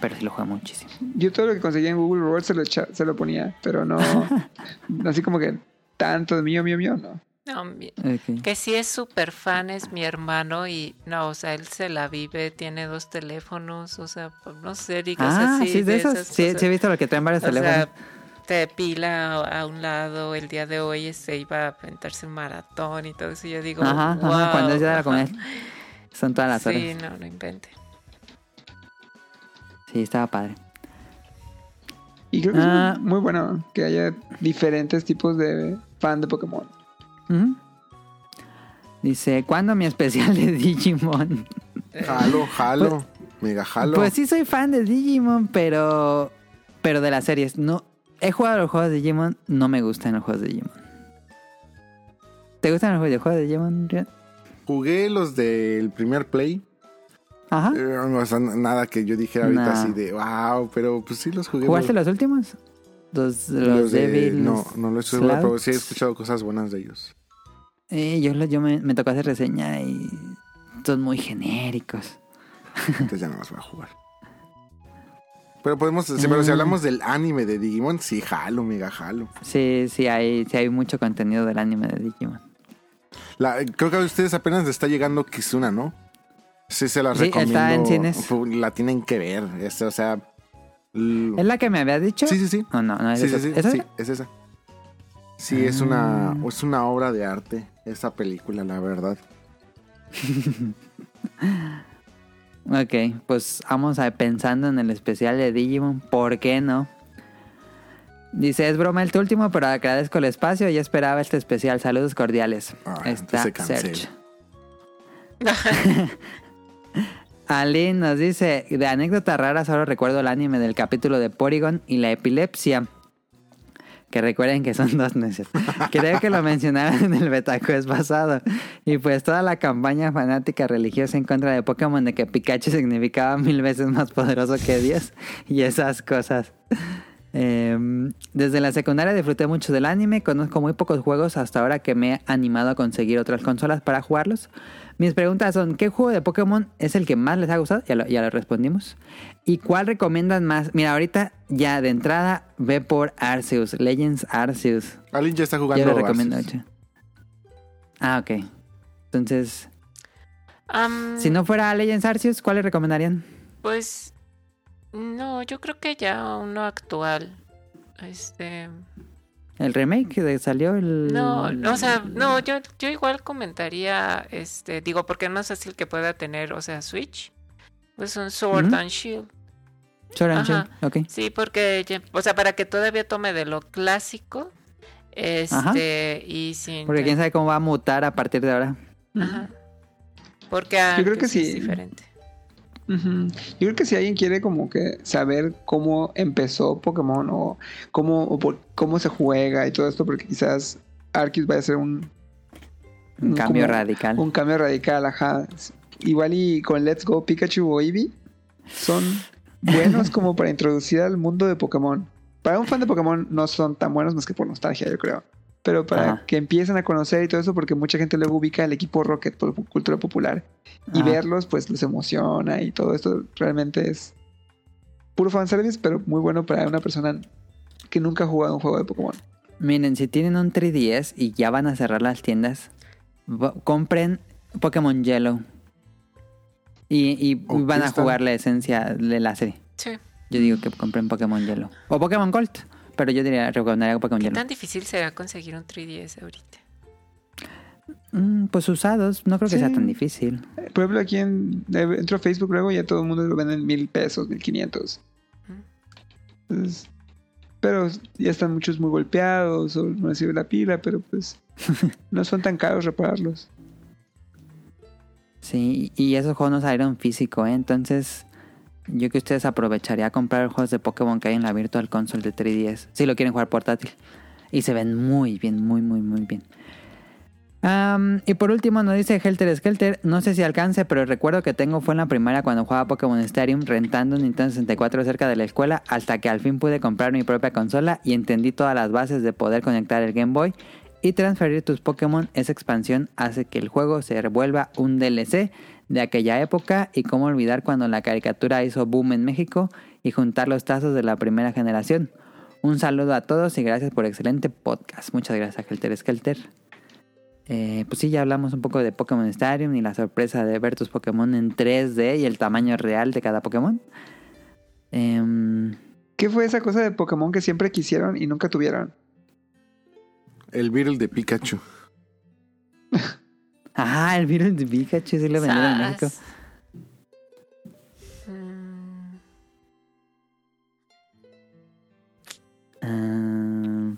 Pero sí lo jugué muchísimo. Yo todo lo que conseguía en Google Rewards se lo, echa- se lo ponía, pero no, así como que tanto de mío, mío, mío, no. No, mi- Ok. que sí es súper fan, es mi hermano y no, o sea, él se la vive, tiene dos teléfonos, o sea, pues, no sé, digas Ah, así. sí, de esos. esas Sí, sí he visto lo que traen varios O teléfonos. sea, te pila a un lado, el día de hoy se iba a aventarse un maratón y todo eso. y Yo digo, ajá, ajá, "Wow", cuando es de la comida. Son todas las Sí, horas. no, no invente. Sí, estaba padre. Y creo que Ah. es muy bueno que haya diferentes tipos de fan de Pokémon. Dice, ¿cuándo mi especial de Digimon? Jalo, jalo. mega jalo. Pues sí soy fan de Digimon, pero pero de las series. No he jugado los juegos de Digimon, no me gustan los juegos de Digimon. ¿Te gustan los videojuegos de Digimon? Rian? Jugué los del primer play. Ajá. Eh, no, o sea, nada que yo dijera ahorita Nah. así de wow, pero pues sí los jugué. ¿Jugaste los, los últimos? Los, los, los de-. No, no lo he hecho, pero sí he escuchado cosas buenas de ellos. Eh, yo me, me tocó hacer reseña y son muy genéricos. Entonces ya no los voy a jugar. Pero podemos, sí, pero si Mm. hablamos del anime de Digimon, sí, jalo, mega jalo. Sí, sí hay, sí hay mucho contenido del anime de Digimon. La- creo que a ustedes apenas les está llegando Kizuna, ¿no? Sí, se las Sí, recomiendo. está en cines. La tienen que ver. es- o sea. ¿Es la que me había dicho? Sí, sí, sí. No, no, no es Sí, sí, esa. sí, ¿Esa sí, era? es esa. Sí, es una, Ah. es una obra de arte esa película, la verdad. Ok, pues vamos a pensando en el especial de Digimon. ¿Por qué no? Dice, es broma el último, pero agradezco el espacio y esperaba este especial. Saludos cordiales. Ah, Está. Search. Aline nos dice, de anécdota rara solo recuerdo el anime del capítulo de Porygon y la epilepsia. Que recuerden que son dos meses. Creo que lo mencionaron en el Betacuest pasado. Y pues toda la campaña fanática religiosa en contra de Pokémon de que Pikachu significaba mil veces más poderoso que Dios. Y esas cosas. Em, desde la secundaria disfruté mucho del anime, conozco muy pocos juegos hasta ahora que me he animado a conseguir otras consolas para jugarlos. Mis preguntas son, ¿qué juego de Pokémon es el que más les ha gustado? Ya lo, ya lo respondimos. ¿Y cuál recomiendan más? Mira, ahorita ya de entrada ve por Arceus, Legends Arceus. Alin ya está jugando. Yo lo recomiendo Arceus. Ah, ok. Entonces, si no fuera Legends Arceus, ¿cuál le recomendarían? Pues no, yo creo que ya uno actual. Este, ¿El remake que salió? El... no, no, o sea, no, yo, yo igual comentaría, este, digo, porque es más fácil que pueda tener, o sea, Switch, pues un Sword and Shield. Sword and. Shield, ok. Sí, porque, o sea, para que todavía tome de lo clásico, este, y sin... Porque quién sabe cómo va a mutar a partir de ahora. Ajá. Porque Yo creo que Arceus sí. es diferente. Yo creo que si alguien quiere como que saber cómo empezó Pokémon o cómo, o por- cómo se juega y todo esto, porque quizás Arceus vaya a ser un, Un un cambio como- radical. un cambio radical, ajá. Igual y con Let's Go Pikachu o Eevee son buenos como para introducir al mundo de Pokémon. Para un fan de Pokémon no son tan buenos más que por nostalgia, yo creo. Pero para Ajá. que empiecen a conocer y todo eso, porque mucha gente luego ubica el equipo Rocket por cultura popular. Y Ajá. verlos, pues los emociona y todo esto realmente es puro fanservice, pero muy bueno para una persona que nunca ha jugado un juego de Pokémon. Miren, si tienen un 3DS y ya van a cerrar las tiendas, compren Pokémon Yellow. Y, y ¿O van a jugar la esencia de la serie. Sí. Yo digo que compren Pokémon Yellow. O Pokémon Gold. Pero yo diría, recomendaría Pokémon ¿Qué Yellow. tan difícil será conseguir un 3DS ahorita? Mm, pues usados, no creo que Sí. sea tan difícil. Por ejemplo, aquí en, entro a Facebook luego y ya todo el mundo lo vende en mil pesos, mil quinientos. Entonces, pero ya están muchos muy golpeados o no les sirve la pila, pero pues no son tan caros repararlos. Sí, y esos juegos no salieron físico, ¿eh? Entonces, yo que ustedes aprovecharía a comprar juegos de Pokémon que hay en la Virtual Console de 3DS. Si lo quieren jugar portátil. Y se ven muy bien, muy, muy, muy bien. Y por último nos dice Helter Skelter, no sé si alcance, pero el recuerdo que tengo fue en la primaria cuando jugaba Pokémon Stadium rentando un Nintendo 64 cerca de la escuela hasta que al fin pude comprar mi propia consola y entendí todas las bases de poder conectar el Game Boy y transferir tus Pokémon. Esa expansión hace que el juego se revuelva un DLC de aquella época y cómo olvidar cuando la caricatura hizo boom en México y juntar los tazos de la primera generación. Un saludo a todos y gracias por excelente podcast. Muchas gracias, Helter Skelter. Eh, pues sí, ya hablamos un poco de Pokémon Stadium y la sorpresa de ver tus Pokémon en 3D y el tamaño real de cada Pokémon. Em, ¿Qué fue esa cosa de Pokémon que siempre quisieron y nunca tuvieron? El Beetle de Pikachu. ah, el virus de Pikachu sí lo vendieron en México. Ah,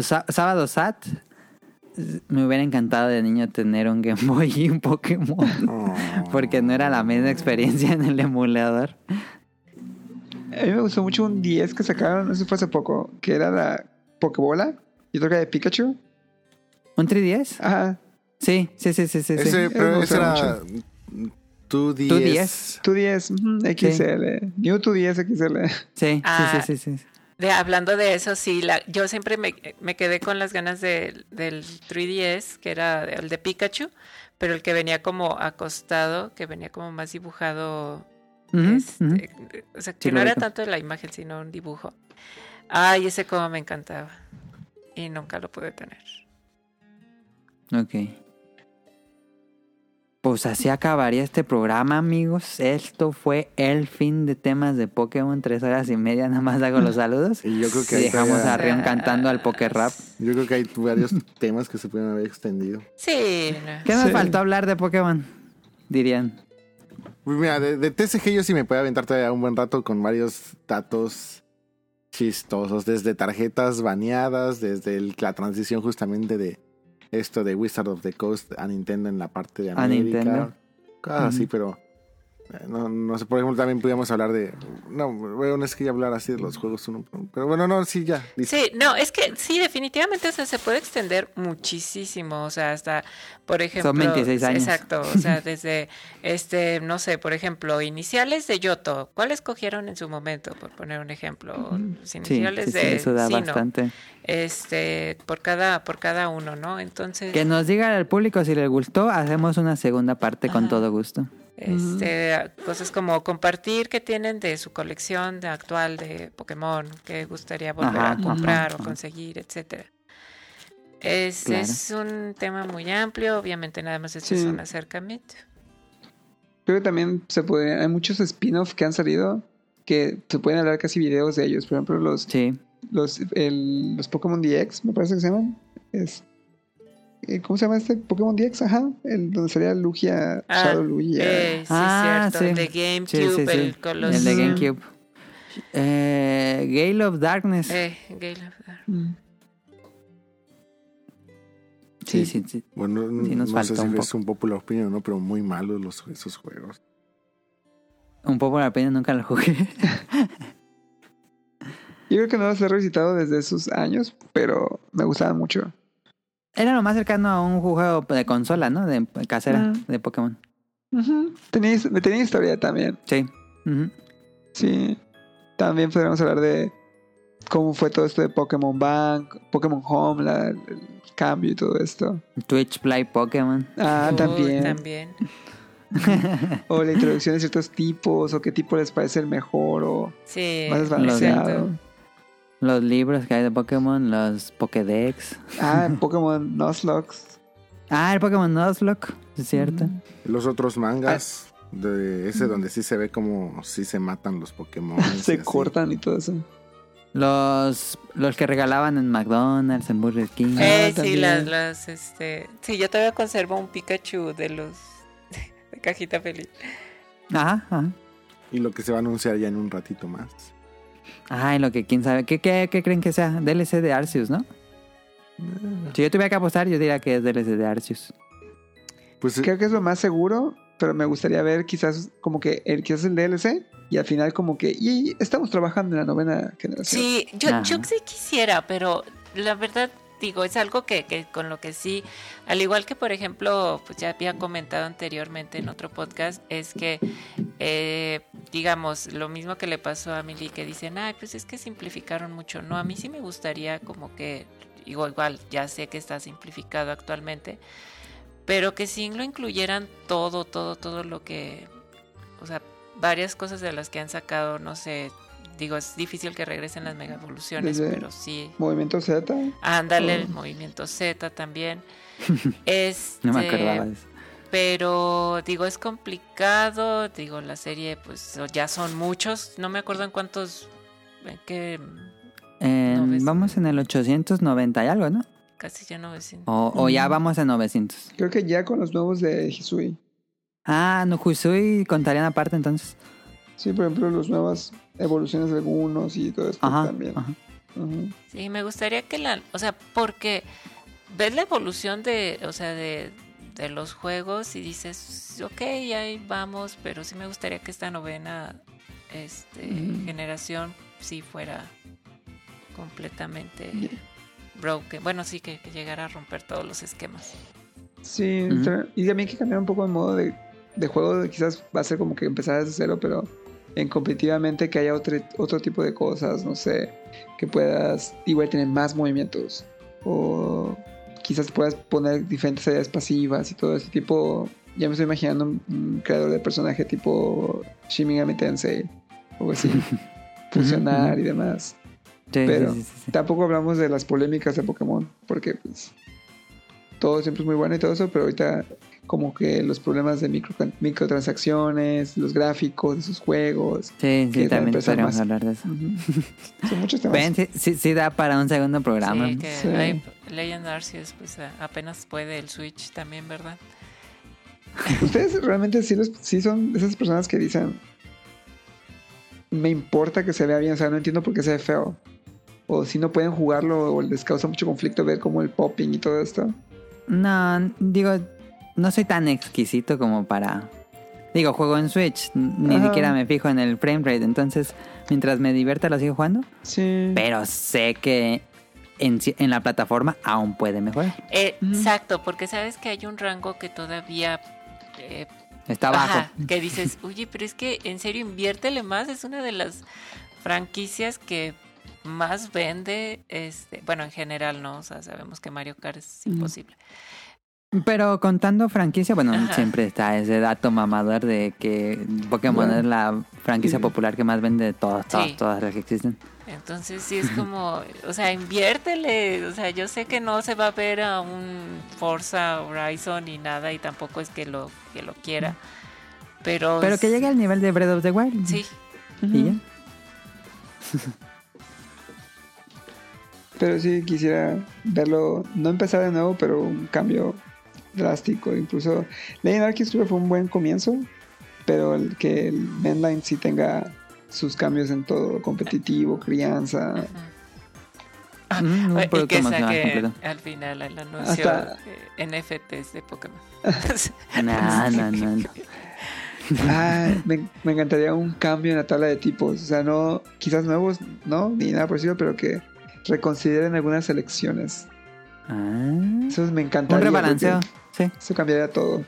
Sá- sábado SAT. Me hubiera encantado de niño tener un Game Boy y un Pokémon. Oh. Porque no era la misma experiencia en el emulador. A mí me gustó mucho un 10 que sacaron, no sé si fue hace poco, que era la Pokébola y otra que de Pikachu. ¿Un 3DS? Ajá, Sí, sí, sí, sí, sí. sí. Ese, pero me ese era. Tu 10. Tu 10. tu 10, ujú, XL, New tu 10 XL. Sí, Ah. sí, sí, sí, sí. de, hablando de eso, sí, la, yo siempre me, me quedé con las ganas de- del 3DS, que era el de Pikachu, pero el que venía como acostado, que venía como más dibujado este. O sea, que no era tanto de la imagen, sino un dibujo. Ay, ese como me encantaba. Y nunca lo pude tener. Ok. Pues así acabaría este programa, amigos. Esto fue el fin de temas de Pokémon. Tres horas y media, nada más hago los saludos. Y yo creo que dejamos todavía- a Rion cantando al Poké Rap. Yo creo que hay varios temas que se pueden haber extendido. Sí. ¿Qué nos Sí. faltó hablar de Pokémon? Dirían. Pues mira, de, de TCG yo sí me puedo aventar todavía un buen rato con varios datos chistosos, desde tarjetas baneadas, desde el- la transición justamente de esto de Wizard of the Coast a Nintendo en la parte de A América. Nintendo. Cosas así, Ujú. pero no, no sé, por ejemplo, también podríamos hablar de... No, bueno, es que ya hablar así de los juegos uno, pero bueno, no, sí, ya. listo. Sí, no, es que sí, definitivamente o sea, se puede extender muchísimo, o sea, hasta, por ejemplo... 26 años. Exacto, o sea, desde, este, no sé, por ejemplo, iniciales de Yoto, ¿cuáles cogieron en su momento, por poner un ejemplo? Los iniciales sí, sí, de eso da Sino, bastante. este, por cada, por cada uno, ¿no? Entonces... Que nos diga al público si les gustó. Hacemos una segunda parte con Ajá. todo gusto. Este, cosas como compartir que tienen de su colección de actual de Pokémon que gustaría volver Ajá, a comprar ajá, o conseguir, etcétera. Es, Claro. es un tema muy amplio, obviamente nada más esto es Sí. un acercamiento. Creo que también se puede, hay muchos spin-off que han salido que se pueden hablar casi videos de ellos. Por ejemplo, los, Sí. los, el- los Pokémon DX, me parece que se llaman. Es, ¿Cómo se llama este? Pokémon DX, ajá. El, donde salía Lugia, Ah, Shadow Lugia. Eh, sí, Ah, cierto, sí. el de GameCube, sí, sí. el los... El de GameCube. Eh, Gale of Darkness. Eh, Gale of Dar- Mm. Sí, Sí. sí, sí. Bueno, Sí, nos no sé si un es un popular opinion o no, pero muy malos los, esos juegos. Un poco la pena nunca lo jugué. Yo creo que no los he revisitado desde esos años, pero me gustaban mucho. Era lo más cercano a un juego de consola, ¿no? De casera, de Pokémon. Tenía, me tenía historia también. Sí. Sí. También podríamos hablar de cómo fue todo esto de Pokémon Bank, Pokémon Home, la- el cambio y todo esto. Twitch Play Pokémon. Ah, también. también. O la introducción de ciertos tipos, o qué tipo les parece el mejor, o Sí. más desbalanceado. Los libros que hay de Pokémon, los Pokédex. Ah, Pokémon Nuzlocke. Ah, el Pokémon Nuzlocke, es cierto. Los otros mangas, Ah. de ese donde sí se ve como sí se matan los Pokémon. Se cortan y todo eso. Los, los que regalaban en McDonald's, en Burger King. Eh, Ah, sí, también. las, las, este... Sí, yo todavía conservo un Pikachu de los... de cajita feliz. Ajá, ajá. Y lo que se va a anunciar ya en un ratito más. Ay, lo que quién sabe. ¿Qué, qué, qué creen que sea? DLC de Arceus, ¿no? Si yo tuviera que apostar, yo diría que es DLC de Arceus. Pues Creo que es lo más seguro, pero me gustaría ver quizás como que el quizás el DLC y al final como que y estamos trabajando en la novena generación. Sí, yo, Ajá. yo sí quisiera, pero la verdad, digo, es algo que, que con lo que sí, al igual que por ejemplo, pues ya había comentado anteriormente en otro podcast, es que, eh, digamos, lo mismo que le pasó a Milly, que dicen, ay, pues es que simplificaron mucho. No, a mí sí me gustaría como que, igual, igual ya sé que está simplificado actualmente, pero que sí lo incluyeran todo, todo, todo lo que, o sea, varias cosas de las que han sacado, no sé, digo, es difícil que regresen las mega evoluciones, Desde- pero sí. Movimiento Z. Ándale, el movimiento Z también. este, No me acordaba de eso. Pero digo, es complicado. Digo, la serie, pues ya son muchos. No me acuerdo en cuántos. En qué. Vamos en el 890 y algo, ¿no? Casi ya 900. O, o ya vamos en 900. Creo que ya con los nuevos de Hisui. Ah, no, Husui contarían aparte entonces. Sí, por ejemplo, las nuevas evoluciones de algunos y todo esto Ajá, también. ajá. Sí, me gustaría que la. O sea, porque ves la evolución de. O sea, de, de los juegos y dices, ok, ahí vamos, pero sí me gustaría que esta novena este, generación sí fuera completamente broken. Bueno, sí, que, que llegara a romper todos los esquemas. Sí, y también que cambiar un poco el modo de, de juego. Quizás va a ser como que empezar desde cero, pero en competitivamente que haya otro, otro tipo de cosas, no sé, que puedas igual tener más movimientos. O quizás puedas poner diferentes áreas pasivas y todo ese tipo. Ya me estoy imaginando un, un creador de personaje tipo Shin Megami Tensei o así. Fusionar y demás. Sí, Pero sí, sí. tampoco hablamos de las polémicas de Pokémon, porque pues todo siempre es muy bueno y todo eso, pero ahorita como que los problemas de micro, microtransacciones, los gráficos de sus juegos. Sí, sí, también podríamos más. hablar de eso. Son muchos temas. Ven, sí, sí, sí da para un segundo programa. Sí, que Sí. Legend Arceus, pues apenas puede el Switch también, ¿verdad? Ustedes realmente sí, los- sí son esas personas que dicen, me importa que se vea bien, o sea, no entiendo por qué se ve feo. O si no pueden jugarlo o les causa mucho conflicto ver como el popping y todo esto. No, digo, no soy tan exquisito como para... Digo, juego en Switch, ni Ajá. siquiera me fijo en el frame rate, entonces mientras me divierta lo sigo jugando, Sí. pero sé que en, en la plataforma aún puede mejorar. Eh. Exacto, porque sabes que hay un rango que todavía eh, Está bajo. Que dices, oye, pero es que en serio inviértele más, es una de las franquicias que más vende, este, bueno, en general no, o sea, sabemos que Mario Kart es imposible. Pero contando franquicia, bueno, Ajá. siempre está ese dato mamador de que Pokémon Bueno. es la franquicia Sí. popular que más vende de todas, todas, Sí. todas las que existen. Entonces sí es como, o sea, inviértele, o sea, yo sé que no se va a ver a un Forza Horizon ni nada y tampoco es que lo que lo quiera, pero Pero que llegue al nivel de Breath of the Wild. Sí, Y ya. Pero sí quisiera verlo, no empezar de nuevo, pero un cambio drástico. Incluso Legend Arceus creo que fue un buen comienzo, pero el que el mainline sí tenga sus cambios en todo, competitivo, crianza. ujú. Mm, un y producto que saque completo. al final el anuncio Hasta- eh, NFTs de Pokémon. No, no, no, no. Ah, me, me encantaría un cambio en la tabla de tipos. O sea, no, quizás nuevos, no, ni nada por el estilo, pero que reconsideren algunas selecciones. Ah, Eso me encantaría. un rebalanceo. Sí, Eso cambiaría todo.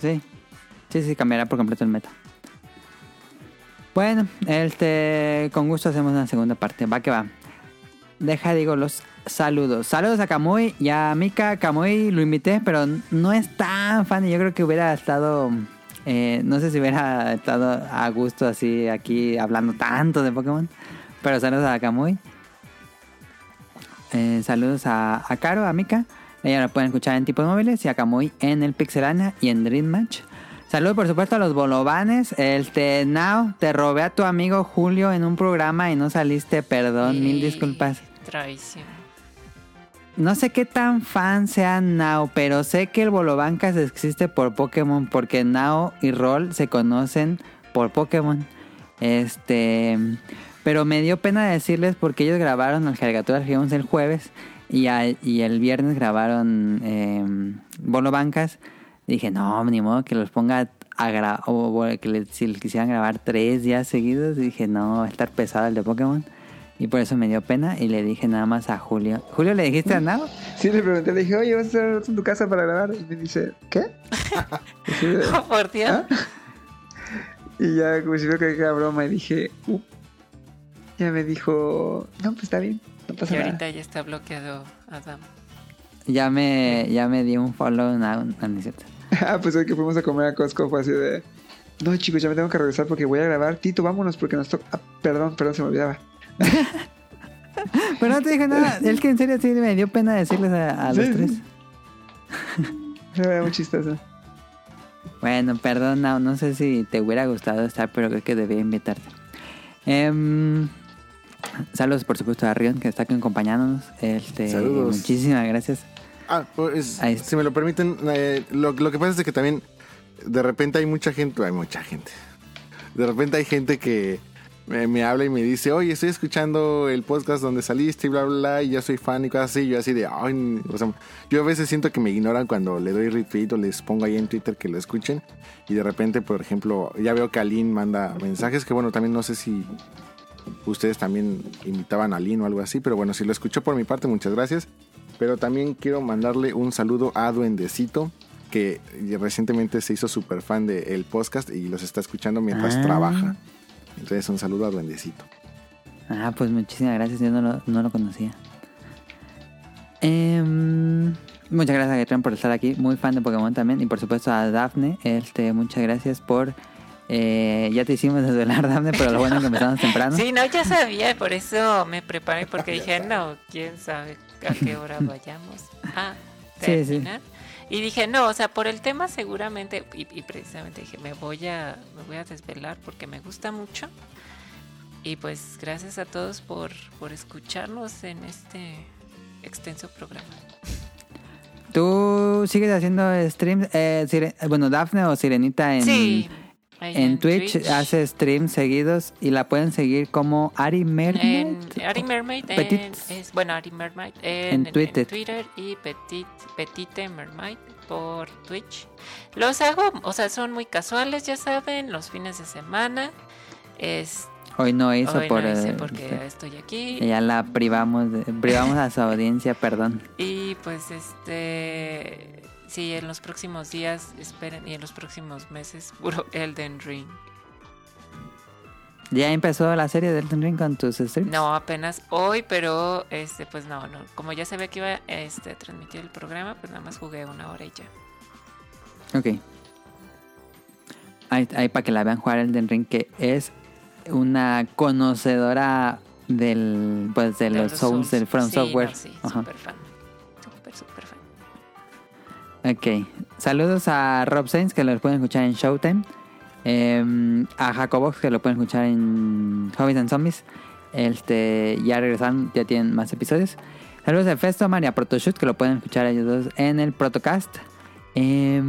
sí. Sí, sí, cambiará por completo el meta. Bueno, este, con gusto hacemos una segunda parte. Va que va. Deja, digo, los saludos. Saludos a Kamui y a Mika. Kamui lo invité, pero no es tan fan. Y yo creo que hubiera estado. eh, no sé si hubiera estado a gusto así aquí hablando tanto de Pokémon. Pero saludos a Kamui. Eh, saludos a, a Caro, a Mika. Ella la pueden escuchar en tipos móviles y a Kamui en el Pixelania y en Dream Match. Saludos por supuesto a los bolovanes. El te Now, te robé a tu amigo Julio en un programa y no saliste, perdón, mil disculpas. Traición. No sé qué tan fan sea Now, pero sé que el Bolobancas existe por Pokémon, porque Now y Roll se conocen por Pokémon. Este. Pero me dio pena decirles porque ellos grabaron que vimos el jueves y, a- y el viernes grabaron eh, Bolobancas. Dije, no, ni modo que los ponga a grabar, o que le- si les quisieran grabar tres días seguidos, dije, no, va a estar pesado el de Pokémon. Y por eso me dio pena y le dije nada más a Julio. ¿Julio le dijiste a Now? Sí, le pregunté, le dije, oye, ¿vas a estar en tu casa para grabar? Y me dice, ¿qué? Oh, por Dios. ¿Ah? Y ya como si fuera que era broma y dije, uh. Ya me dijo, no, pues está bien, no pasa Y nada. ahorita ya está bloqueado Adam. Ya me, ya me di un follow now. No, no es cierto. Ah, pues hoy que fuimos a comer a Costco fue así de, no chicos, ya me tengo que regresar porque voy a grabar. Tito, vámonos porque nos toca... Ah, perdón, perdón, se me olvidaba. Pero no te dije nada. Es que en serio sí me dio pena decirles a, a los Sí, tres. Se veía muy chistoso. Bueno, perdón, no, no sé si te hubiera gustado estar, pero creo que debía invitarte. Em, saludos, por supuesto, a Rion, que está aquí acompañándonos. Este, Saludos. Muchísimas gracias. Ah, pues, está. si me lo permiten, eh, lo, lo que pasa es que también de repente hay mucha gente, hay mucha gente. De repente hay gente que me, me habla y me dice, oye, estoy escuchando el podcast donde saliste y bla, bla, bla, y ya soy fan y cosas así. Yo así de, ay, o sea, yo a veces siento que me ignoran cuando le doy retweet o les pongo ahí en Twitter que lo escuchen. Y de repente, por ejemplo, ya veo que Aline manda mensajes, que bueno, también no sé si ustedes también invitaban a Aline o algo así, pero bueno, si lo escuchó por mi parte, muchas gracias. Pero también quiero mandarle un saludo a Duendecito, que recientemente se hizo súper fan del podcast y los está escuchando mientras Ah. trabaja. Entonces, un saludo a Duendecito. Ah, pues muchísimas gracias. Yo no lo, no lo conocía. Em, muchas gracias, Gaitran, por estar aquí. Muy fan de Pokémon también. Y por supuesto a Dafne. Este, muchas gracias por. Eh, ya te hicimos desvelar, Dafne, pero lo bueno es que empezamos temprano. Sí, no, ya sabía, por eso me preparé, porque dije, no, quién sabe a qué hora vayamos a Sí, sí. terminar. Y dije, no, o sea, por el tema seguramente, y, y precisamente dije, me voy, a, me voy a desvelar porque me gusta mucho. Y pues gracias a todos por, por escucharnos en este extenso programa. ¿Tú sigues haciendo streams? Eh, bueno, Dafne o Sirenita en, sí. En, Twitch, hace streams seguidos y la pueden seguir como Ari Mermaid. En Ari Mermaid, en, es, bueno, Ari Mermaid en, Twitter. y Petit, Petite Mermaid por Twitch. Los hago, o sea, son muy casuales, ya saben, los fines de semana. Es, Hoy no hizo hoy por... no hice eh, porque estoy aquí. Ya la privamos, de- privamos a su audiencia, perdón. Y pues este, sí, en los próximos días, esperen, y en los próximos meses, puro Elden Ring. ¿Ya empezó la serie de Elden Ring con tus streams? No, apenas hoy, pero este, pues no, no. Como ya sabía que iba este, a transmitir el programa, pues nada más jugué una hora y ya. Ok. Ahí, ahí para que la vean jugar Elden Ring, que es una conocedora del pues de, los, Souls, del From Sí, Software. no, sí, Ajá. súper fan. Ok. Saludos a Rob Sainz, que lo pueden escuchar en Showtime. Eh, a Jacobox, que lo pueden escuchar en Hobbies and Zombies. Este, ya regresaron, ya tienen más episodios. Saludos a Festomar y a Protoshoot, que lo pueden escuchar ellos dos en el Protocast. Eh,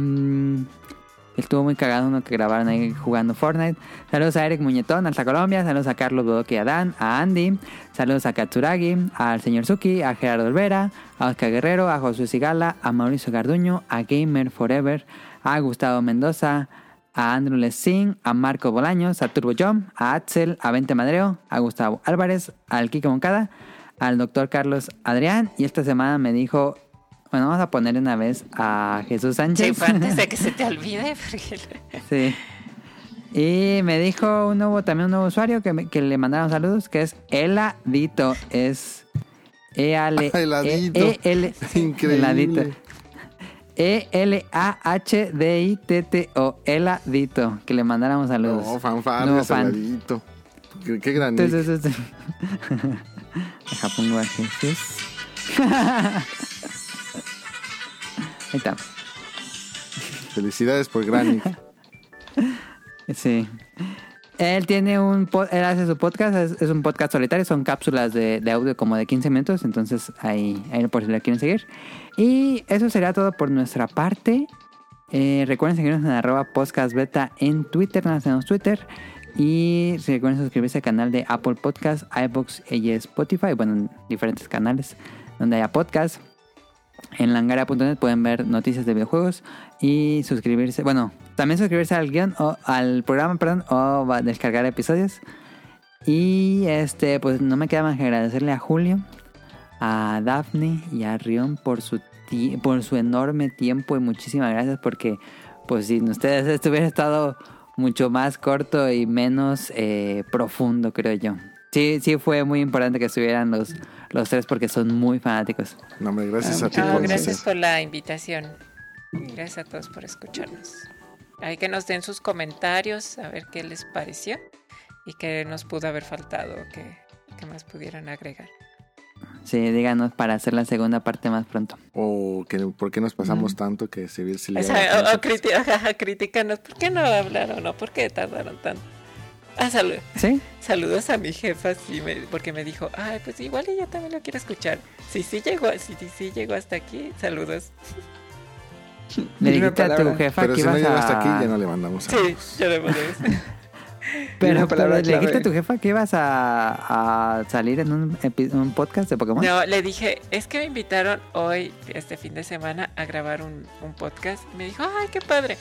Estuvo muy cagado uno que grabaron ahí jugando Fortnite. Saludos a Eric Muñetón, hasta Colombia. Saludos a Carlos Bodoque y a Dan, a Andy. Saludos a Katsuragi, al señor Suki, a Gerardo Olvera, a Oscar Guerrero, a Josué Sigala, a Mauricio Garduño, a Gamer Forever, a Gustavo Mendoza, a Andrew Lessing, a Marco Bolaños, a Turbo Jump, a Axel, a Vente Madreo, a Gustavo Álvarez, al Kike Moncada, al doctor Carlos Adrián. Y esta semana me dijo, bueno, vamos a poner una vez a Jesús Sí, Sánchez. fue antes de que se te olvide. porque- Sí. Y me dijo un nuevo, también un nuevo usuario que, me- que le mandaron saludos, que es Eladito. Es E-A-L... Heladito. E-L... Increíble. Eladito. E E-L-A-H-D-I-T-T-O. Eladito. Que le mandáramos saludos. No, Nuevo fanfarrias, fan. heladito. Qué, qué gran Sí, nick. sí, sí, sí. Deja pongo a Jesús. Ahí está. Felicidades por gran nick. Sí. Él tiene un... Él hace su podcast, es, es un podcast solitario, son cápsulas de, de audio como de 15 minutos, entonces ahí, ahí por si lo quieren seguir. Y eso sería todo por nuestra parte. Eh, recuerden seguirnos en arroba podcastbeta en Twitter, nada tenemos Twitter. Y recuerden suscribirse al canal de Apple Podcast, iBox y Spotify, bueno, en diferentes canales donde haya podcast. En langaria.net pueden ver noticias de videojuegos y suscribirse, bueno, también suscribirse al guion o al programa, perdón, o va a descargar episodios. Y este, pues no me queda más que agradecerle a Julio, a Daphne y a Rion por su por su enorme tiempo y muchísimas gracias porque pues sin ustedes esto hubiera estado mucho más corto y menos eh, profundo, creo yo. Sí, sí fue muy importante que estuvieran los, los tres porque son muy fanáticos. No, hombre, gracias Ah, a ti No, por gracias por la invitación. Gracias a todos por escucharnos. Hay que nos den sus comentarios, a ver qué les pareció y qué nos pudo haber faltado, qué, qué más pudieran agregar. Sí, díganos para hacer la segunda parte más pronto. O que, por qué nos pasamos tanto que se se le O, sea, o- o criti- ajá, críticanos, ¿por qué no hablaron o por qué tardaron tanto? Ah, salud. ¿Sí? Saludos a mi jefa, sí, me- porque me dijo, ay, pues igual ella también lo quiere escuchar. Sí, sí llegó, sí, sí, sí llegó hasta aquí, saludos. Le dijiste a tu jefa Pero que si no ibas llegó a... hasta aquí, ya no le mandamos Sí, yo le mandé eso. Pero, pero le dijiste a tu jefa que ibas a, a salir en un podcast de Pokémon. No, le dije, es que me invitaron hoy, este fin de semana, a grabar un, un podcast. Y me dijo, ay, qué padre.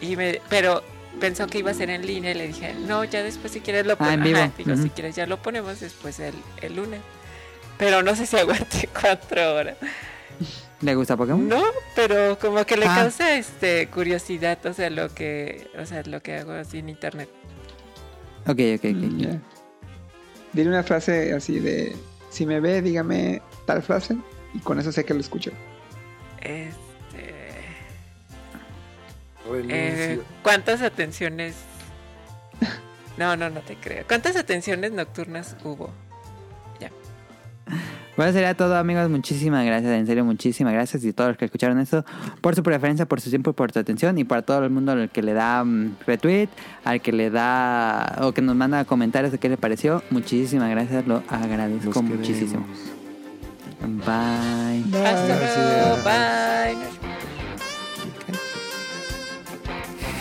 Y me, pero pensó que iba a ser en línea y le dije, no, ya después si quieres lo Ah, en ponemos. vivo. Ajá, digo, si quieres ya lo ponemos después el, el lunes. Pero no sé si aguante cuatro horas. ¿Le gusta Pokémon? No, pero como que le Ah. causa este curiosidad, o sea, lo que, o sea, lo que hago así en internet. Ok, ok, ok. Mm, ya. Dile una frase así de: Si me ve, dígame tal frase. Y con eso sé que lo escucho. Este, Renuncio. eh, ¿Cuántas atenciones? No, no, no te creo. ¿Cuántas atenciones nocturnas hubo? Bueno, sería todo, amigos. Muchísimas gracias, en serio, muchísimas gracias. Y todos los que escucharon esto, por su preferencia, por su tiempo y por su atención. Y para todo el mundo al que le da mm, retweet, al que le da o que nos manda comentarios de qué le pareció, muchísimas gracias. Lo agradezco muchísimo. queremos. Bye. Hasta luego. Bye.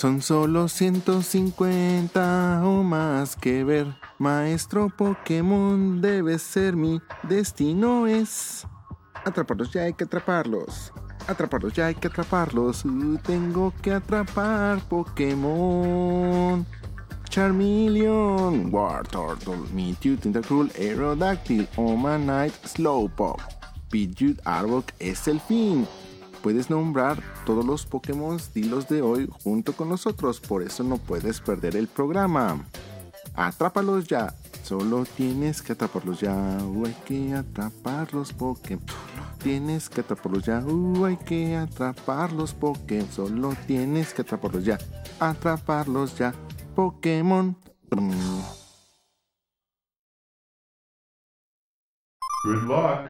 Son solo 150 o más que ver. Maestro Pokémon debe ser mi destino es. Atraparlos ya hay que atraparlos. Atraparlos ya hay que atraparlos. Tengo que atrapar Pokémon. Charmeleon, Wartortle, Mewtwo, Tentacruel, Aerodactyl, Omanite, Slowpoke. Pidgeot, Arbok es el fin. Puedes nombrar todos los Pokémon dilos de hoy junto con nosotros, por eso no puedes perder el programa. Atrápalos ya. Solo tienes que atraparlos ya. Uh, hay que atrapar los Pokémon. Tienes que atraparlos ya. Uh, hay que atrapar los Pokémon. Solo tienes que atraparlos ya. Atraparlos ya. Pokémon. Good luck.